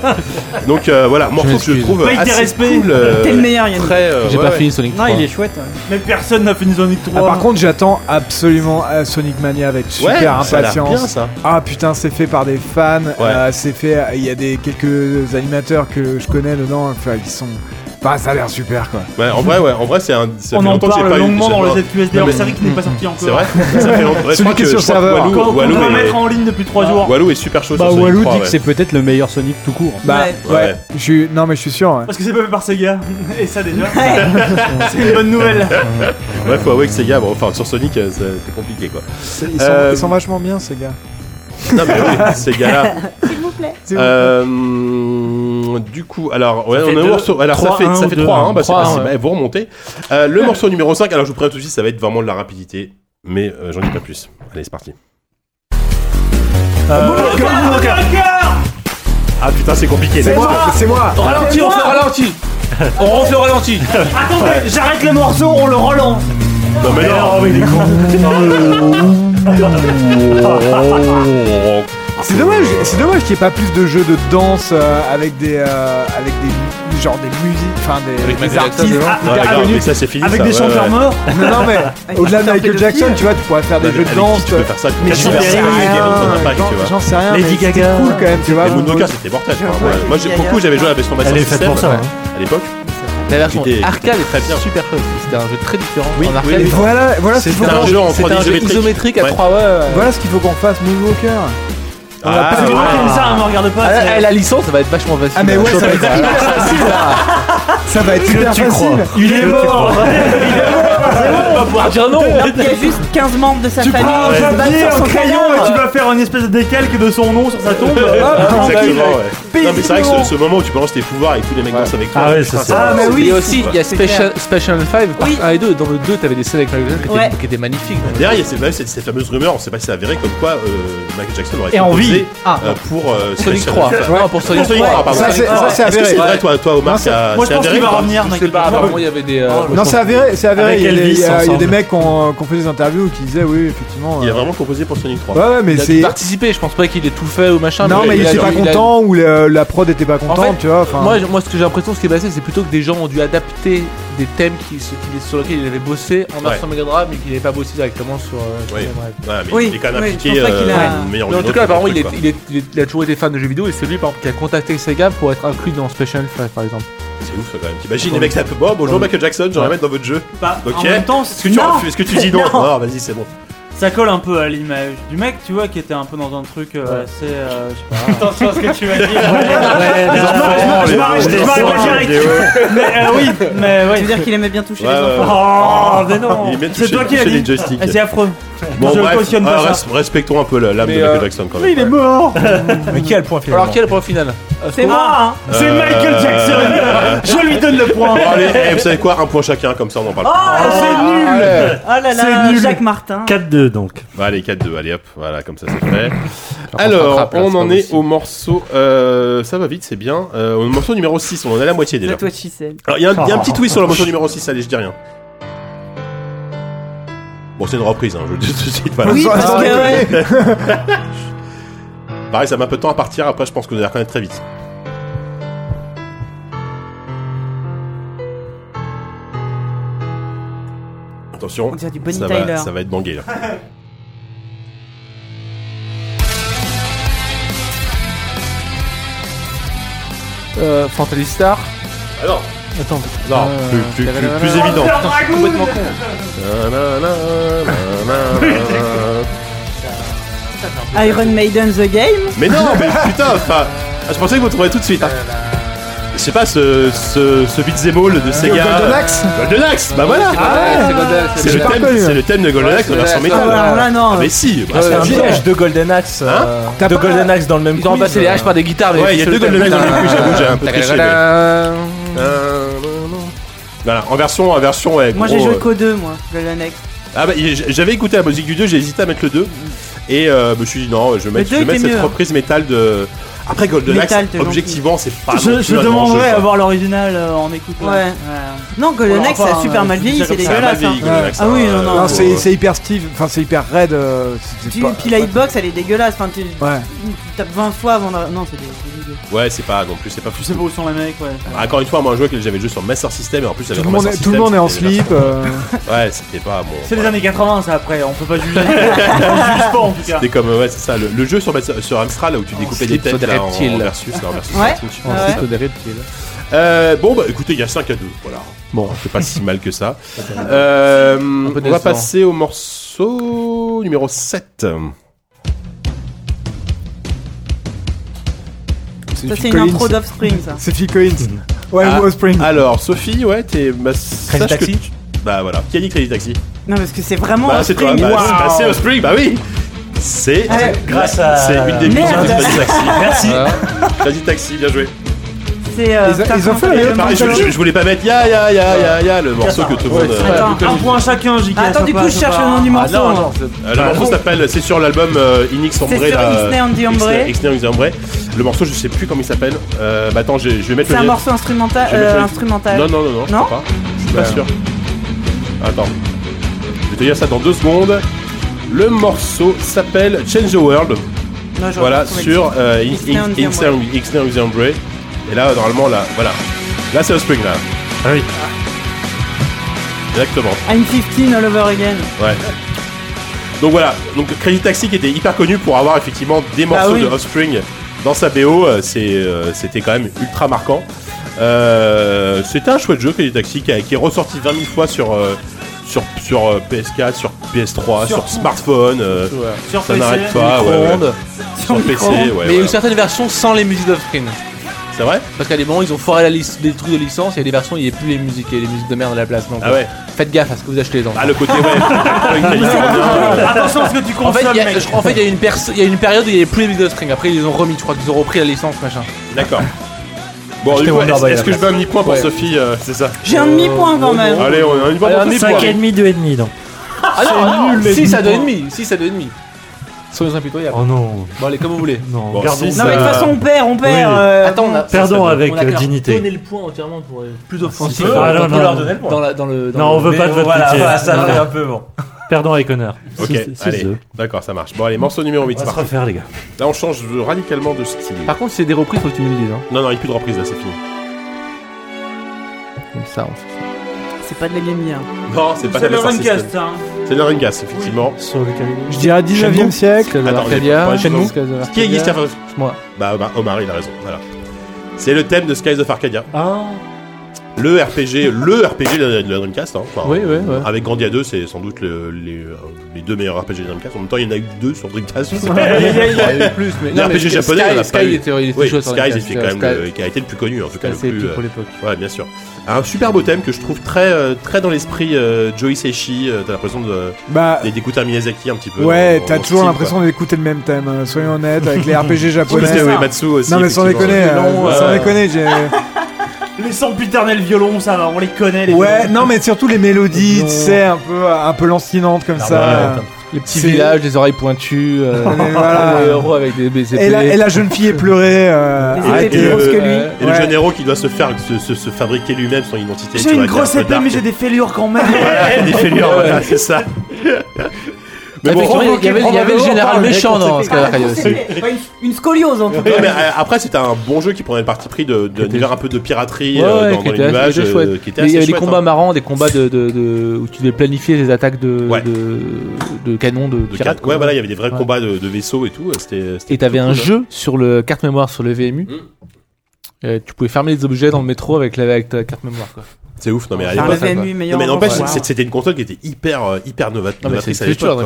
Donc euh, voilà, morceau que je trouve Paye tes assez respects. cool. euh, T'es le meilleur, Yannick. Très, euh, J'ai ouais, pas ouais. fini Sonic Non, 3. il est chouette. ouais. Mais personne n'a fini Sonic 3. Ah, par contre, j'attends absolument euh, Sonic Mania avec super Ouais, ça a l'air impatience. bien ça. Ah putain, c'est fait par des fans. euh, c'est fait. Il y a des quelques animateurs que je connais dedans. Enfin, ils sont. Enfin, ça a l'air super quoi. Ouais, en vrai, ouais, en vrai, c'est un. Ça On fait en longtemps que j'ai parle pas eu- longuement dans le ZQSD Non, en mais- série qui n'est pas sorti encore. C'est vrai Ça fait longtemps. Je Celui crois qui est que- sur je crois que serveur. Walou- Qu'on qu'on Walou est- mettre en ligne depuis 3 jours. Walou est super chaud Bah, sur Sonic Walou 3, dit ouais. que c'est peut-être le meilleur Sonic tout court. Bah Ouais. ouais. Ouais. Je suis. Non mais je suis sûr. ouais. Parce que c'est pas fait par Sega. Et ça déjà, c'est une bonne nouvelle. Ouais, faut avouer que ces gars, bon, enfin sur Sonic, euh, c'est c'est compliqué quoi. C'est- Ils sont, Euh, ils sont vachement bien ces gars. Non mais oui, ces gars-là. S'il vous plaît. Euh, du coup, alors, ouais, Ça on fait est au deux- morceau. Alors, ça 3-1 fait, ça ou fait 2-1. 3 1 bah, c'est pas 3-1, si ouais. mal, vous remontez. Euh, le morceau numéro 5, alors je vous préviens tout de suite, ça va être vraiment de la rapidité, mais euh, j'en dis pas plus. Allez, c'est parti. Ah putain, c'est compliqué. C'est là. moi. C'est moi. Au ralenti, on fait ralenti On refait au ralenti Attendez, j'arrête le morceau, on le relance. Non, mais non, C'est dommage. C'est dommage qu'il n'y ait pas plus de jeux de danse euh, avec des euh, avec des genre des musiques, enfin des, Avec des Michael artistes mais ça c'est fini. Avec ça, des ouais, chanteurs ouais. morts. Non non mais au-delà de Michael. Jackson, tu vois, tu pourrais faire des jeux de danse. tu peux faire ça Mais j'en sais rien. J'en sais rien. Lady Gaga. cool quand même, tu vois. Moonwalker c'était mortel. Moi Lady beaucoup, Gaga. j'avais joué à la version Master Elle est faite System pour ça. à l'époque. La version arcade est très bien. super chouette. C'était un jeu très différent. Oui, en oui, arcade. Et voilà, voilà ce qu'il faut qu'on jeu en C'était 3D un jeu isométrique. isométrique à Ouais. 3 ouais. voilà ce qu'il faut qu'on fasse Moonwalker. On va Ah, pas- C'est moi qui ouais. dis ça, hein, me regarde pas. Ah, c'est- eh, la licence, ça va être vachement facile. Ah mais ouais, ça va être hyper facile. Ça va être hyper facile. crois. Il est mort. Va pouvoir dire non. Il y a juste 15 membres de sa Tu famille prends un papier, un crayon et tu vas faire une espèce de décalque de son nom sur sa tombe. Exactement, ouais. Non, mais c'est vrai que ce, ce moment où tu balances tes pouvoirs et tous les mecs dansent avec toi. Ah ouais, ça, c'est- Ah, mais oui. Et aussi, il y a Special, Special 5, part Oui. 1 et 2. Dans le 2, t'avais des scènes avec Michael Jackson qui, Ouais. étaient, qui étaient magnifiques. Derrière, il y a cette, cette, cette fameuse rumeur, on sait pas si c'est avéré, comme quoi euh, Michael Jackson aurait composé vie. Ah. euh, pour euh, Sonic Special 3. Effects. Non, pour Sonic Pour Sonic 3. 3, pardon. Ça, c'est- Est-ce que c'est avéré. vrai, toi, toi Omar, c'est à- Moi je c'est pense qu'il avéré va pas revenir. Je sais Michael pas, Jackson. apparemment, il y avait des. euh, Non, c'est avéré, c'est avéré. Il y a des- Elvis il y a- il y a ensemble. des mecs qui ont qui ont fait des interviews qui disaient oui, effectivement. Il a euh, vraiment composé pour Sonic 3. Ouais, ouais, mais c'est. participer, je pense pas qu'il ait tout fait ou machin. Non, mais il était pas content ou la, la prod était pas contente, fait, tu vois. Enfin, Moi, moi, ce que j'ai l'impression, ce qui est passé, c'est plutôt que des gens ont dû adapter des thèmes qui, ce qui- sur lesquels il avait bossé en version Mega Drive, mais qu'il n'avait pas bossé directement sur, euh, sur Oui. Mega Drive. Ouais, mais Oui, il est quand même oui, impliqué je pense pas qu'il a- euh, en tout cas, il, est, il, est, il, est- il a toujours été fan de jeux vidéo et c'est lui, par exemple, qui a contacté Sega pour être inclus dans Special 5, par exemple. C'est ouf ça quand même. T'imagines les mecs ça peut. Bon, bonjour Michael Jackson, j'aimerais mettre dans votre jeu. Bah, Ok. En même temps, Est-ce que tu, non. est-ce que tu dis non Non, vas-y, c'est bon. Ça colle un peu à l'image du mec, tu vois, qui était un peu dans un truc euh, assez. euh, je sais pas. Attention à ce que tu vas dire. les enfants, je. Mais euh, oui, mais Tu oui. veux dire qu'il aimait bien toucher Ouais, les ouais, enfants Oh, mais non. C'est toi qui l'as dit. Et C'est affreux. Bon, je bref, cautionne euh, pas ça. res- respectons un peu l'âme de Mais, Michael euh, Jackson quand Mais même. il est mort. Mais qui a le point final Alors, quel est le point final C'est moi hein. C'est Euh, Michael Jackson. Je lui donne le point. Allez, eh, vous savez quoi Un point chacun, comme ça on en parle. Oh, c'est nul. Oh là C'est là, nul. Jacques Martin. 4-2 donc. Bah, allez, 4-2, allez hop, voilà, comme ça c'est fait. Alors, on en est au morceau. euh, ça va vite, c'est bien. Euh, au morceau numéro 6, on en est à la moitié déjà. Alors, il y, a un- il y a un petit twist sur le morceau numéro 6, allez, je dis rien. Bon, c'est une reprise, hein, je le dis tout de suite. Voilà. Oui, parce que ouais. Pareil, ça met un peu de temps à partir, après je pense que vous allez reconnaître très vite. Attention, On dirait du Bonnie ça, Tyler. va, ça va être bangé là. euh, Fantasy Star. Ah non, Attends, non, Euh, plus, plus, plus, plus Oh, évident. putain, je suis complètement con. Iron Maiden The Game. Mais non, mais putain, enfin, je pensais que vous trouverez tout de suite. hein. Je sais pas, ce, ce, ce beat'em all de Sega. Golden Axe Golden Axe, bah voilà. C'est Golden, c'est le, thème, c'est hein. le thème de Golden Axe en c'est version métal. Là, non. Ah mais si, bah, C'est un un piège de Golden Axe. euh, T'as de pas- Golden Axe dans le même Ils ont quiz, remplacé les haches par des guitares. mais Ouais, il y a deux. Golden Axe dans le quiz, j'avoue, j'ai un peu triché. Euh, Voilà, en version, en version, ouais. Moi j'ai joué euh, qu'au 2, moi. Golden Axe. Ah bah, j'avais écouté la musique du 2, j'ai hésité à mettre le 2. Et euh, je me suis dit non, je vais mettre, après Golden Axe, objectivement, c'est pas. Je, je demanderais à voir l'original euh, en écoutant. Ouais. Non, Golden Axe, a super euh, mal vieilli, c'est dégueulasse. Hein. Ah hein. oui, non, euh, non. C'est hyper Steve, enfin c'est hyper raide. Puis la hitbox, elle est dégueulasse. Enfin, tu tapes 20 fois avant. Non, c'est dégueulasse. Ouais, c'est pas, en plus, c'est pas plus. C'est beau sans les mecs, ouais. Ah, encore une fois, moi, un jeu que j'avais joué sur Master System et en plus, j'avais tout, le monde tout le monde est en slip. Euh. Ouais, c'était pas bon. C'est les années 80 ça après, on peut pas juger. on juge pas en tout cas. C'était comme, euh, ouais, c'est ça, le, jeu sur, Amstrad là, où tu découpais des têtes là, en, en versus. Là, versus des reptiles. Euh, bon, bah écoutez, il y a 5 à 2. Voilà. Bon, c'est pas si mal que ça. On va passer au morceau numéro 7. Ça, c'est une intro d'Offspring, ça. Sophie Collins. Mmh. Ouais, ah, Offspring. Alors, Sophie, ouais, t'es. Bah, Taxi. Bah voilà. Qui a dit Crazy Taxi? Non, parce que c'est vraiment. Bah, c'est toi. Bah, wow. bah c'est Offspring, bah oui C'est. Ah grâce à. C'est une des musiques de Crazy Taxi. Merci. Crazy Taxi, bien joué c'est. Euh, ils, ont fait je, voulais pas mettre ya ya ya ya ya le morceau que tout le monde. Attends, un point chacun, Attends, du coup, je cherche le nom du morceau. Le morceau s'appelle, c'est sur l'album Inix Ombre. C'est. Le morceau, je sais plus comment il s'appelle. Bah attends, je vais mettre le. C'est un morceau instrumental. Non, non, non, non. Non Je suis pas sûr. Attends. Je vais te dire ça dans deux secondes. Le morceau s'appelle Change the World. Voilà, sur euh, X-Nay et là, normalement, là, voilà. Là, c'est Offspring, là. Ah oui. Ah. Exactement. I'm 15 all over again. Ouais. Donc voilà, donc Crazy Taxi qui était hyper connu pour avoir effectivement des bah morceaux de Offspring dans sa BO, euh, euh, c'était quand même ultra marquant. Euh, c'était un chouette jeu Crazy Taxi qui, est ressorti 20 000 fois sur, sur, sur PS4, sur PS3, sur, smartphone, sur ça n'arrête pas, sur, PC, ouais, Mais voilà. une certaine version sans les musiques d'Offspring. C'est vrai Parce qu'à des moments, ils ont foiré la liste des trucs de licence, il y a des versions, il n'y a plus les musiques, et les musiques de merde à la place. Donc, ah ouais euh, Faites gaffe à ce que vous achetez les enfants. Ah, le côté, ouais. Attention à ce que tu consommes. En fait, il y, a- en fait, y une période où il n'y avait plus les musiques de string, Après, ils ont remis, je crois qu'ils ont repris la licence, machin. D'accord. Bon, est-ce que je veux un demi-point pour Sophie euh, C'est ça. J'ai un demi-point quand euh, même. Allez, on a un demi-point 5,5, 2,5 donc. Ah non, ah non, 2,5. 6 à 2,5. Soyons impitoyables. Oh non. Bon, allez, comme vous voulez. Non, Bon, gardons si, Non, mais de euh, toute façon, on perd, on perd. Oui. euh, Attends, on a- Perdons ça, avec on a euh, dignité. Donner le point entièrement pour être plus ah, offensif. on Ah, non, on non, leur donner le point. Dans le, Non, on veut pas de votre voilà, pitié. voilà, ça Non, fait un peu bon. Perdons avec honneur. Ok, allez. D'accord, ça marche. Bon, allez, morceau numéro 8, On c'est va se refaire, les gars. Là, on change radicalement de style. Par contre, c'est des reprises, faut que tu me le dises. hein. Non, non, il n'y a plus de reprise, là, c'est fini. Comme ça, on fait ça. C'est pas de la gamine. Non, c'est pas C'est le Runcast, hein. C'est le Ringas, effectivement. Je dirais 19 e siècle. Attends, Arcadia, Shenmue. Qui est Guy Moi. Bah, bah, Omar, il a raison. Voilà. C'est le thème de Skies of Arcadia. Ah. Le RPG, le RPG de la Dreamcast. Hein. Enfin, oui, oui. Avec Grandia 2, c'est sans doute euh, les, deux meilleurs RPG de la Dreamcast. En même temps, il y en a eu deux sur Dreamcast. il y en a eu plus, mais. Japonais, Sky, il y en. Était, quand même le, qui a été le plus connu, en tout cas. le plus, euh, pour l'époque. Ouais, bien sûr un super beau thème que je trouve très euh, très dans l'esprit euh, Joey Seishi. Euh, t'as l'impression de bah, d'écouter un Miyazaki un petit peu. Ouais, t'as toujours l'impression d'écouter le même thème. Hein, soyons honnêtes avec les RPG japonais. aussi, non mais sans déconner, non, euh, sans déconner, j'ai. Les sempiternels violons, ça va, on les connaît. Les ouais, non mais surtout les mélodies, tu sais, un peu un peu lancinantes comme ah ça. Bah, les petits villages, les oreilles pointues, euh, héros avec des. Et la, jeune fille est pleurée. Euh, les épées plus que lui. Et le jeune héros qui doit se faire se, se- fabriquer lui-même son identité. J'ai une grosse épée, mais j'ai des fêlures quand même. Des fêlures, voilà, c'est ça. Il y avait, le général méchant dans Skylar aussi. Une scoliose en tout cas. Après, c'était un bon jeu qui prenait le parti pris de, de, d'univers un peu de piraterie euh, dans, les était euh, il y avait des combats hein. marrants, des combats de, où tu devais planifier les attaques de, de, canons de, ouais, voilà, il y avait des vrais combats de, vaisseaux et tout. Euh, et t'avais un jeu hein. sur le carte mémoire sur le VMU. Mm. Tu pouvais fermer les objets dans le métro avec, avec ta carte mémoire. Quoi. C'est ouf, non mais allez, pas, non, mais n'empêche, c'était une console qui était hyper euh, hyper novatrice à l'époque.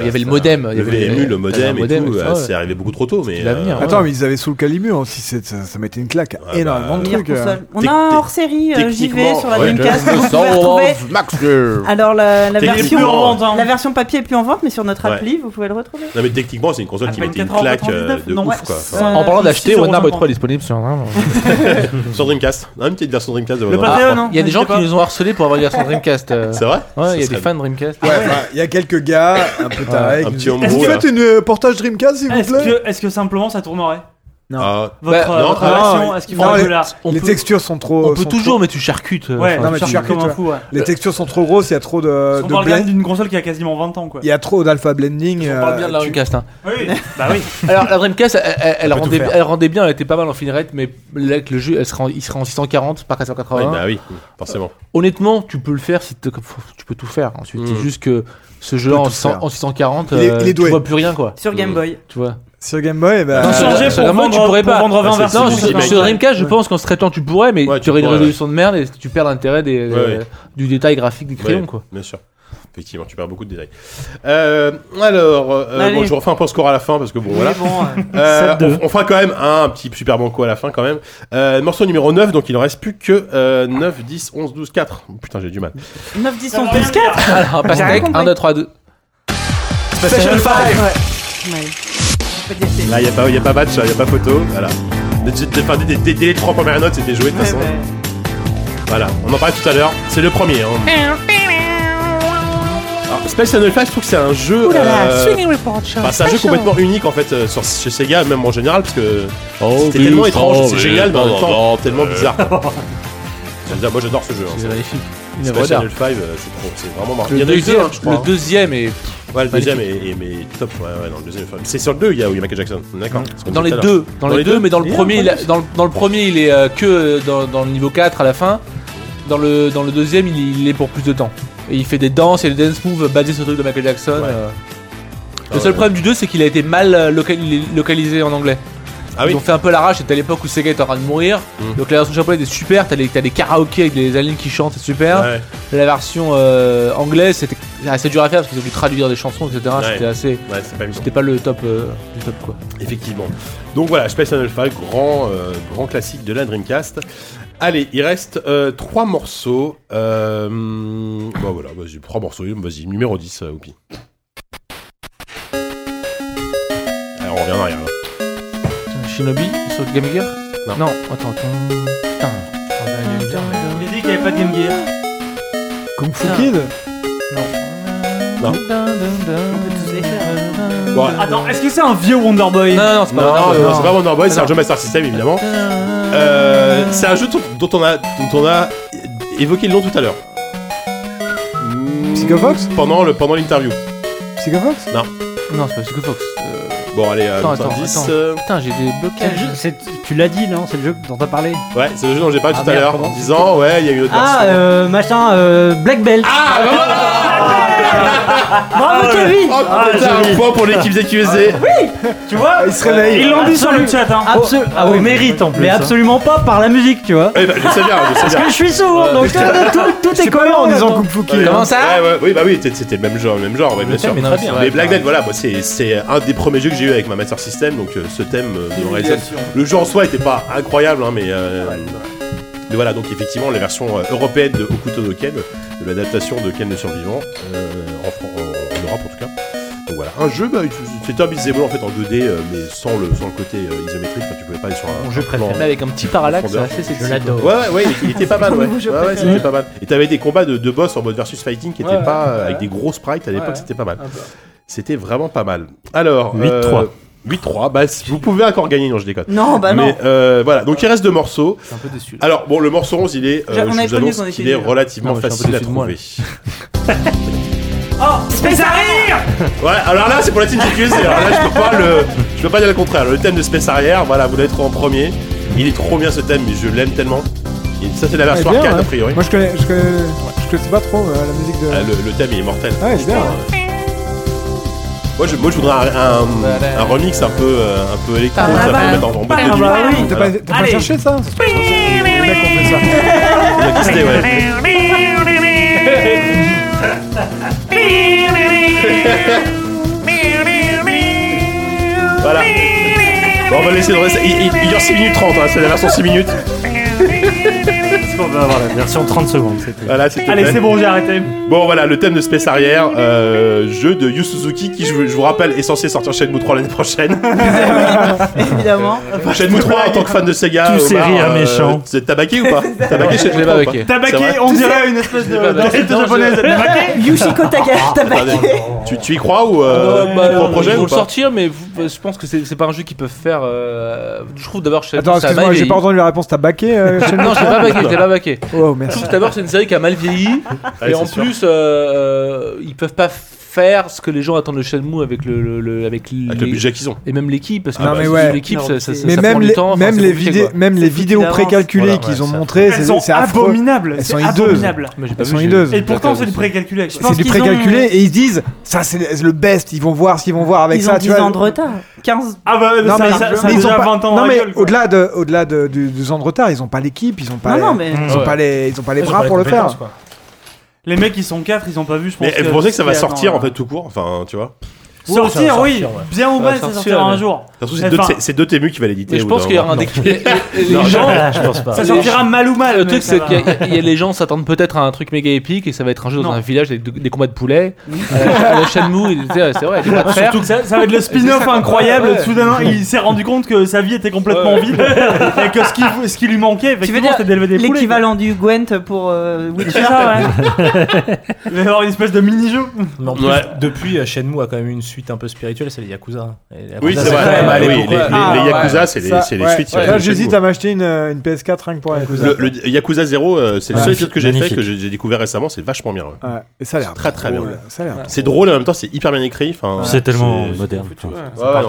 Il y avait le modem, il y avait le modem et tout, euh, c'est arrivé beaucoup trop tôt mais euh, Attends, mais ils avaient sous le Calimur aussi, ça mettait une claque. Ah bah, Énormément de trucs. On a un hors série JV sur la Dreamcast, Max Alors hein. la version papier est plus en vente mais sur notre appli, vous pouvez le retrouver. Non mais techniquement, c'est une console qui mettait une claque de ouf. En parlant d'acheter, One Arm 3 disponible sur sur Dreamcast. Une petite version Dreamcast. de One des gens qui nous ont harcelés pour avoir des versions Dreamcast. euh. C'est vrai Ouais, il y a des fans Dreamcast. Ouais, il y a quelques gars un peu tarés. Un petit disent, Vous faites une euh, portage Dreamcast, s'il vous plaît est-ce que simplement ça tournerait? Non. Ah, Votre, bah, euh, non, votre ah, version, non, est-ce qu'il faut non, un les- On les peut- textures sont trop. On peut toujours, trop- mais tu charcutes. euh, Ouais, enfin, non, mais tu tu charcutes comme un fou, ouais. Les textures sont trop grosses, il y a trop de, On de parle blend- d'une console qui a quasiment 20 ans quoi. Il y a trop d'alpha blending. On parle euh, bien de la tu- Dreamcast. hein. Oui, bah oui. Alors la Dreamcast, elle, elle- elle rendait, elle rendait bien, elle était pas mal en frame mais là, avec le jeu, elle sera en- il sera en 640 par ouais, 480. bah oui, forcément. Honnêtement, tu peux le faire si tu peux tout faire. Ensuite, Mm. c'est juste que ce jeu en, tout 600 faire. en 640, Il est- euh, il est doué. tu vois plus rien quoi. Sur Game Boy. Tu vois. Sur Game Boy, bah, Attends, sur- changer sur pour Game Boy, tu pourrais pour pas. vendre 20 Bah, versions. Non, c'est sur. Dreamcast, je pense qu'en se traitant, tu pourrais, mais Ouais, tu tu aurais une pourrais, résolution de merde et tu perds l'intérêt des, Ouais, euh, ouais. du détail graphique des crayons Ouais, quoi. Bien sûr. Effectivement, tu perds beaucoup de détails. Euh, alors, euh, Allez. bon, je refais un peu le score à la fin parce que bon, voilà. Bon, euh, Euh, 7-2. on, on fera quand même un petit super banco à la fin quand même. Euh, morceau numéro 9, donc il ne reste plus que euh, 9, 10, 11, 12, 4. Oh, putain, j'ai du mal. 9, 10, Ça 11, va 12, bien 4 Alors, J'ai rien pastèque, compris. 1, 2, 3, 2. Special 5 Ouais. Là, il n'y a, pas- y a pas match, il n'y a pas photo. Voilà. Enfin, dès- dès- dès les trois premières notes, c'était joué de toute façon. ouais. Voilà, on en parlait tout à l'heure. C'est le premier. Hein. Alors, Space Channel 5, je trouve que c'est un jeu. euh, enfin, c'est un jeu complètement unique en fait euh, sur, chez Sega, même en général, parce que c'était tellement étrange, c'est génial, mais en même temps tellement bizarre. Moi j'adore ce jeu. hein. C'est magnifique. Space. Channel 5, euh, c'est trop- c'est vraiment marrant. Il Le y en a eu deux, deuxième, hein, je crois. le deuxième est Ouais, le deuxième est, est- mais top. Ouais, ouais, dans le deuxième. enfin, C'est sur le 2, il y a, où il y a Michael Jackson. D'accord. C'est comme dans les tout à l'heure. deux, dans, les deux, mais dans le premier, il a- dans, le, dans le premier, il est euh, que euh, dans, dans le niveau 4 à la fin. Dans le, dans le deuxième, il, il est pour plus de temps. Et il fait des danses et des dance moves basés sur le truc de Michael Jackson. Ouais. euh. Ah Le seul ouais. problème du 2, c'est qu'il a été mal euh, local- est localisé en anglais. Ah oui. Ils ont fait un peu l'arrache, c'était à l'époque où Sega était en train de mourir. Mm. Donc la version japonaise est super, t'as des, karaokés avec des aliens qui chantent, c'est super. Ouais. La version euh, anglaise, c'était assez dur à faire parce qu'ils ont dû traduire des chansons, etc. Ouais. C'était assez. Ouais, pas. C'était pas le top, euh, du top quoi. Effectivement. Donc voilà, Space 5, grand, euh, grand classique de la Dreamcast. Allez, il reste trois morceaux. Bon voilà, vas-y, trois morceaux. Vas-y, numéro 10, euh, Oupi. Alors on revient en arrière. Shinobi sur le Game Gear Non. Non, attends, attends. Putain. Il a dit qu'il n'y avait pas de Game Gear. Kung Fu Kid Non. On peut tous les faire. Bon, Attends, est-ce que c'est un vieux Wonder Boy Non, non, c'est non, pas non, Wonder Boy. non, c'est pas Wonder Boy, c'est un jeu Master System évidemment. Euh, c'est un jeu dont, on a, dont on a évoqué le nom tout à l'heure. Psychofox Pendant le pendant l'interview. Psychofox Non, c'est pas Psycho Fox. Euh, Bon allez, euh, Attends, attends, indice, attends. euh, Putain, j'ai des blocages. c'est- Tu l'as dit, non C'est le jeu dont t'as parlé Ouais, c'est le jeu dont j'ai parlé Ah, tout à merde, l'heure en disant ouais, il y a eu une autre Ah, version. euh, machin, euh, Black Belt. Ah, Bravo Kevin Oh, putain, un point pour l'équipe ZQSD. Tu vois Il se réveille. Ils l'ont dit sur le chat. Hein. Absol- ah Au oui, mérite en plus. mais hein. absolument pas par la musique, tu vois. Eh ben, je sais bien, je sais Parce bien. que je suis sourd, donc euh, tout, tout est cohérent en disant Fu Kid. Comment ça Ouais, ouais, oui, bah oui, c'était- c'était le même genre, le même genre, ouais, bien sûr. très bien. Mais Black Dead, voilà, moi, c'est c'est un des premiers jeux que j'ai eu avec ma Master System, donc euh, ce thème euh, me résonne. Le jeu en soi était pas incroyable, hein, mais, euh, mais voilà, donc effectivement, la version euh, européenne de Okuto no Ken, de l'adaptation de Ken le Survivant, euh, en, en- en Europe en tout cas. Donc voilà, un jeu, bah, c'était un beat'em en fait en 2D, euh, mais sans le, sans le côté euh, isométrique, enfin, tu pouvais pas aller sur un. Mon jeu préféré. Mais avec un petit parallaxe, c'est Profondeur. assez sexy. Je l'adore. Ouais, ouais, ouais, il était pas mal, ouais. Ouais, ouais, c'était pas mal. Et t'avais des combats de, de boss en mode versus fighting qui étaient Ouais, pas ouais. avec des gros sprites à l'époque, Ouais. c'était pas mal. C'était vraiment pas mal. Alors, 8-3. Euh, 8-3, bah, vous pouvez encore gagner, non, je déconne. Non, bah non. Mais euh, voilà, donc il reste deux morceaux. Je suis un peu déçu. là. Alors, bon, le morceau 11, il est, euh, on je avait vous prévenu annonce qu'on qu'il était est nuls. relativement Non, mais je suis un peu facile à déçu de moi, trouver. Oh, Space Harrier Ouais, alors là, c'est pour la team TQS, alors là, je peux pas le, je peux pas dire le contraire. Le thème de Space Arrière, voilà, vous l'avez trouvé en premier. Il est trop bien ce thème, mais je l'aime tellement. Et ça, c'est la version bien, arcade, ouais. a priori. Moi je connais, je connais, je connaissais pas trop euh, la musique de. Ah, le, le thème il est mortel. Ouais, il est bien, Moi je, moi je voudrais un, un, un remix un peu, euh, un peu électro, ça peut mettre en, en boîte de nuit. Ah oui, t'as pas, t'as pas Allez. cherché ça C'est Les mecs ont fait ça. On a ouais. Voilà. Bon, on va laisser le reste. Il, il- il dure 6 minutes 30, hein, c'est la version 6 minutes. Bon, bah, voilà, version 30 secondes. Allez, c'est bon, j'ai arrêté. Bon, voilà, le thème de Space Arrière, euh, jeu de Yu Suzuki, qui, je, vous- rappelle, est censé sortir chez Shenmue 3 l'année prochaine. Évidemment. Chez Shenmue 3, en tant que fan de Sega, Tous ces Omar, rires euh, méchants. Vous êtes tabaqué ou pas Tabaqué chez Je l'ai pas Tabaqué, on dirait une espèce de Non, japonaise. Tabaqué Yushiko Taka, t'as tu, y crois ou euh, bah, projet ils vont le sortir, mais bah, je pense que c'est pas un jeu qu'ils peuvent faire. Je trouve d'abord. Attends, excuse-moi, j'ai pas entendu la réponse. T'as Non, j'ai pas baqué, bah, Vaquet. Merci. Tout d'abord, c'est une série qui a mal vieilli. et en sûr. plus, euh, euh ils peuvent pas faire ce que les gens attendent de Shenmue avec le, le, le avec, avec les... le budget qu'ils ont. et même l'équipe parce que ah même bah, ouais. l'équipe ça, ça, mais ça même prend les, du temps même les, vidéos même les vidéos précalculées voilà, qu'ils ouais, ont montrées c'est abominable elles sont hideuses. elles sont hideuses. et pourtant c'est du précalculé. C'est du précalculé et ils disent ça c'est le best ils vont voir s'ils vont voir avec ça tu vois. 10 ans de retard. 15 ah bah ça déjà 20 ans non mais au-delà de au-delà de 12 ans de retard ils ont pas l'équipe ils ont pas ils ont pas les ils ont pas les bras pour le faire. Les mecs, ils sont quatre, ils ont pas vu, je pense. Mais vous pensez que ça va sortir en euh, fait tout court? Enfin, tu vois? Oh, sortir, oui, ouais. bien ou mal, ça sortira un jour. C'est deux- Enfin, TMU qui va l'éditer. Je pense qu'il y aura un déclic. Non, Les gens, je pense pas. Ça sortira mal ou mal. Le truc, c'est va. qu'il y a- y a les gens s'attendent peut-être à un truc méga épique et ça va être un jeu dans Non. un village avec des combats de poulets. Euh, à la- Shenmue, c'est vrai. Surtout que ça, ça va être le spin-off incroyable. ouais. Soudain, il s'est rendu compte que sa vie était complètement vide et que ce qui, ce qui lui manquait, effectivement, c'était d'élever des poulets. L'équivalent du Gwent pour euh, Witcher. Il va y avoir une espèce de mini-jeu. Depuis, euh, Shenmue a quand même eu une suites un peu spirituelles, c'est les Yakuza. Les Yakuza oui, c'est vrai. Ah oui, les, les, ah, les, Yakuza, ouais, c'est les, ça, les ouais, suites. Ouais, J'hésite à m'acheter une, une, PS4 rien que pour Yakuza. Le, le Yakuza 0, euh, c'est le seul épisode que j'ai fait, que j'ai découvert récemment, c'est vachement bien. Et ça a l'air très très bien. C'est drôle, en même temps, c'est hyper bien écrit. C'est tellement moderne.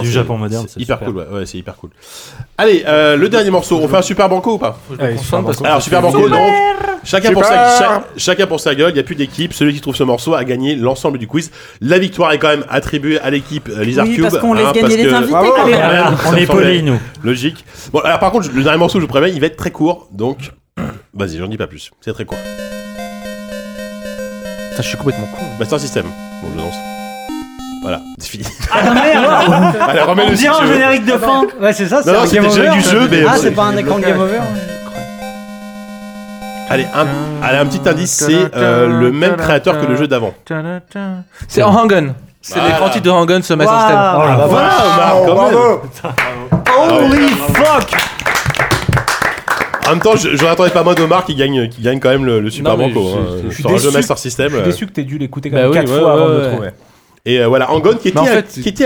Du Japon moderne, c'est hyper cool. Ouais, c'est hyper cool. Allez, euh, le dernier morceau, on fait un super banco ou pas? Alors, super banco, donc. Chacun pour, sa, chacun pour sa gueule, il n'y a plus d'équipe. Celui qui trouve ce morceau a gagné l'ensemble du quiz. La victoire est quand même attribuée à l'équipe euh, Lizard oui, Cube. Parce qu'on hein, gagner les invités ah, quand. On est polis, nous. Logique. Bon, alors par contre, le dernier morceau, je vous préviens, il va être très court. Donc, vas-y, j'en dis pas plus. C'est très court. Putain, je suis complètement con. Bah, c'est un système. Bon, je lance. Voilà, c'est fini. Ah bah, merde Allez, remets le un générique de fin. Ouais, c'est ça, c'est Non, du jeu, mais. Ah, c'est pas un écran game over Allez un, allez, un petit indice, c'est euh, le même créateur que le jeu d'avant. C'est Hangen. C'est voilà. les quantités de Rangon se mettent wow. en stem. Oh, bah, voilà. Holy ah fuck en même temps, je, n'attendais pas moi d'Omar qui gagne, qui gagne quand même le, le Super Banco. Hein. Je, suis jeu Master System. Je suis euh. déçu que t'aies dû l'écouter quand bah même fois avant de le trouver. Et euh, voilà, Angon qui était,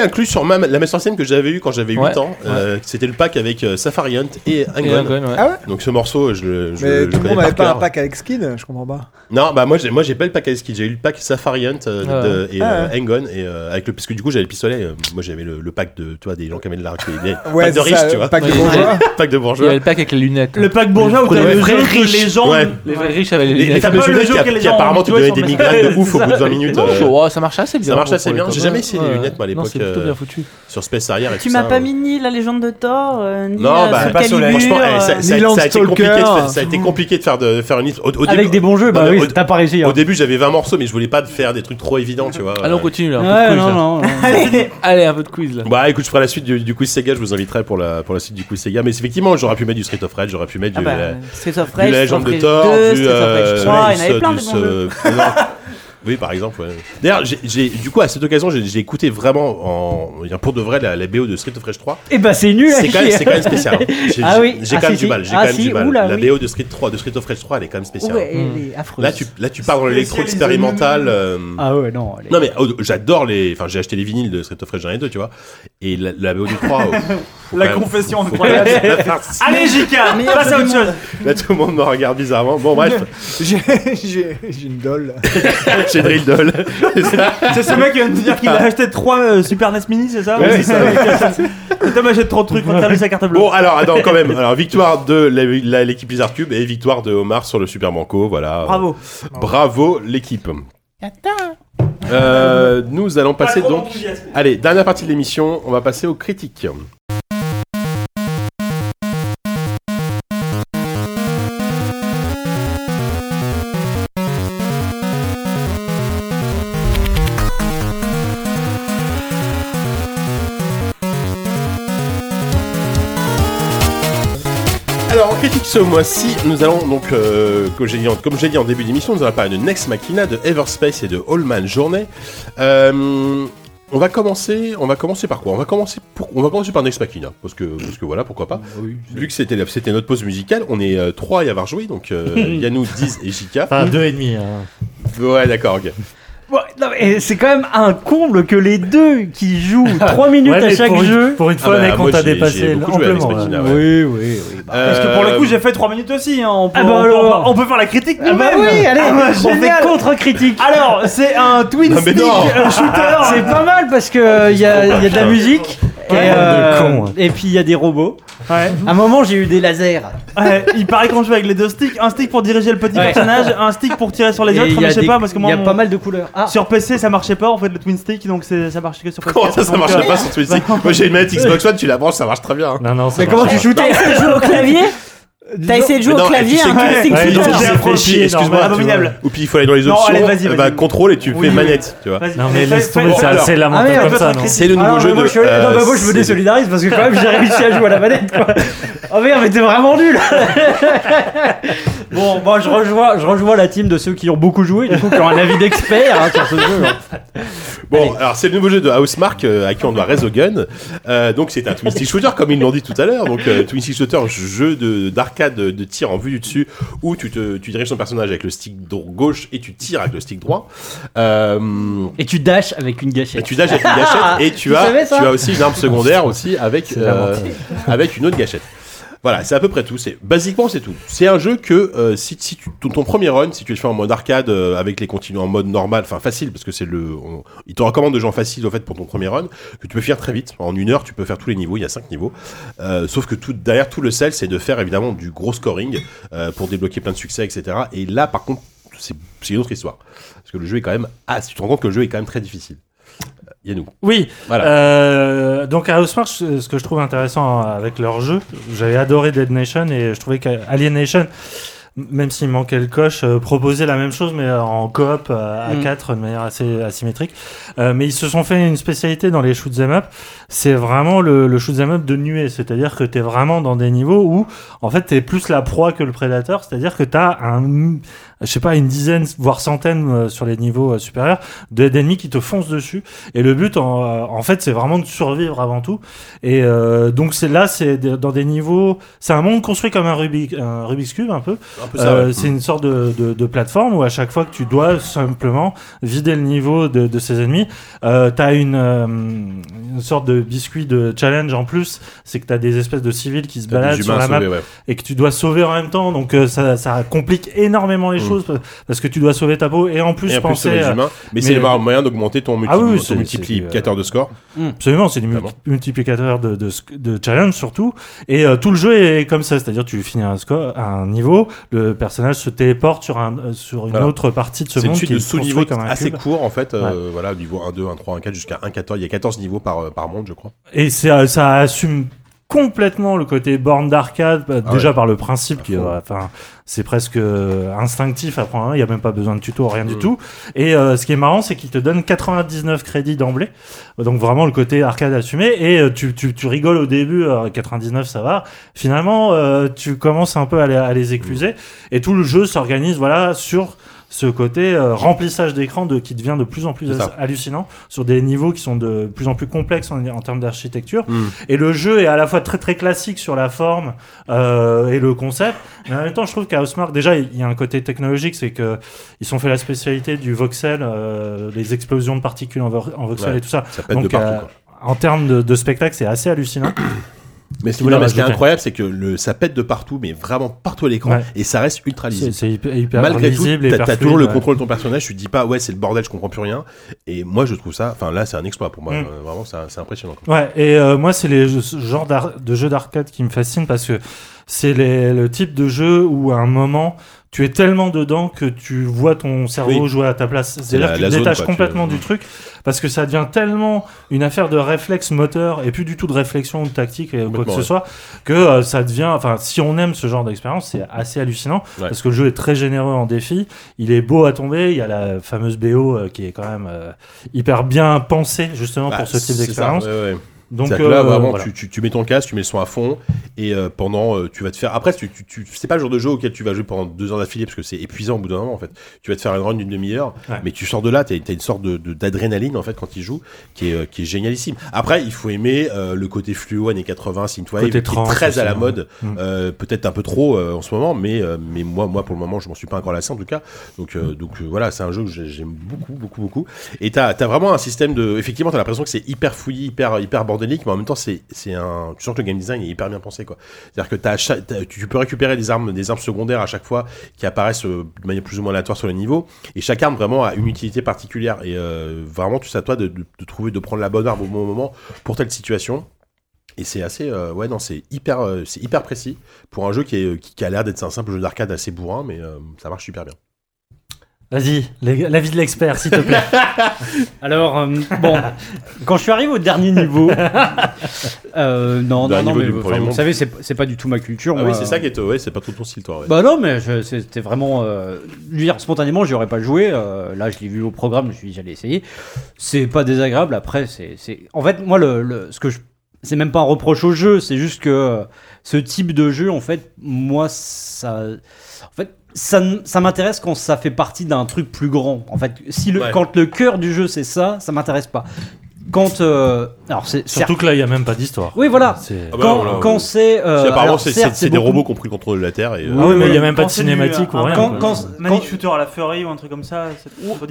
en inclus sur la Master System que j'avais eu quand j'avais 8 ans. Euh, c'était le pack avec euh, Safariant et Angon. Et ouais. Ah Donc ce morceau, je le. Mais je, tout le monde n'avait pas un pack avec skin, je comprends pas. Non, bah moi j'ai moi j'ai pas le pack à ski, j'ai eu le pack Safariant euh, ah. et euh, ah, Engon et euh, avec le parce du coup j'avais le pistolet, moi j'avais le, pack de toi des gens qui avaient de l'arc, ouais, pack de riches, tu vois. Pack de bourgeois. pack de bourgeois. Le pack avec les lunettes. Hein. Le pack bourgeois où t'avais le les gens ouais. les vrais riches avaient les lunettes. Les fameux jeux qui, qui, qui apparemment te donnaient des migraines de ouf au bout de 20 minutes. ça marche assez bien. Ça marche assez bien. J'ai jamais essayé les lunettes moi à l'époque. Sur Space Harrier et tout. Tu m'as pas mis ni la légende de Thor ni Non, bah pas sur franchement ça a été compliqué de faire une liste avec des bons jeux bah oui au, t'as pas réussi. Hein. Au début, j'avais 20 morceaux, mais je voulais pas faire des trucs trop évidents, tu vois. Allons, on continue là. Un non, non. Allez. Un peu de quiz là. Bah écoute, je ferai la suite du, du quiz Sega, je vous inviterai pour la, pour la suite du quiz Sega. Mais effectivement, j'aurais pu mettre du Street of Rage, j'aurais pu mettre ah du, bah, euh, Street of Rage, du Legend of Thor, du euh, Street of Rage oh, il y en avait plein de bons Oui, par exemple. Ouais. D'ailleurs, j'ai- j'ai- du coup, à cette occasion, j'ai j'ai écouté vraiment en, pour de vrai la, la BO de Street of Rage 3. Et bah, c'est nul C'est quand, même- c'est quand même spécial. hein. J'ai Ah oui, j'ai- ah, ah, quand même du mal. J'ai quand même du mal. la. BO de Street 3, de Street of Rage 3, elle est quand même spéciale. Ouais, elle est mmh. affreuse. Là, tu, là, tu pars dans l'électro expérimental. euh, Ah ouais, non. Non mais oh, j'adore les, enfin j'ai acheté les vinyles de Street of Rage 1 et 2, tu vois. Et la, la BO du 3. la confession incroyable. Allez, Jika, passe à autre chose. Là, tout le monde me regarde bizarrement. Bon, bref. j'ai une doll. j'ai Drill Doll. c'est ce mec qui vient de dire qu'il a ah. acheté 3 euh, Super NES Mini, c'est ça Ouais, c'est ça. Tom achète trop de trucs pour terminer sa carte bleue. Bon, alors, attends, quand même. Alors, victoire de l'équipe Bizarre Cube et victoire de Omar sur le Super Banco. Voilà. Bravo. Bravo, l'équipe. Attends. Euh, nous allons passer donc. Allez, dernière partie de l'émission, on va passer aux critiques. Ce mois-ci, nous allons donc, euh, comme j'ai dit, en- dit début d'émission, nous allons parler de Next Machina, de Everspace et de Allman Journey. Euh, on va commencer, on va commencer par quoi? On va commencer, pour, on va commencer par Next Machina, parce que, parce que voilà, pourquoi pas. Vu que c'était, c'était notre pause musicale, on est euh, trois à y avoir joué, donc euh, Yannou, Diz et Jika. Enfin, deux et demi. hein. Ouais, d'accord, ok. Mais c'est quand même un comble que les deux qui jouent 3 minutes Ouais, à chaque pour une- jeu. Pour une Ah fois, bah, mec, on t'a dépassé amplement. Machina, ouais. Oui, oui, oui. bah, Parce que pour le coup, Euh, j'ai fait 3 minutes aussi. hein. On, peut, Ah bah on, peut, alors. on peut faire la critique Ah bah nous-mêmes. oui, allez, Ah bah, on fait contre-critique. Alors, c'est un twin Non, mais stick non. euh, shooter. C'est pas mal parce que il y, y a de la musique et, euh, et puis il y a des robots. Ouais. À un moment, j'ai eu des lasers. Ouais, il paraît qu'on joue avec les deux sticks, un stick pour diriger le petit Ouais. personnage, un stick pour tirer sur les Et autres, mais je sais des- pas parce que moi il y a mon- pas mal de couleurs. Ah, sur PC ça marchait pas en fait le twin stick donc ça marchait que sur PC. Comment ça, ça marchait euh, pas sur Twitch Moi j'ai une manette Xbox One, tu la branches, ça marche très bien. hein. Non, non, ça mais comment tu jouer au clavier T'as essayé de jouer au clavier excuse-moi, abominable. Ou puis il faut aller dans les Non, options, allez, vas-y, vas-y. bah, contrôle et tu Oui. fais manette, tu vois. Non, mais laisse tomber, c'est Ah, lamentable merde, comme ça, non C'est le nouveau jeu de. non, euh, bah, moi, je me désolidarise parce que quand même j'ai réussi à jouer à la manette quoi. Oh merde mais t'es vraiment nul Bon moi je rejoins, je rejoins la team de ceux qui ont beaucoup joué du coup qui ont un avis d'expert hein, sur ce jeu. hein. Bon, alors c'est le nouveau jeu de Housemark euh, à qui on doit Resogun. Euh, donc c'est un twin stick shooter comme ils l'ont dit tout à l'heure. Donc euh, twin stick shooter, jeu de d'arcade de, de tir en vue du dessus où tu te tu diriges ton personnage avec le stick dro- gauche et tu tires avec le stick droit. Euh, Et tu dashes avec une et gâchette. tu dages avec une gâchette et tu Tu as savais ça tu as aussi une arme secondaire aussi avec euh, avec une autre gâchette. Voilà, c'est à peu près tout. C'est basiquement c'est tout. C'est un jeu que euh, si, si tu, ton, premier run, si tu le fais en mode arcade euh, avec les continues en mode normal, enfin facile parce que c'est le, on- il te recommande de gens faciles au fait pour ton premier run que tu peux faire très vite. En une heure, tu peux faire tous les niveaux. Il y a cinq niveaux. Euh, sauf que tout derrière tout le sel, c'est de faire évidemment du gros scoring euh, pour débloquer plein de succès, etc. Et là, par contre, c'est une autre histoire parce que le jeu est quand même, ah, tu te rends compte que le jeu est quand même très difficile. Yannou. Oui, Voilà. euh, donc à Housemarque, ce ce que je trouve intéressant avec leur jeu, j'avais adoré Dead Nation et je trouvais qu'Alien Nation, même s'il manquait le coche, euh, proposait la même chose mais en coop euh, à Mm. 4 de manière assez asymétrique. Euh, mais ils se sont fait une spécialité dans les shoot 'em up, c'est vraiment le, le shoot 'em up de nuée, c'est-à-dire que tu es vraiment dans des niveaux où en fait tu es plus la proie que le prédateur, c'est-à-dire que tu as un je sais pas une dizaine voire centaine euh, sur les niveaux euh, supérieurs de- d'ennemis qui te foncent dessus. Et le but en, euh, en fait c'est vraiment de survivre avant tout. Et euh, donc c'est là c'est dans des niveaux c'est un monde construit comme un, Rubik, un Rubik's Cube un peu. Ouais. c'est une sorte de, de, de plateforme où à chaque fois que tu dois simplement vider le niveau de, de ses ennemis, euh, tu as une, euh, une sorte de biscuit de challenge en plus, c'est que tu as des espèces de civils qui se T'as baladent sur la map ouais. et que tu dois sauver en même temps, donc euh, ça, ça complique énormément les choses parce que tu dois sauver ta peau et en plus et en plus penser les à-. Mais, mais- c'est le moyen d'augmenter ton, multi- Ah oui, ton c'est- multiplicateur de score. Absolument, c'est du Vraiment. multiplicateur de, de, de challenge surtout. Et euh, tout le jeu est comme ça, c'est-à-dire tu finis un, score, un niveau, le personnage se téléporte sur, un, euh, sur une Voilà. autre partie de ce C'est une monde suite qui de est sous-niveaux construit comme un assez cube. courts en fait. euh, Voilà, niveau 1, 2, 1, 3, 1, 4 jusqu'à 1, 14. Il y a 14 niveaux par, euh, par monde, je crois. Et c'est, euh, ça assume complètement le côté borne d'arcade, bah, Ah déjà ouais. par le principe qui, enfin, c'est presque euh, instinctif à prendre. Il n'y a même pas besoin de tuto, rien du Mm. tout. Et euh, ce qui est marrant, c'est qu'il te donne 99 crédits d'emblée. Donc vraiment le côté arcade assumé. Et euh, tu, tu, tu rigoles au début, euh, 99 ça va. Finalement, euh, tu commences un peu à les, à les écluser. Et tout le jeu s'organise voilà sur ce côté euh, remplissage d'écran de, qui devient de plus en plus hallucinant sur des niveaux qui sont de plus en plus complexes en, en termes d'architecture. Mm. Et le jeu est à la fois très très classique sur la forme euh, et le concept, mais en même temps je trouve qu'à déjà il y a un côté technologique, c'est que ils sont fait la spécialité du voxel, euh, les explosions de particules en, vo- en voxel Ouais, et tout ça. Ça pète Donc de partout. quoi. en termes de, de spectacle, c'est assez hallucinant. Mais ce qui, vous non, voulez mais ce qui est incroyable, c'est que le, ça pète de partout, mais vraiment partout à l'écran, Ouais. et ça reste ultra lisible. c'est hyper, Malgré tout, lisible, t'as hyper t'as toujours le contrôle de ton personnage, tu te dis pas, ouais, c'est le bordel, je comprends plus rien. Et moi, je trouve ça, enfin là, c'est un exploit pour moi. Mm. Euh, Vraiment, c'est impressionnant. quoi. Ouais, et euh, moi, c'est les jeux- ce genre de jeux d'arcade qui me fascinent parce que c'est le type de jeu où à un moment, tu es tellement dedans que tu vois ton cerveau Oui. jouer à ta place. la- C'est-à-dire que tu te détaches quoi, tu- complètement du truc parce que ça devient tellement une affaire de réflexe moteur et plus du tout de réflexion ou de tactique et quoi que ce soit que euh, ça devient, enfin, si on aime ce genre d'expérience, c'est assez hallucinant Ouais. parce que le jeu est très généreux en défi. Il est beau à tomber. Il y a la fameuse BO euh, qui est quand même euh, hyper bien pensée justement Bah, pour ce type d'expérience. ouais. Donc que là, euh, vraiment, voilà. tu, tu, tu mets ton casque, tu mets le son à fond, et euh, pendant, euh, tu vas te faire. Après, tu, tu, c'est pas le genre de jeu auquel tu vas jouer pendant deux heures d'affilée, parce que c'est épuisant au bout d'un moment, en fait. Tu vas te faire une run d'une demi-heure, Ouais. mais tu sors de là, t'as as une sorte de, d'adrénaline, en fait, quand il joue, qui est, qui est génialissime. Après, il faut aimer euh, le côté fluo, années 80, synthwave, qui est très à la aussi, mode. Mm. euh, peut-être un peu trop euh, en ce moment, mais, mais moi, moi, pour le moment, je m'en suis pas encore lassé, en tout cas. Donc, euh, donc voilà, c'est un jeu que j'ai- j'aime beaucoup, beaucoup, beaucoup. Et t'as as vraiment un système de. Effectivement, t'as l'impression que c'est hyper fouillé, hyper, hyper mais en même temps, c'est un. Tu sens que le game design est hyper bien pensé, quoi. C'est-à-dire que tu peux récupérer des armes, des armes secondaires à chaque fois qui apparaissent euh, de manière plus ou moins aléatoire sur le niveau, et chaque arme vraiment a une utilité particulière. Et euh, vraiment, tu sais à toi de, trouver, de prendre la bonne arme au bon moment pour telle situation. Et c'est assez, euh, ouais, non, c'est hyper, c'est hyper précis pour un jeu qui, est, qui, a l'air d'être un simple jeu d'arcade assez bourrin, mais ça marche super bien. Vas-y, l'avis de l'expert, s'il te plaît. Alors, euh, bon, quand je suis arrivé au dernier niveau, euh, non, non, Dernier non, niveau mais du enfin, premier vous monde. savez, c'est c'est pas du tout ma culture. Ah moi. oui, c'est ça qui est, ouais, c'est pas trop ton style, toi. Ouais. Bah non, mais je- c'était vraiment. Euh, dire, spontanément, j'y aurais pas joué. euh, là, je l'ai vu au programme, je me suis dit, j'allais essayer. C'est pas désagréable. Après, c'est. c'est- En fait, moi, le, le- ce que je. C'est même pas un reproche au jeu, c'est juste que euh, ce type de jeu, en fait, moi, ça. En fait, ça, m'intéresse quand ça fait partie d'un truc plus grand. En fait, si le, Ouais. quand le cœur du jeu c'est ça, ça m'intéresse pas. Quand. euh, alors, c'est. Surtout que là, il n'y a même pas d'histoire. Oui, voilà. Ah bah Quand, quand euh, c'est. euh, C'est- apparemment, c'est des beaucoup- robots qui ont pris le contrôle de la Terre. Et, euh, Ah oui, mais il n'y a même pas de Quand c'est du- cinématique ou rien. quand- quand- Shooter à la Fury ou un truc comme ça.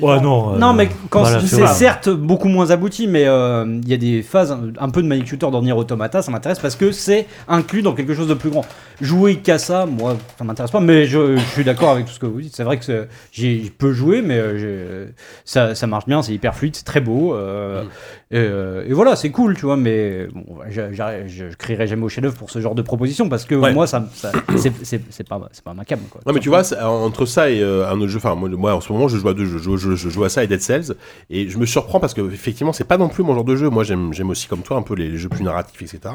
Ouais, non. euh, Non, mais quand voilà, c'est certes beaucoup moins abouti, mais euh, il y a des phases un, un peu de Manic Shooter dans Nier Automata, ça m'intéresse parce que c'est inclus dans quelque chose de plus grand. Jouer qu'à ça, moi, ça m'intéresse pas, mais je, je suis d'accord avec tout ce que vous dites. C'est vrai que je peux jouer, mais euh, j'ai- ça, ça marche bien, c'est hyper fluide, c'est très beau. euh, et, euh, et voilà, c'est cool, tu vois, mais bon, je, je, je crierai jamais au chef-d'œuvre pour ce genre de proposition parce que Ouais. moi, ça, ça- c'est- pas, pas ma cam. Quoi, Non mais tu vois, entre ça et euh, un autre jeu, enfin moi, moi, en ce moment je joue à deux jeux, je joue, je, je joue à ça et Dead Cells, et je me surprends parce que effectivement c'est pas non plus mon genre de jeu, moi j'aime j'aime aussi comme toi un peu les, les jeux plus narratifs etc.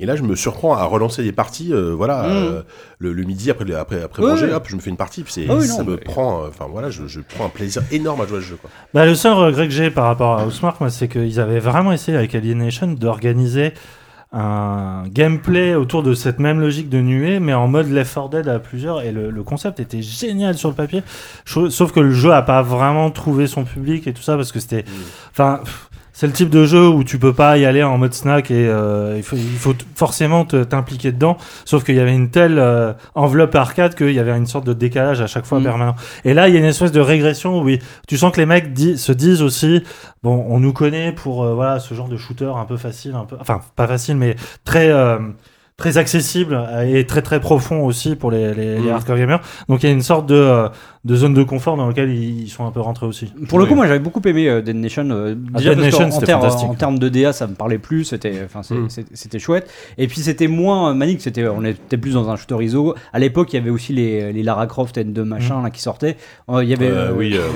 Et là je me surprends à relancer des parties, euh, voilà, Mm. euh, le, le midi après après, après Ouais, manger, hop je me fais une partie, puis c'est Ah oui, ça non, me mais- prend, euh, enfin voilà, je, je prends un plaisir énorme à jouer à ce jeu quoi. Bah, le seul regret que j'ai par rapport à Housemarque, moi, c'est qu'ils avaient vraiment essayé avec Alienation d'organiser un gameplay autour de cette même logique de nuée, mais en mode Left 4 Dead à plusieurs. Et le, le concept était génial sur le papier. Sauf que le jeu a pas vraiment trouvé son public et tout ça parce que c'était. Enfin. pff, C'est le type de jeu où tu peux pas y aller en mode snack et euh, il faut, il faut forcément t'impliquer dedans. Sauf qu'il y avait une telle euh, enveloppe arcade qu'il y avait une sorte de décalage à chaque fois Mm. permanent. Et là, il y a une espèce de régression où tu sens que les mecs di- se disent aussi, bon, on nous connaît pour euh, voilà ce genre de shooter un peu facile, un peu, enfin pas facile, mais très très accessible et très très profond aussi pour les, les, les Mm. hardcore gamers. Donc il y a une sorte de, de zone de confort dans laquelle ils, sont un peu rentrés aussi. Pour le Oui. coup, moi j'avais beaucoup aimé euh, Dead Nation. euh, Ah, déjà Dead parce Nation, en, c'était ter- fantastique. en termes de DA, ça me parlait plus. C'était, Mm. chouette. Et puis c'était moins euh, manique. C'était, on était plus dans un shooter ISO. À l'époque, il y avait aussi les, les Lara Croft N2 machin là qui sortaient. Euh, Il y avait Euh, euh, oui, euh,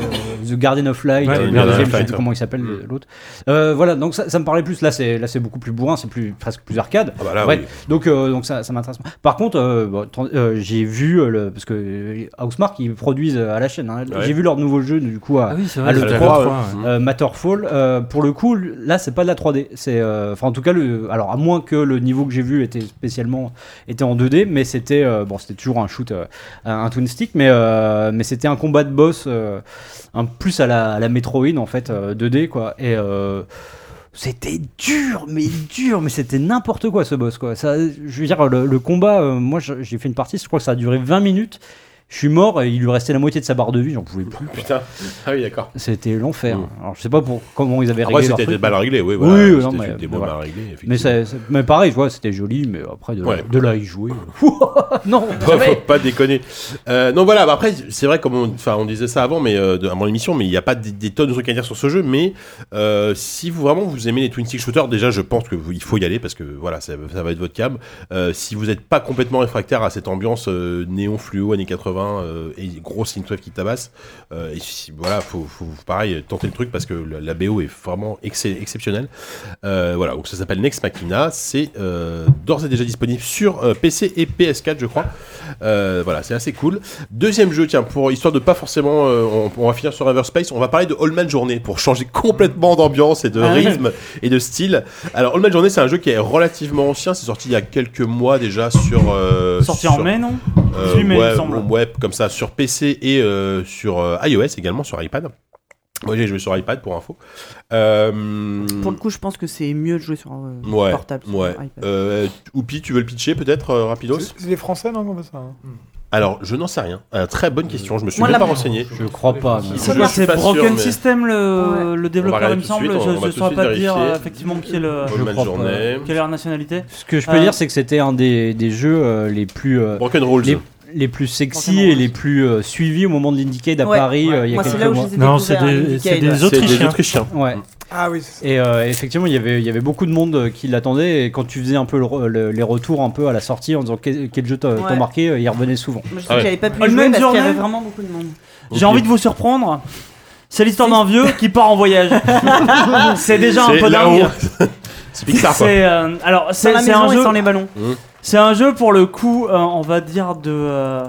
The Guardian of Light, Ouais, euh, deuxième, je sais plus comment il s'appelle Mm. l'autre. Euh, voilà, donc ça, ça me parlait plus. Là, c'est, là, c'est beaucoup plus bourrin, c'est plus presque plus arcade. Ah bah là, Ouais. oui. Donc, euh, donc ça, ça m'intéresse. Par contre, euh, bon, euh, j'ai vu le, parce que Housemarque ils produisent euh, à la chaîne. hein. Ouais. J'ai vu leur nouveau jeu du coup à, oui, Ah, le c'était 3, le ouais. ouais. euh, Matterfall. Euh, pour le coup, là, c'est pas de la 3D. C'est, euh, enfin, en tout cas, le, alors à moins que le niveau que j'ai vu était spécialement était en 2D, mais c'était euh, bon, c'était toujours un shoot, euh, un twin stick, mais euh, mais c'était un combat de boss, euh, un plus à la, à la Metroid en fait, euh, 2D quoi. Et euh, c'était dur, mais dur, mais c'était n'importe quoi ce boss quoi. Ça, je veux dire, le, le combat, euh, moi j'ai fait une partie, je crois que ça a duré 20 minutes. Je suis mort et il lui restait la moitié de sa barre de vie, j'en pouvais plus. Putain, ah oui d'accord. C'était l'enfer. Mm. Alors je sais pas pour comment ils avaient Après réglé leur c'était des balles réglées, oui. Oui, Voilà, oui, non, mais- des voilà. balles réglées, Mais, c'est- c'est- mais pareil, je vois, c'était joli, mais après de, Ouais. de là à y jouer. non, Faut, pas déconner. Euh, non voilà, bah après c'est vrai comme on, enfin on disait ça avant, mais euh, avant l'émission, mais il n'y a pas des, des tonnes de trucs à dire sur ce jeu. Mais euh, si vous vraiment vous aimez les twin stick shooters, déjà je pense que vous- il faut y aller parce que voilà ça, ça va être votre cam. Euh, si vous n'êtes pas complètement réfractaire à cette ambiance euh, néon fluo années 80, 80 euh, et grosse synthwave qui tabasse. Euh, et voilà, faut, faut pareil tenter le truc parce que la, la BO est vraiment ex- exceptionnelle. Euh, voilà, donc ça s'appelle Next Machina. C'est euh, d'ores et déjà disponible sur PC et PS4, je crois. Voilà, c'est assez cool. Deuxième jeu, tiens, pour histoire de pas forcément, on, on va finir sur Everspace, on va parler de Allman Journée pour changer complètement d'ambiance et de Ah oui. rythme et de style. Alors Allman Journée, c'est un jeu qui est relativement ancien, c'est sorti il y a quelques mois déjà sur. euh, Sorti en mai, non? Euh, 18 mai, il me semble. ouais, comme ça, sur PC et euh, sur euh, iOS également, sur iPad. Moi j'ai joué sur iPad pour info. Euh, Pour le coup, je pense que c'est mieux de jouer sur euh, ouais, portable. sur ouais. iPad. Euh, Oupi, tu veux le pitcher peut-être, euh, rapidos C'est c'est les Français, non, comme ça hein Alors, je n'en sais rien. Euh, très bonne question, je me suis Moi, même la- pas renseigné. Je crois pas. mais- C'est Je c'est pas sûr, Broken mais- System le, le développeur, il me semble. suite, on- Je ne saurais pas dire vérifier. euh, effectivement qui est le. Allman crois pas. Journée. Quelle est leur nationalité? Ce que je peux Euh, dire, c'est que c'était un des, des jeux euh, les plus euh, Broken Rules. Les, plus sexy et les plus euh, suivis au moment de l'Indiecade à Ouais. Paris euh, il y a Moi, quelques là où je mois. les ai Non, c'est des, Indicade, c'est ouais. des C'est des Autrichiens. Ouais. Ah oui. Et euh, effectivement, il y avait il y avait beaucoup de monde euh, qui l'attendait et quand tu faisais un peu le le- les retours un peu à la sortie en disant quel, quel jeu t'a Ouais. marqué, il revenait souvent. Moi, je sais Ah ouais. que j'avais pas pu y Allman jouer parce qu'il y avait Journée vraiment beaucoup de monde. J'ai envie de vous surprendre. C'est l'histoire d'un vieux qui part en voyage. c'est déjà un peu dingue. C'est Pixar quoi. C'est euh, alors c'est un jeu. sans les ballons. C'est un jeu pour le coup, euh, on va dire de. euh,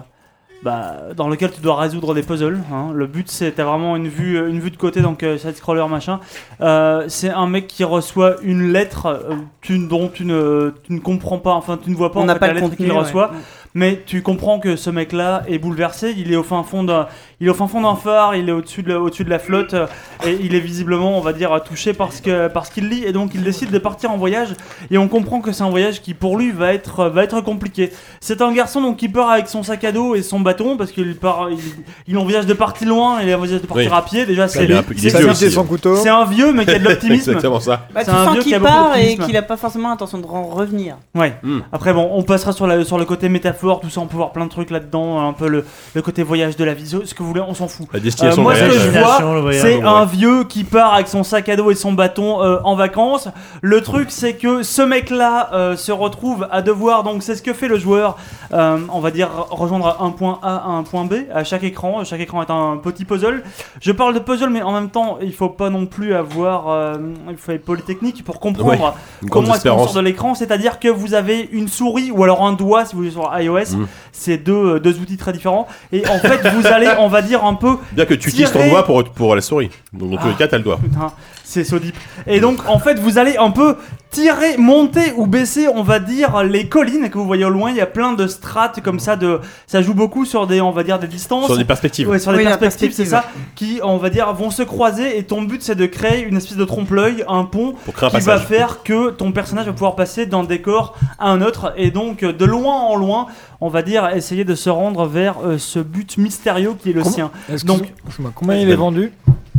bah, dans lequel tu dois résoudre des puzzles. hein. Le but, c'est t'as vraiment une vue, une vue de côté, donc euh, side scroller machin. Euh, c'est un mec qui reçoit une lettre euh, tu- dont tu ne, tu ne comprends pas, enfin tu ne vois pas On en n'a fait, pas la le lettre contenu. qu'il ouais. reçoit, mais tu comprends que ce mec-là est bouleversé. Il est au fin fond d'un, il est au fin fond d'un phare, il est au-dessus de, la- au-dessus de la flotte, euh, et il est visiblement, on va dire, touché parce parce qu'il lit, et donc il décide de partir en voyage. Et on comprend que c'est un voyage qui pour lui va être va être compliqué. C'est un garçon donc qui part avec son sac à dos et son bâton parce qu'il part, il, il envisage de partir loin et il envisage de partir Oui. à pied. Déjà, c'est est est c'est- c'est- c'est un vieux mais qui a de l'optimisme. Exactement ça. Bah, C'est tu un sens vieux qui qu'il part et qu'il a pas forcément l'intention de re- revenir. Ouais. Hmm. Après bon, on passera sur, la, sur le côté métaphore, tout ça, on peut voir plein de trucs là-dedans, un peu le, le côté voyage de la vie, ce que vous voulez, on s'en fout. La destination Euh, moi, ce que je vois, c'est Ouais. un vieux qui part avec son sac à dos et son bâton euh, en vacances. Le truc, c'est que ce mec-là euh, se retrouve à devoir, donc c'est ce que fait le joueur, euh, on va dire rejoindre un point A à un point B à chaque écran. Chaque écran est un petit puzzle. Je parle de puzzle, mais en même temps, il faut pas non plus avoir, euh, il faut être polytechnique pour comprendre Ouais, comment est-ce qu'on sort de l'écran. C'est-à-dire que vous avez une souris ou alors un doigt si vous êtes sur iOS. Mm. C'est deux, deux outils très différents. Et en fait, vous allez, on va dire un peu Bien que tu utilises ton doigt pour, pour la souris. Donc dans tous les Ah. cas, t'as le doigt. Putain, c'est Sodip. Et donc, en fait, vous allez un peu tirer, monter ou baisser, on va dire, les collines que vous voyez au loin. Il y a plein de strates comme ça. De, ça joue beaucoup sur des, on va dire, des distances. Sur des perspectives. Ouais, sur Oui, la perspectives, c'est ça, qui, on va dire, vont se croiser. Et ton but, c'est de créer une espèce de trompe-l'œil, un pont Pour créer un qui va faire que ton personnage va pouvoir passer d'un décor à un autre. Et donc, de loin en loin, on va dire, essayer de se rendre vers euh, ce but mystérieux qui est le Comment- sien. Excuse- Donc- combien il est vendu?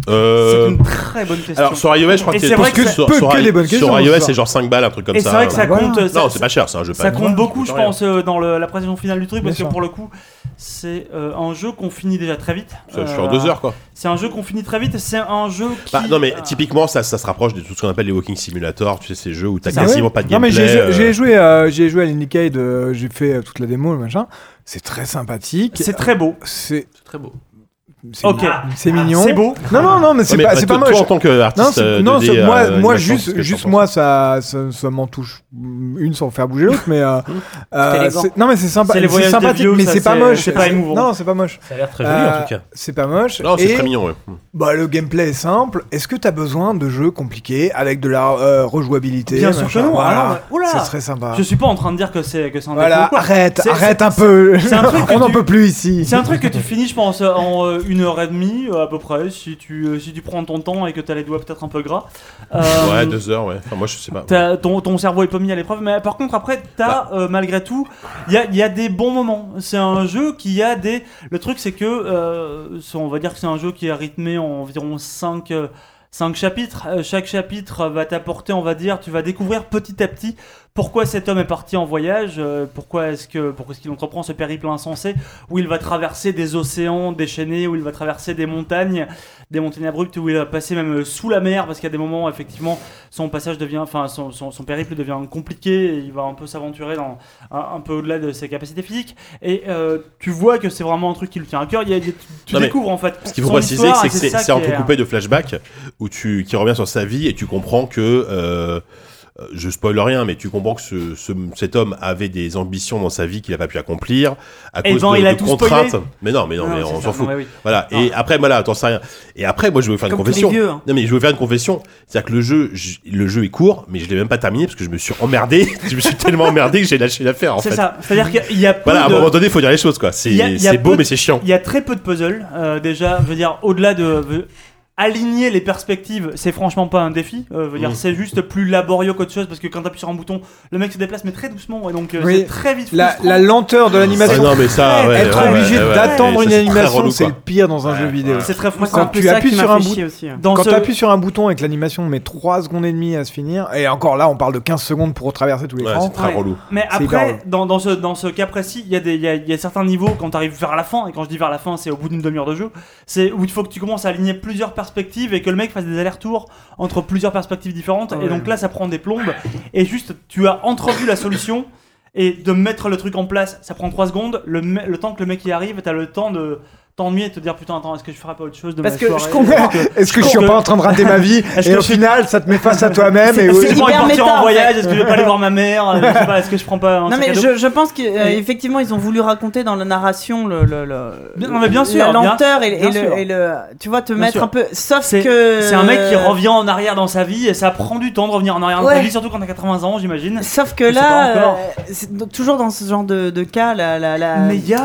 Euh, C'est une très bonne question. Alors sur iOS, je crois Et que c'est vrai que ça- sur, peu sur que sur iOS, ça. c'est genre 5 balles, un truc comme Et ça. c'est vrai que ça Voilà. compte. ça- Non, c'est pas cher, c'est un jeu Ça pas compte beaucoup, je pense, euh, dans le- la présentation finale du truc, Bien parce que pour le coup, c'est euh, un jeu qu'on finit déjà très vite. Ça, Je suis en 2 heures quoi. C'est un jeu qu'on finit très vite. C'est un jeu qui. Bah, non mais typiquement ça, ça se rapproche de tout ce qu'on appelle les walking simulator, tu sais ces jeux où t'as quasiment pas de Non mais gameplay. j'ai joué, j'ai joué à l'Indicade, euh, j'ai fait toute la démo, le machin. C'est très sympathique. C'est très beau. C'est très beau. C'est Ok. mignon. C'est mignon. C'est beau. Non non non mais c'est pas c'est toi- pas toi, moche. en tant qu'artiste Non, c'est- euh, non, 2D, c'est- moi, euh, moi animation, juste, que juste t'en moi, ça, ça, ça m'en touche une sans faire bouger l'autre, mais euh, euh, élégant. c'est- non, mais c'est sympa, C'est les des sympathique, vieux, mais ça, c'est pas c'est- moche, c'est pas émouvant. Non, c'est pas moche. Ça a l'air très joli Euh, en tout cas. C'est pas moche. Non, c'est Et, très mignon. Ouais. Bah, le gameplay est simple. Est-ce que t'as besoin de jeux compliqués avec de la euh, rejouabilité Bien sûr machin que non. Voilà. Ah oula. Ça serait sympa. Je suis pas en train de dire que c'est que c'est un défaut Voilà, ou quoi. arrête, C'est- arrête un peu. c'est un truc que On n'en tu- peut plus ici. C'est un truc que tu finis, je pense, en euh, une heure et demie euh, à peu près, si tu euh, si tu prends ton temps et que t'as les doigts peut-être un peu gras. Euh, Ouais, 2 heures, ouais. Enfin, moi je sais pas. T'as- ton, ton cerveau est pas mis à l'épreuve, mais par contre après t'as Bah. euh, malgré tout, il y a, y a des bons moments. C'est un jeu qui a des. Le truc c'est que euh, on va dire que c'est un jeu qui est rythmé en environ 5 cinq chapitres. Euh, chaque chapitre va t'apporter, on va dire, tu vas découvrir petit à petit pourquoi cet homme est parti en voyage, euh, pourquoi est-ce que pourquoi est-ce qu'il entreprend ce périple insensé où il va traverser des océans déchaînés, où il va traverser des montagnes, des montagnes abruptes, où il va passer même euh, sous la mer parce qu'il y a des moments effectivement son passage devient, enfin son, son- son périple devient compliqué, et il va un peu s'aventurer dans un, un peu au-delà de ses capacités physiques et euh, tu vois que c'est vraiment un truc qui lui tient à cœur. Il y a- a- tu Non, découvres en fait. Ce qu'il faut préciser, c'est que c'est qui est- entrecoupé de flashbacks où tu, qui revient sur sa vie et tu comprends que. euh, je spoil rien, mais tu comprends que ce, ce- cet homme avait des ambitions dans sa vie qu'il n'a pas pu accomplir à Eh cause ben, de, il a de contraintes. spoilé. Mais non, mais non, Non, mais on s'en fout. oui. Voilà. Et après, voilà, attends, ça rien. Et après, moi, je veux faire Comme une confession. vieux, hein. Non, mais je veux faire une confession. C'est-à-dire que le jeu, j- le jeu est court, mais je l'ai même pas terminé parce que je me suis emmerdé. je me suis tellement emmerdé que j'ai lâché l'affaire. C'est ça. C'est-à-dire qu'il y a Voilà, à un de- moment donné, il faut dire les choses, quoi. C'est beau, de- mais c'est chiant. Il y a très peu de puzzles. euh, déjà, je veux dire, au-delà de. Aligner les perspectives, c'est franchement pas un défi. Euh, je veux dire, Mm. c'est juste plus laborieux qu'autre chose parce que quand t'appuies sur un bouton, le mec se déplace mais très doucement et donc euh, Oui. c'est très vite. La, la lenteur de l'animation. Ah non, mais ça, ouais, être ouais, obligé ouais, d'attendre ouais, une c'est très animation, relou, c'est le pire dans un jeu vidéo. C'est très Quand frustrant. tu appuies sur un bouton, Dans quand ce- tu appuies sur un bouton et que l'animation met 3 secondes et demie à se finir, et encore là, on parle de 15 secondes pour traverser tout l'écran. Ouais. Mais C'est hyper après, relou. dans, dans ce, dans ce cas précis, il y, a des- il y, a, il y a certains niveaux quand tu arrives vers la fin, et quand je dis vers la fin, c'est au bout d'une demi-heure de jeu, c'est où il faut que tu commences à aligner plusieurs perspectives et que le mec fasse des allers-retours entre plusieurs perspectives différentes. Ouais. Et donc là, ça prend des plombes. Et juste, tu as entrevu la solution. Et de mettre le truc en place, ça prend 3 secondes. Le, le temps que le mec y arrive, t'as le temps de t'ennuyer et te dire putain, attends, est-ce que je ferais pas autre chose de Parce ma que soirée je comprends. Est-ce que je suis pas en train de rater ma vie Est-ce Et que au je- final, ça te met face à toi-même. Et Est-ce que je prends hyper partir méta, en voyage. Est-ce que je vais pas aller voir ma mère Euh, Je sais pas, est-ce que je prends pas un Non mais je, je pense qu'effectivement Et- ils ont voulu raconter dans la narration le, le, le- Bien- non, mais bien sûr, la bien- lenteur et, et bien le, sûr. et le tu vois te Bien mettre sûr. un peu sauf C'est que c'est un mec qui revient en arrière dans sa vie et ça prend du temps de revenir en arrière dans sa vie, surtout quand t'as 80 ans, j'imagine. Sauf que là, euh, c'est toujours dans ce genre de, de cas, la, la, la,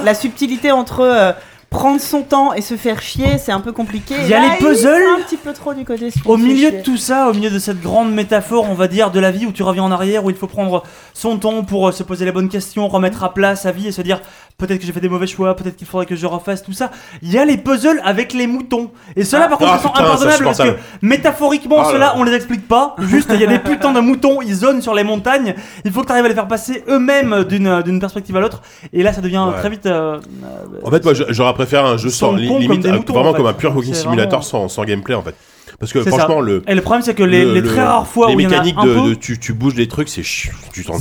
la subtilité entre euh, prendre son temps et se faire chier, c'est un peu compliqué. Il y a Là, les puzzles. un petit peu trop du côté. Au milieu de tout ça, au milieu de cette grande métaphore, on va dire, de la vie où tu reviens en arrière, où il faut prendre son temps pour euh, se poser les bonnes questions, remettre à plat sa vie et se dire peut-être que j'ai fait des mauvais choix, peut-être qu'il faudrait que je refasse tout ça. Il y a les puzzles avec les moutons. Et ceux-là, par contre, Ah, ils sont putain, impardonnables c'est parce que métaphoriquement, Ah là ceux-là, là. on les explique pas. Juste, il y a des putains de moutons, ils zonent sur les montagnes. Il faut que tu arrives à les faire passer eux-mêmes d'une perspective à l'autre. Et là, ça devient Ouais. très vite. euh, En fait, moi, j'aurais préféré un jeu sans limite, euh, moutons, vraiment en fait. comme un pur walking simulator vraiment- sans, sans gameplay en fait. Parce que franchement, ça. le. Et le problème, c'est que les- les très rares fois les où il y en a mécaniques un de, peu- de- tu, tu bouges les trucs, c'est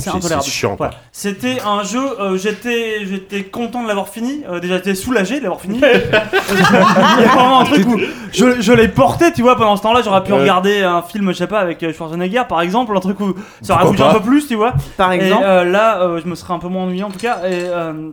intolérable. chiant. quoi. Voilà. C'était un jeu, euh, j'étais j'étais content de l'avoir fini, euh, déjà j'étais soulagé de l'avoir fini. Il y a vraiment un truc où je, je l'ai porté, tu vois, pendant ce temps-là, j'aurais pu Ouais. regarder un film, je sais pas, avec euh, Schwarzenegger par exemple, un truc où ça aurait bougé un peu plus, tu vois. Par exemple. Et euh, là, euh, je me serais un peu moins ennuyé en tout cas. Et, euh,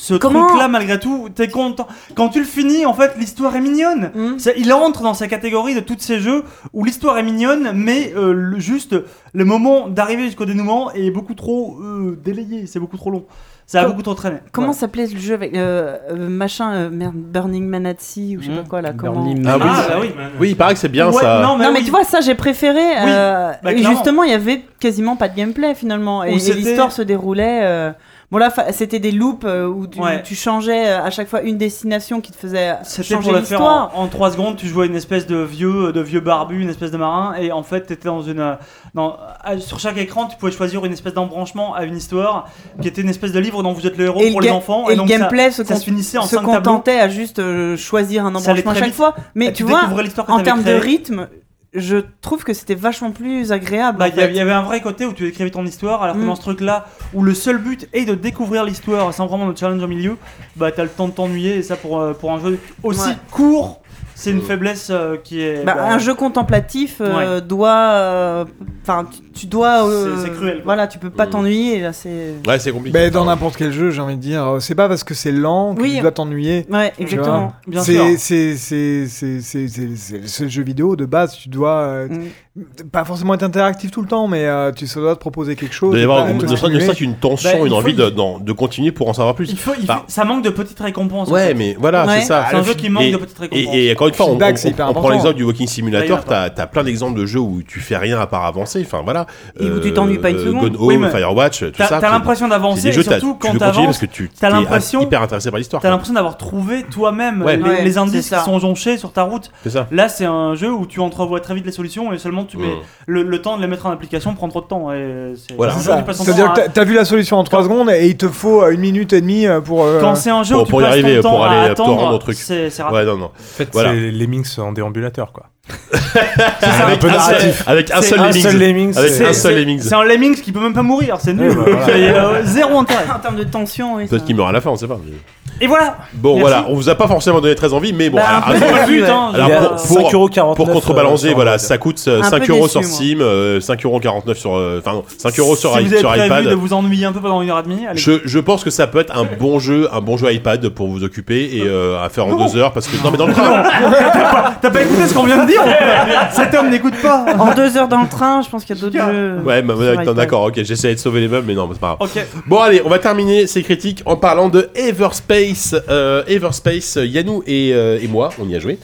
ce Comment- truc-là, malgré tout, t'es content. Quand tu le finis, en fait, l'histoire est mignonne. Hmm. Ça- il entre dans sa catégorie de tous ces jeux où l'histoire est mignonne, mais euh, le- juste le moment d'arriver jusqu'au dénouement est beaucoup trop euh, délayé, c'est beaucoup trop long. Ça a Com- beaucoup trop traîné. Comment Voilà. s'appelait le jeu avec euh, euh, machin euh, merde, Burning Manatee ou je sais pas quoi là comment Burning Ah oui, Ah, bah oui. Oui, il paraît que c'est bien Ouais, ça. non, mais, non mais oui. tu vois ça j'ai préféré euh, bah, et justement il y avait quasiment pas de gameplay finalement et, et l'histoire se déroulait euh, bon là c'était des loops euh, où tu, Ouais. tu changeais euh, à chaque fois une destination qui te faisait changer l'histoire en, en 3 secondes, tu jouais une espèce de vieux, de vieux barbu, une espèce de marin, et en fait, t'étais dans une, euh, dans, sur chaque écran, tu pouvais choisir une espèce d'embranchement à une histoire, qui était une espèce de livre dont vous êtes le héros et pour le, les enfants, et et, le donc gameplay ça, se, ça se finissait en se 5 tableaux. contentait à juste choisir un embranchement à chaque vite. fois mais Bah, tu tu vois en termes de rythme je trouve que c'était vachement plus agréable Bah, il y, avait- un vrai côté où tu écrivais ton histoire, alors que Mm. dans ce truc-là, où le seul but est de découvrir l'histoire sans vraiment de challenge au milieu, bah t'as le temps de t'ennuyer, et ça pour, euh, pour un jeu aussi Ouais. court, c'est une Mm. faiblesse euh, qui est. Bah, bah, un jeu contemplatif euh, doit euh, enfin tu, tu dois euh, C'est- cruel, quoi. voilà tu peux pas Mm. t'ennuyer là c'est Ouais, c'est compliqué. Mais dans n'importe quel jeu, j'ai envie de dire, euh, c'est pas parce que c'est lent que Oui. tu dois t'ennuyer. ouais exactement. Bien C'est- sûr. C'est c'est- c'est- c'est- c'est- c'est- c'est le jeu vidéo de base, tu dois euh, Mm. pas forcément être interactif tout le temps, mais euh, tu ça doit te proposer quelque chose. Il doit y avoir ne serait-ce qu'une tension, Bah, une envie de, continuer pour en savoir plus. Il faut, il Bah, faut- ça manque de petites récompenses. en Ouais, fait. mais voilà, Ouais. c'est ça. C'est un jeu qui manque Et- de petites récompenses. Quand une fois, on, on- on prend l'exemple du Walking Simulator. T'as as plein d'exemples de jeux où tu fais rien à part avancer. Enfin voilà. Et où tu t'ennuies pas une seconde. Gone Home, Firewatch, tout ça. t'as l'impression d'avancer, surtout tu quand continuer parce t'avances, que tu t'as es l'impression- hyper intéressé par l'histoire. t'as l'impression d'avoir trouvé toi-même Ouais. les, Ouais, les c'est indices qui sont jonchés sur ta route. C'est ça. Là, c'est un jeu où tu entrevois très vite les solutions et seulement tu mets Mm. le, temps de les mettre en application prend trop de temps. Voilà. C'est-à-dire que t'as- vu la solution en 3 secondes et il te faut euh, une minute et demie euh, pour. euh, Quand c'est un jeu Pour- où tu pour y arriver, pour aller attendre, rendre truc. c'est raté. Ouais, non, non. En fait, Voilà. C'est Lemmings en déambulateur, quoi. Avec peu un seul- narratif. Avec un C'est seul un Lemmings. seul Lemmings, Avec c'est- un seul Lemmings. C'est un Lemmings qui peut même pas mourir, c'est nul. Ouais, bah, voilà. Euh, zéro intérêt. En termes de tension, oui. Peut-être qu'il meurt à la fin, on sait pas. mais- Et voilà. Bon, Merci. voilà, on vous a pas forcément donné très envie, mais bon, Bah, alors, alors, C'est pas le but, hein. Alors, pour- pour- 5,49€. pour contrebalancer, euh, voilà, sur ça coûte euh, Un 5 peu euros sur. Steam, euh, 5,49€ sur, euh, enfin non, 5 euros sur, si i- vous avez sur prévu iPad. de vous ennuyer un peu pendant une heure et demie, allez. Je, je pense que ça peut être un bon jeu, un bon jeu iPad pour vous occuper et euh, à faire en deux heures parce que non mais dans le train. T'as pas écouté ce qu'on vient de dire Cet homme n'écoute pas. En deux heures dans le train, je pense qu'il y a d'autres jeux. Ouais, bah, sur ouais, iPad. d'accord, ok, j'essaie de sauver les meubles, mais non, c'est pas grave. Ok. Bon, allez, on va terminer ces critiques en parlant de Everspace. Euh, Everspace, Yannou et, euh, et moi, on y a joué.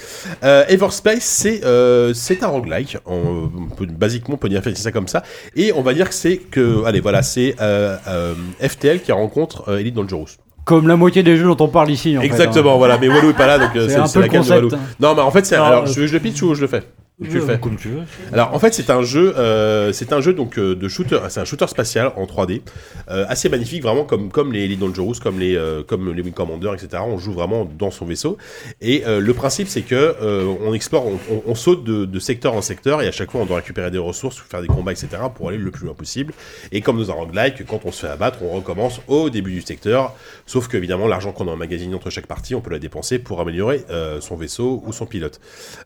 Euh, Everspace, c'est euh, c'est un roguelike. On, on peut, basiquement, on peut dire ça comme ça. Et on va dire que c'est que, allez, voilà, c'est euh, euh, FTL qui rencontre euh, Elite Dangerous. Comme la moitié des jeux dont on parle ici. En fait, Exactement, hein. voilà, mais Walou est pas là, donc euh, C'est c'est c'est la de Walou. hein. Non, mais en fait, c'est. Alors, euh, je, je le pitch ou je le fais? Tu le fais. Comme tu veux. Alors en fait c'est un jeu, euh, c'est un jeu donc euh, de shooter, c'est un shooter spatial en 3D, euh, assez magnifique vraiment comme comme les Elite Dangerous, comme les comme les Wing Commander, etc. On joue vraiment dans son vaisseau et le principe c'est que on explore, on, on- on saute de, de secteur en secteur et à chaque fois on doit récupérer des ressources, faire des combats, etc. pour aller le plus loin possible. Et comme dans un roguelike, quand on se fait abattre, on recommence au début du secteur. Sauf que évidemment l'argent qu'on a emmagasiné entre chaque partie, on peut la dépenser pour améliorer son vaisseau ou son pilote.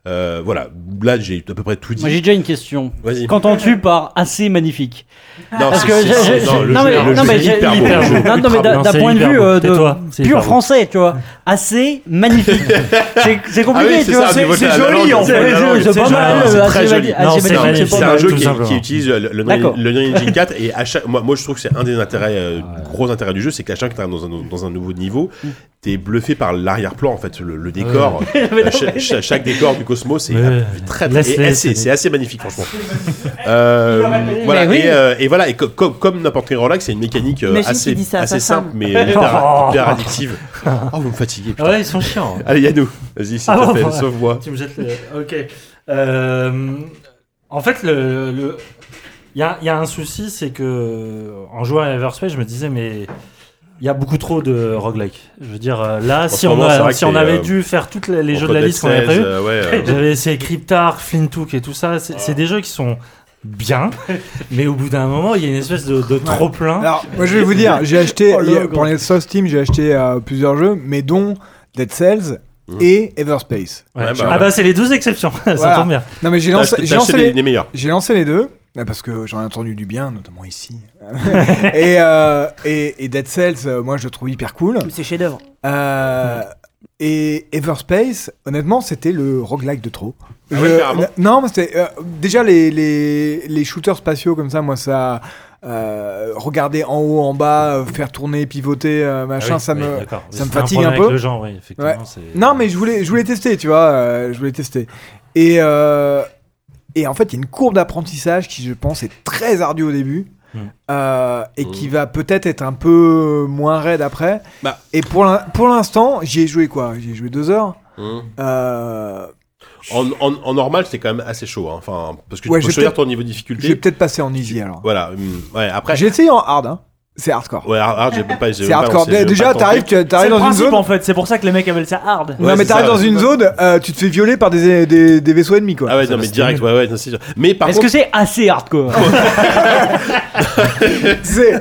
Voilà, là j'ai à peu près tout dit. Moi j'ai déjà une question. Vas-y. Qu'entends-tu par assez magnifique Non, Parce c'est- que non, mais- d'un point de vue euh, de pur français, tu vois, assez magnifique. C'est compliqué, Ah c'est tu vois. c'est- joli, en c'est- fait. langue, C'est pas joli, mal, c'est assez magnifique, un jeu qui, utilise le, Unreal Engine 4 et à chaque, moi, moi je trouve que c'est un des intérêts, euh, gros intérêts du jeu, c'est qu'à chaque fois que tu dans un, dans un nouveau niveau, t'es bluffé par l'arrière-plan en fait, le, le décor, Euh, cha- cha- chaque décor du cosmos Ouais. très, très et assez- c'est- c'est assez magnifique franchement. Euh, voilà Mais oui. et, euh, et voilà et co- co- comme n'importe quel roguelike, c'est une mécanique euh, assez assez simple mais hyper, hyper addictive. Oh vous me fatiguez. putain. Ouais, ils sont chiants. Allez Yannou, vas-y s'il Ah te bon, plaît, voilà. sauve-moi. Tu me jettes le. Ok. Euh, en fait, le. le- Il y a, il y a un souci, c'est que en jouant à Everspace, je me disais, mais il y a beaucoup trop de roguelike. Je veux dire, euh, là, si on, moment, a- si avait euh, dû faire tous les, les jeux de la liste qu'on avait 16, prévu, euh, ouais, euh, j'avais essayé Cryptar, Flintook et tout ça. C'est des jeux qui sont bien, mais au bout d'un moment, il y a une espèce de, de trop plein. Alors, moi je vais vous dire, j'ai acheté, Oh, a- pour les soft Steam, j'ai acheté euh, plusieurs jeux, mais dont Dead Cells Mhm. et Everspace. Ouais. Ouais, bah, ah bah c'est les deux exceptions, ça Voilà. tombe bien. Non, mais j'ai lancé, lancé les, les, les meilleurs. j'ai lancé les deux, bah, parce que j'en ai entendu du bien, notamment ici. et, euh, et, et Dead Cells, euh, moi je le trouve hyper cool. C'est chef-d'œuvre. Euh, et Everspace, honnêtement, c'était le roguelike de trop. Ah Je- carrément. non, mais c'était euh, déjà les, les, les shooters spatiaux comme ça, moi ça. euh, regarder en haut, en bas, euh, faire tourner, pivoter, euh, machin, Ah oui, ça oui, me, ça me C'est fatigue un avec peu. Le genre, oui, effectivement, Ouais. Non, mais je voulais, je voulais tester, tu vois, euh, je voulais tester. Et, euh, et en fait, il y a une courbe d'apprentissage qui, je pense, est très ardue au début. Mm. euh, et qui va peut-être être un peu moins raide après. Bah. Et pour l'in- pour l'instant, j'y ai joué quoi J'y ai joué deux heures. Hum. Euh, En, en, en normal, c'est quand même assez chaud. hein. Enfin, parce que Ouais, tu peux j'ai choisir ton niveau de J'ai difficulté. peut-être passé en easy alors. Voilà. hum, Ouais. Après. J'ai essayé en hard, hein. C'est hardcore. Ouais, hard, j'ai pas. j'ai C'est hardcore. Déjà, t'arrives tu- dans une principe zone. en fait, c'est pour ça que les mecs appellent ça hard. Non, Ouais, mais t'arrives dans une zone, euh, tu te fais violer par des, des, des vaisseaux ennemis quoi. Ah ouais, non, mais direct, ouais, ouais, non, c'est sûr. Mais par Est-ce que c'est assez hardcore C'est-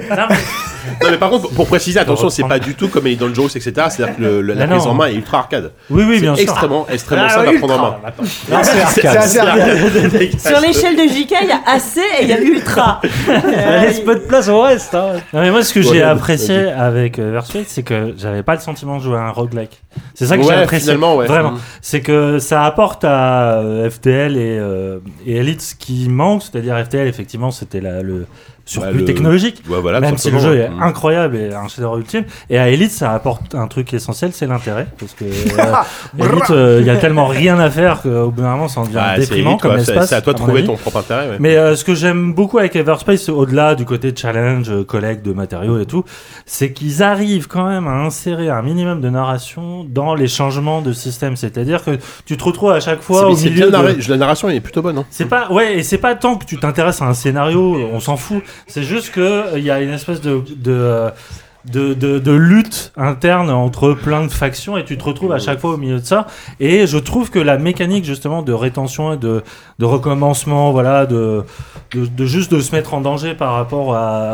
non, mais par contre, pour préciser, attention, c'est pas du tout comme Elite Dangerous, etc. C'est-à-dire que le- le- la Mais prise non. en main est ultra arcade. Oui, oui, C'est bien sûr. extrêmement, extrêmement Ah, simple à prendre en main. c'est assez arcade. Sur l'échelle de JK, il y a AC et il y a Ultra. Ça laisse peu de place au reste. hein. Non, mais moi, ce que Ouais, j'ai apprécié avec euh, Versuit, c'est que j'avais pas le sentiment de jouer à un roguelike. C'est ça que j'ai Ouais, apprécié. finalement, ouais. Vraiment. Mm. C'est que ça apporte à euh, FTL et, euh, et Elite ce qui manque, c'est-à-dire FTL, effectivement, c'était la- le surplus Bah, le- technologique. Ouais, voilà, même si le jeu ouais. est incroyable et un chef-d'œuvre ultime. Et à Elite, ça apporte un truc essentiel, c'est l'intérêt. Parce que euh, Elite, euh, il y a tellement rien à faire qu'au bout d'un moment, ça en devient Ouais, c'est déprimant Elite, comme. C'est- espace. c'est à toi de trouver avis. ton propre intérêt, ouais. Mais euh, ce que j'aime beaucoup avec Everspace, c'est au-delà du côté challenge, euh, collecte de matériaux et tout, c'est qu'ils arrivent quand même à insérer un minimum de narration dans les changements de système. C'est-à-dire que tu te retrouves à chaque fois au c'est milieu bien de... narré. La narration est plutôt bonne. hein. C'est pas ouais et c'est pas tant que tu t'intéresses à un scénario, on s'en fout. C'est juste que il y a une espèce euh, de, de, de lutte interne entre plein de factions et tu te retrouves à chaque fois au milieu de ça. Et je trouve que la mécanique justement de rétention et de, de recommencement, voilà, de, de, juste de se mettre en danger par rapport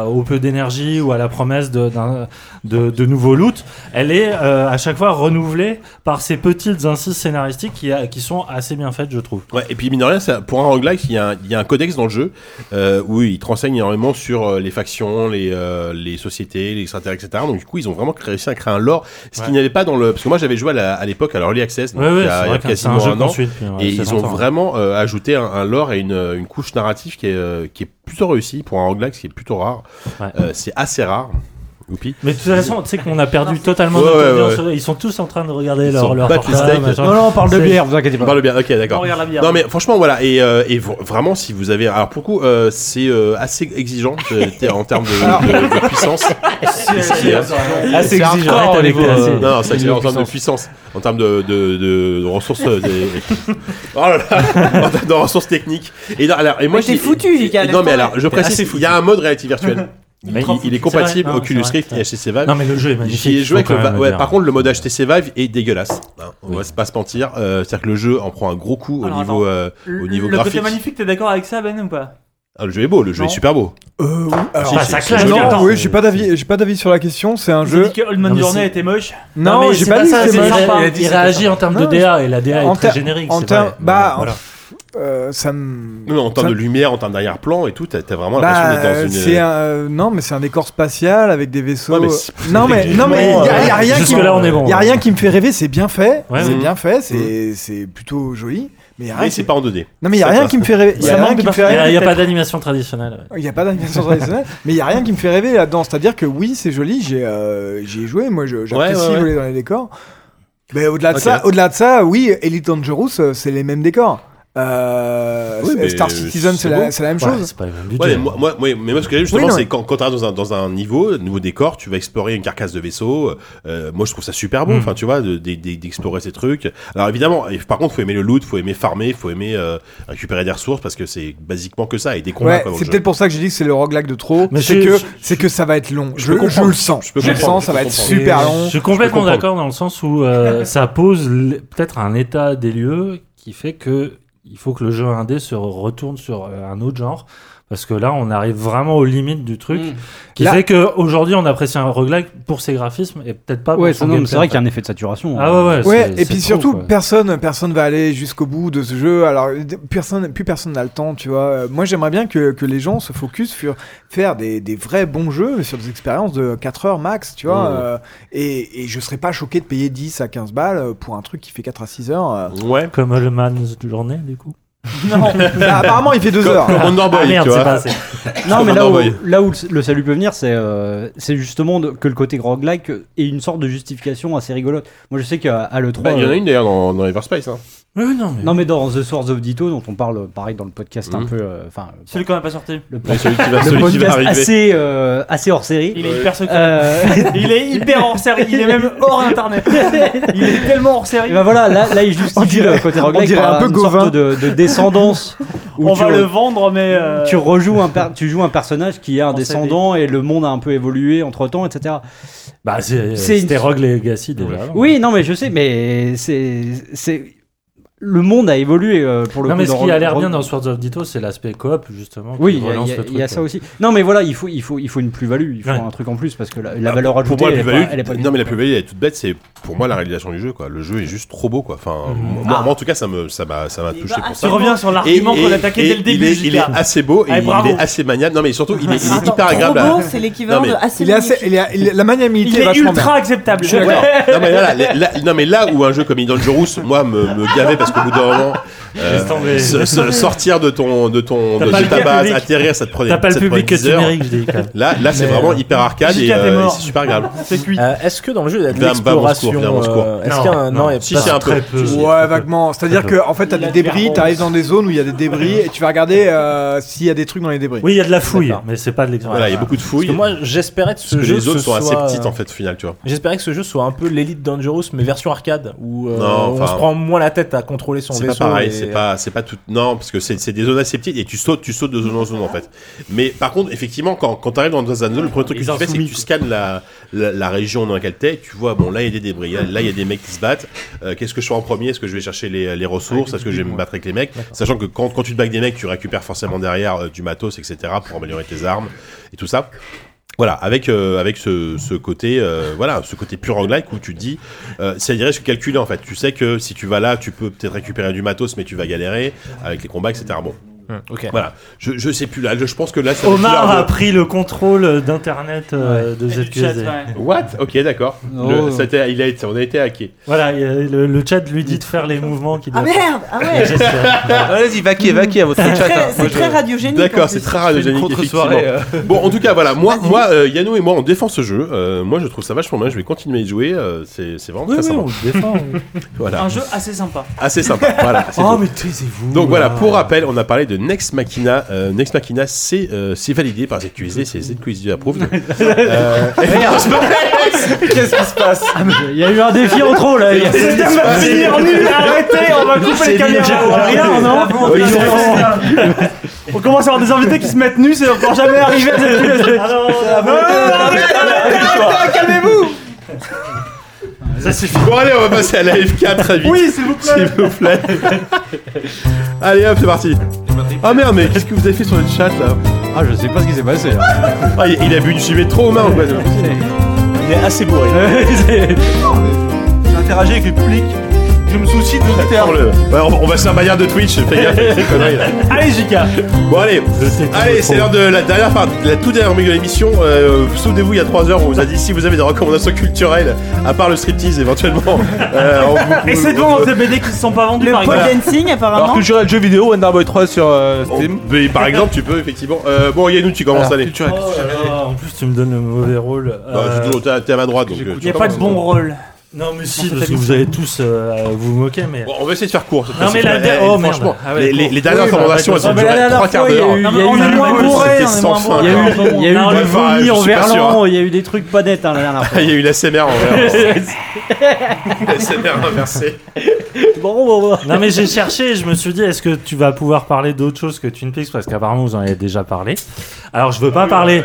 au peu d'énergie ou à la promesse d'un- de, de nouveaux loot, elle est euh, à chaque fois renouvelée par ces petites incises scénaristiques qui, a- qui sont assez bien faites, je trouve. Ouais, et puis mine de rien, ça- pour un roguelike, il y, a un- il y a un codex dans le jeu euh, où il te renseigne énormément sur euh, les factions, les, euh, les sociétés, les extraterrestres, etc. Donc du coup, ils ont vraiment réussi à créer un lore, ce Ouais. qu'il n'y avait pas dans le... Parce que moi, j'avais joué à l'époque à l'Early Access, donc Ouais, ouais, il y a, il y quasiment un un an. suit ouais, et ils ont vraiment euh, ajouté un, un lore et une, une couche narrative qui est, euh, qui est plutôt réussie pour un roguelike, ce qui est plutôt rare. Euh, c'est assez rare. Youpi. Mais de toute façon, tu sais qu'on a perdu totalement Ouais, notre ouais, audience. ouais. Ils sont tous en train de regarder Ils leur, leur portable. Non, non, on parle de C'est- bière, vous inquiétez On pas. parle bien, ok, d'accord. On regarde la bière. Non, mais franchement, voilà. Et, euh, et vraiment, si vous avez. Alors, pour coup, euh, c'est euh, assez exigeant en termes de, de- de puissance. Hein. Assez C'est exigeant euh, Non, non, c'est niveau en termes de puissance. en termes de, de, de, de ressources, euh, oh là là, en termes de ressources techniques. Et, non, alors, et moi, j'ai- foutu, Non, mais alors, je précise, foutu. il y a un mode réalité virtuelle. Mais il, il est compatible non, Oculus. Rift et HTC Vive. Non, mais le jeu est magnifique. Joué avec le ouais, par contre, le mode HTC Vive est dégueulasse. hein, on va pas se mentir. Euh, C'est-à-dire que le jeu en prend un gros coup au niveau, euh, au niveau le graphique. côté magnifique, t'es d'accord avec ça, Ben ou pas Ah, le jeu est beau, le jeu Non. est super beau. Euh, oui, alors, Bah, ça claque, non, oui, j'ai pas d'avis, j'ai pas d'avis sur la question. C'est un jeu. dit que Non, mais Journey était moche. Non, mais j'ai pas dit ça. Il a Il, dit il c'est réagit en termes de Non, DA et la DA est en très générique. en termes- vrai. bah, Voilà. Euh, ça me. Non, en termes ça- de lumière, en termes d'arrière-plan et tout, t'as vraiment Bah, l'impression d'être dans une. c'est un, euh, non, mais c'est un décor spatial avec des vaisseaux. Ouais, mais c'est- non, mais non, mais il y, a- y a rien qui. Jusque-là, on est bon. Y a rien qui me fait rêver. C'est bien fait. Ouais, c'est bien fait. C'est c'est plutôt joli. Mais c'est pas en 2D. Non, mais il y a rien qui me fait rêver. Il a n'y a, pas d'animation traditionnelle. Il n'y a pas d'animation traditionnelle, mais il n'y a rien qui me fait rêver là-dedans. C'est-à-dire que oui, c'est joli, j'ai euh, j'y ai joué, moi j'apprécie voler dans les décors. Mais au-delà de, ça, au-delà de ça, oui, Elite Dangerous, euh, c'est les mêmes décors. Euh, Oui, mais Star Citizen, c'est la, même Ouais, chose. c'est pas le même Ouais, mais moi, moi, moi- mais moi, ce que j'aime justement, Oui, c'est quand, quand tu dans un, dans un niveau, un nouveau décor, tu vas explorer une carcasse de vaisseau. euh, moi, je trouve ça super beau, Mm. enfin, tu vois, de- de- de- d'explorer ces trucs. Alors, évidemment, par contre, faut aimer le loot, faut aimer farmer, faut aimer euh, récupérer des ressources parce que c'est basiquement que ça et des combats. Ouais, c'est peut-être pour ça que j'ai dit que c'est le roguelike de trop. Mais C'est que, je- c'est que ça va être long. je Je, peux je le sens. Je peux Je le sens, ça va être super long. Je suis complètement d'accord dans le sens où euh, ça pose peut-être un état des lieux qui fait que il faut que le jeu indé se retourne sur euh, un autre genre. Parce que là, on arrive vraiment aux limites du truc, Mm. qui Là- fait qu'aujourd'hui, on apprécie un roguelike pour ses graphismes et peut-être pas pour Ouais, son mais gameplay, c'est vrai qu'il y a un effet de saturation. Ah ouais, ouais. Et puis surtout, trop, personne, personne va aller jusqu'au bout de ce jeu. Alors, personne, plus personne n'a le temps, tu vois. Euh, Moi, j'aimerais bien que, que les gens se focus sur faire des, des vrais bons jeux, sur des expériences de 4 heures max, tu vois. Euh, et, et je serais pas choqué de payer 10 à 15 balles pour un truc qui fait 4 à 6 heures. euh. Ouais. Comme le Man's journée, du coup. Non, Bah, apparemment, il fait 2 heures. Comme Wonder Boy, Ah merde, tu c'est vois. pas assez. Non, mais là où, Boy. là où le salut peut venir, c'est euh, c'est justement de- que le côté roguelike ait une sorte de justification assez rigolote. Moi, je sais qu'à à l'E3. Bah, il y en a euh, une d'ailleurs dans, dans Everspace. Hein. Oui, non, mais. Non, mais dans The Source of Ditto, dont on parle pareil dans le podcast un Mhm. peu. euh, Enfin, Celui qu'on n'a pas sorti. le, Ouais, celui qui va, le celui qui va podcast arriver. assez, euh, assez hors série. Il est hyper secret. Euh, Il est hyper hors série. Il est même hors internet. Il est tellement hors série. et ben voilà, là, là il On justifie dirait- le côté on roguelike dirait par un peu une Gauvin. sorte de, de descendance. où On tu va re- le vendre, mais. euh, tu rejoues un per- tu joues un personnage qui est un En descendant et le monde a un peu évolué entre temps, etc. Bah, c'est- C'est une- c'était Rogue Legacy déjà. Oui, non, mais je sais, mais c'est c'est le monde a évolué euh, pour le Non, coup. mais ce qui a l'air bien dans Swords of Ditto, c'est l'aspect coop, justement. qui Oui, il y a- y, ça quoi. aussi. Non, mais voilà, il faut, il faut, il faut une plus-value, il faut Ouais. un truc en plus parce que la, la Ah, valeur pour ajoutée, moi, la elle, est plus-value, pas, elle est pas non mais la plus-value elle est toute bête, c'est pour moi la réalisation du jeu quoi. Le jeu est juste trop beau quoi. Enfin, Mhm. moi, moi, en tout cas ça me ça m'a ça m'a touché pour Tu ça. reviens sur l'argument qu'on attaquait dès le début. Il est, il est Jika. assez beau et Allez, il est assez maniable. Non mais surtout il est, hyper agréable. trop à- beau, c'est l'équivalent de assez Il est assez, magnifique. il est- il- la maniabilité Il est ultra acceptable. Non mais là, où un jeu comme Dangerous, moi me, me gavait parce qu'au bout d'un euh, se- se- sortir de ton de ton T'as de, pas de le ta public. base, atterrir, ça te prenait T'as pas le public que 10 tu heures. mérites, je dis quand même. Là, là, c'est vraiment euh, hyper arcade et, euh, et c'est super agréable. C'est cuit. Euh, est-ce que dans le jeu, il y a de l'exploration euh, Est-ce Non, qu'il y a un. non. Non, il y a Si, pas si, un peu. peu. Ouais, vaguement. C'est-à-dire que en fait, t'as des débris, t'arrives dans des zones où il y a des débris et tu vas regarder s'il y a des trucs dans les débris. Oui, il y a de la fouille, mais c'est pas de l'exploration. Voilà, il y a beaucoup de Parce fouilles. que moi, j'espérais que ce Parce que jeu les zones sont assez soit- petites en fait, au final, tu vois. J'espérais que ce jeu soit un peu l'Elite Dangerous, mais version arcade, où on se prend moins la tête à contrôler son C'est vaisseau. pas pareil, c'est pas, c'est pas tout. Non, parce que c'est c'est des zones assez petites et tu sautes, tu sautes de zone en zone en fait. Mais par contre, effectivement, quand, quand tu arrives dans une zone, le premier truc que tu fais, c'est que tu scannes la, la, la région dans laquelle t'es. Tu vois, bon, là il y a des débris, là il y a des mecs qui se battent. Euh, Qu'est-ce que je fais en premier? Est-ce que je vais chercher les, les ressources? Est-ce que je vais me battre avec les mecs? Sachant que quand, quand tu te bats avec des mecs, tu récupères forcément derrière euh, du matos, etc. pour améliorer tes armes et tout ça. Voilà, avec euh, avec ce, côté euh, voilà, ce côté pur roguelike où tu dis euh, c'est des risques calculés en fait. Tu sais que si tu vas là, tu peux peut-être récupérer du matos mais tu vas galérer avec les combats etc. Bon, Voilà. Je, je sais plus là, je pense que là ça va être Omar a pris le contrôle d'internet euh, de ZQSD. ouais. What? Ok, d'accord. Oh. A été- il a été, on a été hacké. Voilà, le, le chat lui dit de faire les mouvements qu'il Ah doit merde Ah ouais. Allez-y, vaquez, vaquez à votre chat. hein. c'est très radiogénique. D'accord, c'est très radiogénique contre-soirée. euh. Bon, en tout cas, voilà, moi, Vas-y. moi, euh, Yannou et moi, on défend ce jeu. Euh, moi, je trouve ça vachement bien. Je vais continuer à y jouer. euh, c'est, c'est vraiment Oui, très oui, sympa. on le défend. Voilà, Un jeu assez sympa. assez sympa. Voilà. Oh, mais taisez-vous. Donc voilà, là. pour rappel, on a parlé de Next Machina. Euh, Next Machina, c'est euh, c'est validé par ZQSD, c'est ZQSD approved. Euh, Qu'est-ce qui se passe Ah, Il y a eu un défi en trop là. Il y a- C'est va finir nul, arrêtez, on va couper les caméras. Rien, non On commence à avoir des invités qui se mettent nus, c'est encore jamais arrivé à. Ah non, Non, non, arrêtez, calmez-vous ça suffit. Bon allez, on va passer à la F4 très vite. Oui, s'il vous plaît S'il vous plaît. allez hop, c'est parti. Ah merde, mais qu'est-ce que vous avez fait sur le chat là Ah, je sais pas ce qui s'est passé. là. Ah, il, il a bu du sujet trop aux mains ou quoi Il est assez bourré. J'interagis avec le public. Je me soucie de l'auditeur. Attends, le- Ouais, on, va- on va se faire bagarre de Twitch, fais gaffe avec ces conneries là. Allez, Jika Bon allez, allez, c'est l'heure de la dernière part, de la toute dernière de l'émission. Euh, Souvenez-vous, il y a 3 heures, on vous a dit si vous avez des recommandations culturelles, à part le striptease éventuellement. euh, on vous- Et c'est devant des BD qui se sont pas vendus, Le par pole exemple. dancing, Alors apparemment. culturel jeu vidéo, Wonderboy 3 sur euh, on- Steam. mais par exemple, tu peux effectivement. Euh, bon, Yannou, tu commences, allez. culturel. Oh là là, en plus, tu me donnes le mauvais rôle. Bah, Euh, c'est toujours- T'es t'es à ma droite, donc. euh, Il tu n'y a pas de commences. bon rôle. Non, mais si, parce que vous allez tous euh, vous moquer, mais. Bon, on va essayer de faire court. Non, mais la Eh, der- oh, franchement, Ah ouais, les, les- dernières Oui, bah, recommandations, ouais, elles ont duré mais la dernière 3 quarts fois, il y a d'heure. il y a eu du moins vomi, bourré, c'était on est sans fin. Il y a eu, enfin, vomi en verlan, il y a eu des trucs pas nets hein, la dernière fois. Il y a eu l'ASMR en vrai. L'ASMR inversé. Bon, bon, bon. Non mais j'ai cherché je me suis dit est-ce que tu vas pouvoir parler d'autre chose que Twin Peaks? Parce qu'apparemment vous en avez déjà parlé. Alors je veux pas parler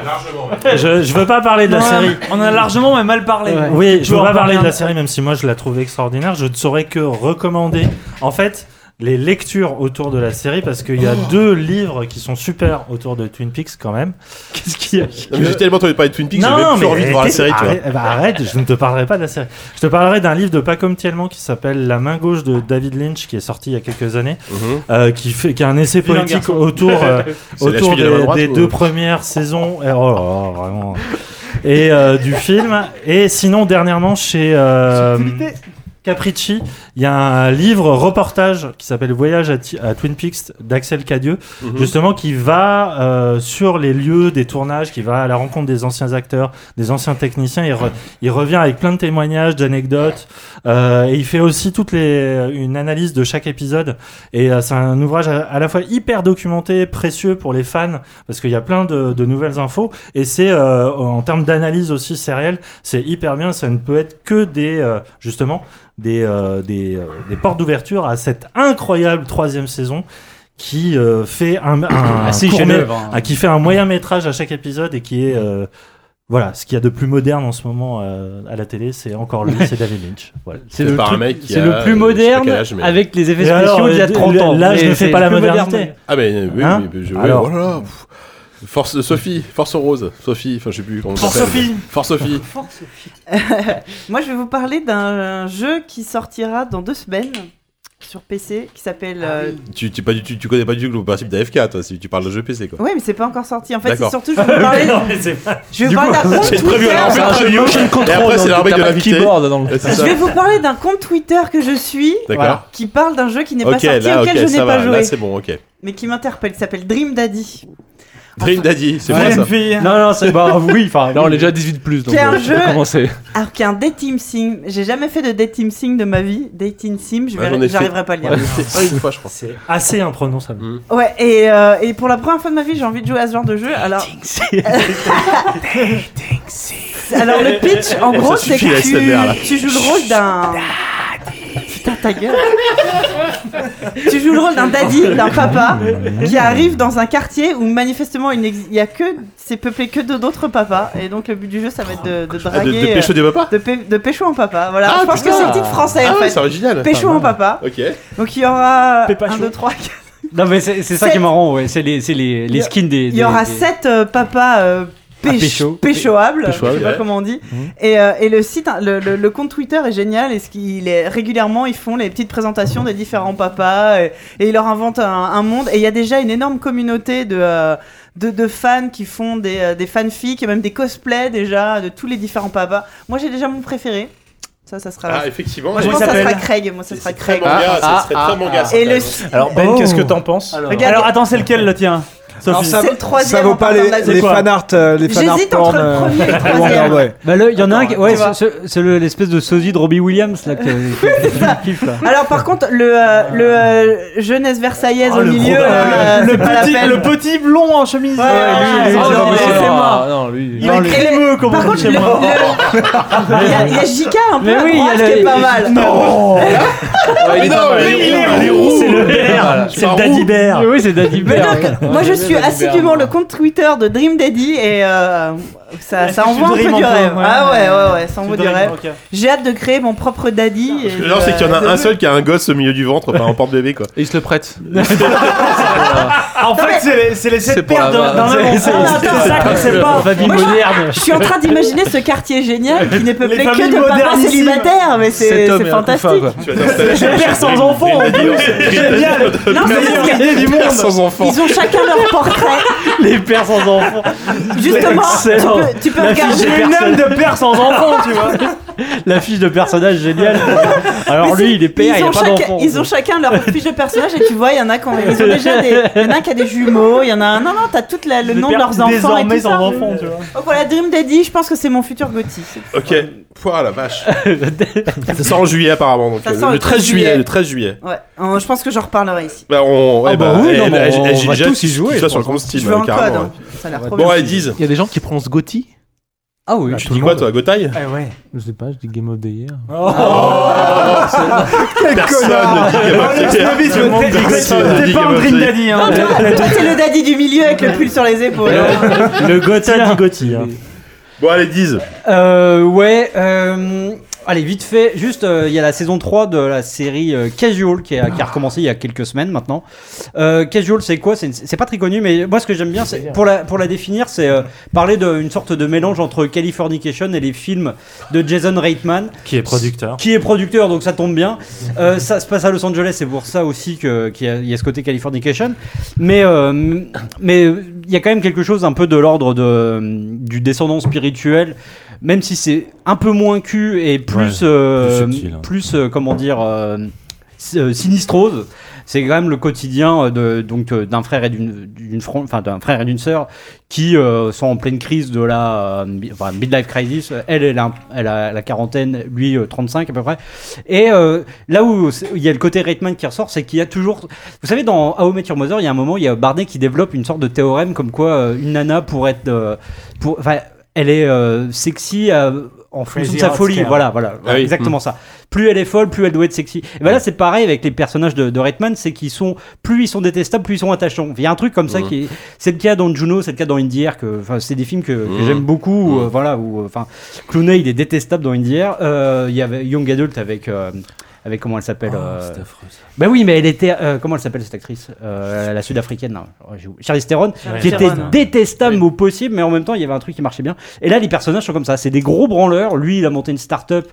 je, je veux pas parler de la Non, série. On a largement mais mal parlé. Ouais. Oui, je veux pas parler de la série même si moi je la trouve extraordinaire, je ne saurais que recommander en fait les lectures autour de la série parce qu'il y a deux livres qui sont super autour de Twin Peaks quand même. Qu'est-ce qu'il y a mais J'ai tellement entendu parler de Twin Peaks, j'ai même plus envie de voir la série, tu vois. arrête, bah, arrête, je ne te parlerai pas de la série. Je te parlerai d'un livre de Pacom Tielman qui s'appelle La main gauche de David Lynch qui est sorti il y a quelques années, Mhm. euh, qui fait qui a un essai politique autour euh, autour de des, droite des ou- deux premières saisons. Et, oh là là, vraiment. Et euh, du film. Et sinon dernièrement chez euh, Capricci, il y a un livre reportage qui s'appelle Voyage à, Twin Peaks d'Axel Cadieux, Mhm. justement qui va euh, sur les lieux des tournages, qui va à la rencontre des anciens acteurs, des anciens techniciens. Il, re- il revient avec plein de témoignages, d'anecdotes, euh, et il fait aussi toute les, une analyse de chaque épisode. Et euh, c'est un ouvrage à, à la fois hyper documenté, précieux pour les fans, parce qu'il y a plein de, de nouvelles infos, et c'est en termes d'analyse aussi sérielle, c'est hyper bien. Ça ne peut être que des justement des, euh, des, euh, des portes d'ouverture à cette incroyable troisième saison qui euh, fait un, un, Assez court- chef-d'œuvre, hein. qui fait un moyen métrage à chaque épisode et qui est euh, voilà ce qu'il y a de plus moderne en ce moment euh, à la télé c'est encore lui c'est David Lynch voilà. C'est Fait le, par un truc- mec qui c'est a, le plus moderne quel âge, mais- avec les effets Et spéciaux d'il y a euh, 30 ans. là, je Mais ne fais c'est pas la modernité. moderne. Ah, mais oui, Hein oui, je- oui, Alors. voilà. Pff. Force Sophie, Force Rose, Sophie, enfin je sais plus comment Force ça s'appelle. Sophie. Force Sophie. Moi, je vais vous parler d'un jeu qui sortira dans deux semaines sur PC qui s'appelle. euh, Tu, tu, pas du, tu, tu connais pas du tout le principe d'AFK, toi, si tu parles de jeu PC, quoi. Ouais, mais c'est pas encore sorti. En fait, c'est surtout, je vais vous parler. Non, mais c'est pas- Je vais Du vous parler coup, d'un compte Twitter. C'est Et après, l'armée de keyboard dans le- Je vais vous parler d'un compte Twitter que je suis. Qui parle d'un jeu qui n'est pas sorti, là, auquel je n'ai pas va. joué. Là, c'est bon, ok. mais qui m'interpelle. Il s'appelle Dream Daddy. Dream Daddy, c'est Ouais, moi une ça. fille. Non, non, c'est bah oui, enfin. Là, on est déjà à 18 plus. Donc, C'est un euh, jeu. on va commencer. Alors qu'il y a un dating sim. J'ai jamais fait de dating sim de ma vie. Dating sim, je vais- j'en ai fait. j'arriverai pas à le dire. Ouais, c'est pas une fois, je crois. C'est assez imprononçable. Ouais, et, euh, et pour la première fois de ma vie, j'ai envie de jouer à ce genre de jeu. Alors, alors le pitch, en gros, c'est suffit, que la tu, SMR, là. tu joues le rôle d'un. Putain, ta gueule. tu joues le rôle d'un daddy, d'un papa, qui arrive dans un quartier où manifestement il n'exi- il y a que. C'est peuplé que de d'autres papas. Et donc le but du jeu, ça va être de, de Ah, de, draguer. de pécho euh, des papas de, pé- de pécho en papa. Voilà, Ah, je pense putain. que c'est le titre français Ah en ouais, fait. c'est original. Pécho en papa. Ok. Donc il y aura Pépacho. 1, 2, 3, Non, mais c'est ça qui est marrant, ouais. C'est les, c'est les, les skins des. Il y aura des- 7 papas euh, Ah, péch- pécho. péchoables, Péchoables, je sais pas ouais. comment on dit. Mhm. Et, euh, et le site, hein, le, le- le compte Twitter est génial. Et ce qu'il est régulièrement, ils font les petites présentations des différents papas et, et ils leur inventent un, un monde. Et il y a déjà une énorme communauté de euh, de, de fans qui font des, euh, des fanfics et même des cosplays déjà de tous les différents papas. Moi, j'ai déjà mon préféré. Ça, ça sera. Ah, effectivement. Moi, je Comment pense que ça sera Craig. Moi, ça sera c'est très Craig. manga, Ah, ça serait ah, très manga. ça, Et le. Alors Ben, Oh. qu'est-ce que t'en penses Alors attends, c'est lequel le tien? Alors, ça, c'est le troisième ça vaut en pas partant les, de la- les C'est quoi fan art, euh, les fan art J'hésite entre porn, le euh, premier et le de troisième. Wonder Boy. Bah, il y en a un, qui- ouais, Tu vois. c'est- c'est c'est le- l'espèce de sosie de Robbie Williams là que que je kiffe là. Alors par contre le euh, le euh, jeunesse versaillaise Oh, au le milieu, gros- euh, le, c'est pas la petit, peine. le petit blond en chemise. Ouais, euh, lui, lui, ah, c'est non, pas mais possible. c'est moi. Ah, non, lui. Il est crémeux, comme Par on dit contre, chez le- moi. le- il y a, il y a Jika un peu Mais à oui, il y a droite le- qui est pas mal. Non il est mais Il est il est roux. C'est le bear, c'est le daddy bear. Oui, c'est Daddy Mais Bear. donc, moi je suis Daddy assidûment le compte Twitter de Dream Daddy et euh, ça, envoie un peu du un rêve. ouais, ah ouais, ouais. ouais, ça envoie du rêve. J'ai hâte de créer mon propre daddy. et Le genre, c'est qu'il y en a un seul qui a un gosse au milieu du ventre, enfin en porte-bébé quoi. Et il se le prête. Ah, en fait, c'est les, c'est les C'est sept pour paires la- d'un d'un c'est- C'est ça qu'on sait pas. Je- moderne. Je suis en train d'imaginer ce quartier génial qui n'est peuplé que de papas célibataires, mais c'est un fantastique. chez- Père sans enfant, en plus. Génial. Non, mais du monde. Sans enfant. Ils ont chacun leur portrait. Les pères sans enfants. Justement. Peux, tu peux regarder. J'ai de père sans enfant, tu vois. La fiche de personnage géniale. Alors lui, il est père, il ils a ont, pas chacun, d'enfant. ils ont chacun leur fiche de personnage et tu vois, il y en a qui ont, ils ont déjà des, il y en a un qui a des jumeaux, il y en a un, non, non, t'as tout la- le nom de leurs enfants et Désormais tout sans ça. enfant, tu vois. Donc voilà, Dream Daddy, je pense que c'est mon futur Gotti. Ok. Pouah la vache. ça sort en juillet apparemment. Donc, Ça euh, sort le le 13 juillet. juillet. Le 13 juillet. Ouais, euh, je pense que j'en reparlerai ici. Bah on. Ah bah bah, oui, non, mais on j'ai va déjà tous y jouer, je ça sur le pense. compte Steam. Je veux un code, carrément. hein. ça a l'air trop Bon, allez, 10. Il y a des gens qui prononcent Gotti Ah oui. Tu dis quoi toi, Gotaille Ah ouais. Je sais pas, je dis Game of the Year. Le monde dit t'es- pas un Dream. Daddy, hein. Non, toi, t'es le daddy du milieu avec le pull sur les épaules. Le Gotha dit Gotti. hein. Bon, allez, 10. Euh, ouais, euh, allez, vite fait, juste, euh, il y a la saison 3 de la série euh, Casual qui a, qui a recommencé il y a quelques semaines maintenant. Euh, Casual, c'est quoi? C'est pas très connu, mais moi, ce que j'aime bien, c'est pour la, pour la définir, c'est euh, parler d'une sorte de mélange entre Californication et les films de Jason Reitman, Qui est producteur. qui est producteur, donc ça tombe bien. Euh, ça se passe à Los Angeles, c'est pour ça aussi que- qu'il y, a- il y a ce côté Californication. Mais euh, mais il y a quand même quelque chose un peu de l'ordre de du descendant spirituel, même si c'est un peu moins cul et plus Ouais, euh, plus subtil, hein. plus, euh, comment dire euh, si- sinistrose. C'est quand même le quotidien de donc d'un frère et d'une enfin d'un frère et d'une sœur qui euh, sont en pleine crise de la euh, enfin, midlife crisis. Elle, elle a, elle a la quarantaine, lui euh, 35 à peu près. Et euh, là où il y a le côté Reitman qui ressort, c'est qu'il y a toujours. Vous savez, dans How I Met Your Mother, il y a un moment, il y a Barney qui développe une sorte de théorème comme quoi une nana pourrait être. euh, pour, enfin, elle est euh, sexy euh, en fonction de sa folie. Voilà, voilà, Ah oui. exactement ça. Plus elle est folle, plus elle doit être sexy. Et ben là, c'est pareil avec les personnages de, de Reitman, c'est qu'ils sont plus ils sont détestables, plus ils sont attachants. Il y a un truc comme ça Mhm. qui est, c'est le cas dans Juno, c'est le cas dans Indie Air, que, enfin, c'est des films que, que Mhm. j'aime beaucoup. Mhm. euh, voilà, où, enfin, Clooney, il est détestable dans Indie Air. Euh, Il y avait Young Adult avec. Avec comment elle s'appelle Oh, euh, c'est affreux, ça. Bah oui, mais elle était. euh, comment elle s'appelle cette actrice Euh, La sud-africaine, là. Oh, j'ai oublié. Charlize Theron, Charlize qui était hein. détestable au possible, mais en même temps, il y avait un truc qui marchait bien. Et là, les personnages sont comme ça. C'est des gros branleurs. Lui, il a monté une start-up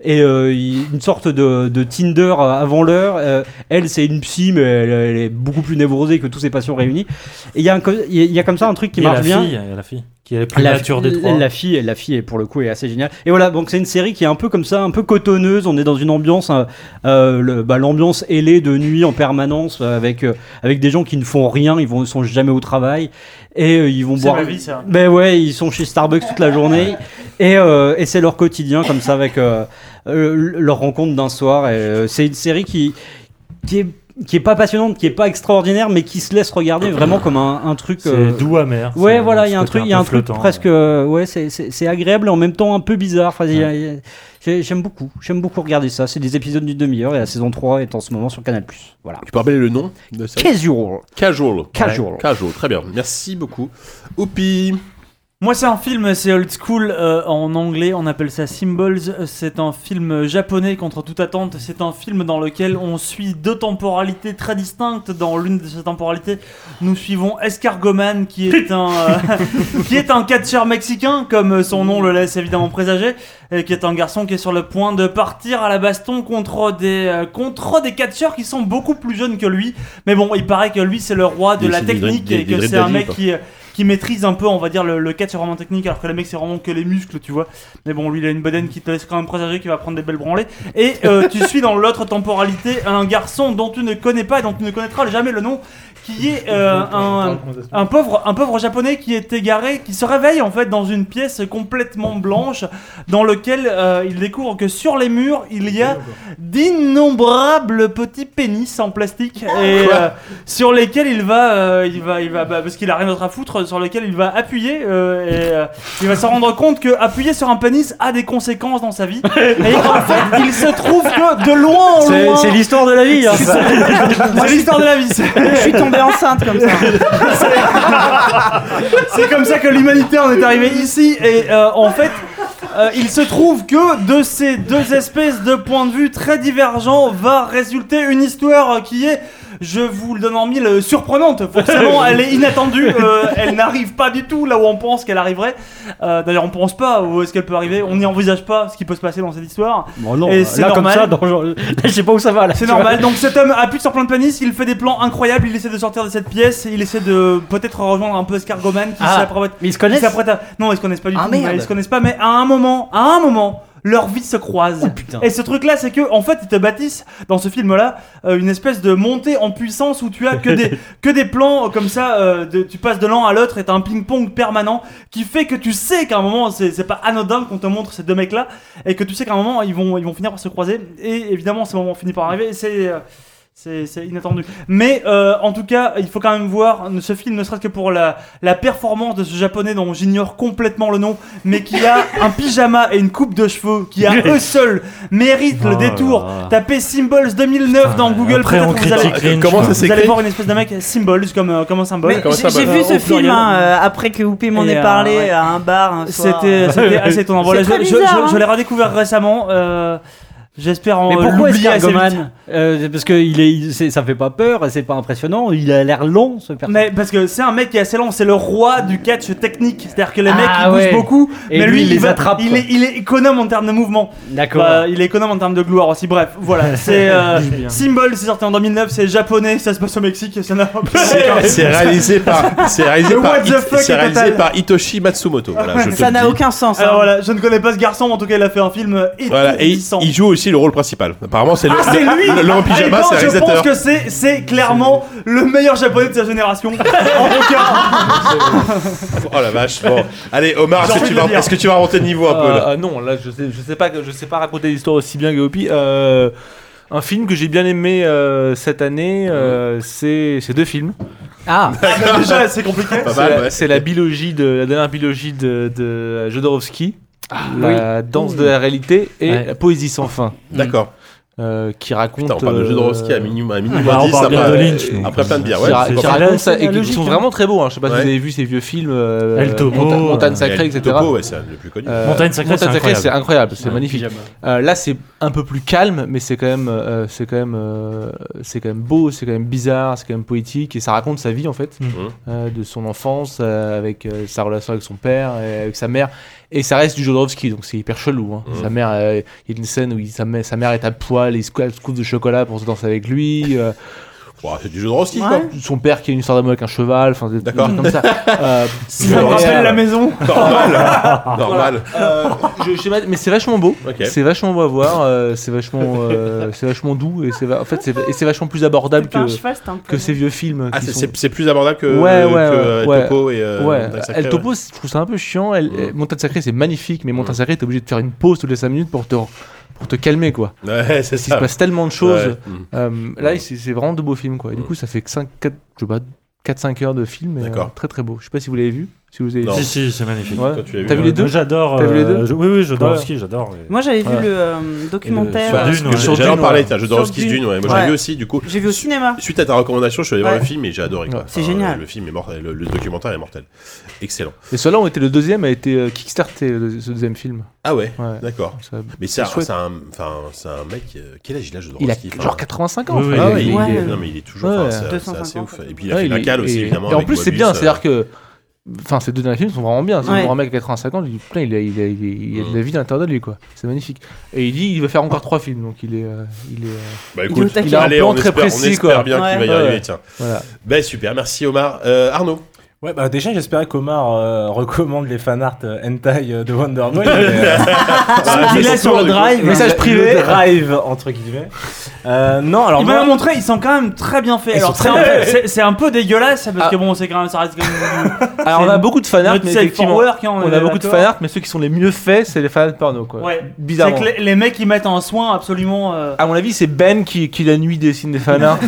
et euh, une sorte de, de Tinder avant l'heure. Euh, elle, c'est une psy, mais elle, elle est beaucoup plus névrosée que tous ses patients réunis. Et il y, y a- il y a comme ça un truc qui Et marche la bien. fille, et la fille, qui est la plus La, mature des la- trois. la fille, la fille, est pour le coup, est assez géniale. Et voilà, donc c'est une série qui est un peu comme ça, un peu cotonneuse. On est dans une ambiance, euh, euh, le- bah, l'ambiance ailée de nuit en permanence, euh, avec euh, avec des gens qui ne font rien, ils vont, ils sont jamais au travail et euh, ils vont C'est boire. ma vie, ça. Ben ouais, ils sont chez Starbucks toute la journée et, euh, et c'est leur quotidien comme ça avec euh, euh, leur rencontre d'un soir. Et, euh, c'est une série qui qui est qui est pas passionnante, qui est pas extraordinaire, mais qui se laisse regarder vraiment comme un, un truc. C'est euh, doux amer. Ouais, voilà, il y a un truc, il y a un truc flottant, presque, euh, ouais, c'est- c'est c'est agréable et en même temps un peu bizarre. Enfin, il y a- il y a- j'ai- j'aime beaucoup, j'aime beaucoup regarder ça. C'est des épisodes d'une demi-heure et la saison 3 est en ce moment sur Canal+. Voilà. Tu peux rappeler le nom de ça? Casual. Casual. Casual. Ouais, Casual, très bien. Merci beaucoup. Oupi. Moi, c'est un film, c'est old school euh, en anglais, on appelle ça Symbols. C'est un film japonais contre toute attente. C'est un film dans lequel on suit deux temporalités très distinctes. Dans l'une de ces temporalités, nous suivons Escargoman, qui est un euh, qui est un catcheur mexicain, comme son nom le laisse évidemment présager, et qui est un garçon qui est sur le point de partir à la baston contre des euh, contre des catcheurs qui sont beaucoup plus jeunes que lui. Mais bon, il paraît que lui c'est le roi de la des technique des- et que c'est un mec quoi. qui qui maîtrise un peu, on va dire, le, le catch c'est vraiment technique, alors que le mec c'est vraiment que les muscles, tu vois. Mais bon, lui il a une bedaine qui te laisse quand même présager qu'il va prendre des belles branlées. Et euh, tu suis dans l'autre temporalité un garçon dont tu ne connais pas et dont tu ne connaîtras jamais le nom, qui est euh, un, un pauvre, un pauvre japonais qui est égaré, qui se réveille en fait dans une pièce complètement blanche, dans lequel euh, il découvre que sur les murs il y a d'innombrables petits pénis en plastique et euh, sur lesquels il va, il va, il va, bah, parce qu'il a rien d'autre à foutre, sur lesquels il va appuyer et il va se rendre compte que appuyer sur un pénis a des conséquences dans sa vie. Et en fait, il se trouve que de loin en C'est loin, c'est l'histoire de la vie. hein. c'est l'histoire de la vie. c'est- Je suis enceinte comme ça. C'est comme ça que l'humanité en est arrivée ici. Et euh, en fait, euh, il se trouve que de ces deux espèces de points de vue très divergents va résulter une histoire qui est, je vous le donne en mille, euh, surprenante. Forcément, elle est inattendue. euh, elle n'arrive pas du tout là où on pense qu'elle arriverait. Euh, D'ailleurs, on pense pas où est-ce qu'elle peut arriver. On n'y envisage pas ce qui peut se passer dans cette histoire. Bon, non, Et c'est là comme normal. ça, dans, genre, là, je sais pas où ça va. là, C'est vois. normal. Donc cet homme appuie sur plein de pénis, il fait des plans incroyables, il essaie de sortir de cette pièce, il essaie de peut-être rejoindre un peu Escargoman qui Ah, s'apprête. Mais ils se connaissent. à- Non, ils se connaissent pas du Ah, tout. merde. Ils se connaissent pas, mais à un moment, à un moment. Leur vie se croise. Oh. Et ce truc-là, c'est que, en fait, ils te bâtissent dans ce film-là euh, une espèce de montée en puissance où tu as que des que des plans euh, comme ça. euh, de- tu passes de l'un à l'autre et t'as un ping-pong permanent qui fait que tu sais qu'à un moment, c'est pas anodin qu'on te montre ces deux mecs-là et que tu sais qu'à un moment, ils vont ils vont finir par se croiser. Et évidemment, ce moment finit par arriver. et C'est euh, c'est c'est inattendu. Mais euh, en tout cas, il faut quand même voir ce film, ne serait-ce que pour la, la performance de ce japonais dont j'ignore complètement le nom, mais qui a un pyjama et une coupe de cheveux, qui à eux seuls méritent le Oh détour. là. Tapez Symbols 2009 dans Google. Après, peut-être on que vous allez, critique Lynch, Comment ça vous allez voir une espèce de mec Symbols comme, euh, comme un symbole. J'ai vu ce film hein, euh, après que Whoopi m'en ait euh, parlé ouais. à un bar. C'était c'était assez étonnant. Voilà, je, très je, bizarre, je- je hein. l'ai redécouvert récemment. euh, J'espère en Mais pourquoi l'oublier assez. Escargoman euh, Parce que il est, il- c'est- ça fait pas peur, c'est pas impressionnant. Il a l'air long ce personnage. Mais parce que c'est un mec qui est assez lent, c'est le roi du catch technique. C'est-à-dire que les Ah, mecs ils ouais. bougent beaucoup, Et mais lui, lui, il les va- attrape, Il quoi. est, il est économe en termes de mouvement. D'accord. Bah, il est économe en termes de gloire aussi. Bref, voilà. C'est euh, Symbol, c'est sorti en 2009, c'est japonais, ça se passe au Mexique. Ça n'a C'est c'est réalisé par, c'est réalisé Le par, what the It- fuck c'est est réalisé total. par Hitoshi Matsumoto. Voilà, je te Ça le n'a dis. aucun sens. hein. Alors voilà, je ne connais pas ce garçon, mais en tout cas, il a fait un film Voilà, et il, étourdissant. il joue aussi le rôle principal. Apparemment, c'est le, Ah, c'est lui le, le en pyjama, Ah, c'est le Je pense que c'est c'est clairement le meilleur japonais de sa génération. en tout cas, Oh la vache. Bon, allez, Omar, J'ai est-ce que, envie tu de vas, le dire. est-ce que tu vas remonter le niveau un peu là? Euh, non, là je sais, je sais pas, que- je sais pas raconter l'histoire aussi bien que Hopi. Euh, un film que j'ai bien aimé euh, cette année, euh, c'est c'est deux films. Ah, bah, déjà, c'est compliqué. Pas C'est mal, la, ouais. c'est la biologie de la dernière biologie de, de Jodorowsky, la danse de la réalité et Ouais. la poésie sans fin. D'accord. euh, qui raconte. Putain, on parle de euh, Jodorowsky à minimum, à minimum Bah, on 10 parle bien après, de Lynch, donc. après plein de bières. qui, Ouais, ra- c'est qui pas- raconte ça c'est et qui sont vraiment très beaux. hein. Je sais pas si vous avez vu ces vieux films. euh, El Topo, Monta- Montagne euh, Sacrée, etc. Topo, ouais, c'est le plus connu. Euh, Montagne Sacrée, c'est incroyable. incroyable, c'est Ouais, magnifique. Euh, là, c'est un peu plus calme, mais c'est quand même, euh, c'est quand même, euh, c'est quand même beau, c'est quand même bizarre, c'est quand même poétique, et ça raconte sa vie en fait, euh, de son enfance, euh, avec euh, sa relation avec son père, et avec sa mère, et ça reste du Jodorowsky, donc c'est hyper chelou. hein. Mhm. Sa mère, euh, il y a une scène où il- sa, mère, sa mère est à poil, et il se coupe de chocolat pour se danser avec lui. Ouah, C'est du jeu de Ouais. quoi. son père qui a une histoire d'amour avec un cheval, enfin des des D'accord. trucs comme ça. Euh, Ça me rappelle la maison. Normal. Normal. euh, je, je sais pas, mais c'est vachement beau. Ok. C'est vachement beau à voir. euh, c'est vachement, euh, c'est vachement doux et c'est va- en fait c'est et c'est vachement plus abordable C'est pas un que cheval, c'est un peu. que ces vieux films. Ah, qui c'est- sont- c'est c'est plus abordable que, Ouais, ouais, que euh, ouais. Topo et euh, ouais, Montagne Sacrée, El Topo, je trouve ça un peu chiant. El, Mm. Montagne Sacrée, c'est magnifique, mais Montagne Mm. Sacrée, t'es obligé de faire une pause toutes les 5 minutes pour te, pour te calmer, quoi. ouais. C'est Il se ça. passe tellement de choses. Ouais. Euh, là, c'est vraiment de beaux films, quoi. Et du Mm. coup, ça fait que 5, 4, je sais pas, 4-5 heures de film. D'accord. euh, très très beau. Je sais pas si vous l'avez vu. Si vous avez Non. vu. Si, si, c'est magnifique. Ouais. Toi, tu T'as vu ouais. les deux Moi, J'adore. T'as vu les euh, deux je- Oui, oui, Jodorowsky, j'adore. et- Moi j'avais vu Ouais. le euh, documentaire. Sur euh, Dune, ouais. Sur J'allais en Dune, parler, ouais. Jodorowsky Sur Dune. Dune, ouais. Moi, Ouais. vu aussi, du coup. J'ai vu au cinéma. Suite à ta recommandation, je suis allé voir Ouais. le film et j'ai adoré. quoi. Ouais. C'est génial. Le film est mortel, le, le documentaire est mortel. Excellent. Et ceux-là ont été le deuxième, a été euh, kickstarté, le- ce deuxième film. Ah ouais, Ouais. d'accord. Ça- Mais c'est un, un, enfin, c'est un mec. euh, Quel âge il a, Il a Jodorowsky genre 85 ans. Oui, oui, enfin, Ah il- ouais, il, il- Ouais. il est- non mais il est toujours. Ouais. enfin, c'est- c'est 250 assez ouf. Et puis il a Ouais, fait la cale aussi et- évidemment. Et en plus, c'est bien, euh, c'est-à-dire que. Enfin, ces deux derniers films sont vraiment bien. C'est Ouais. un mec à 85 ans, il, putain, il, a, il, a, il, a, il a de la vie à l'intérieur de lui, quoi. C'est magnifique. Et il dit il va faire encore trois films, donc il est. euh, il est euh, Bah Il est au écoute. Il a un allez, plan on très espère, précis, on espère quoi. bien qu'il va y arriver. Tiens. voilà. Ben super, merci Omar. Euh, Arnaud. Ouais, bah déjà, j'espérais qu'Omar euh, recommande les fanarts euh, hentai euh, de Wonder Boy. euh, Ah, Il est sur le drive. Message privé. drive, entre guillemets. Euh, non, alors Il m'a montré, ils sont quand même très bien faits. Alors c'est très un, bien peu- c'est- c'est un peu dégueulasse parce Ah. que bon, c'est quand même, ça reste quand même. Alors, on a beaucoup de fanart, Notre mais effectivement. work, hein, On a beaucoup de d'accord. fanart, mais ceux qui sont les mieux faits, c'est les fanart porno, quoi. Ouais. C'est que les, les mecs ils mettent un soin absolument. euh, À mon avis, c'est Ben qui, qui la nuit dessine des fanarts.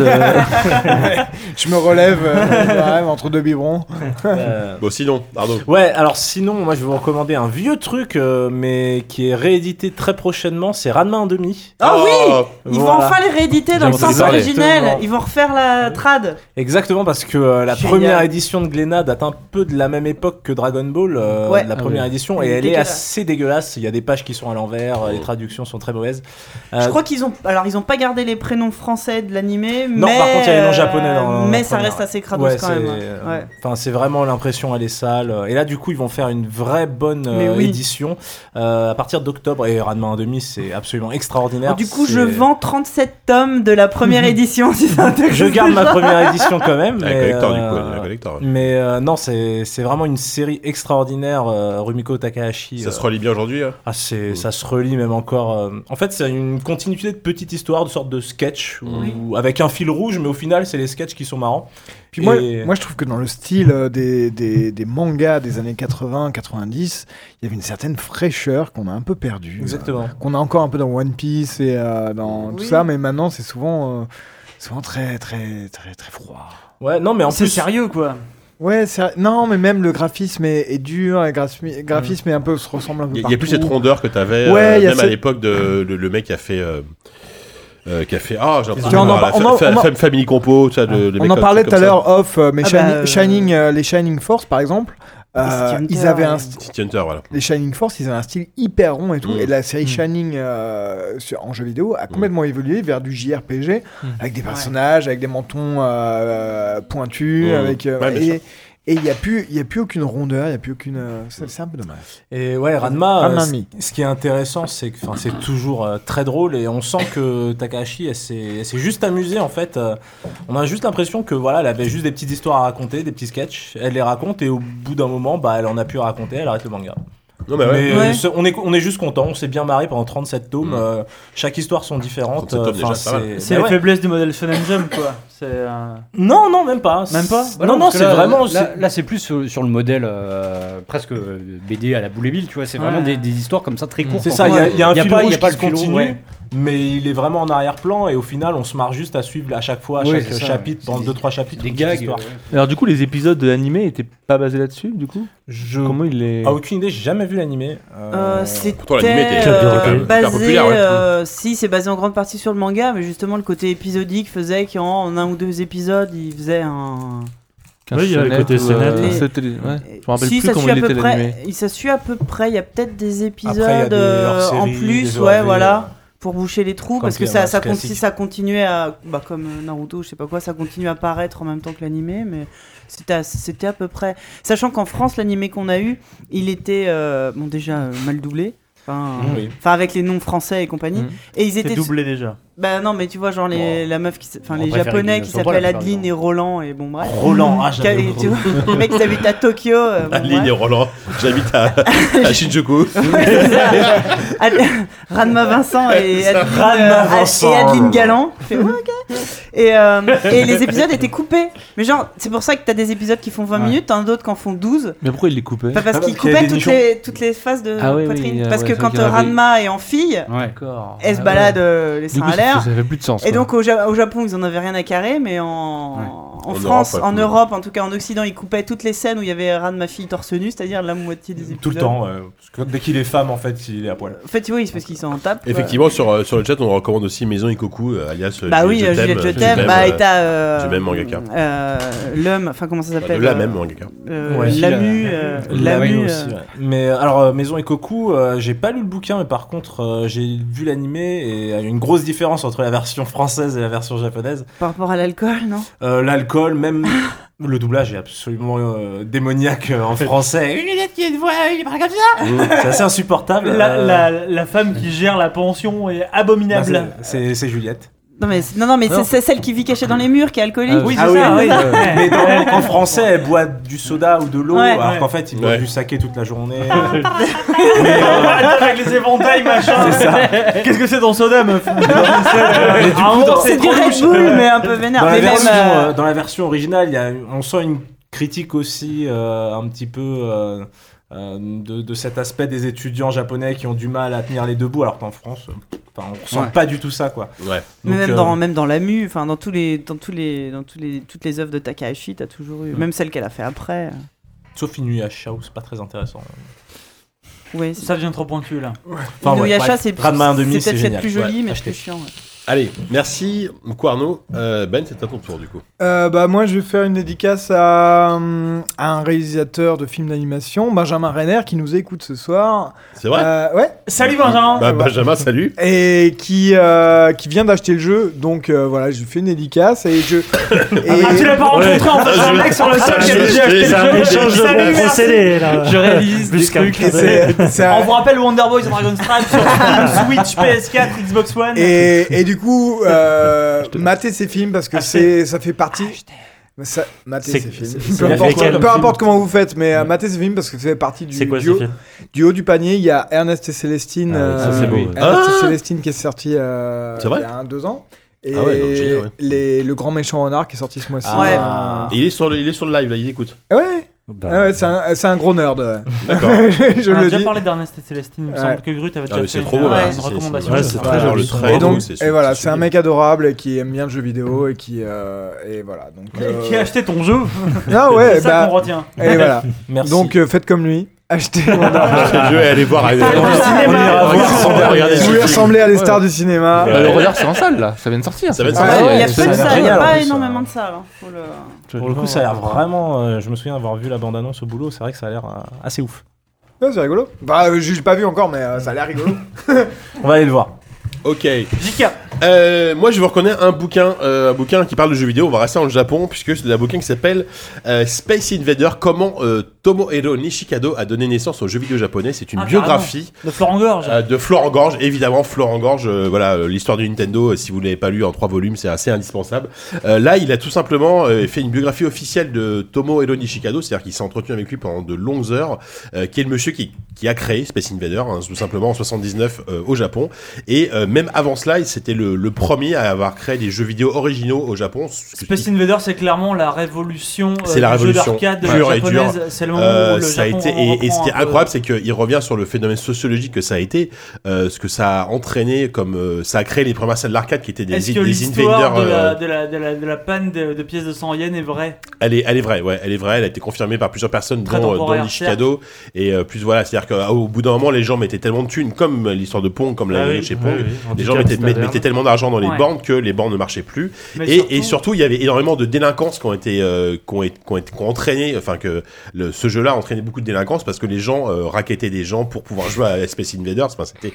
Je me relève quand même, entre deux biberons. Euh, Bon sinon, Arnaud. Ouais, alors sinon, moi je vais vous recommander un vieux truc, euh, mais qui est réédité très prochainement, c'est Ranma en demi. Ah oui Oh, Ils vont enfin les rééditer dans le sens originel. Ils vont refaire la trad. Exactement, parce que euh, la Génial. première édition de Glénat date un peu de la même époque que Dragon Ball, euh, Ouais. la Ah première oui. édition, et elle est assez dégueulasse. Il y a des pages qui sont à l'envers, les traductions sont très mauvaises. Euh, Je crois qu'ils ont. Alors, ils ont pas gardé les prénoms français de l'animé, mais. Non, par contre, il y a les noms japonais dans Mais ça reste assez crados Ouais, quand même. Ouais. Enfin, c'est vraiment l'impression, elle est sale. Et là, du coup, ils vont faire une vraie bonne euh, oui. édition euh, à partir d'octobre. Et Ranma en demi, c'est absolument extraordinaire. Alors, du coup, je vends 37 tomes de la première édition si ça intéresse. Je garde ma première édition quand même. La mais, collector du euh, coup, la collector. ouais. Mais euh, non, c'est c'est vraiment une série extraordinaire. euh, Rumiko Takahashi. Ça euh, se relie bien aujourd'hui. hein? Ah, c'est, ça se relie même encore. euh, En fait, c'est une continuité de petite histoire, de sorte de sketch, où- avec un fil rouge, mais au final, c'est les sketchs qui sont marrants. Puis moi, Et- moi, je trouve que dans le style euh, des, des, des mangas des années 80-90, il y avait une certaine fraîcheur qu'on a un peu perdue. Exactement. euh, qu'on a encore un peu dans One Piece et euh, dans tout ça, mais maintenant, c'est souvent, euh, souvent très, très, très, très froid. Ouais, non, mais en C'est plus. sérieux quoi. Ouais, c'est- non, mais même le graphisme est, est dur, le graphisme, graphisme est un peu, se ressemble un peu Il y a- il y a plus cette rondeur que t'avais, Ouais, euh, même à cette- l'époque de le, le mec qui a fait. Euh, qui a fait ah j'ai l'impression Tu vois, on de en voir par- la on en- fa- on en- fa- Family Compo le- le On en parlait tout à ça. l'heure off, euh, mais Ah Shining, bah, euh, Shining, euh, les Shining Force par exemple, euh, Hunter, ils avaient un Hunter voilà les Shining Force, ils avaient un style hyper rond et tout. Mm. Et la série Mm. Shining euh, sur- en jeu vidéo a complètement évolué vers du JRPG Mm. avec des personnages, avec des mentons euh, pointus, Mm. avec euh, Ouais, et et il y a plus il y a plus aucune rondeur, il y a plus aucune. euh, c'est un peu dommage. Et ouais, Ranma, Ranma euh, ce qui est intéressant, c'est que c'est toujours euh, très drôle et on sent que Takahashi, elle s'est elle s'est juste amusée en fait. Euh, on a juste l'impression que voilà, elle avait juste des petites histoires à raconter, des petits sketchs. Elle les raconte et au bout d'un moment, bah, elle en a plus à raconter, elle arrête le manga. Non mais ouais Mais Ouais. euh, on, est, on est juste content, on s'est bien marré pendant 37 tomes. Mm. euh, chaque histoire sont différentes. 37 tomes, euh, c'est bah la ouais. faiblesse du modèle Shonen Jump quoi. C'est. euh, Non, non, même pas. Même pas Non, non, que c'est là- vraiment. Là, c'est- là, c'est plus sur, sur le modèle euh, presque BD à la boule et bille, tu vois. C'est vraiment des, des histoires comme ça très courtes. C'est ça, il y, a- il y a un Y a fil pas- rouge y a pas qui le se continue, ouais. Mais il est vraiment en arrière-plan et au final, on se marre juste à suivre à chaque fois, à Oui, chaque ça, chapitre, pendant C'est 2-3 chapitres. Des gags. ouais. Alors, du coup, les épisodes animés étaient pas basés là-dessus, du coup? Je Comment il est. Ah, aucune idée, j'ai jamais vu l'animé. Euh, c'était pourtant, l'animé était euh, même hyper basé, ouais. euh, si c'est basé en grande partie sur le manga, mais justement le côté épisodique faisait qu'en en un ou deux épisodes, il faisait un. Oui, il y a le côté ou, sonnette, euh, c'était-. Je me rappelle si plus ça comment suit à il peu était près, l'animé. il- ça suit à peu près. Il y a peut-être des épisodes Après, il y a des euh, en plus, ouais, voilà, pour boucher les trous, parce que ça, ça, continuait à, bah, comme Naruto, je sais pas quoi, ça continue à paraître en même temps que l'animé, mais c'était à, c'était à peu près. Sachant qu'en France, l'animé qu'on a eu, il était euh, bon déjà euh, mal doublé. Enfin, Oui. avec les noms français et compagnie. Mhm. Et ils étaient doublé déjà. Bah non, mais tu vois, genre les, la meuf qui, s- enfin On les préfère japonais qui s'appellent la plupart du Adeline temps. et Roland et bon bref. Roland, ah, j'avais Qui- tu vois, les mecs qui habitent à Tokyo. euh, bon, Aline bref. et Roland, j'habite à, à Shinjuku. Ouais, c'est ça. Ad- Ranma Vincent et. Adeline, Ranma euh, Vincent. et Adeline Galland. Je fais, ouais, ok. Et, euh, et les épisodes étaient coupés. Mais genre, c'est pour ça que t'as des épisodes qui font 20 Ouais. minutes, t'en as d'autres qui en font 12. Mais pourquoi il les coupait Pas parce Ah, qu'ils qu'il y coupaient des toutes nichons. les, toutes les phases de Ah oui, oui, poitrine. euh, parce ouais, que c'est quand vrai qu'il y en avait- Ranma est en fille, Ouais. D'accord. elle se Ah balade euh, les Du seins coup, à l'air. ça avait plus de sens. Et quoi. donc au, Ja- au Japon, ils en avaient rien à carrer, mais en, en En France, Europe, en. Europe, en tout cas en Occident, ils coupaient toutes les scènes où il y avait Ran ma fille torse nu, c'est-à-dire la moitié des épisodes. Tout le temps, euh, parce que dès qu'il est femme, en fait, il est à poil. En fait, oui, c'est parce qu'ils s'en tapent. Effectivement, sur, euh, sur le chat, on recommande aussi Maison Ikoku, euh, alias euh, Bah je- oui, je je t'aime. Bah, euh, et t'as. euh, je m'aime mangaka. euh, L'homme, enfin, comment ça s'appelle la même mangaka. Lamu. Lamu. Mais alors, Maison Ikoku, j'ai pas lu le bouquin, mais par contre, j'ai vu l'animé et il y a une grosse différence entre la version française et la version japonaise. Par rapport à l'alcool, non Euh, L'alcool, même le doublage est absolument euh, démoniaque euh, en français. Une lunette qui a une voix, il parle comme ça. C'est assez insupportable. La, Euh, la, la femme qui gère la pension est abominable. c'est Juliette. Non, mais, c'est- non, non, mais c'est- Non. c'est celle qui vit cachée dans les murs, qui est alcoolique. Ah oui, Ah c'est oui, ça, oui. euh, mais dans- en français, elle boit du soda ou de l'eau, Ouais. alors Ouais. qu'en fait, il boit Ouais. du saké toute la journée. Avec les éventails, machin. Qu'est-ce que c'est dans Soda, meuf Mais du coup, dans- C'est du Red Bull, mais un peu vénère. dans, la Mais même, version, euh, euh, dans la version originale, il y a, on sent une critique aussi euh, un petit peu euh, de, de cet aspect des étudiants japonais qui ont du mal à tenir les deux bouts, alors qu'en France, euh, on ressent Ouais. pas du tout ça, quoi. Ouais. Mais même, euh, dans, même dans la mu, enfin dans tous les, dans tous les, dans tous les, toutes les œuvres de Takahashi, t'as toujours eu, même celles qu'elle a fait après. Sauf Inuyasha, où c'est pas très intéressant. Ouais, c'est Ça devient trop pointu là. Enfin, Inuyasha, c'est peut-être plus joli, Ouais, mais plus chiant. Allez, merci beaucoup Arnaud. Euh, ben, c'est à ton tour du coup. Euh, bah, moi, je vais faire une dédicace à, à un réalisateur de films d'animation, Benjamin Renner, qui nous écoute ce soir. C'est vrai Euh, ouais. Salut Benjamin bah, Benjamin, salut. Et qui, euh, qui vient d'acheter le jeu. Donc euh, voilà, je lui fais une dédicace. Et je. et- Ah, tu l'as pas rencontré en fait, c'est un mec sur le site qui a déjà acheté C'est un le jeu. échange de Salut, bons merci. procédés là. Je réalise des trucs. un- On vous rappelle Wonder Boy The Dragon Strike sur Switch, PS4, Xbox One. Et, et du coup, euh, matez ces films parce que c'est, ça fait partie. Ça, matez C'est- ces films. Peu importe, peu comment vous faites, mais euh, matez ces films parce que ça fait partie du, quoi du, haut, du haut du panier. Il y a Ernest et Célestine. Ah ça, euh, c'est beau, ouais. Ernest Ah et Célestine qui est sorti euh, il y a un, deux ans. Et Ah ouais, donc génial, ouais. les, le grand méchant renard qui est sorti ce mois-ci. Ouais. Euh, il est sur le, il est sur le live là, il écoute. ouais. Bah, Ah ouais, c'est un, c'est un gros nerd. ouais. D'accord. je On a le déjà dis. parlé d'Ernest et Célestine. Il me Ouais. semble que Grut avait Ah, déjà c'est fait trop une, beau, euh, là. une recommandation. Ouais, c'est très joli. Et beau, donc, et voilà, c'est un mec adorable qui aime bien le jeu vidéo et qui euh, et voilà. Donc euh, Qui a acheté ton jeu Ah ouais, C'est ça bah, qu'on retient. et voilà. Merci. Donc euh, faites comme lui, Le jeu et allez voir. allez- vous voulez ressembler à les stars du cinéma, Bah, le regard, c'est en salle là, ça vient de sortir. Ça vient de Ouais, sortir. Il y a peu de n'y a pas énormément de ça. hein. Pour le coup, ça a l'air vraiment. euh, je me souviens avoir vu la bande-annonce au boulot, c'est vrai que ça a l'air euh, assez ouf. Ouais, c'est rigolo. Bah, euh, j'ai pas vu encore, mais ça a l'air rigolo. On va aller le voir. Ok. JK. Euh, moi, je vous reconnais un bouquin, euh, un bouquin qui parle de jeux vidéo. On va rester en Japon puisque c'est un bouquin qui s'appelle euh, Space Invader. Comment Tomohiro Nishikado a donné naissance aux jeux vidéo japonais. C'est une Ah, biographie De Florent Gorge. de Florent Gorge, évidemment. Florent Gorge, voilà, l'histoire de Nintendo. si vous l'avez pas lu en trois volumes, c'est assez indispensable. Là, il a tout simplement fait une biographie officielle de Tomohiro Nishikado, c'est-à-dire qu'il s'est entretenu avec lui pendant de longues heures, qui est le monsieur qui, qui a créé Space Invader, hein, tout simplement en 79 euh, au Japon. Et même avant cela, c'était le, le premier à avoir créé des jeux vidéo originaux au Japon. Space Invader, c'est clairement la révolution euh, C'est la du jeu révolution d'arcade et japonaise. C'est le moment Euh, où le ça a été et, et ce qui est incroyable, c'est qu'il revient sur le phénomène sociologique que ça a été, euh, ce que ça a entraîné, comme euh, ça a créé les premières salles d'arcade qui étaient des, des l'histoire invaders. de, euh, la, de, la, de, la, de la panne de, pièces de 100 yens est vraie? Elle est, elle est vraie, ouais, elle est vraie. Elle a été confirmée par plusieurs personnes, Très dont, euh, Nishikado. Et euh, plus voilà, c'est-à-dire qu'au bout d'un moment, les gens mettaient tellement de thunes, comme l'histoire de Pong, comme la Ah oui, chez oui, Pong, oui. Les gens mettaient, tellement d'argent dans les Ouais. bornes que les bornes ne marchaient plus. Mais Et, surtout- et surtout, il y avait énormément de délinquances qui ont été, euh, qui ont, été- qui ont été- qui ont entraîné, enfin que le- ce jeu-là entraînait beaucoup de délinquances parce que les gens euh, raquettaient des gens pour pouvoir jouer à Space Invaders. Enfin, c'était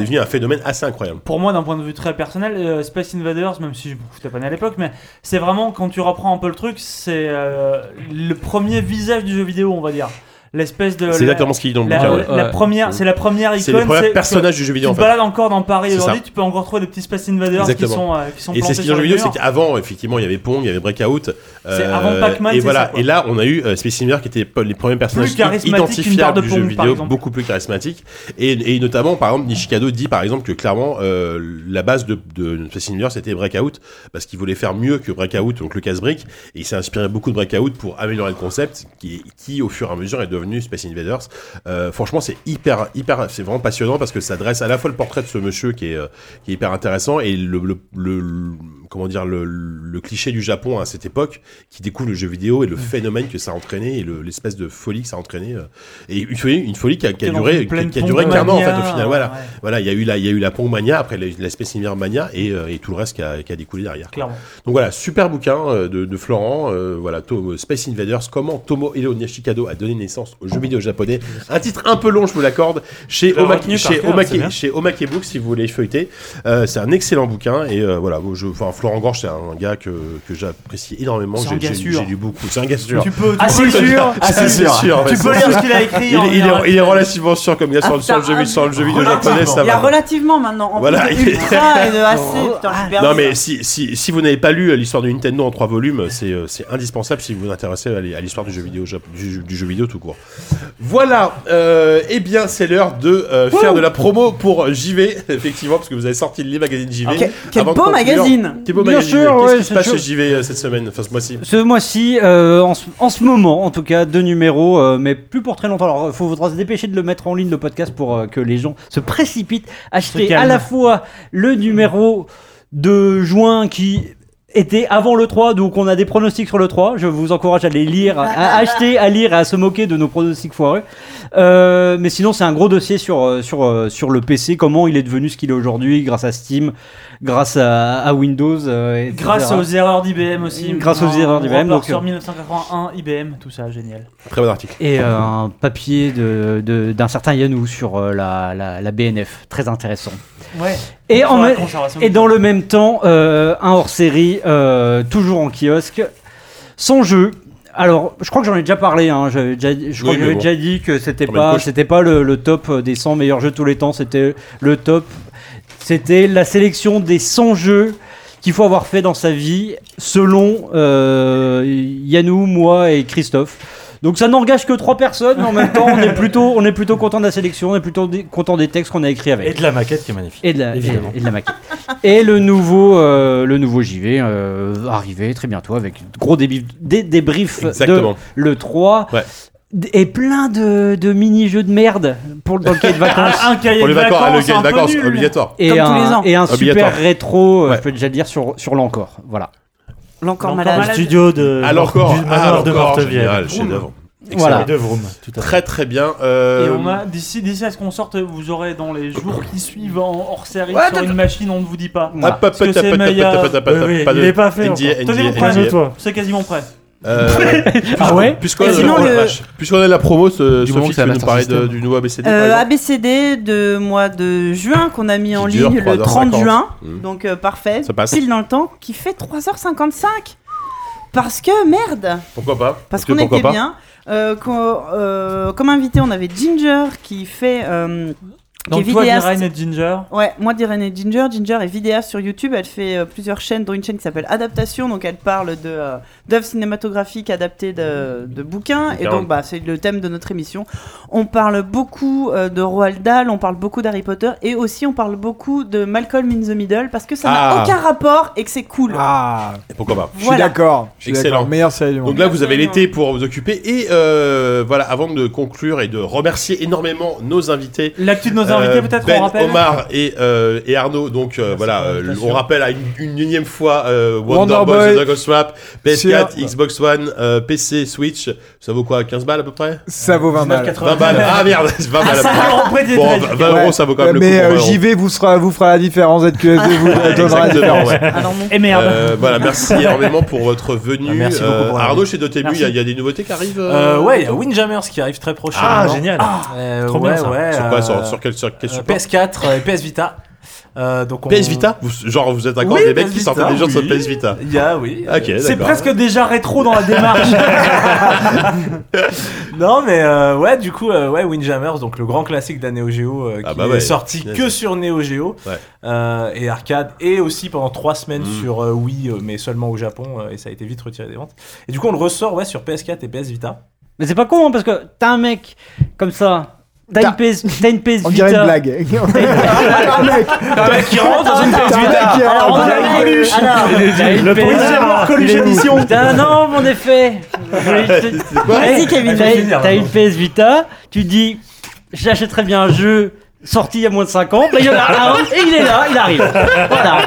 devenu un phénomène assez incroyable. Pour moi, d'un point de vue très personnel, euh, Space Invaders, même si je ne foutais pas né à l'époque, mais c'est vraiment quand tu reprends un peu le truc, c'est euh, le premier visage du jeu vidéo, on va dire. L'espèce de. C'est la- exactement ce qu'il dit dans le la, bouquin. ouais. la Ouais. première, c'est la première icône. C'est les premiers c'est- personnages du jeu Tu vidéo en te fait. balades encore dans Paris aujourd'hui, tu peux encore trouver des petits Space Invaders qui Exactement. sont, euh, qui sont Et c'est ce qui est sur dans le jeu vidéo, c'est qu'avant, effectivement, il y avait Pong, il y avait Breakout. C'est avant Pac-Man, Et voilà. ça, et là, on a eu euh, Space Invaders qui étaient pas les premiers personnages charismatique identifiables de du jeu vidéo, beaucoup plus charismatiques. Et, et notamment, par exemple, Nishikado dit par exemple que clairement, euh, la base de, de Space Invaders c'était Breakout parce qu'il voulait faire mieux que Breakout, donc le casse-brique. Et il s'est inspiré beaucoup de Breakout pour améliorer le concept qui, qui, au fur et à mesure, est devenu Space Invaders. Euh, franchement, c'est hyper, hyper, c'est vraiment passionnant parce que ça dresse à la fois le portrait de ce monsieur qui est, euh, qui est hyper intéressant et le, le, le- le- comment dire, le, le cliché du Japon à cette époque qui découvre le jeu vidéo et le phénomène que ça a entraîné et le- l'espèce de folie que ça a entraîné. euh, et une folie, une folie qui a, qui duré, qui, a duré qu'un an en fait au final. Voilà. ouais, Voilà, il y a eu la, il y a eu la Pong Mania, après la, la Space Invaders Mania et, euh, et tout le reste qui a, qui a découlé derrière. clairement. Donc voilà, super bouquin euh, de, de Florent. euh, voilà, Space Invaders, comment Tomohiro Nishikado a donné naissance au jeu vidéo japonais. Un titre un peu long, je vous l'accorde, chez, Omake, chez, cœur, Omake- chez Omake Books, si vous voulez feuilleter. Euh, c'est un excellent bouquin et euh, voilà, je, Florent Gorge, c'est un gars que, que j'apprécie énormément. C'est un J'ai- gars j'ai- sûr. J'ai lu beaucoup. C'est un gars sûr. Tu peux, tu Assez peux le- sûr, Ah, assez c'est sûr. Tu peux lire ce qu'il a écrit. Il, en est- il est, général. il est relativement sûr comme gars sur, le- sur le jeu, Ah, sur le jeu vidéo japonais, ça Il y a relativement maintenant. En Voilà, plus il de est- ultra et de. Putain. Non mais si, si, si vous n'avez pas lu l'histoire de Nintendo en trois volumes, c'est euh, c'est indispensable si vous vous intéressez à l'hi- à l'histoire du jeu vidéo du, du jeu vidéo tout court. Voilà, euh, eh bien c'est l'heure de euh, faire de la promo pour JV effectivement parce que vous avez sorti le magazine JV. Quel- quel beau magazine. Quel beau Bien magazine. sûr, Qu'est-ce qui se passe chez JV euh, cette semaine, enfin ce mois-ci Ce mois-ci, euh, en, ce- en ce moment, en tout cas, deux numéros, euh, mais plus pour très longtemps. Alors, il faudra se dépêcher de le mettre en ligne, le podcast, pour euh, que les gens se précipitent, acheter à la fois le numéro de juin qui était avant le 3, donc on a des pronostics sur le 3. Je vous encourage à les lire, à acheter, à lire et à se moquer de nos pronostics foireux. Euh, mais sinon, c'est un gros dossier sur, euh, sur, euh, sur le PC, comment il est devenu ce qu'il est aujourd'hui, grâce à Steam, grâce à, à Windows. euh. Grâce aux erreurs d'IBM aussi. Grâce aux erreurs d'IBM, donc, Sur euh, 1981, IBM, tout ça, génial. Très bon article. Et euh, un papier de- de- d'un certain Yanou sur euh, la, la, la BNF, très intéressant. Ouais. Et, Sur en me- et dans le même temps, euh, un hors-série, euh, toujours en kiosque, son jeu. Alors, je crois que j'en ai déjà parlé. Hein, j'avais déjà, je crois Oui, que j'avais bon. déjà dit que c'était de pas, c'était pas le, le top des 100 meilleurs jeux de tous les temps. C'était le top. C'était la sélection des 100 jeux qu'il faut avoir fait dans sa vie, selon euh, Yannou, moi et Christophe. Donc ça n'engage que trois personnes, mais en même temps, on est plutôt, on est plutôt content de la sélection, on est plutôt content des textes qu'on a écrits avec. Et de la maquette qui est magnifique. Et de la, et, Évidemment. et de la maquette. Et le nouveau, euh, le nouveau JV euh, arrivé très bientôt avec gros débif- dé- de le 3. Ouais. Et plein de, de mini-jeux de merde pour le dans le cahier de vacances. Un cahier Pour de vacances, ah, le vacances, cahier de un peu vacances nul. obligatoire. et, Comme tous un, les ans. et un super rétro, euh, Ouais. je peux déjà le dire, sur, sur l'encore. Voilà. L'encore malade. Le studio de, À l'encore, du ah, manoir de Mortevielle. génial, chef-d'œuvre. Voilà. Et de Vroom, tout à fait. Très très bien. euh, Et on a d'ici d'ici à ce qu'on sorte, vous aurez dans les jours qui suivent en hors série Ouais, sur une machine, on ne vous dit pas. Hop, Parce que c'est hop, Oui, oui, pas il est pas fait Tenez-vous prêt, C'est quasiment prêt. Euh, Ah ouais Puisqu'on sinon, a, le- puisqu'on a la promo, ce, Du moment Sophie, que c'est tu veux la nous parler de- du nouveau ABCD par Euh, exemple ABCD de mois de juin qu'on a mis en dure ligne le 3h50. 30 juin. Mmh. Donc euh, parfait. Ça passe. Pile dans le temps. Qui fait 3h55. Parce que merde. Pourquoi pas Parce que qu'on pourquoi était pas bien. Euh, qu'on- euh, comme invité, on avait Ginger qui fait. euh, Donc toi, vidéaste. Diren et Ginger. Ouais, moi d'Irene Ginger. Ginger est vidéaste sur YouTube. Elle fait euh, plusieurs chaînes, dont une chaîne qui s'appelle Adaptation. Donc elle parle de euh, d'œuvres cinématographiques adaptées de, de bouquins. Et donc bah, c'est le thème de notre émission. On parle beaucoup euh, de Roald Dahl, on parle beaucoup d'Harry Potter. Et aussi on parle beaucoup de Malcolm in the Middle parce que ça n'a Ah. aucun rapport et que c'est cool. Ah, Et pourquoi pas? Je suis d'accord. Excellent. Meilleure série du monde. Donc là, vous avez l'été pour vous occuper. Et euh, voilà, avant de conclure et de remercier énormément nos invités. L'actu de nos nos invités, peut-être, Ben, on rappelle Omar et, euh, et Arnaud. Donc euh, voilà, euh, on rappelle à une, une énième fois euh, Wonder, Wonder Boy, Dragon Swap, PS4, Sur- Xbox One, euh, PC, Switch. Ça vaut quoi 15 balles à peu près? Ça vaut 20 balles. 20 balles. Ah merde, 20 balles. à peu près. Bon, 20 euros, Ouais. ça vaut quand même le Mais coup. euh, pour 20 euros. JV vous, sera, vous fera la différence. ZQSD vous donnera la Exactement, différence. ouais. Et merde. Euh, voilà, merci énormément pour votre venue. Ah, merci beaucoup Euh, pour Arnaud, chez Dotemu, il y, a- il y a des nouveautés qui arrivent Euh, ouais, il y a Windjammers qui arrive très prochainement. Ah, génial. Euh, Trop ouais, bien, ça. ouais, Sur quoi euh, sur, sur quel, sur quel euh, support PS4 et PS Vita. Euh, donc on- PS Vita Vous- Genre, vous êtes d'accord Oui, des mecs PS qui sortent Vita, des gens sur oui. PS Vita Il y a, oui. Ok, C'est presque déjà rétro dans la démarche. Non, mais euh, ouais, du coup, euh, ouais, Windjammers, donc le grand classique d'un Neo Geo euh, Ah qui bah est sorti Yes. que sur Neo Geo Ouais. euh, et arcade, et aussi pendant trois semaines Mm. sur euh, Wii, euh, mais seulement au Japon, euh, et ça a été vite retiré des ventes. Et du coup, on le ressort ouais, sur PS4 et PS Vita. Mais c'est pas con hein, parce que t'as un mec comme ça. T'as une PS, t'as une PS On dirait une Vita. blague. T'as un mec qui rentre dans une PS Vita. Alors, on Alors, dirait Coluche. T'as Le poster, Coluche édition. Putain, non, mon effet. Vas-y, Kevin. T'as t'as une PS Vita, tu dis, j'achèterais bien un jeu sorti il y a moins de 5 ans, bah, il y en a un, et il est là, il arrive. Voilà.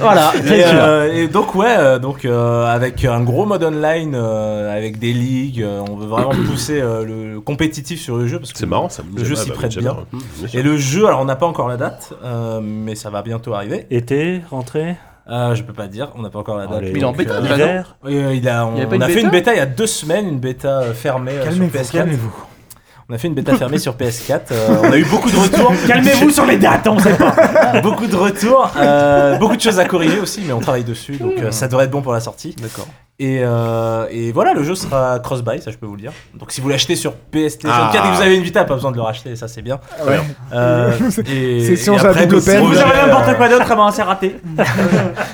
Voilà, c'est Et, sûr. euh, et donc ouais, euh, donc euh, avec un gros mode online, euh, avec des ligues, euh, on veut vraiment pousser euh, le compétitif sur le jeu parce que C'est marrant, ça. le jeu s'y Ah, bah, prête bien. Mmh. Et le jeu, alors on n'a pas encore la date, euh, mais ça va bientôt arriver. Été, rentrée, Euh, je peux pas dire, on n'a pas encore la date. Allez, Mais il est en bêta, euh, il a, on, Il a on une a fait une bêta il y a deux semaines, une bêta fermée sur Calmez-vous, PS4. calmez-vous. On a fait une bêta fermée sur PS4. euh, on a eu beaucoup de retours. Calmez-vous sur les dates, on sait pas. beaucoup de retours, euh, beaucoup de choses à corriger aussi, mais on travaille dessus, donc euh, ça devrait être bon pour la sortie. D'accord. Et, euh, et voilà, le jeu sera cross-buy, ça je peux vous le dire. Donc si vous l'achetez sur PlayStation Ah. 4 et que vous avez une Vita, pas besoin de le racheter, ça c'est bien. Ouais. Euh, et, C'est si on double d'autres peine. Vous avez n'importe quoi d'autre, ben, c'est raté.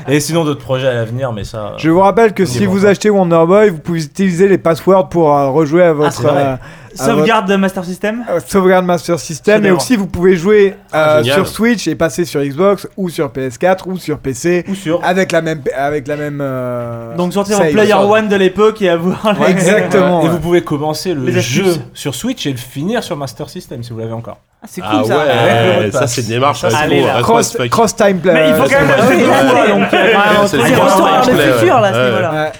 Et sinon d'autres projets à l'avenir, mais ça. Je vous rappelle que si vous achetez Wonder Boy, vous pouvez utiliser les passwords pour euh, rejouer à votre vrai. euh, Sauvegarde de Master System. euh, sauvegarde Master System. Et aussi, vous pouvez jouer Ah, euh, génial. sur Switch et passer sur Xbox ou sur PS4 ou sur PC Ou sur. avec la même avec la même. euh, Donc sortir en. Player One de l'époque et avoir. les- Exactement. Et ouais. vous pouvez commencer le Les jeu astuces. sur Switch et le finir sur Master System si vous l'avez encore. Ah, c'est Ah cool ouais, ça. De ça c'est une démarche. Beau, là. Cross, time play. Mais il faut quand même euh, voir time le play, futur ouais. là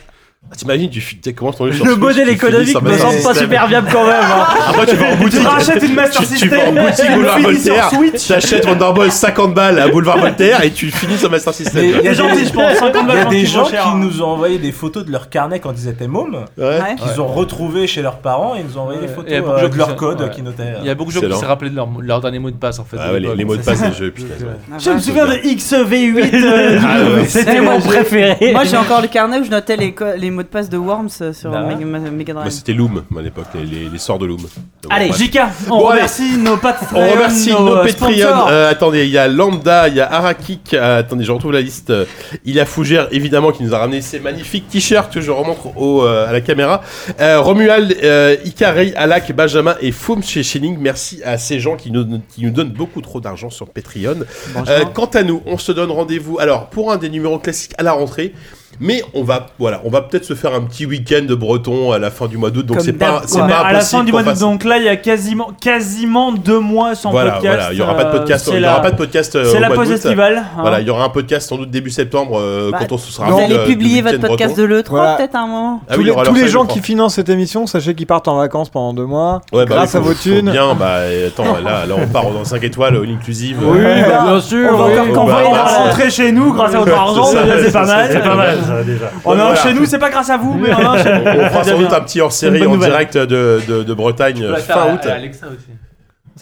Ah, T'imagines, tu fi- t'es- commences ton jeu sur Le Switch, modèle tu économique me semble pas super viable quand même. hein. Après, tu vas en boutique. Tu rachètes une Master tu, tu System. vas en boutique tu Boulevard le finis sur Voltaire, Switch. t'achètes Wonder Boy 50 balles à Boulevard Voltaire et tu finis sur Master System. Il y a C'est gentil, je pense. 50 Il y a des c'est gens trop cher. qui nous ont envoyé des photos de leur carnet quand ils étaient mômes, Ouais. Ouais. qu'ils ont retrouvé chez leurs parents et ils nous ont envoyé des Ouais. photos Il y a beaucoup de euh, gens de qui leur code ouais. qui notaient. Il y a beaucoup de gens qui Excellent. s'est rappelé de leur, leur dernier mot de passe en fait. Ah ouais, les, les mots de passe des jeux, putain. Ah, Je me vache. souviens de XV8. euh, Ah ouais. C'était mon préféré. Moi j'ai encore le carnet où je notais les, co- les mots de passe de Worms sur Bah ouais. Mega, Ma- Mega Moi, Drive. c'était Loom à l'époque, les, les, les sorts de Loom. Donc, Allez, bref. JK, on Bon, allez. remercie nos Patreon. On remercie nos euh, Patreon. sponsors. Euh, attendez, il y a Lambda, il y a Arakik. euh, attendez, je retrouve la liste. Euh, Il y a Fougère, évidemment, qui nous a ramené ces magnifiques t-shirts que je remontre au, euh, à la caméra. Euh, Romuald, euh, Ikari, Alak, Benjamin et Foum chez Shilling. Merci à ces gens qui nous, qui nous donnent beaucoup trop d'argent sur Patreon. Euh, quant à nous, on se donne rendez-vous. Alors, pour un des numéros classiques à la rentrée. Mais on va, voilà, on va peut-être se faire un petit week-end de breton à la fin du mois d'août. Donc c'est pas, c'est pas à la fin impossible du qu'on mois d'août, fasse- donc là il y a quasiment, quasiment deux mois sans voilà, podcast. voilà, il y aura pas de podcast, euh, il c'est y aura la- pas de podcast. euh, C'est la pause estivale. hein. Voilà, il y aura un podcast sans doute début septembre euh, Bah, quand on se sera Vous allez publier votre week-end podcast breton. de l'E3 Voilà. peut-être un moment Ah tous oui, les, alors tous les gens qui financent cette émission, sachez qu'ils partent en vacances pendant deux mois. Ouais, bah, grâce oui, à vos thunes. Bien, bah attends, là, là on part dans 5 étoiles all inclusive. Oui, bah, bien sûr. On va bah, Quand convoyer on va c'est- rentrer chez nous grâce à votre argent, C'est pas mal. C'est pas mal, déjà. On a un chez nous, c'est pas grâce à vous, mais on a un chez nous. On fera sans doute un petit hors-série en direct de, de, de Bretagne fin août. Alexa aussi.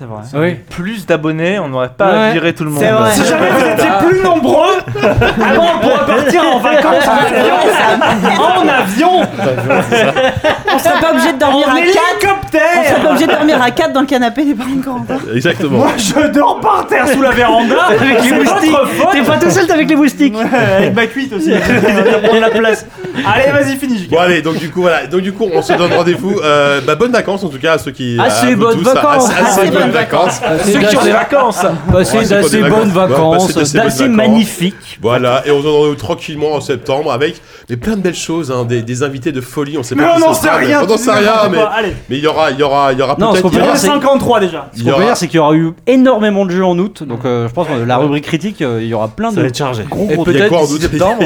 C'est vrai. Oui. Plus d'abonnés, on n'aurait pas Ouais. viré tout le monde. Vrai. Si jamais vous étiez plus nombreux, alors on pourrait partir en vacances en avion, en avion, On serait pas obligé de dormir en à 4 On serait pas obligé de dormir à 4 dans le canapé des parents de. Exactement. Moi, je dors par terre sous la véranda avec les moustiques. T'es pas tout seul, t'es avec les moustiques. Ouais, avec ma cuite aussi, la place. Allez, vas-y, finis. Bon allez, donc du coup voilà, donc du coup on se donne rendez-vous. Euh, bah, bonnes vacances en tout cas à ceux qui. Assez bonnes vacances. Assez, assez Assez bonnes bonnes vacances. Ceux qui ont des vacances. Passer Ouais, c'est pas d'assez des bonnes vacances. Passer d'assez magnifiques. Voilà, et on se donne rendez-vous tranquillement en septembre avec mais plein de belles choses, hein, des, des invités de folie. On sait Mais pas on qui n'en sait rien, on n'en sait rien, mais mais il y aura, il y aura, il y aura peut-être. il y aura- dire, c'est- 53 déjà. Ce qu'on peut dire, c'est qu'il y aura eu énormément de jeux en août. Donc, euh, je pense que la rubrique critique, euh, il y aura plein Ça de va être chargé. gros gros Il y a peut-être en août septembre,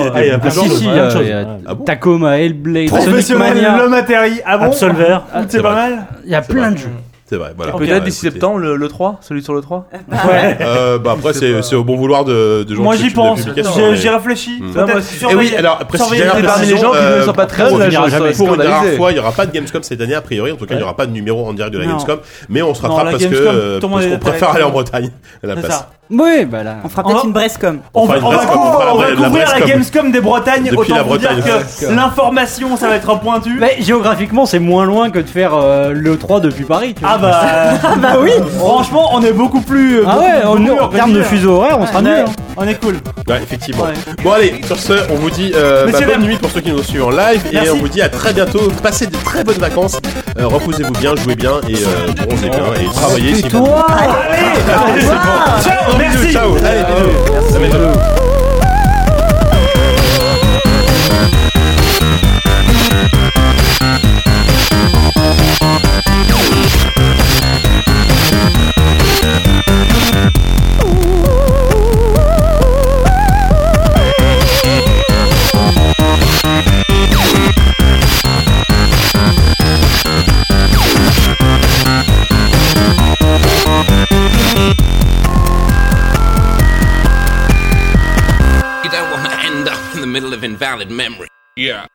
si, de si, Tacoma, Hellblade, Sonic Mania. le matériel. Absolver. C'est pas mal Il y a plein de jeux. C'est vrai, voilà. Peut-être d'ici septembre, le, le 3, celui sur le 3. Ouais. Euh, bah après, C'est c'est pas- c'est au bon vouloir de, de gens Moi j'y pense, j'y réfléchis. Et oui, alors, parmi les gens qui ne euh, sont pas très pour là, une- scandalisé. dernière fois, il n'y aura pas de Gamescom cette année, a priori. En tout cas, il n'y aura pas de numéro en direct de la Non. Gamescom. Mais on se rattrape parce euh, qu'on préfère aller en Bretagne à la place. Oui, bah là. On fera peut-être une Brescom. On va, fera une on va Brescom, cou- on fera la on va Bre- la couvrir la Brescom. Gamescom des Bretagnes. Depuis Autant la vous dire Bretagne. que l'information, ça va être pointu. Mais géographiquement, c'est moins loin que de faire euh, le 3 depuis Paris. tu vois. Ah bah, bah oui. franchement, on est beaucoup plus. Ah beaucoup ouais, plus en, termes de organisé. fuseau horaire, on sera nul. hein. On est cool. Ouais, effectivement. Ouais. Bon, allez, sur ce, on vous dit euh, bah, bonne nuit pour ceux qui nous suivent en live. Merci. Et on vous dit à très bientôt. Passez de très bonnes vacances. Euh, Reposez-vous bien, jouez bien et euh, bronzez bien. Et travaillez si vous Toi Allez, ciao, merci. Ciao, allez, bisous. Memory. Yeah.